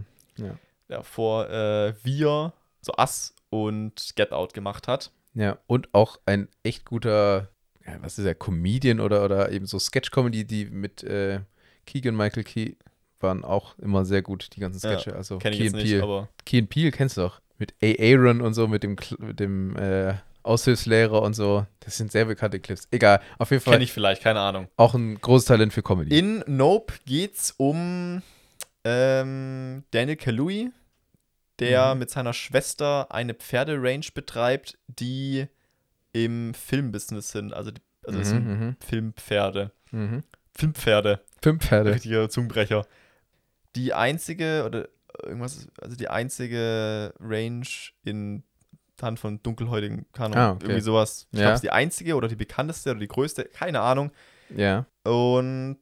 Speaker 1: Der vor äh, Wir, so Us und Get Out gemacht hat.
Speaker 2: Ja, und auch ein echt guter, ja, was ist er, Comedian oder, oder eben so Sketch-Comedy, die mit äh, Keegan Michael Key waren auch immer sehr gut, die ganzen
Speaker 1: Ja,
Speaker 2: Sketche. also
Speaker 1: Kenne ich
Speaker 2: Key and
Speaker 1: nicht, aber
Speaker 2: Key and Peele kennst du doch. Mit A. Aaron und so, mit dem, mit dem äh, Aushilfslehrer und so. Das sind sehr bekannte Clips. Egal, auf jeden Fall
Speaker 1: kenne ich vielleicht, keine Ahnung.
Speaker 2: auch ein großes Talent für Comedy.
Speaker 1: In Nope geht's um ähm, Daniel Kaluuya, der
Speaker 2: Mhm.
Speaker 1: mit seiner Schwester eine Pferderange betreibt, die im Filmbusiness sind. Also, die, also das sind
Speaker 2: mhm,
Speaker 1: Filmpferde.
Speaker 2: mhm, mhm.
Speaker 1: Filmpferde.
Speaker 2: Fünf Pferde.
Speaker 1: Richtiger Zungenbrecher. Die einzige, oder irgendwas, also die einzige Range in Hand von dunkelhäutigen Kanon.
Speaker 2: Ah, okay.
Speaker 1: Irgendwie sowas. Ich
Speaker 2: Ja.
Speaker 1: glaube, es ist die einzige oder die bekannteste oder die größte, keine Ahnung.
Speaker 2: Ja.
Speaker 1: Und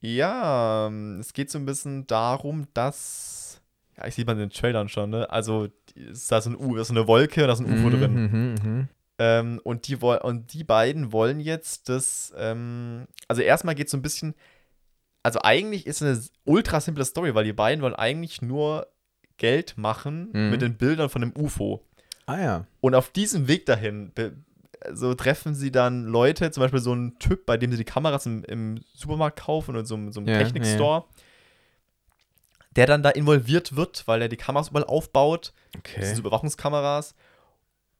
Speaker 1: ja, es geht so ein bisschen darum, dass. Ja, ich sehe man in den Trailern schon, ne? Also, ist da so, ein U, ist so eine Wolke und da ist ein UFO
Speaker 2: Mhm,
Speaker 1: drin.
Speaker 2: mhm, mhm.
Speaker 1: Ähm, und, die und die beiden wollen jetzt das. Ähm, also, erstmal geht es so ein bisschen. Also, eigentlich ist es eine ultra simple Story, weil die beiden wollen eigentlich nur Geld machen
Speaker 2: Mhm.
Speaker 1: mit den Bildern von dem UFO.
Speaker 2: Ah ja.
Speaker 1: Und auf diesem Weg dahin so treffen sie dann Leute, zum Beispiel so einen Typ, bei dem sie die Kameras im, im Supermarkt kaufen oder so, so einem
Speaker 2: Ja,
Speaker 1: Technikstore, der dann da involviert wird, weil er die Kameras überall aufbaut. Das
Speaker 2: Okay.
Speaker 1: sind so Überwachungskameras.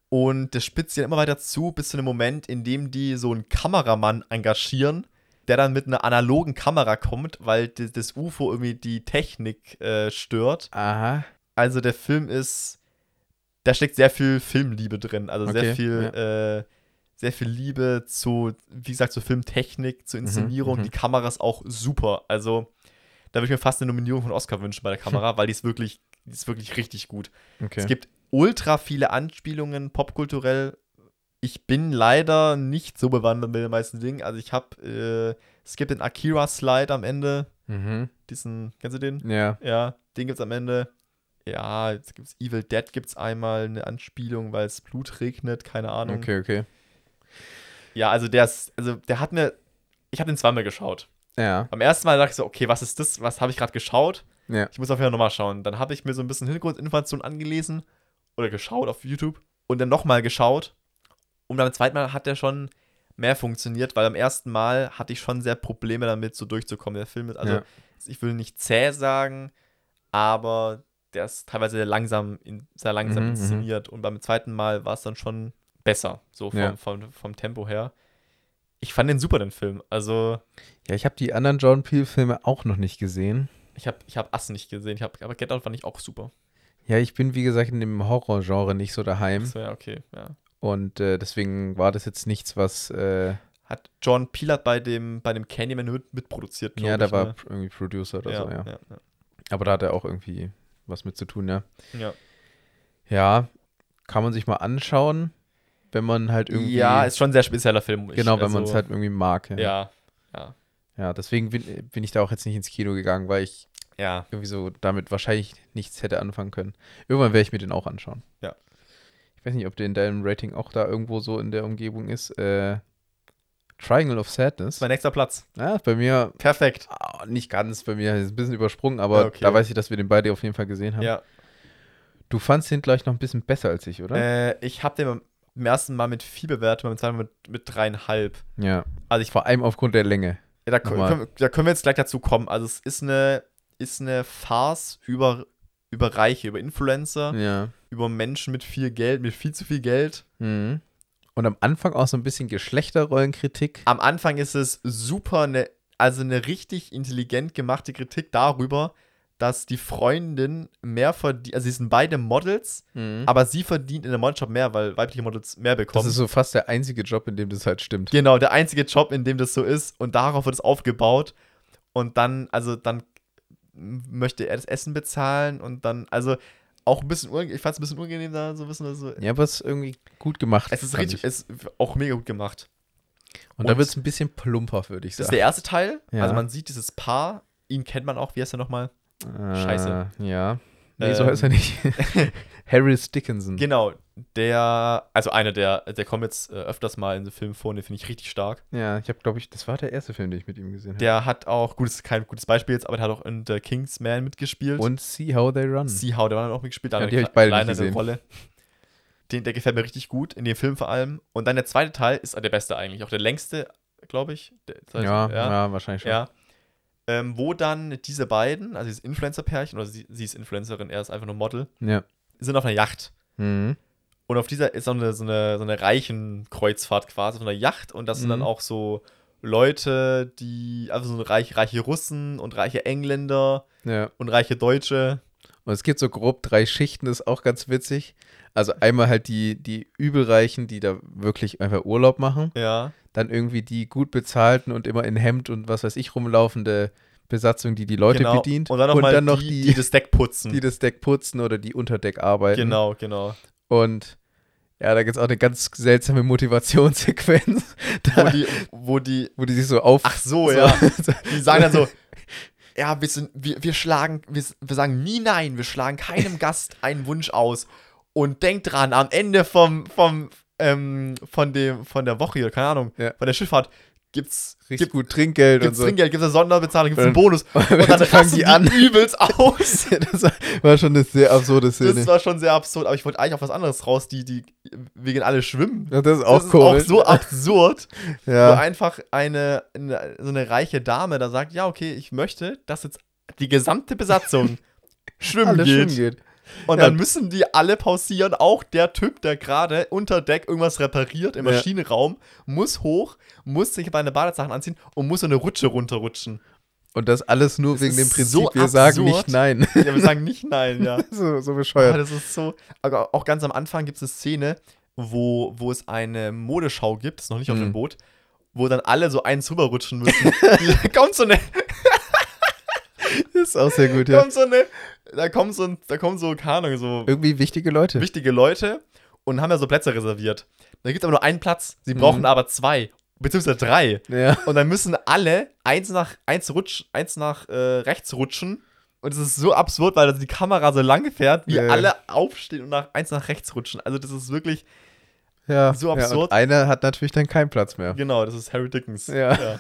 Speaker 1: Und das spitzt dann immer weiter zu, bis zu einem Moment, in dem die so einen Kameramann engagieren, der dann mit einer analogen Kamera kommt, weil das UFO irgendwie die Technik äh, stört.
Speaker 2: Aha.
Speaker 1: Also der Film ist, da steckt sehr viel Filmliebe drin. Also sehr
Speaker 2: Okay,
Speaker 1: viel, äh, sehr viel Liebe zu, wie gesagt, zur Filmtechnik, zur Inszenierung.
Speaker 2: mhm.
Speaker 1: Die Kamera ist auch super. Also da würde ich mir fast eine Nominierung von Oscar wünschen bei der Kamera, weil die ist wirklich, die ist wirklich richtig gut.
Speaker 2: Okay.
Speaker 1: Es gibt ultra viele Anspielungen popkulturell ich bin leider nicht so bewandert mit den meisten Dingen. Also ich habe, äh, es gibt den Akira-Slide am Ende.
Speaker 2: Mhm.
Speaker 1: Diesen, kennst du den?
Speaker 2: Ja.
Speaker 1: Ja, den gibt's am Ende. Ja, jetzt gibt's Evil Dead gibt's einmal eine Anspielung, weil es Blut regnet, keine Ahnung.
Speaker 2: Okay, okay.
Speaker 1: Ja, also der ist, also der hat mir, ich habe den zweimal geschaut.
Speaker 2: Ja.
Speaker 1: Beim ersten Mal dachte ich so, okay, was ist das? Was habe ich gerade geschaut?
Speaker 2: Ja.
Speaker 1: Ich muss auf jeden Fall nochmal schauen. Dann habe ich mir so ein bisschen Hintergrundinformationen angelesen oder geschaut auf YouTube und dann nochmal geschaut. Und beim zweiten Mal hat der schon mehr funktioniert, weil beim ersten Mal hatte ich schon sehr Probleme damit, so durchzukommen. Der Film ist, also
Speaker 2: Ja.
Speaker 1: ich will nicht zäh sagen, aber der ist teilweise sehr langsam, sehr langsam
Speaker 2: Mhm, mhm.
Speaker 1: inszeniert. Und beim zweiten Mal war es dann schon besser, so vom,
Speaker 2: Ja.
Speaker 1: vom, vom Tempo her. Ich fand den super, den Film. Also,
Speaker 2: Ja, ich habe die anderen John Peel-Filme auch noch nicht gesehen.
Speaker 1: ich habe ich hab Ass nicht gesehen, ich hab, aber Get Out fand ich auch super.
Speaker 2: Ja, ich bin, wie gesagt, in dem Horror-Genre nicht so daheim.
Speaker 1: Das wäre okay, ja.
Speaker 2: Und äh, deswegen war das jetzt nichts, was. Äh,
Speaker 1: Hat John Peel hat bei dem, bei dem Candyman mit, mitproduziert,
Speaker 2: ja, da
Speaker 1: ich,
Speaker 2: war
Speaker 1: ne?
Speaker 2: irgendwie Producer oder
Speaker 1: ja,
Speaker 2: so, ja.
Speaker 1: ja, ja.
Speaker 2: Aber da hat er auch irgendwie was mit zu tun, ja.
Speaker 1: ja.
Speaker 2: Ja, kann man sich mal anschauen, wenn man halt irgendwie.
Speaker 1: Ja, ist schon ein sehr spezieller Film. Ich-
Speaker 2: Genau, wenn
Speaker 1: also,
Speaker 2: man es halt irgendwie mag. Ja.
Speaker 1: Ja, ja,
Speaker 2: ja, deswegen bin, bin ich da auch jetzt nicht ins Kino gegangen, weil ich
Speaker 1: ja.
Speaker 2: irgendwie so damit wahrscheinlich nichts hätte anfangen können. Irgendwann werde ich mir den auch anschauen.
Speaker 1: Ja.
Speaker 2: Ich weiß nicht, ob der in deinem Rating auch da irgendwo so in der Umgebung ist. Äh, Triangle of Sadness.
Speaker 1: mein nächster Platz.
Speaker 2: Ja, bei mir
Speaker 1: Perfekt.
Speaker 2: ah, nicht ganz, bei mir ist ein bisschen übersprungen, aber
Speaker 1: Okay.
Speaker 2: da weiß ich, dass wir den beide auf jeden Fall gesehen haben.
Speaker 1: Ja.
Speaker 2: Du fandst den gleich noch ein bisschen besser als ich, oder?
Speaker 1: Äh, ich habe den beim- ersten Mal mit vier bewertet, beim zweiten Mal mit, mit dreieinhalb.
Speaker 2: ja.
Speaker 1: Also ich
Speaker 2: Vor allem aufgrund der Länge.
Speaker 1: Ja, da, können, da können wir jetzt gleich dazu kommen. Also es ist eine, ist eine Farce über, über Reiche, über Influencer,
Speaker 2: Ja.
Speaker 1: über Menschen mit viel Geld, mit viel zu viel Geld.
Speaker 2: Mhm. Und am Anfang auch so ein bisschen Geschlechterrollenkritik.
Speaker 1: Am Anfang ist es super, eine, also eine richtig intelligent gemachte Kritik darüber, dass die Freundin mehr verdient, also sie sind beide Models,
Speaker 2: Mhm.
Speaker 1: aber sie verdient in der Modelshop mehr, weil weibliche Models mehr bekommen.
Speaker 2: Das ist so fast der einzige Job, in dem das halt stimmt.
Speaker 1: Genau, der einzige Job, in dem das so ist. Und darauf wird es aufgebaut. Und dann, also dann möchte er das Essen bezahlen und dann, also auch ein bisschen, unangenehm, ich fand es ein bisschen unangenehm da, so ein bisschen so.
Speaker 2: Ja, aber es ist irgendwie gut gemacht.
Speaker 1: Es ist richtig,
Speaker 2: ich.
Speaker 1: es ist auch mega gut gemacht.
Speaker 2: Und da
Speaker 1: und-
Speaker 2: wird es ein bisschen plumper, würde ich
Speaker 1: Das ist
Speaker 2: sagen.
Speaker 1: der erste Teil.
Speaker 2: Ja.
Speaker 1: Also man sieht dieses Paar, ihn kennt man auch, wie heißt er nochmal? Scheiße.
Speaker 2: Äh, ja. Nee, so
Speaker 1: Ähm,
Speaker 2: heißt er nicht. Harris Dickinson.
Speaker 1: Genau, der, also einer der, der kommt jetzt äh, öfters mal in so Filmen vor und den finde ich richtig stark.
Speaker 2: Ja, ich habe, glaube ich, das war der erste Film, den ich mit ihm gesehen habe.
Speaker 1: Der hat auch, gut, das ist kein gutes Beispiel jetzt, aber der hat auch in The Kingsman mitgespielt.
Speaker 2: Und See How They Run.
Speaker 1: See How, war dann auch mitgespielt, da
Speaker 2: Ja,
Speaker 1: hat eine
Speaker 2: beide nicht
Speaker 1: kleinere
Speaker 2: gesehen.
Speaker 1: Rolle. Den, der gefällt mir richtig gut, in dem Film vor allem. Und dann der zweite Teil ist der beste eigentlich, auch der längste, glaube ich. Der, das heißt,
Speaker 2: ja,
Speaker 1: ja.
Speaker 2: ja, wahrscheinlich schon.
Speaker 1: ja. Ähm, wo dann diese beiden, also dieses Influencer-Pärchen, oder sie, sie ist Influencerin, er ist einfach nur Model,
Speaker 2: Ja.
Speaker 1: sind auf einer Yacht.
Speaker 2: Mhm.
Speaker 1: Und auf dieser ist so eine, so eine, so eine reichen Kreuzfahrt quasi, auf einer Yacht. Und das sind dann
Speaker 2: Mhm.
Speaker 1: auch so Leute, die, also so reich, reiche Russen und reiche Engländer
Speaker 2: ja.
Speaker 1: und reiche Deutsche.
Speaker 2: Und es gibt so grob drei Schichten, ist auch ganz witzig. Also einmal halt die, die Übelreichen, die da wirklich einfach Urlaub machen.
Speaker 1: Ja.
Speaker 2: Dann irgendwie die gut bezahlten und immer in Hemd und was weiß ich rumlaufende Besatzung, die die Leute
Speaker 1: genau.
Speaker 2: bedient.
Speaker 1: Und dann noch, mal
Speaker 2: noch
Speaker 1: die,
Speaker 2: die,
Speaker 1: die das Deck putzen.
Speaker 2: die das Deck putzen oder die unter Deck arbeiten.
Speaker 1: genau, genau.
Speaker 2: Und ja, da gibt es auch eine ganz seltsame Motivationssequenz,
Speaker 1: Wo
Speaker 2: da,
Speaker 1: die, wo die,
Speaker 2: wo die sich so auf.
Speaker 1: ach so, ja. Die sagen dann so, ja, wir, sind, wir, wir schlagen, wir, wir sagen nie nein, wir schlagen keinem Gast einen Wunsch aus. Und denkt dran, am Ende vom, vom, ähm, von, dem, von der Woche, oder keine Ahnung,
Speaker 2: Ja.
Speaker 1: von der Schifffahrt, gibt's,
Speaker 2: richtig
Speaker 1: gibt,
Speaker 2: gut Trinkgeld
Speaker 1: gibt's
Speaker 2: und so.
Speaker 1: Trinkgeld, gibt's eine Sonderbezahlung, gibt's einen Bonus.
Speaker 2: Und
Speaker 1: dann
Speaker 2: fangen die an.
Speaker 1: übelst aus.
Speaker 2: das war schon eine sehr absurde Szene.
Speaker 1: Das war schon sehr absurd, aber ich wollte eigentlich auf was anderes raus, die, die, wir gehen alle schwimmen.
Speaker 2: ja, das ist auch
Speaker 1: das
Speaker 2: komisch.
Speaker 1: ist auch so absurd. wo
Speaker 2: ja.
Speaker 1: einfach eine, eine, so eine reiche Dame da sagt, ja, okay, ich möchte, dass jetzt die gesamte Besatzung schwimmen geht.
Speaker 2: schön geht.
Speaker 1: Und
Speaker 2: Ja.
Speaker 1: dann müssen die alle pausieren. Auch der Typ, der gerade unter Deck irgendwas repariert im
Speaker 2: Ja.
Speaker 1: Maschinenraum, muss hoch, muss sich seine Badesachen anziehen und muss so eine Rutsche runterrutschen.
Speaker 2: Und das alles nur
Speaker 1: Das
Speaker 2: wegen dem Prinzip,
Speaker 1: so
Speaker 2: wir sagen
Speaker 1: absurd.
Speaker 2: nicht nein.
Speaker 1: Ja, wir sagen nicht nein, ja.
Speaker 2: so, so
Speaker 1: Aber
Speaker 2: bescheuert.
Speaker 1: das ist so. Aber auch ganz am Anfang gibt es eine Szene, wo, wo es eine Modeschau gibt, das ist noch nicht auf
Speaker 2: Mhm.
Speaker 1: dem Boot, wo dann alle so eins rüberrutschen müssen. kommt so eine,
Speaker 2: Das ist auch sehr gut, ja.
Speaker 1: kommt so eine, da kommt so, da kommen so, keine Ahnung, so
Speaker 2: Irgendwie wichtige Leute.
Speaker 1: wichtige Leute und haben ja so Plätze reserviert. Da gibt es aber nur einen Platz. Sie brauchen
Speaker 2: Mhm.
Speaker 1: aber zwei, beziehungsweise drei.
Speaker 2: Ja.
Speaker 1: Und dann müssen alle eins nach eins rutsch, eins nach äh, rechts rutschen. Und es ist so absurd, weil die Kamera so lange fährt, wie
Speaker 2: Ja.
Speaker 1: alle aufstehen und nach eins nach rechts rutschen. Also das ist wirklich,
Speaker 2: ja.
Speaker 1: So
Speaker 2: Ja,
Speaker 1: absurd.
Speaker 2: und einer hat natürlich dann keinen Platz mehr.
Speaker 1: genau, das ist Harry Dickens.
Speaker 2: Ja.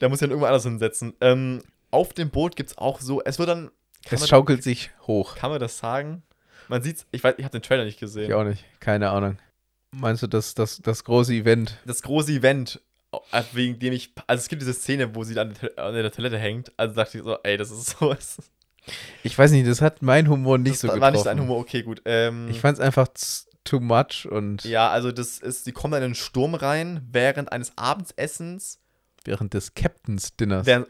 Speaker 1: Der muss ja irgendwo anders hinsetzen. Ähm, auf dem Boot gibt es auch so, es wird dann, kann,
Speaker 2: Es schaukelt sich hoch.
Speaker 1: kann man das sagen? Man sieht's, ich weiß, ich habe den Trailer nicht gesehen.
Speaker 2: Ich auch nicht. Keine Ahnung. Meinst du das, das, das große Event?
Speaker 1: das große Event, äh, wegen dem ich, also es gibt diese Szene, wo sie an der, Toil- an der Toilette hängt, also dachte ich so, ey, das ist so,
Speaker 2: Ich weiß nicht, das hat mein Humor nicht
Speaker 1: das
Speaker 2: so
Speaker 1: war
Speaker 2: getroffen.
Speaker 1: nicht dein Humor, okay, gut. Ähm,
Speaker 2: Ich fand es einfach too much und
Speaker 1: ja, also das ist, sie kommen dann in den Sturm rein, während eines Abendessens,
Speaker 2: während des Captains Dinners.
Speaker 1: während,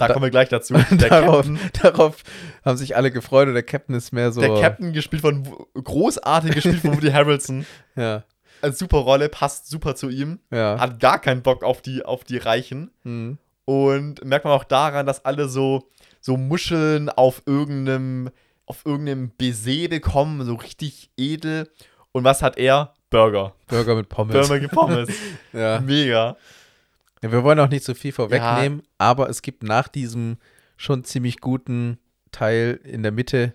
Speaker 1: da,
Speaker 2: Da-
Speaker 1: kommen wir gleich dazu,
Speaker 2: darauf, darauf haben sich alle gefreut und der Captain ist mehr so.
Speaker 1: der Captain gespielt von, großartig gespielt von Woody Harrelson,
Speaker 2: Ja,
Speaker 1: als super Rolle, passt super zu ihm,
Speaker 2: ja.
Speaker 1: hat gar keinen Bock auf die, auf die Reichen,
Speaker 2: Mhm.
Speaker 1: Und merkt man auch daran, dass alle so, so Muscheln auf irgendeinem, auf irgendeinem Baiser bekommen, so richtig edel. Und was hat er? Burger.
Speaker 2: Burger mit Pommes.
Speaker 1: Burger Pommes.
Speaker 2: Ja.
Speaker 1: Mega.
Speaker 2: Ja. Wir wollen auch nicht so viel vorwegnehmen, aber es gibt nach diesem schon ziemlich guten Teil in der Mitte,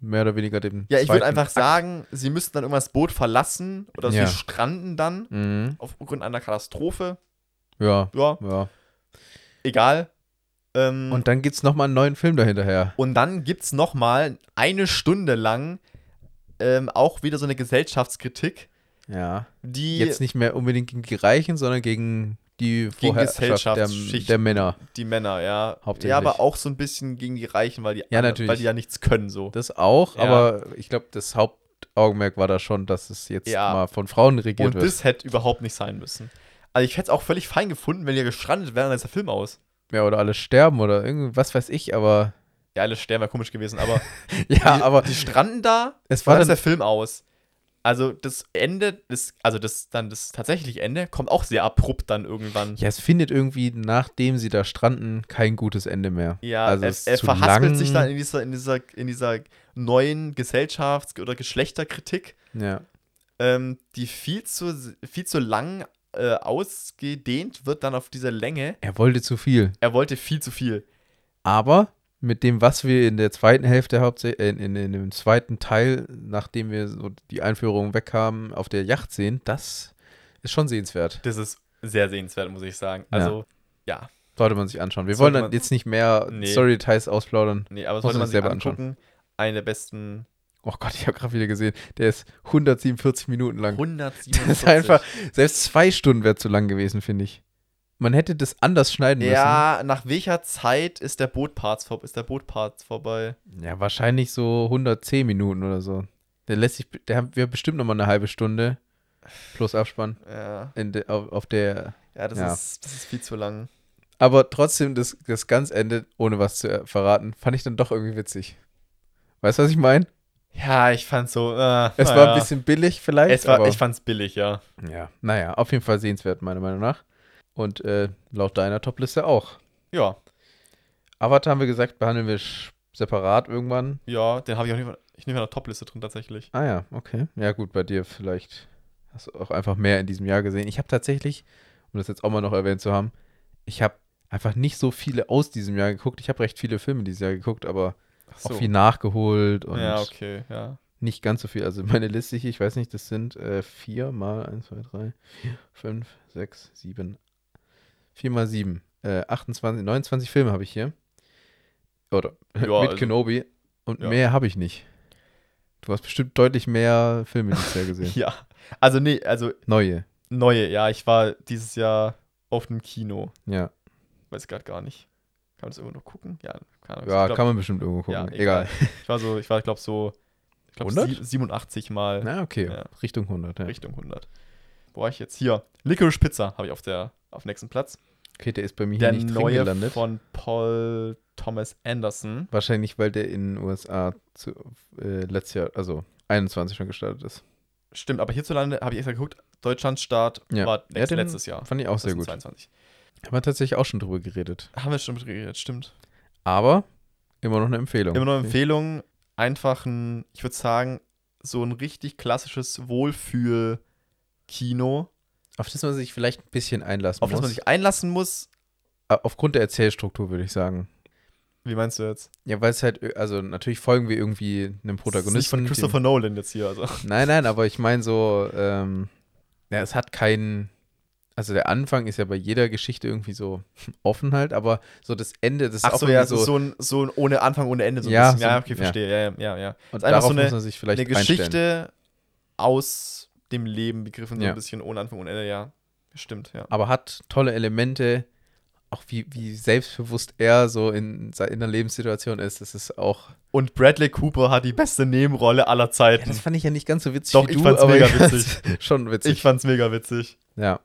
Speaker 2: mehr oder weniger dem.
Speaker 1: Ja, ich würde einfach
Speaker 2: Akt.
Speaker 1: sagen, sie müssten dann irgendwann das Boot verlassen oder
Speaker 2: Ja.
Speaker 1: sie stranden dann
Speaker 2: Mhm.
Speaker 1: aufgrund einer Katastrophe.
Speaker 2: Ja,
Speaker 1: Ja,
Speaker 2: ja.
Speaker 1: egal. Ähm,
Speaker 2: Und dann gibt es nochmal einen neuen Film dahinterher.
Speaker 1: Und dann gibt es nochmal eine Stunde lang ähm, auch wieder so eine Gesellschaftskritik,
Speaker 2: Ja.
Speaker 1: die
Speaker 2: Jetzt nicht mehr unbedingt gegen die Reichen, sondern gegen die Vorherrschaft der,
Speaker 1: Gesellschaftsschichten.
Speaker 2: der Männer.
Speaker 1: die Männer, ja.
Speaker 2: Hauptsächlich.
Speaker 1: Ja, aber auch so ein bisschen gegen die Reichen, weil die,
Speaker 2: Ja, natürlich.
Speaker 1: Weil die ja nichts können so.
Speaker 2: Das auch,
Speaker 1: Ja.
Speaker 2: aber ich glaube, das Hauptaugenmerk war da schon, dass es jetzt
Speaker 1: Ja.
Speaker 2: mal von Frauen regiert
Speaker 1: Und
Speaker 2: wird.
Speaker 1: das hätte überhaupt nicht sein müssen. Also ich hätte es auch völlig fein gefunden, wenn die gestrandet wären, dann ist der Film aus.
Speaker 2: ja, oder alle sterben oder irgendwas weiß ich, aber.
Speaker 1: Ja, alle sterben wäre komisch gewesen, aber
Speaker 2: Ja,
Speaker 1: die,
Speaker 2: aber
Speaker 1: die stranden da,
Speaker 2: es
Speaker 1: war dann ist der Film aus. Also das Ende, das, also das dann das tatsächliche Ende kommt auch sehr abrupt dann irgendwann.
Speaker 2: Ja, es findet irgendwie, nachdem sie da stranden, kein gutes Ende mehr.
Speaker 1: Ja,
Speaker 2: also
Speaker 1: er,
Speaker 2: es
Speaker 1: er verhaspelt sich dann in dieser, in dieser, in dieser neuen Gesellschafts- oder Geschlechterkritik,
Speaker 2: Ja.
Speaker 1: ähm, die viel zu, viel zu lang äh, ausgedehnt wird dann auf dieser Länge.
Speaker 2: Er wollte zu viel.
Speaker 1: Er wollte viel zu viel.
Speaker 2: Aber mit dem, was wir in der zweiten Hälfte hauptsächlich, äh, in, in, in dem zweiten Teil, nachdem wir so die Einführung wegkamen, auf der Yacht sehen, das ist schon sehenswert.
Speaker 1: Das ist sehr sehenswert, muss ich sagen. Also, ja,
Speaker 2: Sollte man sich anschauen. Wir
Speaker 1: Sollte
Speaker 2: wollen dann jetzt nicht mehr
Speaker 1: Nee.
Speaker 2: Story-Details ausplaudern.
Speaker 1: nee, aber sollte
Speaker 2: man sich selber
Speaker 1: angucken. Eine der besten
Speaker 2: Oh Gott, ich habe gerade wieder gesehen, der ist 147 Minuten lang.
Speaker 1: 147.
Speaker 2: Das ist einfach, selbst zwei Stunden wäre zu lang gewesen, finde ich. Man hätte das anders schneiden müssen.
Speaker 1: Ja, nach welcher Zeit ist der Bootparts vor, ist der Bootparts vorbei?
Speaker 2: Ja, wahrscheinlich so 110 Minuten oder so. Der lässt sich, der haben wir bestimmt noch mal eine halbe Stunde plus Abspann
Speaker 1: Ja,
Speaker 2: de, auf, auf der.
Speaker 1: ja, das,
Speaker 2: Ja.
Speaker 1: Ist, das ist viel zu lang.
Speaker 2: Aber trotzdem das, das ganz Ende, ohne was zu äh, verraten, fand ich dann doch irgendwie witzig. Weißt du, was ich meine?
Speaker 1: Ja, ich fand so. Äh,
Speaker 2: Es war ein bisschen billig vielleicht.
Speaker 1: Es war, ich fand's billig, ja.
Speaker 2: ja, naja, auf jeden Fall sehenswert, meiner Meinung nach. Und äh, laut deiner Topliste auch.
Speaker 1: Ja,
Speaker 2: Avatar haben wir gesagt, behandeln wir separat irgendwann.
Speaker 1: ja, den habe ich auch nicht, ich nehme in der Topliste drin tatsächlich.
Speaker 2: Ah ja, okay. Ja gut, bei dir vielleicht hast du auch einfach mehr in diesem Jahr gesehen. Ich habe tatsächlich, um das jetzt auch mal noch erwähnt zu haben, ich habe einfach nicht so viele aus diesem Jahr geguckt. Ich habe recht viele Filme dieses Jahr geguckt, aber
Speaker 1: Ach
Speaker 2: auch viel nachgeholt und
Speaker 1: Ja, okay, ja.
Speaker 2: nicht ganz so viel. Also meine Liste hier, ich weiß nicht, das sind äh, vier mal eins, zwei, drei, vier, fünf, sechs, sieben, vier mal sieben, äh, 28, 29 Filme habe ich hier. Oder mit
Speaker 1: also-
Speaker 2: Kenobi und
Speaker 1: ja.
Speaker 2: mehr habe ich nicht. Du hast bestimmt deutlich mehr Filme dieses Jahr gesehen.
Speaker 1: Ja. Also, nee, also
Speaker 2: Neue,
Speaker 1: neue, ja, ich war dieses Jahr auf einem Kino.
Speaker 2: ja.
Speaker 1: Weiß gerade gar nicht. Kann man das irgendwo noch gucken? Ja, keine Ahnung.
Speaker 2: Ja,
Speaker 1: glaub,
Speaker 2: kann man bestimmt irgendwo gucken.
Speaker 1: Ja,
Speaker 2: egal.
Speaker 1: egal. Ich war so, ich war, glaube so, ich glaube
Speaker 2: 100?
Speaker 1: 87 Mal
Speaker 2: Na, okay.
Speaker 1: Ja.
Speaker 2: Richtung 100. Ja.
Speaker 1: Richtung 100. Wo war ich jetzt? Hier. Licorice Pizza habe ich auf der auf nächsten Platz.
Speaker 2: Okay, der ist bei mir
Speaker 1: Der
Speaker 2: hier nicht drin
Speaker 1: neue
Speaker 2: gelandet.
Speaker 1: von Paul Thomas Anderson.
Speaker 2: Wahrscheinlich, weil der in den USA zu, äh, letztes Jahr, also 21 schon gestartet ist.
Speaker 1: Stimmt, aber hierzulande habe ich extra geguckt. Deutschlandstart
Speaker 2: Ja.
Speaker 1: war
Speaker 2: Ja,
Speaker 1: letztes Jahr.
Speaker 2: Fand ich auch sehr gut.
Speaker 1: 2022.
Speaker 2: Haben wir tatsächlich auch schon drüber geredet.
Speaker 1: Haben wir schon mit geredet, stimmt.
Speaker 2: Aber immer noch eine Empfehlung.
Speaker 1: Immer noch Empfehlung. Einfach ein, ich würde sagen, so ein richtig klassisches Wohlfühl-Kino,
Speaker 2: Auf das man sich vielleicht ein bisschen einlassen
Speaker 1: auf das
Speaker 2: muss.
Speaker 1: man sich einlassen muss.
Speaker 2: Äh, Aufgrund der Erzählstruktur, würde ich sagen.
Speaker 1: Wie meinst du jetzt?
Speaker 2: Ja, weil es halt, ö- also natürlich folgen wir irgendwie einem
Speaker 1: Das ist nicht
Speaker 2: Protagonisten.
Speaker 1: von Christopher Nolan jetzt hier. Also.
Speaker 2: nein, nein, aber ich meine so, ähm, ja, es hat keinen, also der Anfang ist ja bei jeder Geschichte irgendwie so offen halt, aber so das Ende, das ist
Speaker 1: Ach
Speaker 2: auch
Speaker 1: so, ja, ist
Speaker 2: so,
Speaker 1: so ein, so ein ohne Anfang, ohne Ende. So ein
Speaker 2: Ja,
Speaker 1: bisschen. ja,
Speaker 2: so-
Speaker 1: okay,
Speaker 2: ja.
Speaker 1: verstehe. Ja, ja, ja. ja.
Speaker 2: und
Speaker 1: ist einfach
Speaker 2: darauf
Speaker 1: so eine-
Speaker 2: muss man sich vielleicht
Speaker 1: Eine. Geschichte aus dem Leben begriffen, so
Speaker 2: Ja.
Speaker 1: ein bisschen ohne Anfang, ohne Ende, ja. Stimmt, ja.
Speaker 2: aber hat tolle Elemente, auch wie, wie selbstbewusst er so in, in der Lebenssituation ist, das ist auch,
Speaker 1: Und Bradley Cooper hat die beste Nebenrolle aller
Speaker 2: ja,
Speaker 1: Zeiten.
Speaker 2: das fand ich ja nicht ganz so witzig
Speaker 1: Doch, ich
Speaker 2: du,
Speaker 1: fand's
Speaker 2: aber
Speaker 1: mega witzig.
Speaker 2: schon witzig.
Speaker 1: ich fand's mega witzig.
Speaker 2: ja.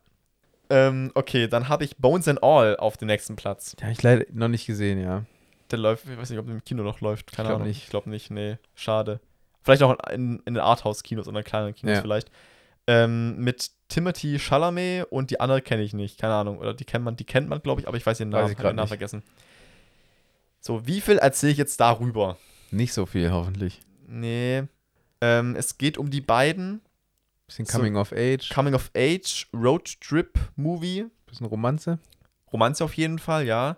Speaker 1: Ähm, okay, dann habe ich Bones and All auf dem nächsten Platz.
Speaker 2: ja, ich leider noch nicht gesehen, ja.
Speaker 1: Der läuft, ich weiß nicht, ob der im Kino noch läuft. Keine
Speaker 2: Ich
Speaker 1: Ahnung.
Speaker 2: nicht.
Speaker 1: Ich glaube nicht, nee. Schade. Vielleicht auch in, in den Arthouse-Kinos oder in kleineren Kinos
Speaker 2: Ja.
Speaker 1: vielleicht. Ähm, mit Timothy Chalamet und die andere kenne ich nicht. Keine Ahnung. Oder die kennt man, die kennt man, glaube ich, aber ich weiß
Speaker 2: Weiß
Speaker 1: Namen,
Speaker 2: ich
Speaker 1: hab
Speaker 2: grad
Speaker 1: den Namen
Speaker 2: nicht.
Speaker 1: vergessen. So, wie viel erzähle ich jetzt darüber?
Speaker 2: Nicht so viel, hoffentlich.
Speaker 1: Nee. Ähm, es geht um die beiden.
Speaker 2: Bisschen
Speaker 1: So-
Speaker 2: Coming of Age,
Speaker 1: Coming of Age Road Trip Movie.
Speaker 2: bisschen Romanze.
Speaker 1: Romanze auf jeden Fall, ja.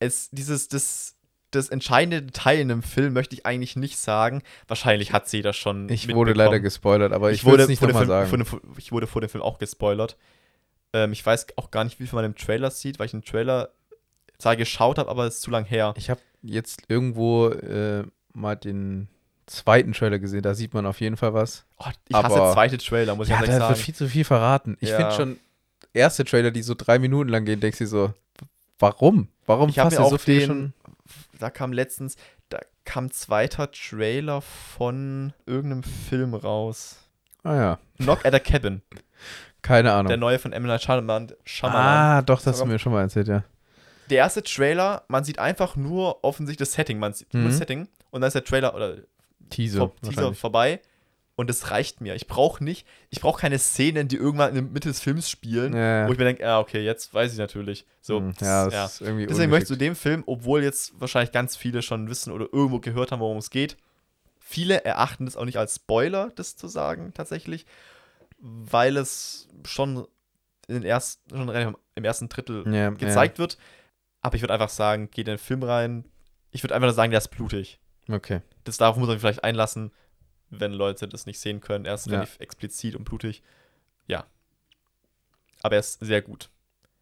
Speaker 1: Es, dieses, das, das entscheidende Detail in dem Film möchte ich eigentlich nicht sagen. Wahrscheinlich hat sie das schon.
Speaker 2: Ich wurde leider gespoilert, aber ich,
Speaker 1: ich wurde,
Speaker 2: es nicht
Speaker 1: vor dem
Speaker 2: nochmal
Speaker 1: Film,
Speaker 2: sagen.
Speaker 1: dem, ich wurde vor dem Film auch gespoilert. Ähm, ich weiß auch gar nicht, wie viel man im Trailer sieht, weil ich den Trailer zwar geschaut habe, aber es ist zu lang her.
Speaker 2: Ich habe jetzt irgendwo äh, mal den zweiten Trailer gesehen, da sieht man auf jeden Fall was.
Speaker 1: Oh, ich hasse
Speaker 2: aber-
Speaker 1: zweite Trailer, muss ich
Speaker 2: Ja,
Speaker 1: ganz
Speaker 2: da
Speaker 1: ehrlich
Speaker 2: wird
Speaker 1: sagen.
Speaker 2: viel zu viel verraten. Ich
Speaker 1: Ja.
Speaker 2: finde schon, erste Trailer, die so drei Minuten lang gehen, denkst du so, warum? Warum
Speaker 1: Ich
Speaker 2: dir
Speaker 1: auch
Speaker 2: so viel
Speaker 1: den-
Speaker 2: schon?
Speaker 1: Da kam letztens, da kam ein zweiter Trailer von irgendeinem Film raus.
Speaker 2: Ah ja,
Speaker 1: Knock at a Cabin.
Speaker 2: keine Ahnung.
Speaker 1: Der neue von Emily Shyamalan. Shyamalan.
Speaker 2: ah, doch, das hast du mir schon mal erzählt, ja.
Speaker 1: Der erste Trailer, man sieht einfach nur offensichtlich das Setting. Man sieht nur
Speaker 2: Mhm.
Speaker 1: das Setting und dann ist der Trailer oder
Speaker 2: Teaser,
Speaker 1: Teaser vorbei und es reicht mir. Ich brauche nicht, ich brauche keine Szenen, die irgendwann in der Mitte des Films spielen,
Speaker 2: Ja,
Speaker 1: wo ich mir denke, ja, okay, jetzt weiß ich natürlich. So,
Speaker 2: Hm,
Speaker 1: das-
Speaker 2: ja, das
Speaker 1: ja.
Speaker 2: ist irgendwie
Speaker 1: Deswegen möchte ich zu dem Film, obwohl jetzt wahrscheinlich ganz viele schon wissen oder irgendwo gehört haben, worum es geht, viele erachten das auch nicht als Spoiler, das zu sagen, tatsächlich, weil es schon, in den ersten, schon im ersten Drittel
Speaker 2: ja,
Speaker 1: gezeigt wird. Aber ich würde einfach sagen, geht in den Film rein. Ich würde einfach nur sagen, der ist blutig.
Speaker 2: Okay.
Speaker 1: Das darauf muss man sich vielleicht einlassen, wenn Leute das nicht sehen können. Er ist
Speaker 2: Ja.
Speaker 1: relativ explizit und blutig. Ja. Aber er ist sehr gut.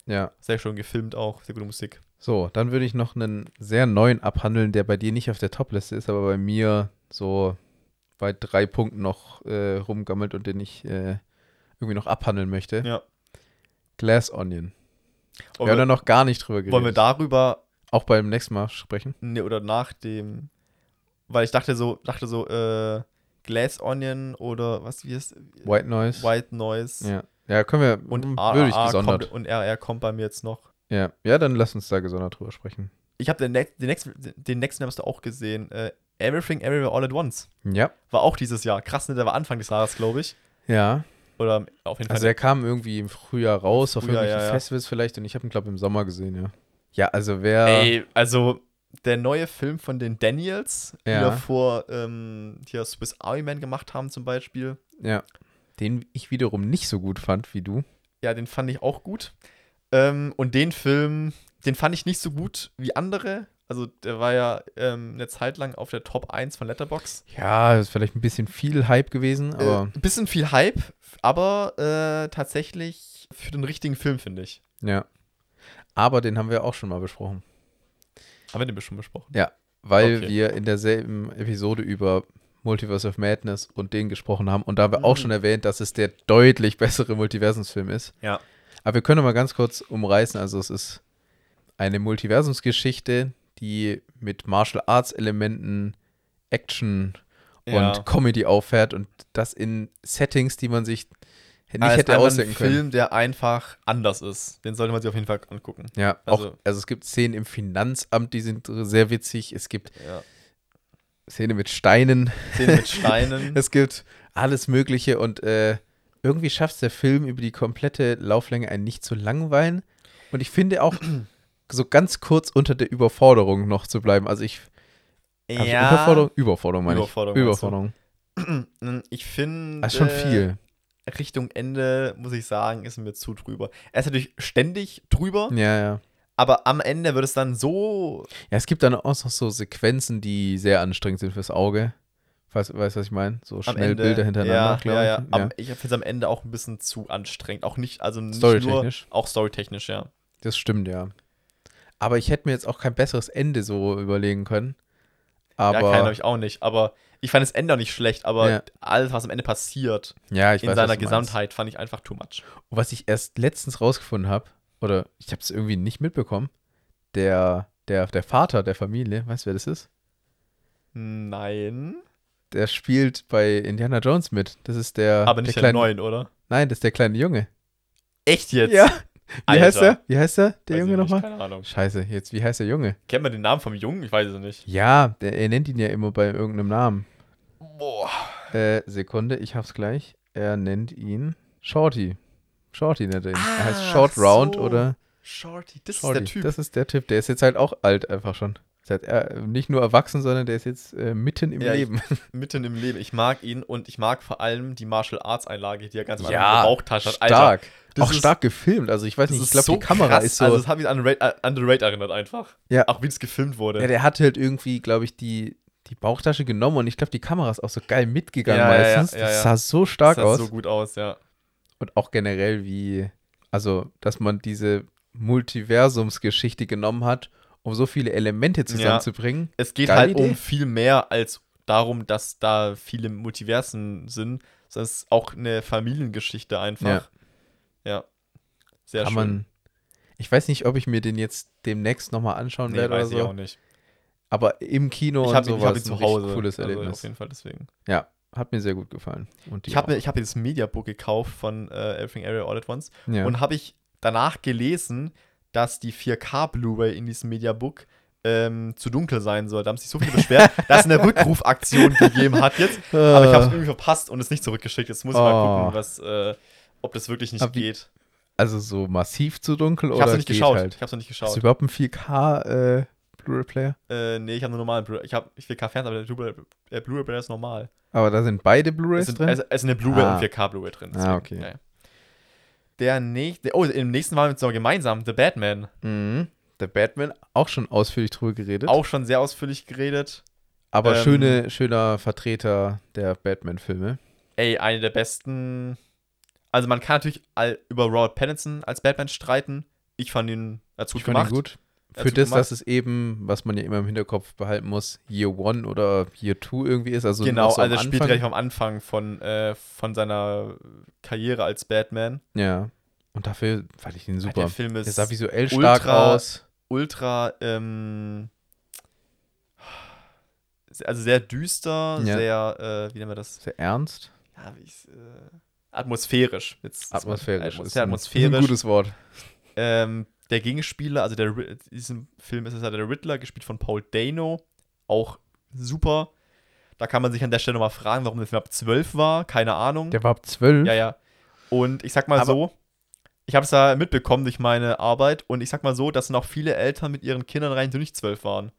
Speaker 2: Ja.
Speaker 1: Sehr schön gefilmt auch, sehr gute Musik.
Speaker 2: So, dann würde ich noch einen sehr neuen abhandeln, der bei dir nicht auf der Topliste ist, aber bei mir so bei drei Punkten noch äh, rumgammelt und den ich äh, irgendwie noch abhandeln möchte.
Speaker 1: Ja.
Speaker 2: Glass Onion.
Speaker 1: Wollen
Speaker 2: wir haben da noch gar nicht drüber geredet.
Speaker 1: wollen wir darüber
Speaker 2: Auch beim nächsten Mal sprechen?
Speaker 1: ne, oder nach dem, weil ich dachte so, dachte so, äh, Glass Onion oder was wie ist
Speaker 2: White Noise.
Speaker 1: White Noise
Speaker 2: Ja. Ja, können wir,
Speaker 1: und
Speaker 2: würde ich gesondert.
Speaker 1: kommt, und RR kommt bei mir jetzt noch.
Speaker 2: Ja. ja, dann lass uns da gesondert drüber sprechen.
Speaker 1: Ich habe den, ne den, nächsten, den nächsten hast du auch gesehen. Äh, Everything Everywhere All at Once.
Speaker 2: Ja.
Speaker 1: War auch dieses Jahr. Krass, ne? Der war Anfang des Jahres, glaube ich.
Speaker 2: Ja.
Speaker 1: Oder auf jeden Fall.
Speaker 2: Also er kam irgendwie im Frühjahr raus, auf
Speaker 1: Frühjahr,
Speaker 2: irgendwelchen
Speaker 1: ja, ja.
Speaker 2: Festivals vielleicht und ich habe ihn, glaube ich, im Sommer gesehen, ja. Ja, also wer.
Speaker 1: Ey, also der neue Film von den Daniels, die
Speaker 2: Ja.
Speaker 1: davor ähm, hier Swiss Army Man gemacht haben zum Beispiel.
Speaker 2: Ja. Den ich wiederum nicht so gut fand wie du.
Speaker 1: Ja, den fand ich auch gut. Ähm, und den Film, den fand ich nicht so gut wie andere. Also der war ja ähm, eine Zeit lang auf der Top 1 von Letterbox.
Speaker 2: Ja, ist vielleicht ein bisschen viel Hype gewesen,
Speaker 1: Äh,
Speaker 2: aber
Speaker 1: ein bisschen viel Hype, aber äh, tatsächlich für den richtigen Film, finde ich.
Speaker 2: ja. Aber den haben wir auch schon mal besprochen.
Speaker 1: Haben wir den bestimmt besprochen.
Speaker 2: Weil
Speaker 1: Okay.
Speaker 2: wir in derselben Episode über Multiverse of Madness und den gesprochen haben. Und da haben wir auch
Speaker 1: Mhm.
Speaker 2: schon erwähnt, dass es der deutlich bessere Multiversumsfilm ist.
Speaker 1: Ja.
Speaker 2: Aber wir können mal ganz kurz umreißen. Also es ist eine Multiversumsgeschichte, die mit Martial Arts Elementen, Action
Speaker 1: Ja.
Speaker 2: und Comedy auffährt und das in Settings, die man sich nicht
Speaker 1: Aber
Speaker 2: hätte
Speaker 1: einfach
Speaker 2: ausdenken
Speaker 1: ein
Speaker 2: können.
Speaker 1: Film, der einfach anders ist. Den sollte man sich auf jeden Fall angucken.
Speaker 2: Ja,
Speaker 1: Also-
Speaker 2: auch, also es gibt Szenen im Finanzamt, die sind sehr witzig. Es gibt
Speaker 1: Ja.
Speaker 2: Szene mit Steinen.
Speaker 1: Szene mit Steinen.
Speaker 2: Es gibt alles Mögliche und äh, irgendwie schafft es der Film über die komplette Lauflänge einen nicht zu langweilen. Und ich finde auch so ganz kurz unter der Überforderung noch zu bleiben. Also ich also Überforderung, Überforderung meine
Speaker 1: Überforderung,
Speaker 2: ich. Überforderung.
Speaker 1: ich finde.
Speaker 2: Das ist schon viel.
Speaker 1: Richtung Ende, muss ich sagen, ist mir zu drüber. Er ist natürlich ständig drüber,
Speaker 2: Ja, ja.
Speaker 1: aber am Ende wird es dann so.
Speaker 2: Ja, es gibt dann auch noch so Sequenzen, die sehr anstrengend sind fürs Auge. Weißt du, was ich meine? So schnell
Speaker 1: Ende,
Speaker 2: Bilder hintereinander,
Speaker 1: ja, ja,
Speaker 2: ich.
Speaker 1: ja. Am, ich finde es am Ende auch ein bisschen zu anstrengend. Auch nicht, also nicht nur,
Speaker 2: Storytechnisch.
Speaker 1: auch storytechnisch, ja.
Speaker 2: Das stimmt, ja. Aber ich hätte mir jetzt auch kein besseres Ende so überlegen können. Aber
Speaker 1: ja, keiner ich auch nicht. Aber ich fand das Ende auch nicht schlecht, aber
Speaker 2: Ja.
Speaker 1: alles, was am Ende passiert,
Speaker 2: ja, ich
Speaker 1: in
Speaker 2: weiß,
Speaker 1: seiner
Speaker 2: du meinst.
Speaker 1: Gesamtheit, fand ich einfach too much.
Speaker 2: Und was ich erst letztens rausgefunden habe, oder ich habe es irgendwie nicht mitbekommen, der, der, der Vater der Familie, weißt du, wer das ist?
Speaker 1: Nein.
Speaker 2: Der spielt bei Indiana Jones mit. Das ist der.
Speaker 1: aber nicht
Speaker 2: der
Speaker 1: der,
Speaker 2: kleine,
Speaker 1: neuen, oder?
Speaker 2: Nein, das ist der kleine Junge.
Speaker 1: Echt jetzt?
Speaker 2: Ja. Wie
Speaker 1: Alter.
Speaker 2: heißt er? Wie heißt er, der
Speaker 1: Weiß
Speaker 2: Junge nochmal?
Speaker 1: Keine Ahnung.
Speaker 2: Scheiße, jetzt, wie heißt der Junge?
Speaker 1: Kennt man den Namen vom Jungen? Ich weiß es nicht.
Speaker 2: Ja, der, er nennt ihn ja immer bei irgendeinem Namen.
Speaker 1: Boah.
Speaker 2: Äh, Sekunde, ich hab's gleich. Er nennt ihn Shorty. Shorty nennt er ihn. er heißt
Speaker 1: Ah,
Speaker 2: Short Round
Speaker 1: so.
Speaker 2: oder
Speaker 1: Shorty, das
Speaker 2: Shorty.
Speaker 1: ist der Typ.
Speaker 2: Das ist der Typ. Der ist jetzt halt auch alt einfach schon. Halt, äh, nicht nur erwachsen, sondern der ist jetzt äh, mitten im
Speaker 1: Ja, ich-
Speaker 2: Leben.
Speaker 1: mitten im Leben. Ich mag ihn und ich mag vor allem die Martial Arts Einlage, die er ganz am
Speaker 2: Ja,
Speaker 1: Bauchtasche hat. Alter,
Speaker 2: Stark.
Speaker 1: das
Speaker 2: auch
Speaker 1: ist-
Speaker 2: stark gefilmt. Also ich weiß
Speaker 1: das
Speaker 2: nicht, ich glaube,
Speaker 1: so
Speaker 2: die Kamera
Speaker 1: krass.
Speaker 2: ist so.
Speaker 1: Also, es hat mich an The Raid, an The Raid erinnert einfach.
Speaker 2: Ja.
Speaker 1: Auch wie es gefilmt wurde.
Speaker 2: ja, der hat halt irgendwie, glaube ich, die, die Bauchtasche genommen und ich glaube, die Kamera ist auch so geil mitgegangen
Speaker 1: Ja, ja, ja,
Speaker 2: meistens.
Speaker 1: ja,
Speaker 2: das sah so stark
Speaker 1: das sah
Speaker 2: aus.
Speaker 1: so gut aus, ja.
Speaker 2: Und auch generell wie, also, dass man diese Multiversumsgeschichte genommen hat, um so viele Elemente zusammenzubringen.
Speaker 1: Es geht
Speaker 2: Geile
Speaker 1: halt
Speaker 2: Idee.
Speaker 1: um viel mehr als darum, dass da viele Multiversen sind, sondern es ist auch eine Familiengeschichte einfach. Ja. Sehr
Speaker 2: Kann
Speaker 1: schön.
Speaker 2: man. Ich weiß nicht, ob ich mir den jetzt demnächst nochmal anschauen
Speaker 1: nee,
Speaker 2: werde
Speaker 1: weiß
Speaker 2: oder
Speaker 1: ich
Speaker 2: so.
Speaker 1: auch nicht.
Speaker 2: Aber im Kino
Speaker 1: Ich
Speaker 2: und
Speaker 1: habe
Speaker 2: so
Speaker 1: ihn, ich hab ihn
Speaker 2: ein
Speaker 1: zu Hause.
Speaker 2: cooles
Speaker 1: also
Speaker 2: Erlebnis.
Speaker 1: auf jeden Fall deswegen.
Speaker 2: Ja, hat mir sehr gut gefallen. Und
Speaker 1: Ich habe mir, ich hab mir das Mediabook gekauft von äh, Everything Area All at Once
Speaker 2: ja.
Speaker 1: und habe ich danach gelesen, dass die 4K Blu-ray in diesem Mediabook ähm, zu dunkel sein soll. Da haben sich so viele beschwert, dass es eine Rückrufaktion gegeben hat jetzt. Aber ich habe es irgendwie verpasst und es nicht zurückgeschickt. Jetzt muss ich mal
Speaker 2: Oh.
Speaker 1: gucken, was, äh, ob das wirklich nicht
Speaker 2: wie-
Speaker 1: geht.
Speaker 2: also so massiv zu dunkel
Speaker 1: Ich
Speaker 2: oder
Speaker 1: habe es nicht geschaut.
Speaker 2: halt?
Speaker 1: Ich habe es noch nicht geschaut.
Speaker 2: du überhaupt einen 4K äh, Blu-ray-Player?
Speaker 1: Äh, nee, ich habe nur normalen Blu-ray. Ich habe 4K Fernseher, aber der Blu-ray äh, Blu-ray ist normal.
Speaker 2: Aber da sind beide Blu-rays drin?
Speaker 1: es, es sind eine Blu-ray
Speaker 2: Ah.
Speaker 1: und 4K Blu-ray drin.
Speaker 2: Ah,
Speaker 1: deswegen,
Speaker 2: okay.
Speaker 1: ja, ja. Der nächste, oh, im nächsten waren wir jetzt noch gemeinsam, The Batman.
Speaker 2: mhm. Der Batman, auch schon ausführlich drüber geredet.
Speaker 1: Auch schon sehr ausführlich geredet.
Speaker 2: aber
Speaker 1: ähm,
Speaker 2: schöne, schöner Vertreter der Batman-Filme.
Speaker 1: Ey, eine der besten. Also man kann natürlich all, über Robert Pattinson als Batman streiten. Ich fand ihn gut
Speaker 2: Ich fand ihn
Speaker 1: gemacht.
Speaker 2: gut. Für das,
Speaker 1: gemacht.
Speaker 2: dass es eben, was man ja immer im Hinterkopf behalten muss, Year One oder Year Two irgendwie ist. Also
Speaker 1: Genau,
Speaker 2: so
Speaker 1: also er spielt relativ am Anfang von, äh, von seiner Karriere als Batman.
Speaker 2: Ja. Und dafür fand ich ihn super.
Speaker 1: Der Film ist
Speaker 2: Der sah visuell stark
Speaker 1: ultra-
Speaker 2: aus.
Speaker 1: ultra, ähm, also sehr düster,
Speaker 2: Ja.
Speaker 1: sehr, äh, wie nennen wir das?
Speaker 2: Sehr ernst.
Speaker 1: Ja, wie ich's, äh, atmosphärisch. Jetzt,
Speaker 2: Atmosphärisch.
Speaker 1: Atmos
Speaker 2: ist
Speaker 1: sehr
Speaker 2: ein-
Speaker 1: atmosphärisch.
Speaker 2: Ein gutes Wort.
Speaker 1: Ähm, der Gegenspieler, also der, in diesem Film ist es halt der Riddler, gespielt von Paul Dano. Auch super. Da kann man sich an der Stelle nochmal fragen, warum der Film ab 12 war. Keine Ahnung.
Speaker 2: Der war ab zwölf.
Speaker 1: ja, ja. Und ich sag mal
Speaker 2: Aber-
Speaker 1: so, ich habe es da mitbekommen durch meine Arbeit und ich sag mal so, dass noch viele Eltern mit ihren Kindern rein, die nicht 12 waren.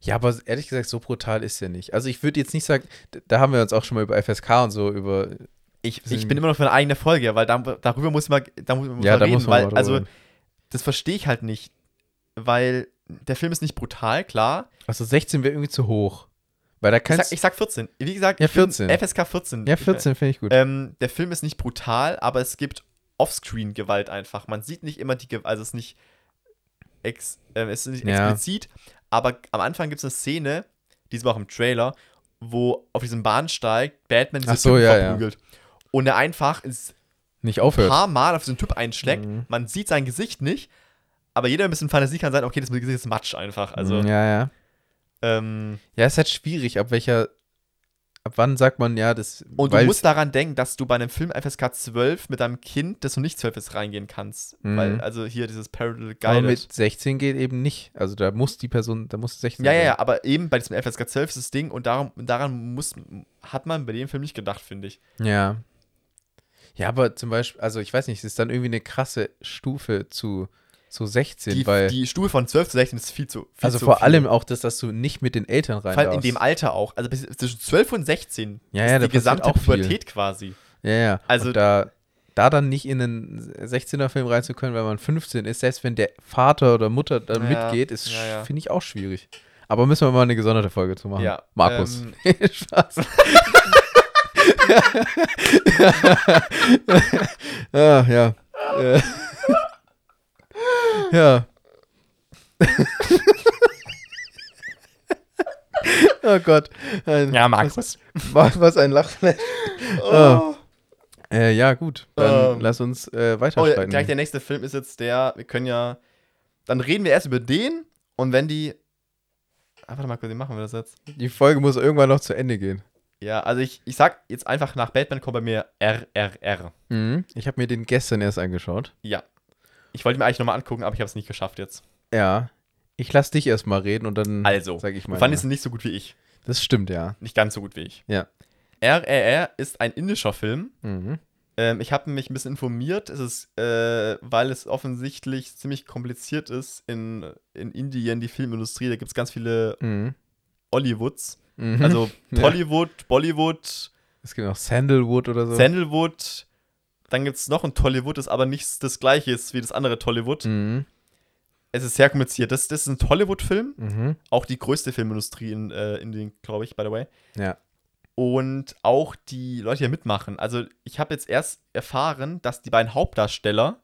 Speaker 2: Ja, aber ehrlich gesagt, so brutal ist er nicht. Also ich würde jetzt nicht sagen, da haben wir uns auch schon mal über FSK und so über.
Speaker 1: Ich, ich bin immer noch für eine eigene Folge, weil da, darüber muss man, da muss man
Speaker 2: ja, da
Speaker 1: reden,
Speaker 2: muss man
Speaker 1: weil, also
Speaker 2: reden.
Speaker 1: Das verstehe ich halt nicht, weil der Film ist nicht brutal, klar,
Speaker 2: Also 16 wäre irgendwie zu hoch. Weil da
Speaker 1: Ich
Speaker 2: kannst
Speaker 1: sag, ich sag 14. Wie gesagt,
Speaker 2: Ja,
Speaker 1: ich find
Speaker 2: 14.
Speaker 1: FSK 14.
Speaker 2: Ja, 14 finde ich gut.
Speaker 1: Ähm, der Film ist nicht brutal, aber es gibt Offscreen-Gewalt einfach. Man sieht nicht immer die Gewalt, also es ist nicht, ex, ähm, es ist nicht
Speaker 2: Ja.
Speaker 1: explizit, aber am Anfang gibt es eine Szene, die ist auch im Trailer, wo auf diesem Bahnsteig Batman diese
Speaker 2: so, ja, ja.
Speaker 1: verprügelt. Und er einfach ist
Speaker 2: nicht
Speaker 1: ein
Speaker 2: aufhört.
Speaker 1: paar Mal auf diesen Typ einschlägt.
Speaker 2: Mhm.
Speaker 1: Man sieht sein Gesicht nicht, aber jeder ein bisschen Fantasie kann sein, okay, das Gesicht ist Matsch einfach. Also,
Speaker 2: ja, ja.
Speaker 1: ähm,
Speaker 2: Ja, ist halt schwierig, ab welcher. Ab wann sagt man, ja, das.
Speaker 1: Und du musst daran denken, dass du bei einem Film FSK 12 mit deinem Kind, das du nicht 12 ist, reingehen kannst.
Speaker 2: Mhm.
Speaker 1: Weil, also hier dieses Parental
Speaker 2: aber
Speaker 1: Guided.
Speaker 2: mit 16 geht eben nicht. Also da muss die Person, da muss 16
Speaker 1: Ja, ja, ja, aber eben bei diesem FSK 12 ist das Ding und darum, daran muss, hat man bei dem Film nicht gedacht, finde ich.
Speaker 2: Ja. Ja, aber zum Beispiel, also ich weiß nicht, es ist dann irgendwie eine krasse Stufe zu so 16,
Speaker 1: Die,
Speaker 2: weil.
Speaker 1: die Stufe von 12 zu 16 ist viel zu viel
Speaker 2: also
Speaker 1: zu
Speaker 2: vor
Speaker 1: viel.
Speaker 2: allem auch das, dass du nicht mit den Eltern rein
Speaker 1: Vor allem in dem Alter auch. Also bis, zwischen 12 und 16
Speaker 2: Ja,
Speaker 1: ist
Speaker 2: ja, da
Speaker 1: die gesamte
Speaker 2: auch viel.
Speaker 1: Pubertät quasi.
Speaker 2: Ja, ja.
Speaker 1: Also-
Speaker 2: und da, da dann nicht in einen 16er-Film rein zu können, weil man 15 ist, selbst wenn der Vater oder Mutter dann
Speaker 1: Ja,
Speaker 2: mitgeht, ist,
Speaker 1: ja.
Speaker 2: finde ich auch schwierig. Aber müssen wir mal eine gesonderte Folge zu machen.
Speaker 1: Ja,
Speaker 2: Markus.
Speaker 1: ähm,
Speaker 2: Spaß. ah, ja. Äh. ja. oh Gott. Ein,
Speaker 1: Ja, Markus.
Speaker 2: Was, was ein Lachflash.
Speaker 1: Oh.
Speaker 2: Äh, ja, gut. Dann
Speaker 1: Ähm.
Speaker 2: lass uns äh,
Speaker 1: Oh,
Speaker 2: weiterschreiten.
Speaker 1: gleich der nächste Film ist jetzt der, wir können ja, dann reden wir erst über den und wenn die, ah, warte mal, kurz, wie machen wir das jetzt?
Speaker 2: Die Folge muss irgendwann noch zu Ende gehen.
Speaker 1: Ja, also ich, ich sag jetzt einfach nach Batman kommt bei mir RRR.
Speaker 2: Mhm. Ich habe mir den gestern erst angeschaut.
Speaker 1: Ja. Ich wollte mir eigentlich nochmal angucken, aber ich habe es nicht geschafft jetzt.
Speaker 2: Ja. Ich lass dich erstmal reden und dann
Speaker 1: Also,
Speaker 2: sag ich
Speaker 1: du
Speaker 2: mal.
Speaker 1: fandest ihn nicht so gut wie ich.
Speaker 2: Das stimmt, ja.
Speaker 1: Nicht ganz so gut wie ich.
Speaker 2: Ja.
Speaker 1: RRR ist ein indischer Film.
Speaker 2: Mhm.
Speaker 1: Ähm, ich habe mich ein bisschen informiert. Es ist, äh, weil es offensichtlich ziemlich kompliziert ist in, in Indien, die Filmindustrie. Da gibt es ganz viele
Speaker 2: Mhm.
Speaker 1: Hollywoods.
Speaker 2: Mhm.
Speaker 1: Also
Speaker 2: Ja.
Speaker 1: Tollywood, Bollywood,
Speaker 2: Es gibt auch Sandalwood oder so.
Speaker 1: Sandalwood. Dann gibt es noch ein Tollywood, das aber nicht das gleiche ist wie das andere Tollywood.
Speaker 2: mhm.
Speaker 1: Es ist sehr kompliziert. Das, das ist ein Tollywood-Film.
Speaker 2: Mhm.
Speaker 1: Auch die größte Filmindustrie in äh, Indien, glaube ich, by the way.
Speaker 2: Ja.
Speaker 1: Und auch die Leute, die hier mitmachen. Also, ich habe jetzt erst erfahren, dass die beiden Hauptdarsteller,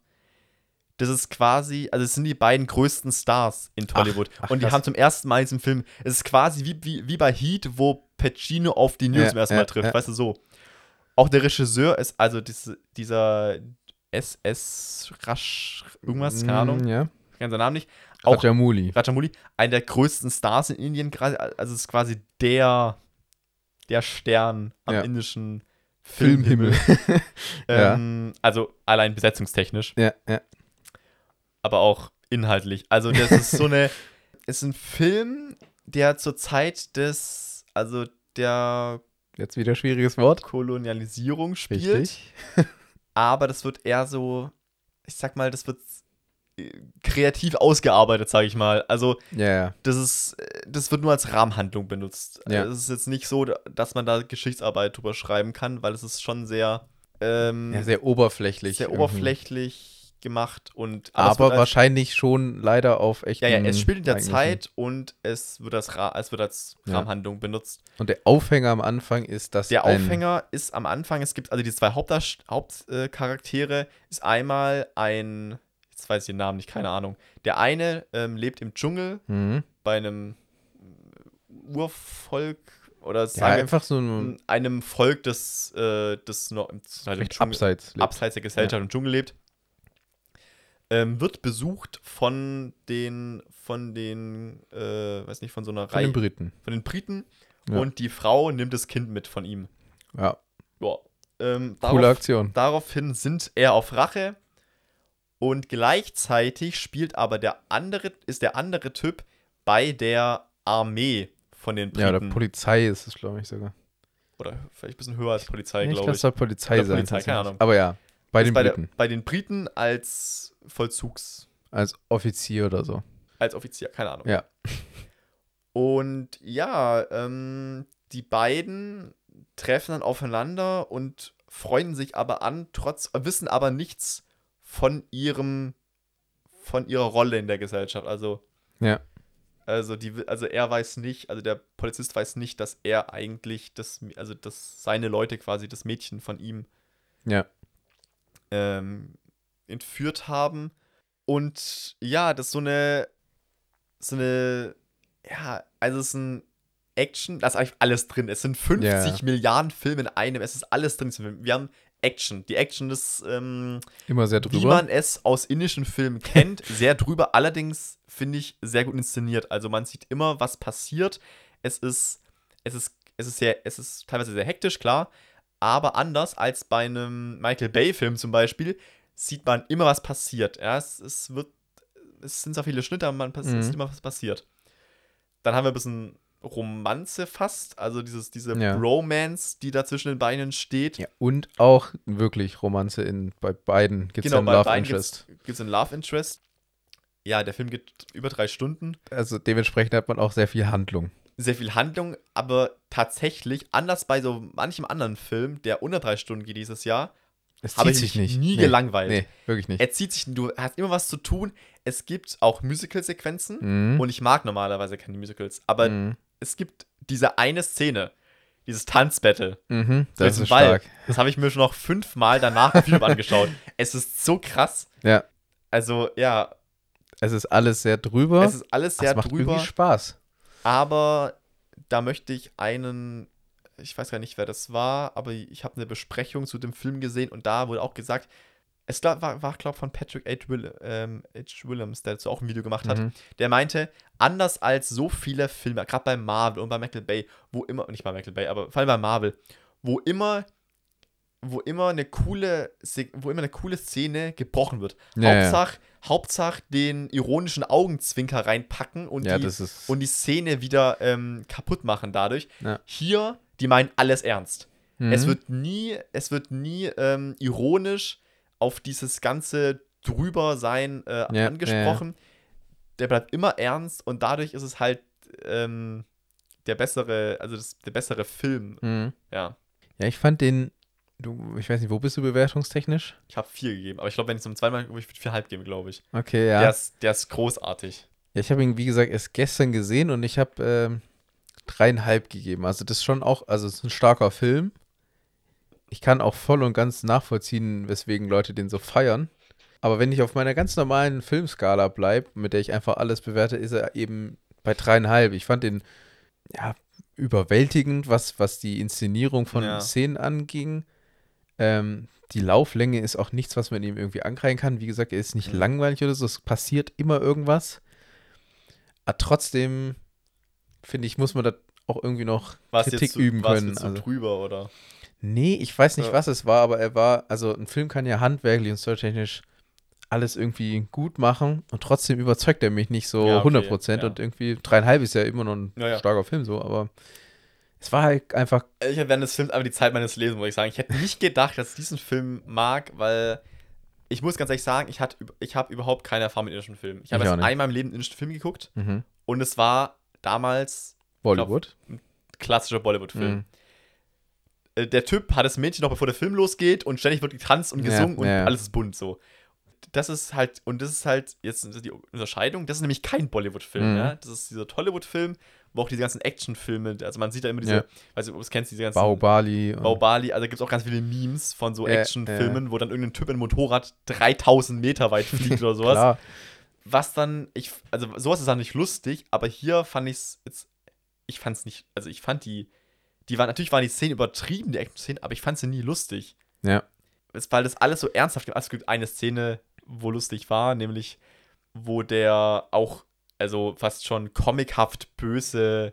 Speaker 1: das ist quasi, also es sind die beiden größten Stars in Tollywood.
Speaker 2: ach,
Speaker 1: und die
Speaker 2: krass.
Speaker 1: haben zum ersten Mal in diesem Film, es ist quasi wie, wie, wie bei Heat, wo Pacino auf die News
Speaker 2: Ja,
Speaker 1: zum ersten Mal
Speaker 2: ja,
Speaker 1: trifft,
Speaker 2: ja.
Speaker 1: weißt du so. Auch der Regisseur ist, also diese, dieser SS Rasch, irgendwas, keine Ahnung,
Speaker 2: Mhm, Ja.
Speaker 1: ich kenne seinen Namen nicht. Auch
Speaker 2: Rajamouli.
Speaker 1: Rajamouli, einer der größten Stars in Indien, also es ist quasi der, der Stern am indischen Filmhimmel.
Speaker 2: Ja.
Speaker 1: ähm, Also allein besetzungstechnisch,
Speaker 2: Ja, ja.
Speaker 1: Aber auch inhaltlich. Also das ist so eine, ist ein Film, der zur Zeit des, also der
Speaker 2: Jetzt wieder schwieriges Wort.
Speaker 1: Kolonialisierung spielt.
Speaker 2: Richtig.
Speaker 1: aber das wird eher so, ich sag mal, das wird äh, kreativ ausgearbeitet, sage ich mal. Also
Speaker 2: ja.
Speaker 1: das ist, das wird nur als Rahmenhandlung benutzt. Also Es ist jetzt nicht so, dass man da Geschichtsarbeit drüber schreiben kann, weil es ist schon sehr, ähm,
Speaker 2: ja sehr oberflächlich.
Speaker 1: sehr
Speaker 2: irgendwie.
Speaker 1: oberflächlich gemacht und
Speaker 2: Aber
Speaker 1: als-
Speaker 2: wahrscheinlich schon leider auf echt.
Speaker 1: ja, ja, es spielt in der Zeit und es wird als, Ra es wird als
Speaker 2: Ja.
Speaker 1: Rahmenhandlung benutzt.
Speaker 2: Und der Aufhänger am Anfang ist, dass
Speaker 1: Der Aufhänger ist am Anfang, es gibt also die zwei Hauptcharaktere, ist einmal ein, jetzt weiß ich den Namen nicht, keine Ahnung. Der eine ähm, lebt im Dschungel
Speaker 2: Mhm.
Speaker 1: bei einem Urvolk oder
Speaker 2: Ja,
Speaker 1: sagen
Speaker 2: einfach so ein
Speaker 1: einem Volk, das, äh, das noch im, halt im Dschungel,
Speaker 2: abseits. lebt.
Speaker 1: abseits der Gesellschaft im Dschungel lebt, ähm, wird besucht von den, von den, äh, weiß nicht, von so einer
Speaker 2: Von
Speaker 1: Reihe,
Speaker 2: den Briten.
Speaker 1: von den Briten
Speaker 2: Ja.
Speaker 1: und die Frau nimmt das Kind mit von ihm.
Speaker 2: Ja,
Speaker 1: Ja. Ähm,
Speaker 2: coole
Speaker 1: darauf,
Speaker 2: Aktion.
Speaker 1: daraufhin sind er auf Rache und gleichzeitig spielt aber der andere, ist der andere Typ bei der Armee von den
Speaker 2: Ja,
Speaker 1: Briten.
Speaker 2: oder Polizei ist es, glaube ich, sogar.
Speaker 1: Oder vielleicht ein bisschen höher als Polizei,
Speaker 2: Ja, ich
Speaker 1: glaube
Speaker 2: glaube, es
Speaker 1: ich.
Speaker 2: soll Polizei
Speaker 1: Oder
Speaker 2: sein.
Speaker 1: Polizei, keine. Ahnung.
Speaker 2: Aber ja, bei
Speaker 1: Ist
Speaker 2: den
Speaker 1: bei,
Speaker 2: Briten.
Speaker 1: Der, bei den Briten als Vollzugs,
Speaker 2: Als Offizier oder so.
Speaker 1: als Offizier, keine Ahnung.
Speaker 2: Ja.
Speaker 1: Und ja, ähm, die beiden treffen dann aufeinander und freunden sich aber an, trotz, wissen aber nichts von ihrem, von ihrer Rolle in der Gesellschaft. Also,
Speaker 2: Ja.
Speaker 1: also die, also er weiß nicht, also der Polizist weiß nicht, dass er eigentlich das, also dass seine Leute quasi das Mädchen von ihm
Speaker 2: Ja.
Speaker 1: Ähm, entführt haben. Und ja, das ist so eine, so eine, ja, also es ist ein Action, da ist eigentlich alles drin. Es sind 50
Speaker 2: Ja.
Speaker 1: Milliarden Filme in einem, es ist alles drin. Wir haben Action. Die Action ist, ähm,
Speaker 2: Immer sehr
Speaker 1: wie
Speaker 2: drüber.
Speaker 1: man es aus indischen Filmen kennt, sehr drüber. Allerdings finde ich sehr gut inszeniert. Also man sieht immer, was passiert. Es ist, es ist, es ist sehr, es ist teilweise sehr hektisch, klar. Aber anders als bei einem Michael Bay-Film zum Beispiel, sieht man immer, was passiert. Ja, es, es wird, es sind zwar viele Schnitte, aber man
Speaker 2: Mhm.
Speaker 1: sieht immer, was passiert. Dann haben wir ein bisschen Romanze fast, also dieses, diese
Speaker 2: Ja.
Speaker 1: Bromance, die da zwischen den Beinen steht.
Speaker 2: ja, und auch wirklich Romanze in, bei beiden. Gibt es
Speaker 1: genau,
Speaker 2: Love
Speaker 1: beiden
Speaker 2: Interest.
Speaker 1: gibt es einen Love Interest. ja, der Film geht über drei Stunden.
Speaker 2: Also dementsprechend hat man auch sehr viel Handlung.
Speaker 1: Sehr viel Handlung, aber tatsächlich, anders bei so manchem anderen Film, der unter drei Stunden geht dieses Jahr,
Speaker 2: Es
Speaker 1: habe
Speaker 2: zieht
Speaker 1: ich
Speaker 2: sich
Speaker 1: mich
Speaker 2: nicht.
Speaker 1: nie
Speaker 2: nee.
Speaker 1: gelangweilt.
Speaker 2: Nee, wirklich nicht.
Speaker 1: Er zieht sich, du hast immer was zu tun. Es gibt auch Musical-Sequenzen
Speaker 2: Mhm.
Speaker 1: und ich mag normalerweise keine Musicals, aber
Speaker 2: Mhm.
Speaker 1: es gibt diese eine Szene, dieses Tanzbattle.
Speaker 2: Mhm, das ist
Speaker 1: Wald.
Speaker 2: stark.
Speaker 1: Das habe ich mir schon noch fünfmal danach im Film angeschaut. Es ist so krass.
Speaker 2: Ja,
Speaker 1: Also, ja,
Speaker 2: es ist alles sehr drüber.
Speaker 1: es ist alles sehr
Speaker 2: es macht
Speaker 1: drüber,
Speaker 2: irgendwie Spaß.
Speaker 1: Aber da möchte ich einen, ich weiß gar nicht, wer das war, aber ich habe eine Besprechung zu dem Film gesehen und da wurde auch gesagt, es war, war glaube von Patrick H. Will, ähm, H. Williams, der dazu auch ein Video gemacht hat,
Speaker 2: Mhm.
Speaker 1: der meinte, anders als so viele Filme, gerade bei Marvel und bei Michael Bay, wo immer, nicht bei Michael Bay, aber vor allem bei Marvel, wo immer, wo immer eine coole, wo immer eine coole Szene gebrochen wird.
Speaker 2: Ja, ja.
Speaker 1: Hauptsache, Hauptsache den ironischen Augenzwinker reinpacken und,
Speaker 2: Ja,
Speaker 1: die, und die Szene wieder ähm, kaputt machen dadurch. Hier, die meinen alles ernst.
Speaker 2: Mhm.
Speaker 1: Es wird nie, es wird nie ähm, ironisch auf dieses ganze Drübersein äh,
Speaker 2: Ja,
Speaker 1: angesprochen. Der bleibt immer ernst und dadurch ist es halt ähm, der bessere, also das, der bessere Film.
Speaker 2: Mhm.
Speaker 1: Ja,
Speaker 2: Ja, ich fand den. Du, ich weiß nicht, wo bist du bewertungstechnisch?
Speaker 1: ich habe vier gegeben, aber ich glaube, wenn ich zum zweiten Mal, ich würde viereinhalb geben, glaube ich.
Speaker 2: Okay, ja.
Speaker 1: Der, ist, der ist großartig.
Speaker 2: Ja, ich habe ihn, wie gesagt, erst gestern gesehen und ich habe ähm, dreieinhalb gegeben. Also das ist schon auch, also es ist ein starker Film. Ich kann auch voll und ganz nachvollziehen, weswegen Leute den so feiern. Aber wenn ich auf meiner ganz normalen Filmskala bleibe, mit der ich einfach alles bewerte, ist er eben bei dreieinhalb. Ich fand den ja überwältigend, was, was die Inszenierung von
Speaker 1: Ja.
Speaker 2: Szenen anging. Ähm, die Lauflänge ist auch nichts, was man ihm irgendwie ankreien kann. Wie gesagt, er ist nicht
Speaker 1: Mhm.
Speaker 2: langweilig oder so. Es passiert immer irgendwas. Aber trotzdem, finde ich, muss man da auch irgendwie noch
Speaker 1: Was
Speaker 2: Kritik
Speaker 1: zu,
Speaker 2: üben
Speaker 1: was
Speaker 2: können.
Speaker 1: so
Speaker 2: Also,
Speaker 1: drüber oder?
Speaker 2: nee, ich weiß nicht,
Speaker 1: Ja.
Speaker 2: was es war, aber er war, also ein Film kann ja handwerklich und storytechnisch alles irgendwie gut machen und trotzdem überzeugt er mich nicht so
Speaker 1: Ja, okay,
Speaker 2: 100%
Speaker 1: ja.
Speaker 2: und irgendwie dreieinhalb ist ja immer noch ein
Speaker 1: ja.
Speaker 2: starker Film so, aber es war halt einfach,
Speaker 1: Ich hätte während des Films einfach die Zeit meines Lebens, muss ich sagen. Ich hätte nicht gedacht, dass ich diesen Film mag, weil ich muss ganz ehrlich sagen, ich, hatte, ich habe überhaupt keine Erfahrung mit indischen Filmen. Ich habe erst einmal im Leben einen indischen Film geguckt
Speaker 2: mhm.
Speaker 1: und es war damals
Speaker 2: Bollywood.
Speaker 1: klassischer Bollywood-Film.
Speaker 2: Mhm.
Speaker 1: Äh, Der Typ hat das Mädchen noch bevor der Film losgeht und ständig wird getanzt und
Speaker 2: Ja,
Speaker 1: gesungen und
Speaker 2: ja.
Speaker 1: alles ist bunt so. Das ist halt, und das ist halt, jetzt die Unterscheidung, das ist nämlich kein Bollywood-Film,
Speaker 2: Mhm.
Speaker 1: ja. Das ist dieser Tollywood-Film, wo auch diese ganzen Actionfilme, also man sieht da immer diese,
Speaker 2: Ja.
Speaker 1: weiß nicht, ob du es kennst, diese ganzen
Speaker 2: Baobali.
Speaker 1: Baobali, also gibt es auch ganz viele Memes von so Actionfilmen, wo dann irgendein Typ in Motorrad 3000 Meter weit fliegt oder sowas.
Speaker 2: Klar.
Speaker 1: Was dann, ich, also sowas ist dann nicht lustig, aber hier fand ich es jetzt, ich fand es nicht, also ich fand die, die waren, natürlich waren die Szenen übertrieben, die Action-Szenen, aber ich fand sie nie lustig.
Speaker 2: Ja.
Speaker 1: Es, weil das alles so ernsthaft Also es gibt eine Szene, wo lustig war, nämlich wo der auch, also fast schon comichaft böse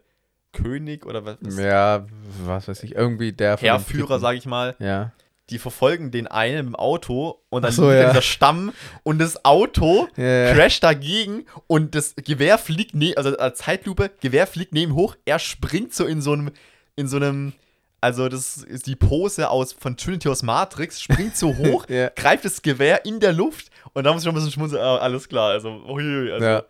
Speaker 1: König oder was,
Speaker 2: Ja, was weiß ich, irgendwie der Briten.
Speaker 1: sage ich mal,
Speaker 2: Ja.
Speaker 1: die verfolgen den einen dem Auto und dann
Speaker 2: so, ja.
Speaker 1: dieser Stamm und das Auto
Speaker 2: Ja,
Speaker 1: crasht dagegen und das Gewehr fliegt neben, also als Zeitlupe, Gewehr fliegt neben hoch, er springt so in so einem, in so einem, also das ist die Pose aus von Trinity aus Matrix, springt so hoch, greift das Gewehr in der Luft und da muss ich schon ein bisschen schmunzeln, ah, alles klar, also, uiui, also.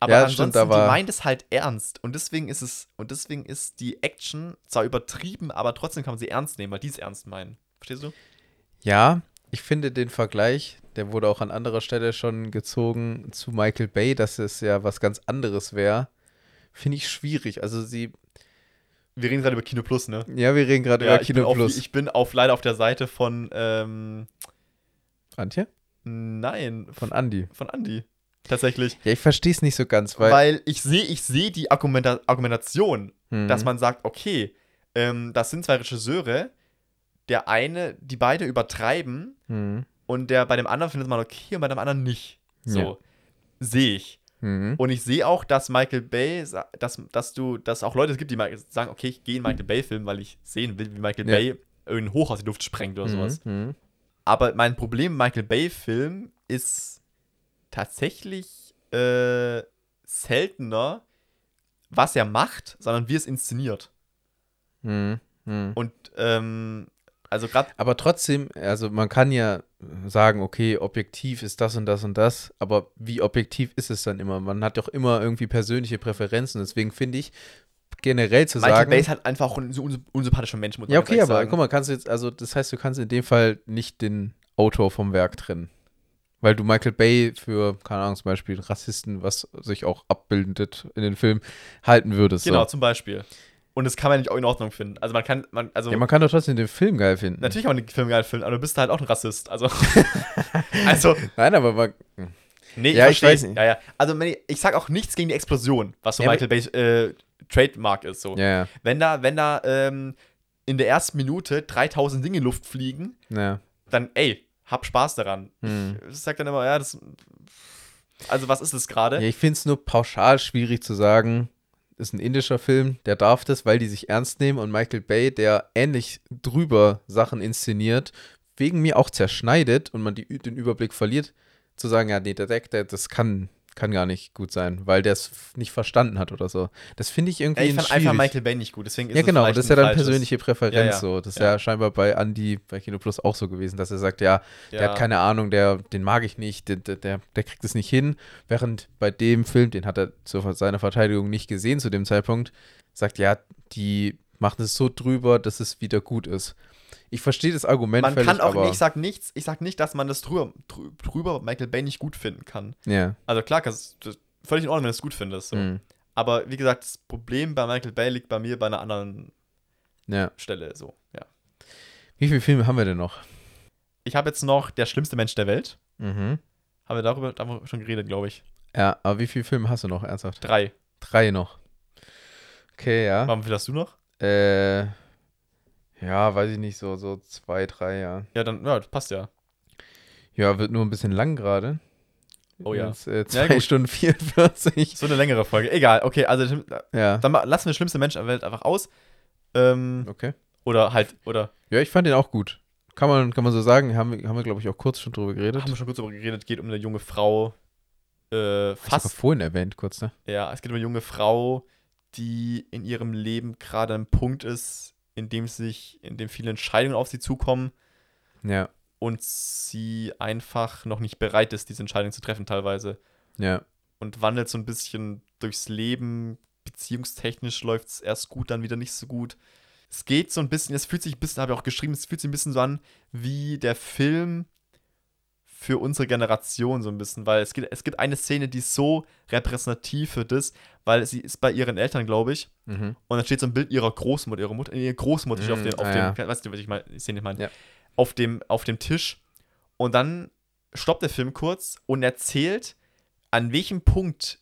Speaker 1: Aber
Speaker 2: Ja,
Speaker 1: ansonsten,
Speaker 2: stimmt, war-
Speaker 1: die meint es halt ernst. Und deswegen ist es, und deswegen ist die Action zwar übertrieben, aber trotzdem kann man sie ernst nehmen, weil die es ernst meinen. Verstehst du?
Speaker 2: Ja, ich finde den Vergleich, der wurde auch an anderer Stelle schon gezogen zu Michael Bay, dass es ja was ganz anderes wäre, finde ich schwierig. Also sie,
Speaker 1: Wir reden gerade über Kino Plus, ne?
Speaker 2: ja, wir reden gerade
Speaker 1: Ja,
Speaker 2: über Kino
Speaker 1: auf,
Speaker 2: Plus.
Speaker 1: ich bin auf leider auf der Seite von, ähm,
Speaker 2: Antje?
Speaker 1: nein,
Speaker 2: Von Andy.
Speaker 1: von Andy. Tatsächlich.
Speaker 2: Ja, ich verstehe es nicht so ganz, weil,
Speaker 1: Weil, ich sehe ich seh die Argumenta Argumentation,
Speaker 2: Mhm.
Speaker 1: dass man sagt, okay, ähm, das sind zwei Regisseure, der eine, die beide übertreiben
Speaker 2: Mhm.
Speaker 1: und der bei dem anderen findet man okay und bei dem anderen nicht. So.
Speaker 2: Ja.
Speaker 1: Sehe ich.
Speaker 2: Mhm.
Speaker 1: Und ich sehe auch, dass Michael Bay, dass, dass du, dass auch Leute es gibt, die sagen, okay, ich gehe in Michael Bay-Film, weil ich sehen will, wie Michael
Speaker 2: Ja.
Speaker 1: Bay irgendein Hoch aus die Luft sprengt oder sowas.
Speaker 2: Mhm.
Speaker 1: Aber mein Problem mit Michael Bay-Film ist tatsächlich äh, seltener, was er macht, sondern wie es inszeniert.
Speaker 2: Mhm. Mhm.
Speaker 1: Und ähm, also gerade
Speaker 2: Aber trotzdem, also man kann ja sagen, okay, objektiv ist das und das und das, aber wie objektiv ist es dann immer? Man hat doch immer irgendwie persönliche Präferenzen. Deswegen finde ich generell zu
Speaker 1: Michael
Speaker 2: sagen.
Speaker 1: Bay ist halt einfach auch ein unsympathischer Mensch,
Speaker 2: ja, okay, aber
Speaker 1: sagen.
Speaker 2: guck mal, kannst du jetzt, also das heißt, du kannst in dem Fall nicht den Autor vom Werk trennen. Weil du Michael Bay für, keine Ahnung, zum Beispiel Rassisten, was sich auch abbildet in den Film, halten würdest.
Speaker 1: Genau,
Speaker 2: So.
Speaker 1: zum Beispiel. Und das kann man nicht auch in Ordnung finden. Also man kann, man, also
Speaker 2: Ja, man kann doch trotzdem den Film geil finden.
Speaker 1: natürlich kann man den Film geil finden, aber du bist halt auch ein Rassist. Also, also
Speaker 2: Nein, aber man,
Speaker 1: nee,
Speaker 2: Ja, ich
Speaker 1: versteh.
Speaker 2: weiß nicht.
Speaker 1: Ja, ja. Also ich, ich sag auch nichts gegen die Explosion, was so
Speaker 2: Ja,
Speaker 1: Michael Bays äh, Trademark ist. So.
Speaker 2: ja,
Speaker 1: Wenn da, wenn da ähm, in der ersten Minute 3000 Dinge in Luft fliegen, dann ey, hab Spaß daran.
Speaker 2: Hm.
Speaker 1: Ich sag dann immer, ja, das. Also was ist das gerade?
Speaker 2: Ja, ich finde es nur pauschal schwierig zu sagen, ist ein indischer Film, der darf das, weil die sich ernst nehmen und Michael Bay, der ähnlich drüber Sachen inszeniert, wegen mir auch zerschneidet und man die, den Überblick verliert, zu sagen, ja, nee, der Deck, der, das kann, kann gar nicht gut sein, weil der es nicht verstanden hat oder so. Das finde ich irgendwie
Speaker 1: Ja, ich fand
Speaker 2: schwierig.
Speaker 1: einfach Michael Bay nicht gut, deswegen ist
Speaker 2: ja, genau, das ist ja dann persönliche Präferenz
Speaker 1: Ja, ja.
Speaker 2: so. Das ist
Speaker 1: Ja.
Speaker 2: scheinbar bei Andy bei Kino Plus auch so gewesen, dass er sagt, ja, der hat keine Ahnung, der, den mag ich nicht, der, der, der kriegt es nicht hin. Während bei dem Film, den hat er zu seiner Verteidigung nicht gesehen zu dem Zeitpunkt, sagt, ja, die machen es so drüber, dass es wieder gut ist. Ich verstehe das Argument
Speaker 1: Man
Speaker 2: völlig,
Speaker 1: kann auch
Speaker 2: aber,
Speaker 1: nicht, ich sag nichts, ich sag nicht, dass man das drüber, drü- drüber Michael Bay nicht gut finden kann.
Speaker 2: Ja,
Speaker 1: Also klar, das das ist völlig in Ordnung, wenn du es gut findest. So.
Speaker 2: mm,
Speaker 1: Aber wie gesagt, das Problem bei Michael Bay liegt bei mir bei einer anderen
Speaker 2: ja.
Speaker 1: Stelle. So, ja.
Speaker 2: Wie viele Filme haben wir denn noch?
Speaker 1: Ich habe jetzt noch Der schlimmste Mensch der Welt.
Speaker 2: Mhm.
Speaker 1: Haben wir darüber, darüber schon geredet, glaube ich.
Speaker 2: Ja, aber wie viele Filme hast du noch, ernsthaft?
Speaker 1: Drei.
Speaker 2: Drei noch. Okay, ja.
Speaker 1: Warum viel hast du noch?
Speaker 2: Äh, ja, weiß ich nicht, so, so zwei, drei, ja.
Speaker 1: Ja, dann, ja, das passt ja.
Speaker 2: Ja, wird nur ein bisschen lang gerade.
Speaker 1: Oh ja.
Speaker 2: Jetzt, äh,
Speaker 1: Ja,
Speaker 2: zwei
Speaker 1: gut.
Speaker 2: Stunden 44.
Speaker 1: So eine längere Folge. Egal, okay, also
Speaker 2: Ja.
Speaker 1: dann lassen wir schlimmste Mensch der Welt einfach aus. Ähm,
Speaker 2: Okay.
Speaker 1: oder halt, oder
Speaker 2: Ja, ich fand den auch gut. Kann man, kann man so sagen. Haben, wir- haben wir, glaube ich, auch kurz schon drüber geredet.
Speaker 1: haben wir schon kurz darüber geredet, geht um eine junge Frau. Äh, fast.
Speaker 2: vorhin erwähnt, kurz, ne?
Speaker 1: Ja, es geht um eine junge Frau, die in ihrem Leben gerade ein Punkt ist, in dem sich, in dem viele Entscheidungen auf sie zukommen
Speaker 2: Ja,
Speaker 1: und sie einfach noch nicht bereit ist, diese Entscheidung zu treffen, teilweise.
Speaker 2: ja.
Speaker 1: Und wandelt so ein bisschen durchs Leben. Beziehungstechnisch läuft es erst gut, dann wieder nicht so gut. Es geht so ein bisschen, es fühlt sich ein bisschen, habe ich auch geschrieben, es fühlt sich ein bisschen so an wie der Film für unsere Generation so ein bisschen, weil es gibt, es gibt eine Szene, die ist so repräsentativ für das, weil sie ist bei ihren Eltern, glaube ich,
Speaker 2: Mhm.
Speaker 1: und dann steht so ein Bild ihrer Großmutter, ihrer Mutter, ihre Großmutter steht auf dem, auf
Speaker 2: ah,
Speaker 1: dem, weißt du, was ich meine, Szene ich meine,
Speaker 2: Ja.
Speaker 1: auf dem, auf dem Tisch und dann stoppt der Film kurz und erzählt, an welchem Punkt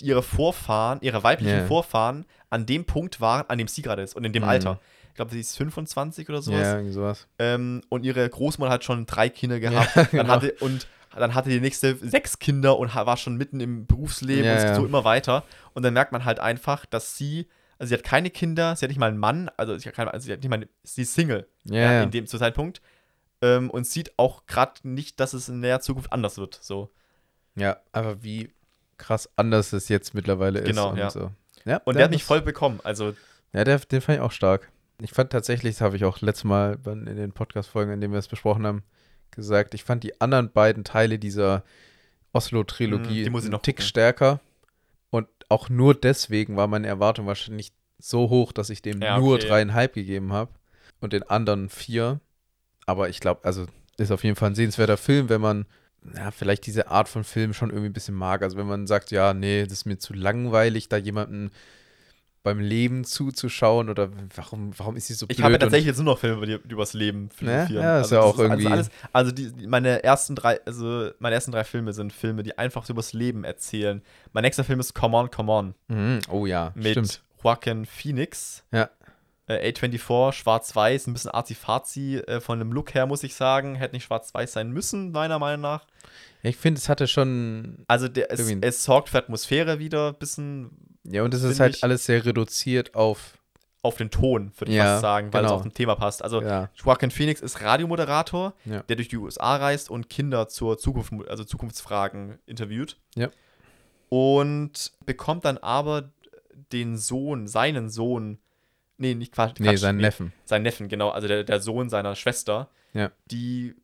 Speaker 1: ihre Vorfahren, ihre weiblichen
Speaker 2: Ja.
Speaker 1: Vorfahren an dem Punkt waren, an dem sie gerade ist und in dem
Speaker 2: Mhm.
Speaker 1: Alter. Ich glaube, sie ist 25 oder sowas.
Speaker 2: Ja, irgendwie sowas.
Speaker 1: Ähm, und ihre Großmutter hat schon drei Kinder gehabt.
Speaker 2: Ja,
Speaker 1: dann
Speaker 2: genau.
Speaker 1: hatte, und dann hatte die nächste sechs Kinder und war schon mitten im Berufsleben
Speaker 2: Ja,
Speaker 1: und es geht so immer weiter. Und dann merkt man halt einfach, dass sie, also sie hat keine Kinder, sie hat nicht mal einen Mann, also sie hat, keine, also sie hat nicht mal, sie ist Single
Speaker 2: Ja,
Speaker 1: ja, in dem zu Zeitpunkt. Ähm, und sieht auch gerade nicht, dass es in der Zukunft anders wird. So.
Speaker 2: ja, aber wie krass anders es jetzt mittlerweile
Speaker 1: Genau,
Speaker 2: ist.
Speaker 1: ja.
Speaker 2: So. ja.
Speaker 1: Und der hat mich voll bekommen. Also,
Speaker 2: Ja, der, den fand ich auch stark. Ich fand tatsächlich, das habe ich auch letztes Mal in den Podcast-Folgen, in denen wir es besprochen haben, gesagt, ich fand die anderen beiden Teile dieser Oslo-Trilogie
Speaker 1: Mhm, die
Speaker 2: einen Tick
Speaker 1: gucken.
Speaker 2: stärker. Und auch nur deswegen war meine Erwartung wahrscheinlich so hoch, dass ich dem
Speaker 1: Ja,
Speaker 2: nur
Speaker 1: okay.
Speaker 2: dreieinhalb gegeben habe und den anderen vier. Aber ich glaube, also ist auf jeden Fall ein sehenswerter Film, wenn man ja, vielleicht diese Art von Film schon irgendwie ein bisschen mag. Also wenn man sagt, ja, nee, das ist mir zu langweilig, da jemanden beim Leben zuzuschauen oder warum, warum ist sie so blöd?
Speaker 1: ich habe ja tatsächlich jetzt nur noch Filme über die, übers Leben philosophieren.
Speaker 2: ja, ist
Speaker 1: also
Speaker 2: ja
Speaker 1: das
Speaker 2: auch irgendwie-
Speaker 1: Alles, also die, die- meine ersten drei, also meine ersten drei Filme sind Filme, die einfach so übers Leben erzählen. Mein nächster Film ist Come On, Come On
Speaker 2: Mhm. Oh ja,
Speaker 1: mit
Speaker 2: stimmt.
Speaker 1: Joaquin Phoenix.
Speaker 2: Ja.
Speaker 1: Äh, A24, schwarz-weiß, ein bisschen arzi-fazi äh, von dem Look her, muss ich sagen. Hätte nicht schwarz-weiß sein müssen, meiner Meinung nach.
Speaker 2: Ja, ich finde, es hatte schon.
Speaker 1: Also der, es, es sorgt für Atmosphäre wieder, ein bisschen
Speaker 2: Ja, und es ist halt
Speaker 1: ich-
Speaker 2: alles sehr reduziert auf.
Speaker 1: auf den Ton, würde ich
Speaker 2: Ja,
Speaker 1: fast sagen, weil es
Speaker 2: genau.
Speaker 1: auf dem Thema passt. Also
Speaker 2: Ja.
Speaker 1: Joaquin Phoenix ist Radiomoderator,
Speaker 2: Ja.
Speaker 1: der durch die USA reist und Kinder zur Zukunft, also Zukunftsfragen interviewt.
Speaker 2: Ja.
Speaker 1: Und bekommt dann aber den Sohn, seinen Sohn, nee, nicht Quatsch,
Speaker 2: Nee, seinen Neffen.
Speaker 1: seinen Neffen, genau, also der, der Sohn seiner Schwester,
Speaker 2: Ja.
Speaker 1: die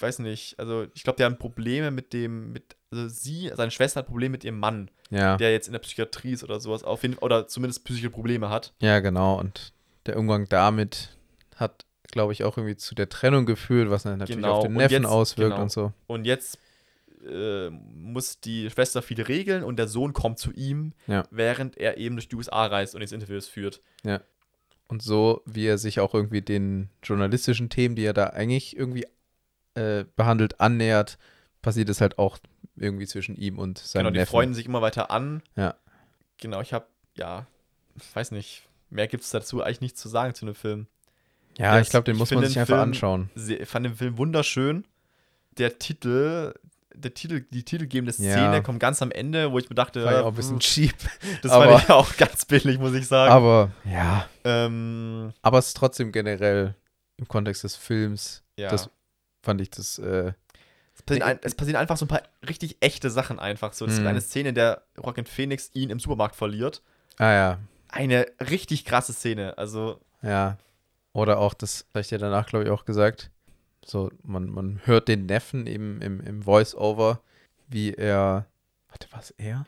Speaker 1: weiß nicht, also ich glaube, der hat Probleme mit dem, mit, also sie, seine Schwester hat Probleme mit ihrem Mann,
Speaker 2: Ja.
Speaker 1: der jetzt in der Psychiatrie ist oder sowas, auf jeden, oder zumindest psychische Probleme hat.
Speaker 2: Ja, genau. Und der Umgang damit hat, glaube ich, auch irgendwie zu der Trennung geführt, was dann natürlich
Speaker 1: Genau,
Speaker 2: auf den Neffen
Speaker 1: jetzt-
Speaker 2: auswirkt
Speaker 1: genau.
Speaker 2: und so.
Speaker 1: Und jetzt äh, muss die Schwester viele regeln und der Sohn kommt zu ihm,
Speaker 2: Ja.
Speaker 1: während er eben durch die USA reist und jetzt Interviews führt.
Speaker 2: Und so, wie er sich auch irgendwie den journalistischen Themen, die er da eigentlich irgendwie äh, behandelt, annähert, passiert es halt auch irgendwie zwischen ihm und seinem
Speaker 1: genau, die
Speaker 2: Neffen.
Speaker 1: freunden sich immer weiter an.
Speaker 2: Ja.
Speaker 1: Genau, ich habe, ja, ich weiß nicht, mehr gibt es dazu eigentlich nichts zu sagen zu dem Film.
Speaker 2: ja,
Speaker 1: das-
Speaker 2: ich glaube, den muss man sich
Speaker 1: den
Speaker 2: einfach
Speaker 1: Film-
Speaker 2: anschauen.
Speaker 1: Ich fand den Film wunderschön. Der Titel, der Titel, die titelgebende
Speaker 2: Ja.
Speaker 1: Szene kommt ganz am Ende, wo ich mir dachte,
Speaker 2: War ja auch ein bisschen
Speaker 1: hm,
Speaker 2: cheap.
Speaker 1: das
Speaker 2: aber-
Speaker 1: fand ich auch ganz billig, muss ich sagen.
Speaker 2: Aber ja,
Speaker 1: ähm,
Speaker 2: aber es ist trotzdem generell im Kontext des Films,
Speaker 1: ja.
Speaker 2: das fand ich das, äh,
Speaker 1: passieren es passieren einfach so ein paar richtig echte Sachen einfach. So, es gibt
Speaker 2: Hm.
Speaker 1: eine Szene, in der Rocket Phoenix ihn im Supermarkt verliert.
Speaker 2: ah ja,
Speaker 1: Eine richtig krasse Szene. Also,
Speaker 2: Ja. Oder auch, das habe ich dir danach, glaube ich, auch gesagt. So, man, man hört den Neffen eben im, im Voice-Over, wie er. Warte, was er?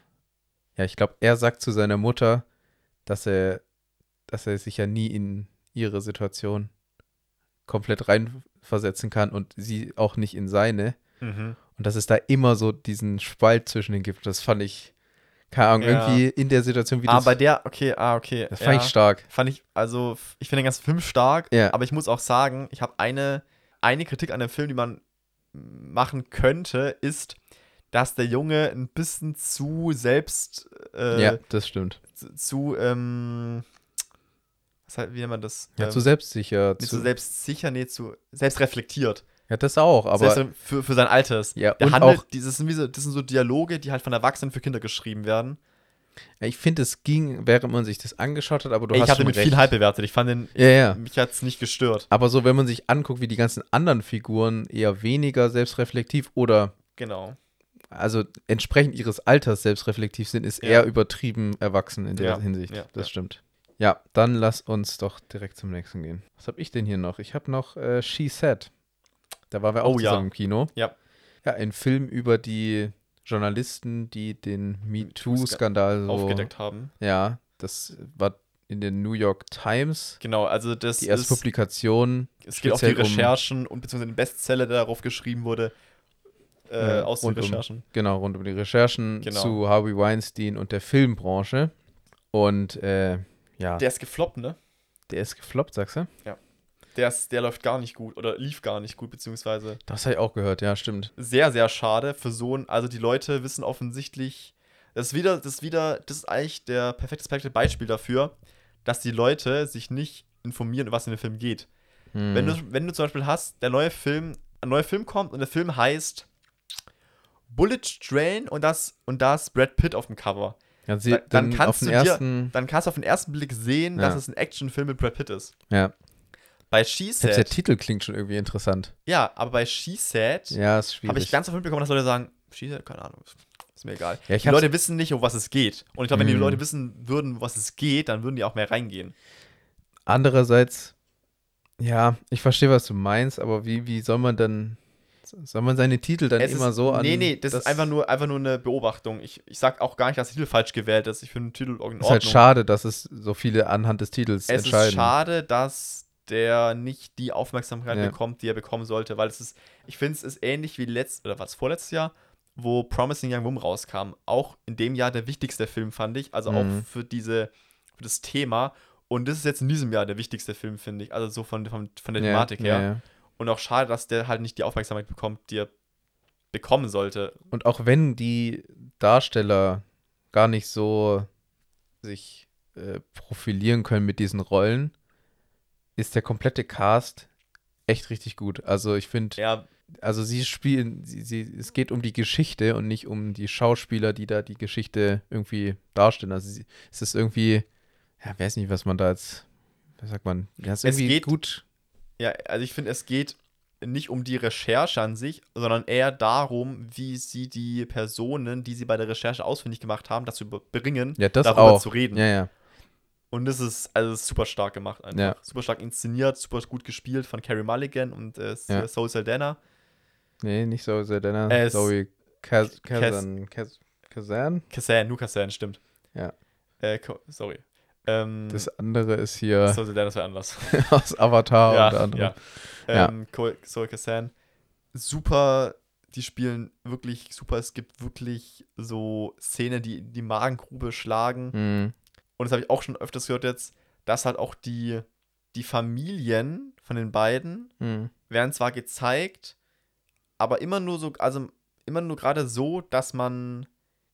Speaker 2: Ja, ich glaube, er sagt zu seiner Mutter, dass er, dass er sich ja nie in ihre Situation komplett reinversetzen kann und sie auch nicht in seine.
Speaker 1: Mhm.
Speaker 2: Und dass es da immer so diesen Spalt zwischen den gibt. Das fand ich, keine Ahnung,
Speaker 1: Ja.
Speaker 2: irgendwie in der Situation, wie
Speaker 1: ah,
Speaker 2: das.
Speaker 1: bei der, okay, ah, okay.
Speaker 2: das fand
Speaker 1: ja.
Speaker 2: ich stark.
Speaker 1: Fand ich, also, ich finde den ganzen Film stark,
Speaker 2: Ja.
Speaker 1: aber ich muss auch sagen, ich habe eine, eine Kritik an dem Film, die man machen könnte, ist, dass der Junge ein bisschen zu selbst, äh,
Speaker 2: ja, das stimmt.
Speaker 1: zu, zu, ähm, was halt, wie nennt man das?
Speaker 2: Ja,
Speaker 1: ähm,
Speaker 2: zu selbstsicher.
Speaker 1: nicht
Speaker 2: Zu,
Speaker 1: zu selbstsicher, nee, zu selbstreflektiert.
Speaker 2: Ja, das auch, aber.
Speaker 1: Selbst für, für sein Alters.
Speaker 2: ja,
Speaker 1: Der
Speaker 2: und
Speaker 1: handelt,
Speaker 2: auch,
Speaker 1: dieses sind so, das sind so Dialoge, die halt von Erwachsenen für Kinder geschrieben werden.
Speaker 2: ja, ich finde, es ging, während man sich das angeschaut hat, aber du
Speaker 1: Ey,
Speaker 2: hast
Speaker 1: ich den mit
Speaker 2: recht.
Speaker 1: viel Hype bewertet. Ich fand den,
Speaker 2: Ja, ja.
Speaker 1: mich hat es nicht gestört.
Speaker 2: Aber so, wenn man sich anguckt, wie die ganzen anderen Figuren eher weniger selbstreflektiv oder
Speaker 1: Genau.
Speaker 2: also entsprechend ihres Alters selbstreflektiv sind, ist eher übertrieben erwachsen in der Hinsicht.
Speaker 1: ja,
Speaker 2: das stimmt. Ja, dann lass uns doch direkt zum nächsten gehen. Was habe ich denn hier noch? Ich habe noch äh, She Said. Da waren wir auch
Speaker 1: Oh, ja.
Speaker 2: zusammen im Kino.
Speaker 1: Ja.
Speaker 2: Ja, ein Film über die Journalisten, die den MeToo-Skandal so.
Speaker 1: Aufgedeckt haben.
Speaker 2: Ja, das war in der New York Times.
Speaker 1: Genau, also das
Speaker 2: Die erste
Speaker 1: ist,
Speaker 2: Publikation.
Speaker 1: es geht auf die
Speaker 2: speziell um-
Speaker 1: Recherchen und beziehungsweise den Bestseller, der darauf geschrieben wurde, äh,
Speaker 2: Ja,
Speaker 1: aus den
Speaker 2: rund um-
Speaker 1: Recherchen.
Speaker 2: Genau, rund um die Recherchen
Speaker 1: Genau.
Speaker 2: zu Harvey Weinstein und der Filmbranche. Und äh, ja, der,
Speaker 1: Der ist gefloppt, ne?
Speaker 2: ist gefloppt, sagst du?
Speaker 1: Der, der läuft gar nicht gut oder lief gar nicht gut, beziehungsweise
Speaker 2: Das habe ich auch gehört, ja, stimmt.
Speaker 1: sehr, sehr schade für so ein, also die Leute wissen offensichtlich, das ist wieder, das ist wieder, das ist eigentlich der perfekte perfekte Beispiel dafür, dass die Leute sich nicht informieren, was in dem Film geht.
Speaker 2: Hm.
Speaker 1: Wenn, du, wenn du zum Beispiel hast, der neue Film, ein neuer Film kommt und der Film heißt Bullet Train und das und da ist Brad Pitt auf dem Cover.
Speaker 2: ja, sie,
Speaker 1: dann- dann kannst du dir- Dann kannst du auf den ersten Blick sehen,
Speaker 2: Ja.
Speaker 1: dass es ein Actionfilm mit Brad Pitt ist.
Speaker 2: ja,
Speaker 1: Bei She
Speaker 2: selbst der
Speaker 1: Said,
Speaker 2: Titel klingt schon irgendwie interessant.
Speaker 1: ja, aber bei She Said
Speaker 2: Ja,
Speaker 1: habe ich ganz oft mitbekommen, dass Leute sagen, She Said, keine Ahnung, ist mir egal.
Speaker 2: Ja, ich
Speaker 1: die Leute wissen nicht, um was es geht. Und ich glaube, wenn die
Speaker 2: Mhm.
Speaker 1: Leute wissen würden, um was es geht, dann würden die auch mehr reingehen.
Speaker 2: Andererseits, ja, ich verstehe, was du meinst, aber wie, wie soll man dann, soll man seine Titel dann
Speaker 1: Es
Speaker 2: immer
Speaker 1: ist,
Speaker 2: so an.
Speaker 1: Nee, nee, das, ist einfach nur, einfach nur eine Beobachtung. Ich, ich sag auch gar nicht, dass der Titel falsch gewählt ist. Ich finde den Titel in Ordnung.
Speaker 2: Ist halt schade, dass es so viele anhand des Titels
Speaker 1: Es
Speaker 2: entscheiden.
Speaker 1: ist schade, dass der nicht die Aufmerksamkeit
Speaker 2: Ja.
Speaker 1: bekommt, die er bekommen sollte, weil es ist, ich finde, es ist ähnlich wie letzt, oder was, vorletztes Jahr, wo Promising Young Woman rauskam. Auch in dem Jahr der wichtigste Film, fand ich. Also
Speaker 2: Mhm.
Speaker 1: auch für diese, für das Thema. Und das ist jetzt in diesem Jahr der wichtigste Film, finde ich. Also so von, von, von der
Speaker 2: Ja,
Speaker 1: Thematik her.
Speaker 2: ja, ja.
Speaker 1: Und auch schade, dass der halt nicht die Aufmerksamkeit bekommt, die er bekommen sollte.
Speaker 2: Und auch wenn die Darsteller gar nicht so sich äh, profilieren können mit diesen Rollen, ist der komplette Cast echt richtig gut. Also ich finde,
Speaker 1: Ja,
Speaker 2: also sie spielen, sie, sie, es geht um die Geschichte und nicht um die Schauspieler, die da die Geschichte irgendwie darstellen. Also sie, es ist irgendwie, ja, weiß nicht, was man da jetzt, was sagt man, ja, es
Speaker 1: geht-
Speaker 2: gut.
Speaker 1: Ja, also ich finde, es geht nicht um die Recherche an sich, sondern eher darum, wie sie die Personen, die sie bei der Recherche ausfindig gemacht haben, dazu bringen,
Speaker 2: Ja, das
Speaker 1: darüber
Speaker 2: auch.
Speaker 1: zu reden.
Speaker 2: Ja, ja.
Speaker 1: Und das ist also das ist super stark gemacht einfach.
Speaker 2: Ja.
Speaker 1: Super stark inszeniert, super gut gespielt von Carrie Mulligan und äh,
Speaker 2: Ja.
Speaker 1: Soul Saldana.
Speaker 2: Nee, nicht Zoe Saldana.
Speaker 1: Äh, es-
Speaker 2: Zoe Kaz Kazan. Kaz Kazan?
Speaker 1: Kazan, nur Kazan, stimmt.
Speaker 2: Ja.
Speaker 1: Äh, sorry. Ähm,
Speaker 2: Das andere ist hier
Speaker 1: so, das wäre anders.
Speaker 2: aus Avatar
Speaker 1: ja,
Speaker 2: unter anderem.
Speaker 1: ja.
Speaker 2: Ja.
Speaker 1: Ähm, Ko- Zoe Kazan. Super, die spielen wirklich super. Es gibt wirklich so Szenen, die die Magengrube schlagen.
Speaker 2: Mhm.
Speaker 1: Und das habe ich auch schon öfters gehört jetzt, dass halt auch die, die Familien von den beiden
Speaker 2: Mhm.
Speaker 1: werden zwar gezeigt, aber immer nur so, also immer nur gerade so, dass man,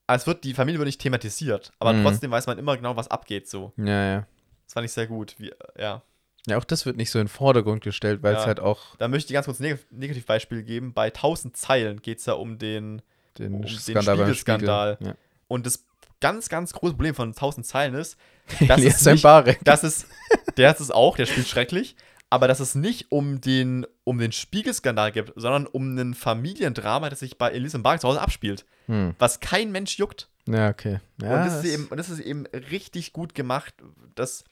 Speaker 1: also es wird, die Familie wird nicht thematisiert, aber
Speaker 2: Mhm.
Speaker 1: trotzdem weiß man immer genau, was abgeht so.
Speaker 2: Ja, ja.
Speaker 1: Das fand ich sehr gut. Wie, ja.
Speaker 2: Ja, auch das wird nicht so in den Vordergrund gestellt, weil es
Speaker 1: Ja.
Speaker 2: halt auch
Speaker 1: Da möchte ich ganz kurz ein Neg Negativbeispiel geben. Bei 1000 Zeilen geht es ja um den,
Speaker 2: den
Speaker 1: Um den
Speaker 2: Skandal beim
Speaker 1: Spiegelskandal.
Speaker 2: Spiegel. Ja.
Speaker 1: und das ganz, ganz große Problem von 1000 Zeilen ist, dass es nicht, dass es, der ist es auch, der spielt schrecklich, aber dass es nicht um den, um den Spiegelskandal geht, sondern um ein Familiendrama, das sich bei Elise Bark zu Hause abspielt,
Speaker 2: Hm.
Speaker 1: was kein Mensch juckt.
Speaker 2: Ja, okay. Ja,
Speaker 1: und, das ist eben, und das ist eben richtig gut gemacht, dass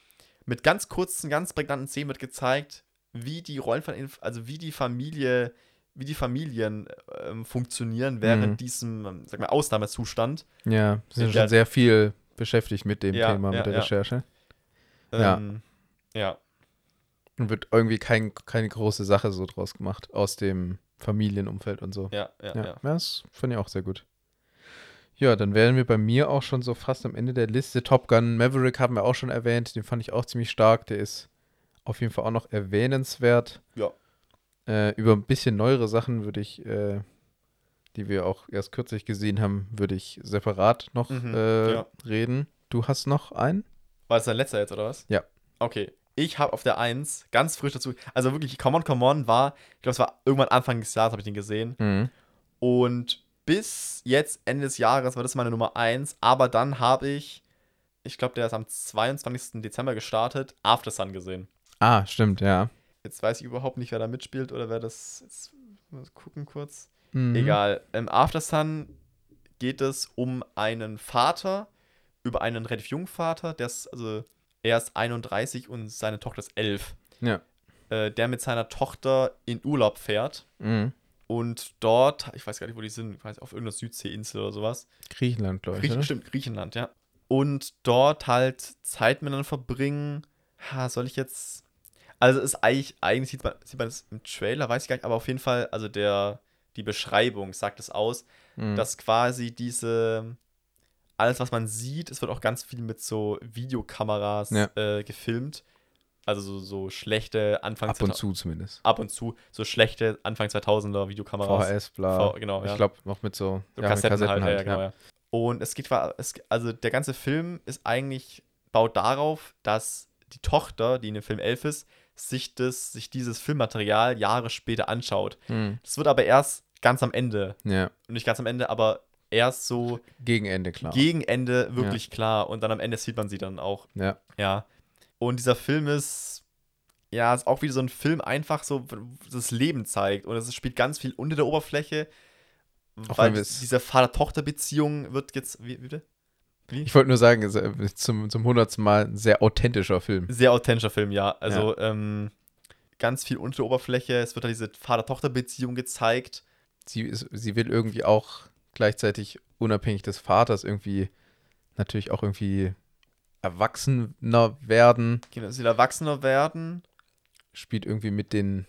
Speaker 1: mit ganz kurzen, ganz prägnanten Szenen wird gezeigt, wie die Rollen von, also wie die Familie, wie die Familien ähm, funktionieren während
Speaker 2: Mhm.
Speaker 1: diesem, ähm, sag mal, Ausnahmezustand.
Speaker 2: ja, sie sind
Speaker 1: Ja.
Speaker 2: schon sehr viel beschäftigt mit dem
Speaker 1: Ja,
Speaker 2: Thema,
Speaker 1: ja,
Speaker 2: mit der
Speaker 1: ja.
Speaker 2: Recherche. Ja.
Speaker 1: Ähm, ja.
Speaker 2: Und wird irgendwie kein, keine große Sache so draus gemacht aus dem Familienumfeld und so.
Speaker 1: Ja, ja,
Speaker 2: Ja,
Speaker 1: ja.
Speaker 2: das fand ich auch sehr gut. Ja, dann wären wir bei mir auch schon so fast am Ende der Liste. Top Gun Maverick haben wir auch schon erwähnt. Den fand ich auch ziemlich stark. Der ist auf jeden Fall auch noch erwähnenswert.
Speaker 1: Ja.
Speaker 2: Äh, über ein bisschen neuere Sachen würde ich, äh, die wir auch erst kürzlich gesehen haben, würde ich separat noch
Speaker 1: Mhm,
Speaker 2: äh,
Speaker 1: ja.
Speaker 2: reden. Du hast noch einen?
Speaker 1: War das dein letzter jetzt, oder was?
Speaker 2: Ja.
Speaker 1: Okay. Ich habe auf der 1 ganz frisch dazu, also wirklich, Come On, Come On war, ich glaube, es war irgendwann Anfang des Jahres, habe ich den gesehen.
Speaker 2: Mhm.
Speaker 1: Und bis jetzt, Ende des Jahres, war das meine Nummer 1. Aber dann habe ich, ich glaube, der ist am 22. Dezember gestartet, After Sun gesehen.
Speaker 2: Ah, stimmt, ja.
Speaker 1: Jetzt weiß ich überhaupt nicht, wer da mitspielt oder wer das. Jetzt mal gucken kurz.
Speaker 2: Mhm.
Speaker 1: Egal. Im After Sun geht es um einen Vater, über einen relativ jungen Vater, der ist, also, er ist 31 und seine Tochter ist 11.
Speaker 2: Ja.
Speaker 1: Äh, der mit seiner Tochter in Urlaub fährt.
Speaker 2: Mhm.
Speaker 1: Und dort, ich weiß gar nicht, wo die sind, ich weiß, auf irgendeiner Südseeinsel oder sowas.
Speaker 2: Griechenland, glaube ich.
Speaker 1: Griechen, stimmt, Griechenland, ja. Und dort halt Zeit miteinander verbringen. Ha, soll ich jetzt. Also es ist eigentlich, eigentlich sieht man, sieht man das im Trailer, weiß ich gar nicht, aber auf jeden Fall, also der, die Beschreibung sagt es aus,
Speaker 2: Mhm.
Speaker 1: dass quasi diese, alles was man sieht, es wird auch ganz viel mit so Videokameras
Speaker 2: Ja.
Speaker 1: äh, gefilmt. Also so, so schlechte Anfang
Speaker 2: Ab und
Speaker 1: 2000
Speaker 2: zu zumindest.
Speaker 1: ab und zu, so schlechte Anfang 2000er Videokameras.
Speaker 2: VHS, bla.
Speaker 1: V- genau, ja.
Speaker 2: Ich glaube, noch mit so,
Speaker 1: So
Speaker 2: ja, mit
Speaker 1: Kassetten, halt, ja, ja,
Speaker 2: ja.
Speaker 1: genau, ja. Und es geht, es, also der ganze Film ist eigentlich, baut darauf, dass die Tochter, die in dem Film elf ist, sich, das, sich dieses Filmmaterial Jahre später anschaut.
Speaker 2: Mhm.
Speaker 1: Das wird aber erst ganz am Ende,
Speaker 2: Ja,
Speaker 1: nicht ganz am Ende, aber erst so
Speaker 2: gegen Ende, klar.
Speaker 1: gegen Ende wirklich klar und dann am Ende sieht man sie dann auch.
Speaker 2: ja.
Speaker 1: Ja. Und dieser Film ist, ja, ist auch wieder so ein Film, einfach so das Leben zeigt. Und es spielt ganz viel unter der Oberfläche.
Speaker 2: Auch
Speaker 1: weil diese Vater-Tochter-Beziehung wird jetzt, wie, wie bitte? Wie?
Speaker 2: Ich wollte nur sagen, ist zum, zum hundertsten Mal ein sehr authentischer Film.
Speaker 1: Sehr authentischer Film, ja. Also ähm, ganz viel unter der Oberfläche. Es wird da diese Vater-Tochter-Beziehung gezeigt.
Speaker 2: Sie, ist, sie will irgendwie auch gleichzeitig unabhängig des Vaters irgendwie natürlich auch irgendwie erwachsener werden.
Speaker 1: Genau, sie will erwachsener werden.
Speaker 2: Spielt irgendwie mit den,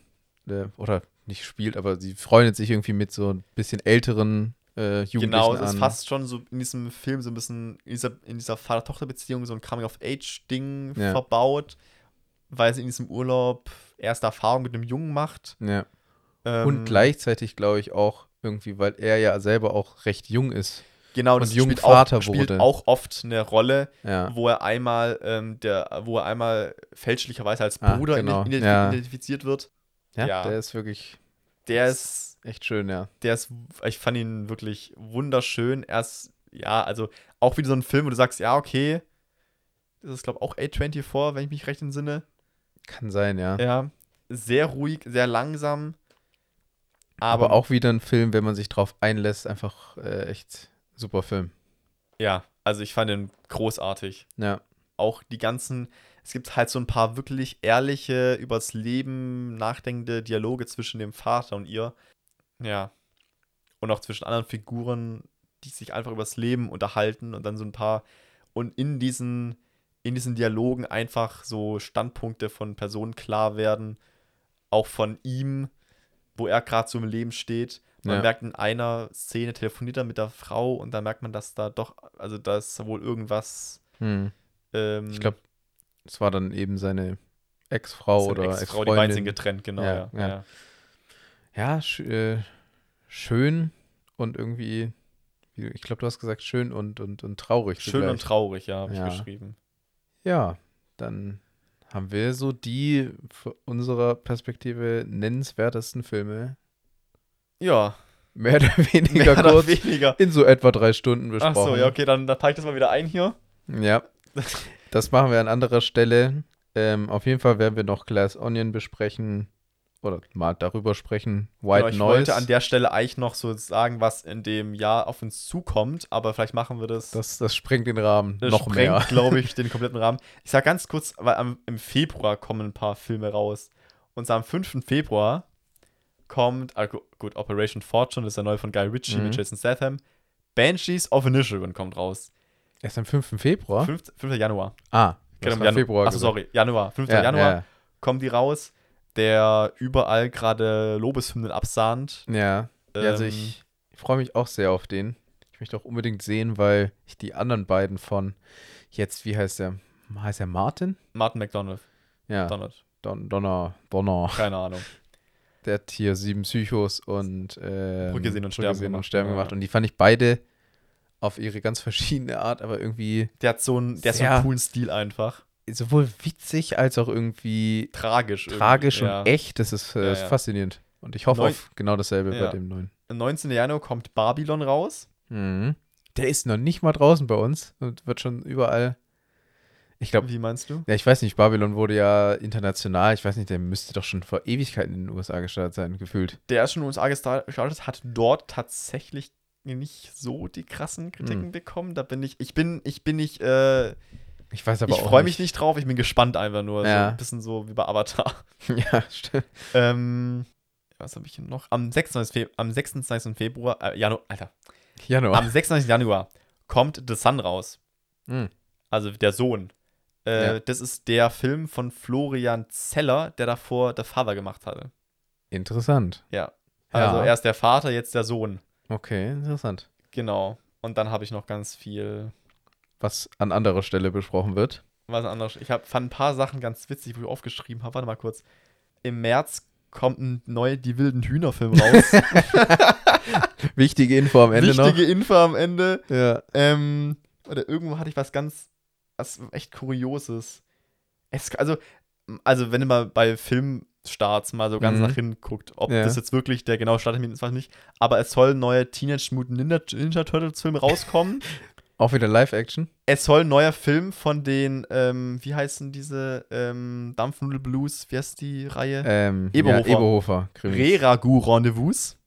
Speaker 2: äh, oder nicht spielt, aber sie freundet sich irgendwie mit so ein bisschen älteren äh, Jugendlichen
Speaker 1: Genau, es ist fast schon so in diesem Film so ein bisschen, in dieser, in dieser Vater-Tochter-Beziehung so ein Coming-of-Age-Ding
Speaker 2: Ja.
Speaker 1: verbaut, weil sie in diesem Urlaub erste Erfahrung mit einem Jungen macht.
Speaker 2: ja.
Speaker 1: Ähm,
Speaker 2: Und gleichzeitig glaube ich auch irgendwie, weil er ja selber auch recht jung ist.
Speaker 1: genau,
Speaker 2: und
Speaker 1: das spielt,
Speaker 2: Vater
Speaker 1: auch, spielt
Speaker 2: wurde.
Speaker 1: auch oft eine Rolle,
Speaker 2: Ja.
Speaker 1: wo er einmal, ähm, der, wo er einmal fälschlicherweise als
Speaker 2: Ah,
Speaker 1: Bruder
Speaker 2: genau,
Speaker 1: ident-
Speaker 2: ja.
Speaker 1: identifiziert wird.
Speaker 2: Ja,
Speaker 1: Ja.
Speaker 2: der ist wirklich
Speaker 1: Der ist
Speaker 2: echt schön, ja.
Speaker 1: der ist, ich fand ihn wirklich wunderschön. Er ist, ja, also auch wieder so ein Film, wo du sagst, ja, okay, das ist, glaube ich, auch A24, wenn ich mich recht entsinne.
Speaker 2: Kann sein, ja.
Speaker 1: Ja, sehr ruhig, sehr langsam.
Speaker 2: Aber,
Speaker 1: Aber,
Speaker 2: auch wieder ein Film, wenn man sich drauf einlässt, einfach äh, echt super Film.
Speaker 1: ja, also ich fand ihn großartig.
Speaker 2: Ja.
Speaker 1: Auch die ganzen, es gibt halt so ein paar wirklich ehrliche, übers Leben nachdenkende Dialoge zwischen dem Vater und ihr. Ja. Und auch zwischen anderen Figuren, die sich einfach übers Leben unterhalten und dann so ein paar und in diesen in diesen Dialogen einfach so Standpunkte von Personen klar werden, auch von ihm, wo er gerade so im Leben steht. Man
Speaker 2: Ja.
Speaker 1: merkt in einer Szene telefoniert er mit der Frau und dann merkt man, dass da doch, also da ist wohl irgendwas.
Speaker 2: Hm.
Speaker 1: Ähm,
Speaker 2: Ich glaube, es war dann eben seine Ex-Frau oder
Speaker 1: Ex-Frau, die beiden sind getrennt, genau.
Speaker 2: Ja,
Speaker 1: Ja,
Speaker 2: ja. sch äh, schön und irgendwie, wie- ich glaube, du hast gesagt, schön und, und, und traurig.
Speaker 1: Schön und
Speaker 2: zugleich.
Speaker 1: traurig, ja, habe
Speaker 2: Ja.
Speaker 1: ich geschrieben.
Speaker 2: Ja, dann haben wir so die von unserer Perspektive nennenswertesten Filme
Speaker 1: Ja,
Speaker 2: mehr oder weniger
Speaker 1: mehr oder
Speaker 2: kurz
Speaker 1: weniger.
Speaker 2: in so etwa drei Stunden
Speaker 1: Ach
Speaker 2: besprochen.
Speaker 1: so, ja, okay, dann, dann packe ich das mal wieder ein hier.
Speaker 2: Ja, das machen wir an anderer Stelle. Ähm, auf jeden Fall werden wir noch Glass Onion besprechen oder mal darüber sprechen. White
Speaker 1: Genau, ich
Speaker 2: Noise.
Speaker 1: wollte an der Stelle eigentlich noch so sagen, was in dem Jahr auf uns zukommt, aber vielleicht machen wir das.
Speaker 2: das, das sprengt den Rahmen
Speaker 1: das
Speaker 2: noch
Speaker 1: sprengt,
Speaker 2: mehr.
Speaker 1: glaube ich, den kompletten Rahmen. Ich sag ganz kurz, weil am, im Februar kommen ein paar Filme raus. Und am 5. Februar kommt, ah, gu- gut, Operation Fortune, das ist der neue von Guy Ritchie
Speaker 2: Mhm.
Speaker 1: mit Jason Statham. Banshees of Inisherin kommt raus.
Speaker 2: Erst am 5. Februar?
Speaker 1: 5. 5. Januar.
Speaker 2: Ah,
Speaker 1: Genau,
Speaker 2: Februar.
Speaker 1: Achso, sorry, Januar. 5.
Speaker 2: Ja,
Speaker 1: Januar
Speaker 2: Ja,
Speaker 1: kommen die raus, der überall gerade Lobeshymnen absahnt.
Speaker 2: ja. ja also
Speaker 1: Ähm,
Speaker 2: ich freue mich auch sehr auf den. Ich möchte auch unbedingt sehen, weil ich die anderen beiden von jetzt, wie heißt der? Heißt er Martin?
Speaker 1: Martin McDonald.
Speaker 2: Ja,
Speaker 1: Donald.
Speaker 2: Don, Donner, Donner.
Speaker 1: Keine Ahnung.
Speaker 2: Der hat hier sieben Psychos und ähm,
Speaker 1: Brücke sehen und
Speaker 2: Brücke
Speaker 1: sterben
Speaker 2: sehen und
Speaker 1: gemacht.
Speaker 2: sterben
Speaker 1: Ja.
Speaker 2: gemacht. Und die fand ich beide auf ihre ganz verschiedene Art, aber irgendwie
Speaker 1: Der hat so einen, der hat so einen coolen Stil einfach.
Speaker 2: Sowohl witzig als auch irgendwie
Speaker 1: Tragisch. irgendwie,
Speaker 2: tragisch
Speaker 1: ja.
Speaker 2: und echt. Das ist, äh,
Speaker 1: Ja, ja.
Speaker 2: faszinierend. Und ich hoffe
Speaker 1: Neu-
Speaker 2: auf genau dasselbe
Speaker 1: Ja.
Speaker 2: bei dem neuen.
Speaker 1: Am 19. Januar kommt Babylon raus.
Speaker 2: Mhm. Der ist noch nicht mal draußen bei uns und wird schon überall. Ich glaube,
Speaker 1: Wie meinst du?
Speaker 2: ja, ich weiß nicht, Babylon wurde ja international, ich weiß nicht, der müsste doch schon vor Ewigkeiten in den USA gestartet sein, gefühlt.
Speaker 1: Der ist schon in den USA gestartet, hat dort tatsächlich nicht so die krassen Kritiken
Speaker 2: Hm.
Speaker 1: bekommen. Da bin ich, ich bin, ich bin nicht, äh,
Speaker 2: Ich weiß aber
Speaker 1: ich
Speaker 2: auch
Speaker 1: freue mich nicht drauf, ich bin gespannt einfach nur. So
Speaker 2: Ja.
Speaker 1: ein bisschen so wie bei Avatar.
Speaker 2: ja, stimmt.
Speaker 1: Ähm, was habe ich hier noch? Am 26. Feb am 26. Februar, äh, Januar, Alter,
Speaker 2: Januar.
Speaker 1: am 26. Januar kommt The Sun raus.
Speaker 2: Mhm.
Speaker 1: Also der Sohn. Äh,
Speaker 2: Ja.
Speaker 1: Das ist der Film von Florian Zeller, der davor The Father gemacht hatte.
Speaker 2: Interessant.
Speaker 1: Ja. Also
Speaker 2: Ja.
Speaker 1: erst der Vater, jetzt der Sohn.
Speaker 2: Okay, interessant.
Speaker 1: Genau. Und dann habe ich noch ganz viel.
Speaker 2: Was an anderer Stelle besprochen wird.
Speaker 1: Was anderes. Ich hab, fand ein paar Sachen ganz witzig, wo ich aufgeschrieben habe. Warte mal kurz. Im März kommt ein neuer Die wilden Hühner-Film raus.
Speaker 2: Wichtige Info am Ende
Speaker 1: Wichtige Info am Ende.
Speaker 2: noch. Ja.
Speaker 1: Ähm, oder irgendwo hatte ich was ganz, was echt Kurioses. Es, also, also, wenn du mal bei Filmstarts mal so ganz
Speaker 2: Mhm.
Speaker 1: nach hinten guckt, ob
Speaker 2: Ja.
Speaker 1: das jetzt wirklich der genaue Starttermin ist, weiß ich nicht. Aber es soll ein neuer Teenage Mutant Ninja, Ninja Turtles Film rauskommen.
Speaker 2: Auch wieder Live-Action.
Speaker 1: es soll ein neuer Film von den, ähm, wie heißen diese ähm, Dampfnudel Blues, wie heißt die Reihe?
Speaker 2: Ähm,
Speaker 1: Eberhofer.
Speaker 2: Ja, Eberhofer.
Speaker 1: Re-Ragu Rendezvous.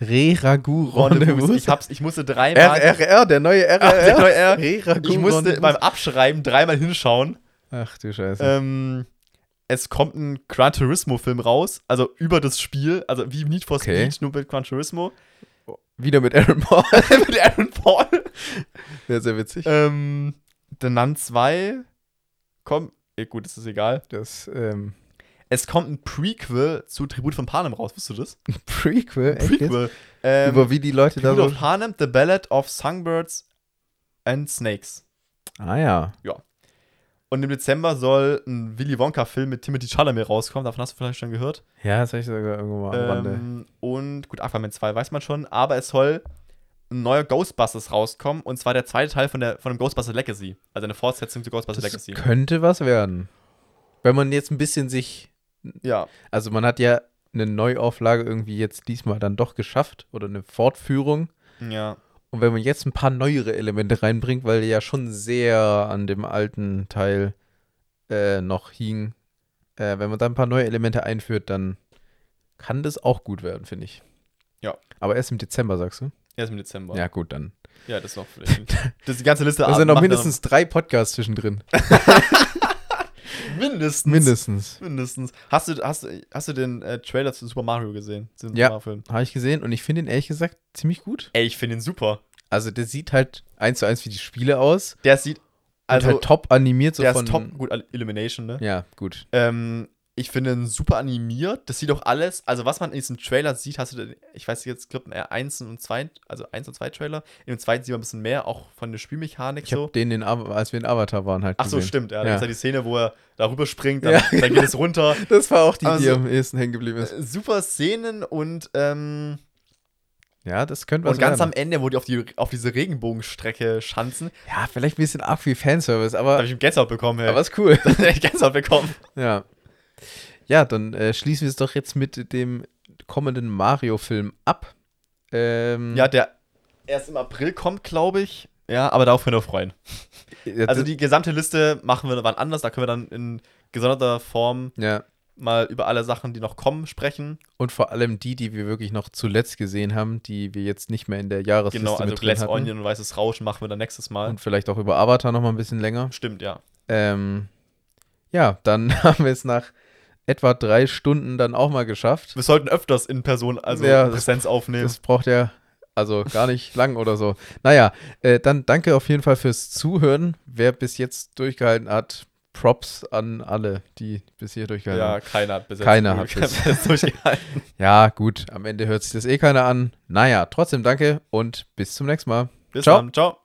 Speaker 2: Re-Ragu
Speaker 1: Rendezvous. Ich, hab's, ich musste dreimal.
Speaker 2: RRR, der neue RRR.
Speaker 1: Ach, der neue R.
Speaker 2: Re-Ragu
Speaker 1: Ich musste beim Abschreiben dreimal hinschauen.
Speaker 2: Ach du Scheiße.
Speaker 1: Ähm, es kommt ein Gran Turismo-Film raus, also über das Spiel, also wie Need for
Speaker 2: Okay.
Speaker 1: Speed, nur mit Gran Turismo.
Speaker 2: Wieder mit Aaron Paul.
Speaker 1: mit Aaron Paul.
Speaker 2: ja, sehr witzig.
Speaker 1: ähm, The Nun 2 kommt. Ja, gut, das ist egal.
Speaker 2: Das ähm,
Speaker 1: Es kommt ein Prequel zu Tribut von Panem raus, wusstest du das?
Speaker 2: Prequel?
Speaker 1: Prequel. Ähm,
Speaker 2: Über wie die Leute da so.
Speaker 1: of Panem, The Ballad of Songbirds and Snakes.
Speaker 2: Ah ja.
Speaker 1: Und im Dezember soll ein Willy Wonka-Film mit Timothy Chalamet rauskommen. Davon hast du vielleicht schon gehört.
Speaker 2: Ja, das habe ich sogar irgendwo mal am Rande.
Speaker 1: Ähm, und gut, Aquaman 2 weiß man schon, aber es soll ein neuer Ghostbusters rauskommen und zwar der zweite Teil von, der, von dem Ghostbusters Legacy. Also eine Fortsetzung zu Ghostbusters
Speaker 2: Das
Speaker 1: Legacy.
Speaker 2: könnte was werden. Wenn man jetzt ein bisschen sich.
Speaker 1: Ja,
Speaker 2: Also, man hat ja eine Neuauflage irgendwie jetzt diesmal dann doch geschafft oder eine Fortführung.
Speaker 1: ja.
Speaker 2: Und wenn man jetzt ein paar neuere Elemente reinbringt, weil der ja schon sehr an dem alten Teil äh, noch hing, äh, wenn man da ein paar neue Elemente einführt, dann kann das auch gut werden, finde ich.
Speaker 1: Ja.
Speaker 2: Aber erst im Dezember, sagst du?
Speaker 1: Erst im Dezember.
Speaker 2: Ja, gut, dann.
Speaker 1: Ja, das ist noch vielleicht. Das ist die ganze Liste.
Speaker 2: Da sind noch mindestens drei Podcasts zwischendrin.
Speaker 1: Mindestens.
Speaker 2: Mindestens.
Speaker 1: Mindestens. Hast du, hast, hast du den äh, Trailer zu Super Mario gesehen? Zu
Speaker 2: Ja. Habe ich gesehen und ich finde ihn ehrlich gesagt ziemlich gut.
Speaker 1: Ey, ich finde ihn super.
Speaker 2: Also der sieht halt eins zu eins wie die Spiele aus.
Speaker 1: Der sieht.
Speaker 2: Also
Speaker 1: Also,
Speaker 2: halt top animiert so
Speaker 1: der
Speaker 2: von.
Speaker 1: ist top. Gut, Illumination, ne?
Speaker 2: Ja, gut.
Speaker 1: Ähm, ich finde ihn super animiert. Das sieht auch alles. Also, was man in diesem Trailer sieht, hast du, den- ich weiß jetzt, glaube eher 1 und 2, also 1 und 2 Trailer. In dem zweiten sieht man ein bisschen mehr, auch von der Spielmechanik
Speaker 2: Ich
Speaker 1: so.
Speaker 2: habe den, Ava- als wir in Avatar waren, halt
Speaker 1: Ach so,
Speaker 2: gesehen.
Speaker 1: stimmt, ja. Da
Speaker 2: Ja.
Speaker 1: ist ja die Szene, wo er darüber springt, dann,
Speaker 2: Ja,
Speaker 1: dann geht es runter.
Speaker 2: Das war auch die, die
Speaker 1: Also-
Speaker 2: am ehesten hängen geblieben ist.
Speaker 1: Äh, super Szenen und, ähm,
Speaker 2: Ja, das könnte was
Speaker 1: und ganz
Speaker 2: werden.
Speaker 1: am Ende, wo die auf, die auf diese Regenbogenstrecke schanzen,
Speaker 2: Ja, vielleicht ein bisschen arg viel Fanservice,
Speaker 1: da habe
Speaker 2: aber,
Speaker 1: ich einen Gänsehaut bekommen, ey.
Speaker 2: aber ist cool.
Speaker 1: Da hab ich Gänsehaut bekommen.
Speaker 2: ja. Ja, dann äh, schließen wir es doch jetzt mit dem kommenden Mario-Film ab. Ähm,
Speaker 1: Ja, der erst im April kommt, glaube ich. Ja, aber darauf können wir freuen. Also die gesamte Liste machen wir wann anders. Da können wir dann in gesonderter Form
Speaker 2: ja.
Speaker 1: mal über alle Sachen, die noch kommen, sprechen.
Speaker 2: Und vor allem die, die wir wirklich noch zuletzt gesehen haben, die wir jetzt nicht mehr in der Jahresliste
Speaker 1: Genau, also
Speaker 2: mit drin
Speaker 1: Glass
Speaker 2: hatten.
Speaker 1: Onion und Weißes Rauschen machen wir dann nächstes Mal.
Speaker 2: Und vielleicht auch über Avatar noch mal ein bisschen länger.
Speaker 1: Stimmt, ja.
Speaker 2: Ähm, ja, dann haben wir es nach etwa drei Stunden dann auch mal geschafft.
Speaker 1: Wir sollten öfters in Person, also
Speaker 2: Ja,
Speaker 1: Präsenz aufnehmen.
Speaker 2: Das braucht ja also gar nicht lang oder so. Naja, äh, dann danke auf jeden Fall fürs Zuhören. Wer bis jetzt durchgehalten hat, Props an alle, die bis hier durchgehalten
Speaker 1: ja,
Speaker 2: haben.
Speaker 1: keiner hat bis jetzt
Speaker 2: Keiner hat
Speaker 1: bis durchgehalten.
Speaker 2: Ja, gut, am Ende hört sich das eh keiner an. Naja, trotzdem danke und bis zum nächsten Mal.
Speaker 1: Bis
Speaker 2: Ciao.
Speaker 1: dann. Ciao.